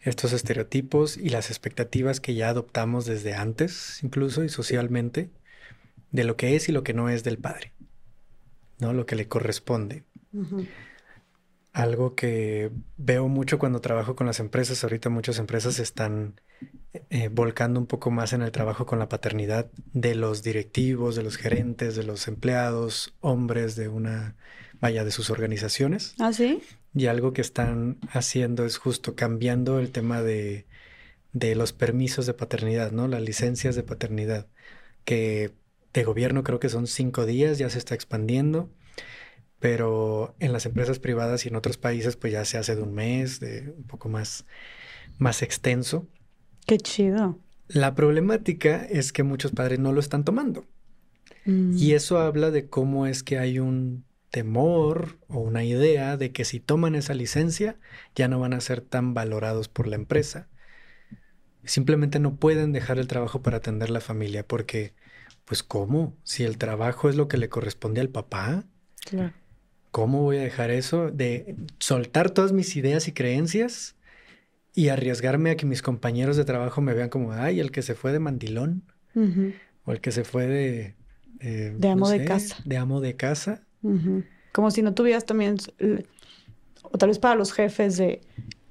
Estos estereotipos y las expectativas que ya adoptamos desde antes, incluso y socialmente, de lo que es y lo que no es del padre. ¿No? Lo que le corresponde. Algo que veo mucho cuando trabajo con las empresas, ahorita muchas empresas están eh, volcando un poco más en el trabajo con la paternidad de los directivos, de los gerentes, de los empleados, hombres de una, vaya, de sus organizaciones. Ah, sí. Y algo que están haciendo es justo cambiando el tema de, de los permisos de paternidad, ¿no? Las licencias de paternidad, que de gobierno creo que son cinco días, ya se está expandiendo, pero en las empresas privadas y en otros países pues ya se hace de un mes, de un poco más, más extenso. Qué chido. La problemática es que muchos padres no lo están tomando. Mm. Y eso habla de cómo es que hay un temor o una idea de que si toman esa licencia ya no van a ser tan valorados por la empresa. Simplemente no pueden dejar el trabajo para atender la familia porque pues ¿cómo? Si el trabajo es lo que le corresponde al papá. Claro. ¿Cómo voy a dejar eso de soltar todas mis ideas y creencias y arriesgarme a que mis compañeros de trabajo me vean como, ay, el que se fue de mandilón o el que se fue de... Eh, de amo de casa. De amo de casa. Como si no tuvieras también, o tal vez para los jefes de,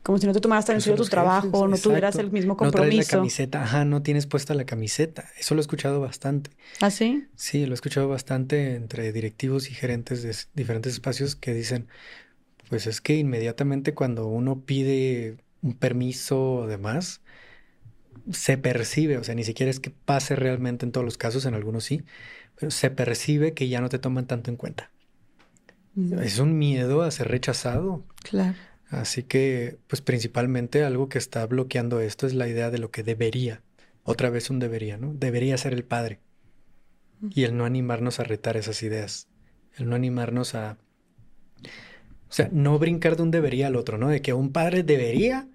Como si no te tomaras tan en serio tu trabajo, no tuvieras el mismo compromiso. No traes la camiseta, ajá, no tienes puesta la camiseta. Eso lo he escuchado bastante. ¿Ah, sí? Sí, lo he escuchado bastante entre directivos y gerentes de diferentes espacios que dicen, pues es que inmediatamente cuando uno pide un permiso o demás, se percibe, o sea, ni siquiera es que pase realmente en todos los casos, en algunos sí, pero se percibe que ya no te toman tanto en cuenta. Es un miedo a ser rechazado. Claro. Así que, pues principalmente algo que está bloqueando esto es la idea de lo que debería. Otra vez un debería, ¿no? Debería ser el padre. Y el no animarnos a retar esas ideas. El no animarnos a... O sea, no brincar de un debería al otro, ¿no? De que un padre debería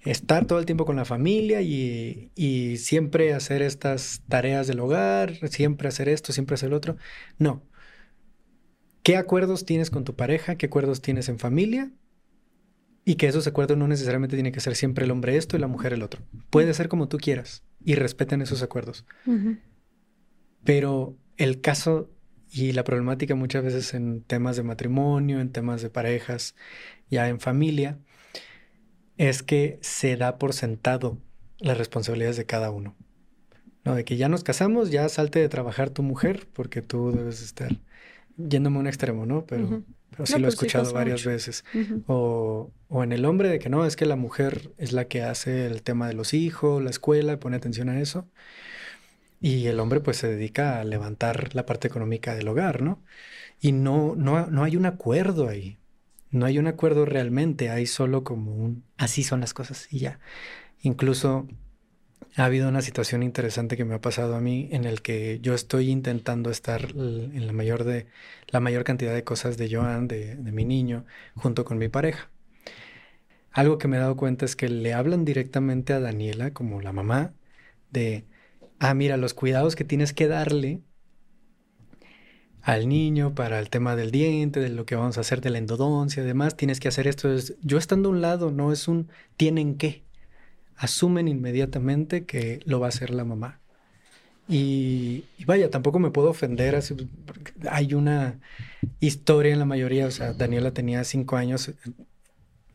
estar todo el tiempo con la familia y, y, siempre hacer estas tareas del hogar, siempre hacer esto, siempre hacer lo otro. No. ¿Qué acuerdos tienes con tu pareja? ¿Qué acuerdos tienes en familia? Y que esos acuerdos no necesariamente tiene que ser siempre el hombre esto y la mujer el otro. Puede ser como tú quieras y respeten esos acuerdos. Pero el caso y la problemática muchas veces en temas de matrimonio, en temas de parejas, ya en familia, es que se da por sentado las responsabilidades de cada uno. No, de que ya nos casamos, ya salte de trabajar tu mujer porque tú debes estar yéndome a un extremo, ¿no? Pero, pero sí lo he pues escuchado varias veces. o, o, en el hombre de que no, es que la mujer es la que hace el tema de los hijos, la escuela, pone atención a eso. Y el hombre pues se dedica a levantar la parte económica del hogar, ¿no? Y no, no, no hay un acuerdo ahí. No hay un acuerdo realmente, hay solo como un así son las cosas y ya. Incluso ha habido una situación interesante que me ha pasado a mí en el que yo estoy intentando estar en la mayor, de, la mayor cantidad de cosas de Joan, de, mi niño, junto con mi pareja. Algo que me he dado cuenta es que le hablan directamente a Daniela, como la mamá, de, ah, mira, los cuidados que tienes que darle al niño para el tema del diente, de lo que vamos a hacer de la endodoncia, además, tienes que hacer esto. Yo estando a un lado, no es un tienen que asumen inmediatamente que lo va a hacer la mamá. Y, vaya, tampoco me puedo ofender. hay una historia en la mayoría, o sea, Daniela tenía cinco años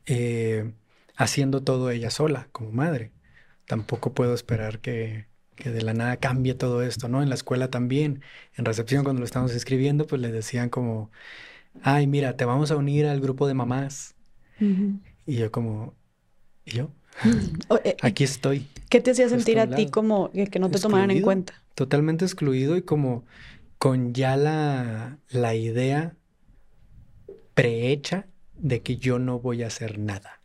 eh, haciendo todo ella sola como madre. Tampoco puedo esperar que, que, de la nada cambie todo esto, ¿no? En la escuela también, en recepción cuando lo estamos escribiendo, pues le decían como, ay, mira, te vamos a unir al grupo de mamás. Y yo como, ¿y yo? Eh, Aquí estoy. ¿Qué te hacía sentir a ti como que no te tomaran en cuenta? Totalmente excluido y como con ya la, la idea prehecha de que yo no voy a hacer nada.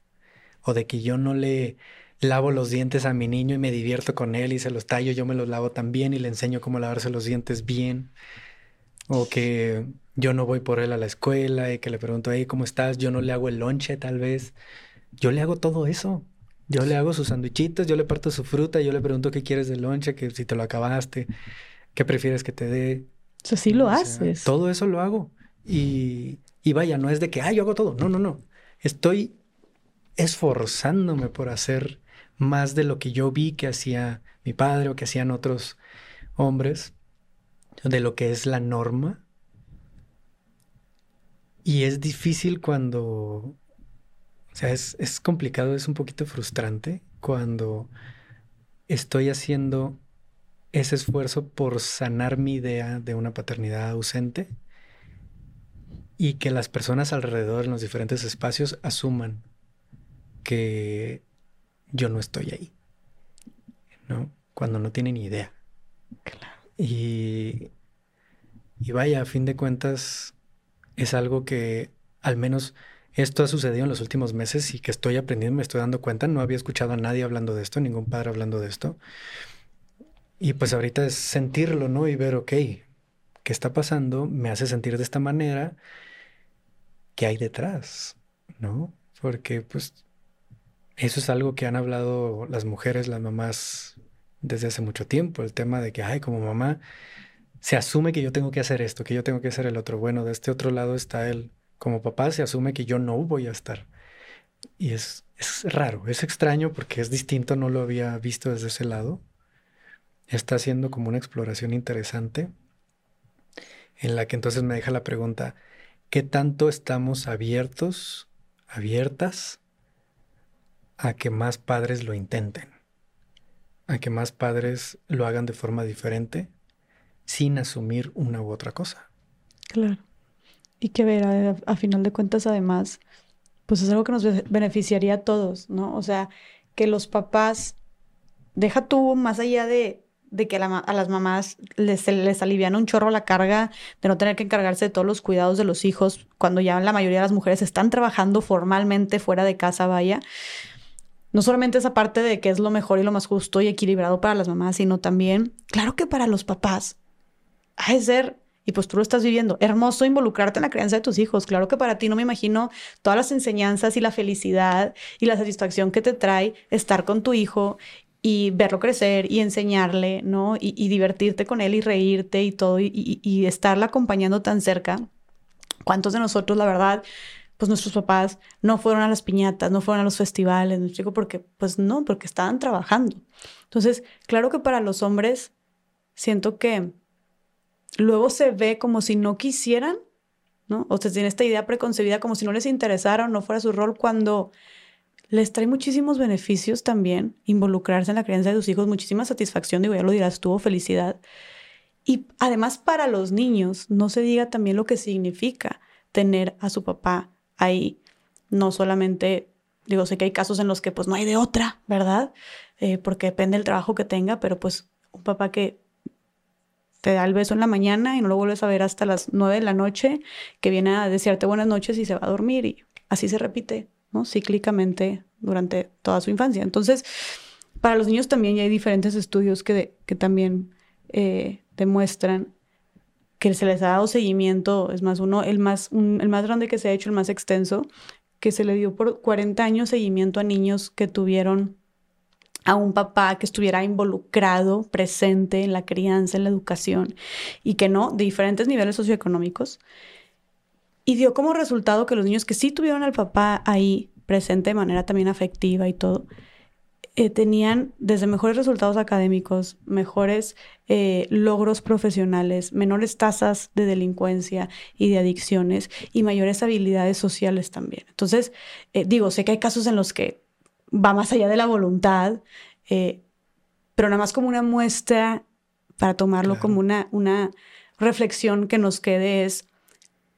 O de que yo no le lavo los dientes a mi niño y me divierto con él y se los tallo, yo me los lavo también y le enseño cómo lavarse los dientes bien. O que yo no voy por él a la escuela y que le pregunto, hey, ¿cómo estás? Yo no le hago el lonche tal vez. Yo le hago todo eso. Yo le hago sus sandwichitos, yo le parto su fruta, yo le pregunto qué quieres de lonche, que si te lo acabaste, qué prefieres que te dé. Eso sí lo haces. Todo eso lo hago. Y, y vaya, no es de que, ah, yo hago todo. No, no, no. Estoy esforzándome por hacer más de lo que yo vi que hacía mi padre o que hacían otros hombres, de lo que es la norma. Y es difícil cuando o sea, es, es complicado, es un poquito frustrante cuando estoy haciendo ese esfuerzo por sanar mi idea de una paternidad ausente y que las personas alrededor en los diferentes espacios asuman que yo no estoy ahí, ¿no? Cuando no tienen ni idea. Y, y vaya, a fin de cuentas, es algo que al menos esto ha sucedido en los últimos meses y que estoy aprendiendo, me estoy dando cuenta. No había escuchado a nadie hablando de esto, ningún padre hablando de esto. Y pues ahorita es sentirlo, ¿no? Y ver, ok, ¿qué está pasando? Me hace sentir de esta manera. ¿Qué hay detrás? ¿No? Porque pues eso es algo que han hablado las mujeres, las mamás desde hace mucho tiempo. El tema de que, ay, como mamá, se asume que yo tengo que hacer esto, que yo tengo que hacer el otro. Bueno, de este otro lado está el como papá se asume que yo no voy a estar. Y es, es raro, es extraño porque es distinto, no lo había visto desde ese lado. Está haciendo como una exploración interesante en la que entonces me deja la pregunta, ¿qué tanto estamos abiertos, abiertas a que más padres lo intenten, a que más padres lo hagan de forma diferente sin asumir una u otra cosa. Claro. Y que ver, a, final de cuentas, además, pues es algo que nos beneficiaría a todos, ¿no? O sea, que los papás, deja tú más allá de, que a, las mamás les, les alivian un chorro la carga de no tener que encargarse de todos los cuidados de los hijos cuando ya la mayoría de las mujeres están trabajando formalmente fuera de casa, vaya. No solamente esa parte de que es lo mejor y lo más justo y equilibrado para las mamás, sino también, claro que para los papás, ha de ser y pues tú lo estás viviendo. Hermoso involucrarte en la crianza de tus hijos. Claro que para ti no me imagino todas las enseñanzas y la felicidad y la satisfacción que te trae estar con tu hijo y verlo crecer y enseñarle, ¿no? Y, divertirte con él y reírte y todo y, y, acompañando tan cerca. ¿Cuántos de nosotros, la verdad, pues nuestros papás no fueron a las piñatas, no fueron a los festivales, ¿me explico? Porque, pues no, porque estaban trabajando. Entonces, claro que para los hombres siento que luego se ve como si no quisieran, ¿no? O sea, tiene esta idea preconcebida como si no les interesara o no fuera su rol cuando les trae muchísimos beneficios también involucrarse en la crianza de sus hijos, muchísima satisfacción, digo, ya lo dirás, tuvo felicidad. Y además para los niños, no se diga también lo que significa tener a su papá ahí, no solamente, digo, sé que hay casos en los que pues no hay de otra, ¿verdad? Eh, porque depende del trabajo que tenga, pero pues un papá que te da el beso en la mañana y no lo vuelves a ver hasta las nueve de la noche, que viene a desearte buenas noches y se va a dormir y así se repite, ¿no? Cíclicamente durante toda su infancia. Entonces, para los niños también ya hay diferentes estudios que, que también eh, demuestran que se les ha dado seguimiento, es más, uno, el más, el más grande que se ha hecho, el más extenso, que se le dio por 40 años seguimiento a niños que tuvieron a un papá que estuviera involucrado, presente en la crianza, en la educación, y que no, de diferentes niveles socioeconómicos. Y dio como resultado que los niños que sí tuvieron al papá ahí presente de manera también afectiva y todo, eh, tenían desde mejores resultados académicos, mejores eh, logros profesionales, menores tasas de delincuencia y de adicciones y mayores habilidades sociales también. Entonces, eh, digo, sé que hay casos en los que va más allá de la voluntad, eh, pero nada más como una muestra para tomarlo como una, una reflexión que nos quede es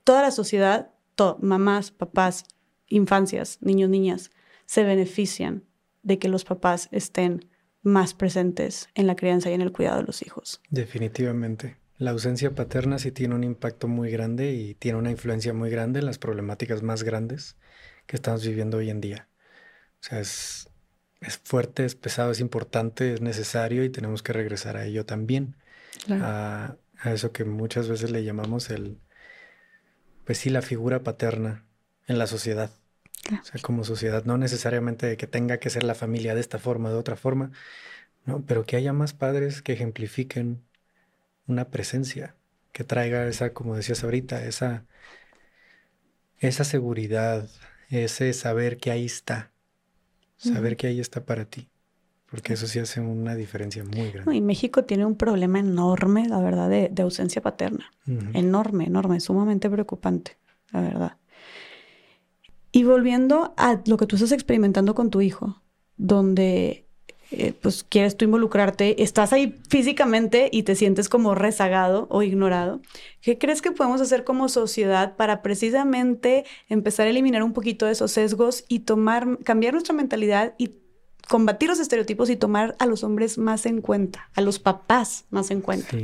toda la sociedad, mamás, papás, infancias, niños, niñas, se benefician de que los papás estén más presentes en la crianza y en el cuidado de los hijos. Definitivamente. La ausencia paterna sí tiene un impacto muy grande y tiene una influencia muy grande en las problemáticas más grandes que estamos viviendo hoy en día. O sea, es, fuerte, es pesado, es importante, es necesario y tenemos que regresar a ello también. A, eso que muchas veces le llamamos el, pues sí, la figura paterna en la sociedad. O sea, como sociedad, no necesariamente que tenga que ser la familia de esta forma, de otra forma, ¿no? Pero que haya más padres que ejemplifiquen una presencia, que traiga esa, como decías ahorita, esa, esa seguridad, ese saber que ahí está, saber que ahí está para ti, porque eso sí hace una diferencia muy grande. y México tiene un problema enorme, la verdad, de, ausencia paterna. Enorme, enorme, sumamente preocupante, la verdad. Y volviendo a lo que tú estás experimentando con tu hijo, donde eh, pues quieres tú involucrarte, estás ahí físicamente y te sientes como rezagado o ignorado. ¿Qué crees que podemos hacer como sociedad para precisamente empezar a eliminar un poquito de esos sesgos y tomar, cambiar nuestra mentalidad y combatir los estereotipos y tomar a los hombres más en cuenta, a los papás más en cuenta?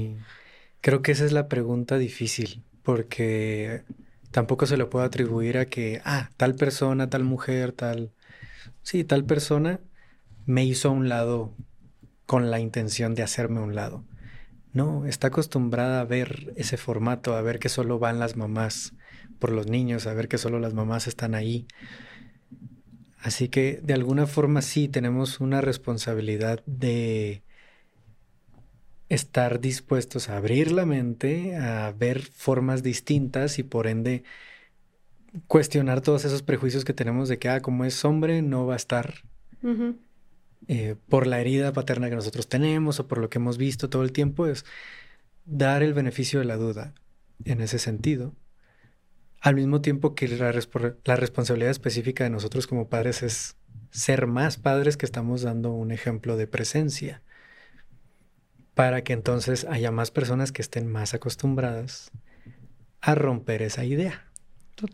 Creo que esa es la pregunta difícil, porque tampoco se le puede atribuir a que, ah, tal persona, tal mujer, tal... Sí, tal persona me hizo a un lado con la intención de hacerme un lado. No, está acostumbrada a ver ese formato, a ver que solo van las mamás por los niños, a ver que solo las mamás están ahí. Así que de alguna forma sí tenemos una responsabilidad de estar dispuestos a abrir la mente, a ver formas distintas y por ende cuestionar todos esos prejuicios que tenemos de que, ah, como es hombre, no va a estar. Eh, por la herida paterna que nosotros tenemos o por lo que hemos visto todo el tiempo, es dar el beneficio de la duda en ese sentido. Al mismo tiempo que la, responsabilidad específica de nosotros como padres es ser más padres que estamos dando un ejemplo de presencia para que entonces haya más personas que estén más acostumbradas a romper esa idea,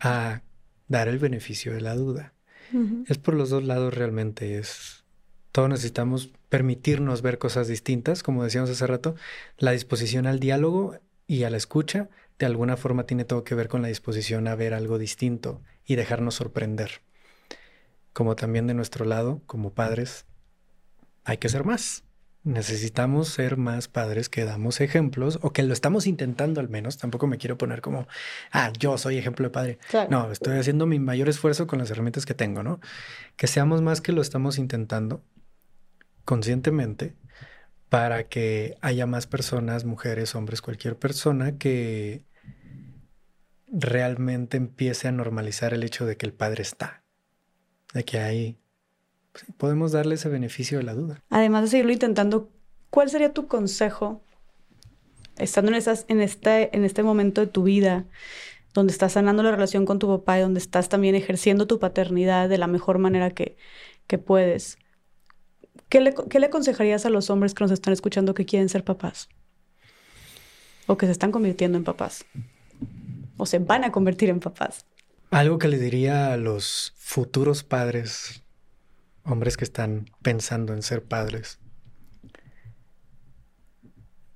a dar el beneficio de la duda. Es por los dos lados realmente, es todos necesitamos permitirnos ver cosas distintas, como decíamos hace rato, la disposición al diálogo y a la escucha de alguna forma tiene todo que ver con la disposición a ver algo distinto y dejarnos sorprender. Como también de nuestro lado, como padres, hay que ser más. Necesitamos ser más padres que damos ejemplos o que lo estamos intentando al menos. Tampoco me quiero poner como, ah, yo soy ejemplo de padre. No, estoy haciendo mi mayor esfuerzo con las herramientas que tengo, ¿no? Que seamos más que lo estamos intentando conscientemente para que haya más personas, mujeres, hombres, cualquier persona que realmente empiece a normalizar el hecho de que el padre está, de que hay pues, podemos darle ese beneficio de la duda. Además de seguirlo intentando, ¿cuál sería tu consejo estando en, esas, en, este, en este momento de tu vida, donde estás sanando la relación con tu papá y donde estás también ejerciendo tu paternidad de la mejor manera que, que puedes? ¿Qué le, ¿Qué le aconsejarías a los hombres que nos están escuchando que quieren ser papás? O que se están convirtiendo en papás. O se van a convertir en papás. Algo que le diría a los futuros padres hombres que están pensando en ser padres,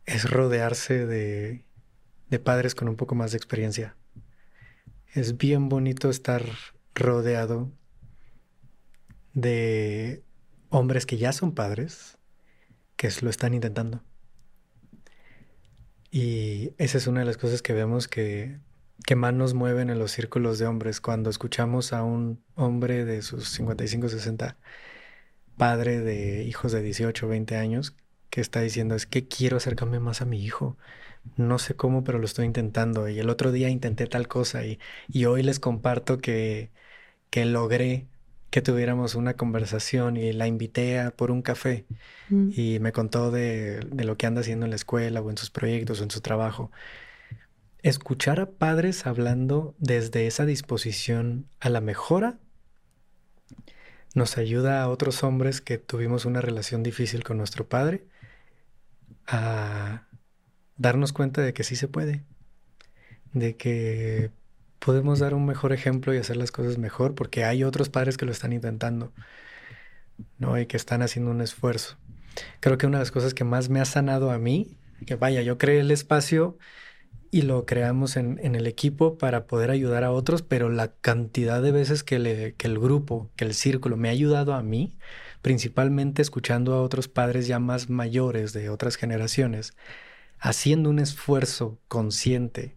es rodearse de, de padres con un poco más de experiencia. Es bien bonito estar rodeado de hombres que ya son padres, que lo están intentando. Y esa es una de las cosas que vemos que que más nos mueven en los círculos de hombres cuando escuchamos a un hombre de sus 55, 60, padre de hijos de 18, 20 años, que está diciendo es que quiero acercarme más a mi hijo. No sé cómo, pero lo estoy intentando. Y el otro día intenté tal cosa y, y hoy les comparto que, que logré que tuviéramos una conversación y la invité a por un café mm. y me contó de, de, lo que anda haciendo en la escuela o en sus proyectos o en su trabajo escuchar a padres hablando desde esa disposición a la mejora nos ayuda a otros hombres que tuvimos una relación difícil con nuestro padre a darnos cuenta de que sí se puede, de que podemos dar un mejor ejemplo y hacer las cosas mejor porque hay otros padres que lo están intentando, ¿no? Y que están haciendo un esfuerzo. Creo que una de las cosas que más me ha sanado a mí, que vaya, yo creé el espacio y lo creamos en, el equipo para poder ayudar a otros, pero la cantidad de veces que, el grupo, que el círculo me ha ayudado a mí, principalmente escuchando a otros padres ya más mayores de otras generaciones, haciendo un esfuerzo consciente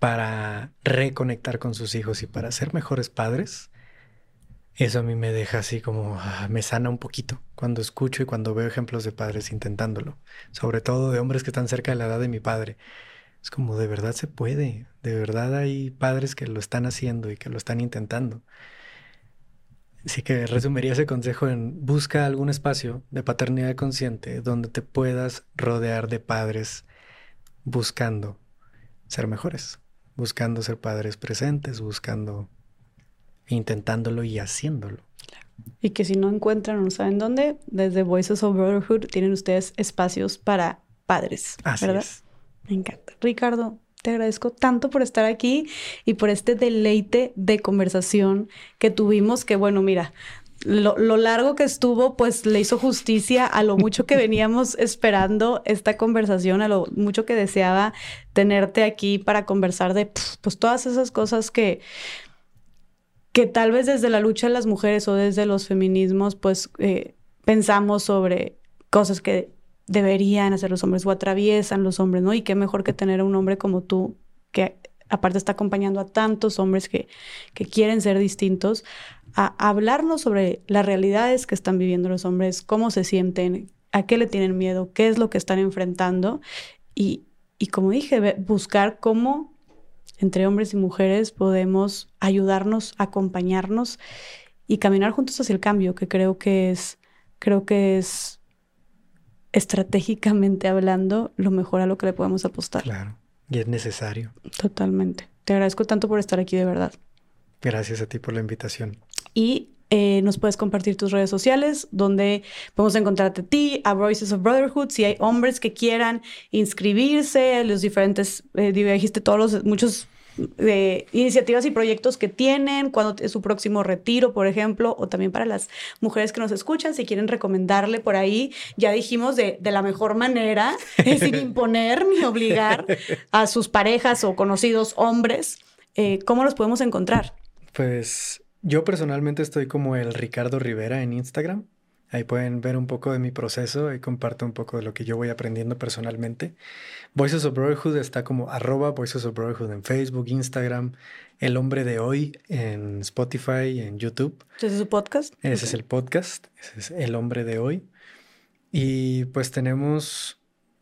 para reconectar con sus hijos y para ser mejores padres, eso a mí me deja así como, ah, me sana un poquito cuando escucho y cuando veo ejemplos de padres intentándolo, sobre todo de hombres que están cerca de la edad de mi padre. Es como de verdad se puede, de verdad hay padres que lo están haciendo y que lo están intentando. Así que resumiría ese consejo en busca algún espacio de paternidad consciente donde te puedas rodear de padres buscando ser mejores, buscando ser padres presentes, buscando, intentándolo y haciéndolo. Y que si no encuentran o no saben dónde, desde Voices of Brotherhood tienen ustedes espacios para padres. Así ¿verdad? Es. Me encanta. Ricardo, te agradezco tanto por estar aquí y por este deleite de conversación que tuvimos, que bueno, mira, lo, largo que estuvo, pues le hizo justicia a lo mucho que veníamos esperando esta conversación, a lo mucho que deseaba tenerte aquí para conversar de pues todas esas cosas que, que tal vez desde la lucha de las mujeres o desde los feminismos, pues eh, pensamos sobre cosas que deberían hacer los hombres o atraviesan los hombres, ¿no? Y qué mejor que tener a un hombre como tú que aparte está acompañando a tantos hombres que, que quieren ser distintos, a hablarnos sobre las realidades que están viviendo los hombres, cómo se sienten, a qué le tienen miedo, qué es lo que están enfrentando y, y como dije, buscar cómo entre hombres y mujeres podemos ayudarnos, acompañarnos y caminar juntos hacia el cambio, que creo que es, creo que es estratégicamente hablando, lo mejor a lo que le podemos apostar. Claro, y es necesario. Totalmente. Te agradezco tanto por estar aquí de verdad. Gracias a ti por la invitación. Y eh, nos puedes compartir tus redes sociales, donde podemos encontrarte a ti, a Voices of Brotherhood, si hay hombres que quieran inscribirse, los diferentes, eh, dijiste todos los, muchos de iniciativas y proyectos que tienen, cuando es su próximo retiro, por ejemplo, o también para las mujeres que nos escuchan, si quieren recomendarle por ahí, ya dijimos de, de la mejor manera, sin imponer ni obligar a sus parejas o conocidos hombres, eh, ¿cómo los podemos encontrar? Pues yo personalmente estoy como el Ricardo Rivera en Instagram. Ahí pueden ver un poco de mi proceso, ahí comparto un poco de lo que yo voy aprendiendo personalmente. Voices of Brotherhood está como arroba Voices of Brotherhood en Facebook, Instagram, El Hombre de Hoy en Spotify, en YouTube. ¿Ese es su podcast? Ese es el podcast, ese es El Hombre de Hoy. Y pues tenemos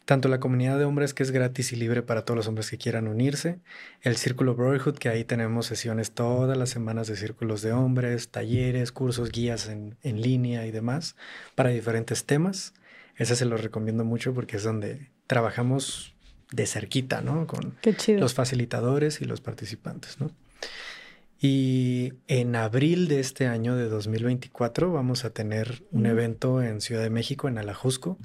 tanto la comunidad de hombres que es gratis y libre para todos los hombres que quieran unirse, el Círculo Brotherhood, que ahí tenemos sesiones todas las semanas de círculos de hombres, talleres, cursos, guías en, en línea y demás para diferentes temas. Ese se lo recomiendo mucho porque es donde trabajamos de cerquita, ¿no? Con los facilitadores y los participantes, ¿no? Y en abril de este año de 2024 vamos a tener un evento en Ciudad de México, en Alajusco,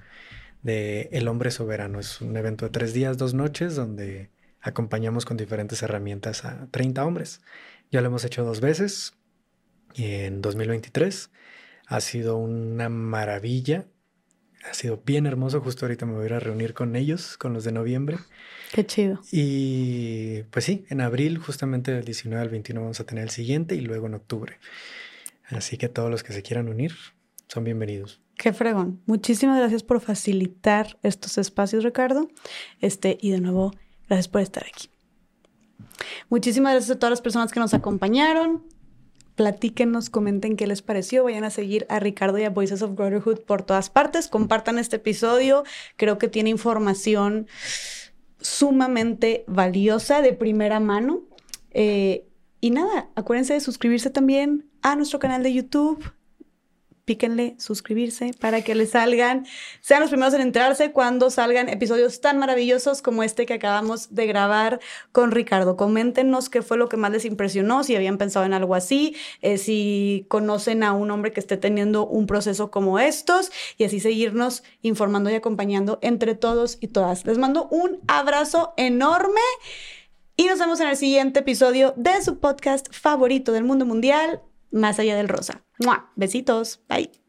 de El Hombre Soberano. Es un evento de tres días, dos noches, donde acompañamos con diferentes herramientas a 30 hombres. Ya lo hemos hecho dos veces en 2023. Ha sido una maravilla. Ha sido bien hermoso. Justo ahorita me voy a ir a reunir con ellos, con los de noviembre. Qué chido. Y pues sí, en abril, justamente del 19 al 21, vamos a tener el siguiente y luego en octubre. Así que todos los que se quieran unir son bienvenidos. Qué fregón. Muchísimas gracias por facilitar estos espacios, Ricardo. Este, y de nuevo, gracias por estar aquí. Muchísimas gracias a todas las personas que nos acompañaron. Platíquenos, comenten qué les pareció. Vayan a seguir a Ricardo y a Voices of Brotherhood por todas partes. Compartan este episodio. Creo que tiene información sumamente valiosa de primera mano. Eh, y nada, acuérdense de suscribirse también a nuestro canal de YouTube píquenle suscribirse para que les salgan, sean los primeros en enterarse cuando salgan episodios tan maravillosos como este que acabamos de grabar con Ricardo. Coméntenos qué fue lo que más les impresionó, si habían pensado en algo así, eh, si conocen a un hombre que esté teniendo un proceso como estos y así seguirnos informando y acompañando entre todos y todas. Les mando un abrazo enorme. Y nos vemos en el siguiente episodio de su podcast favorito del mundo mundial, Más allá del rosa. Besitos. Bye.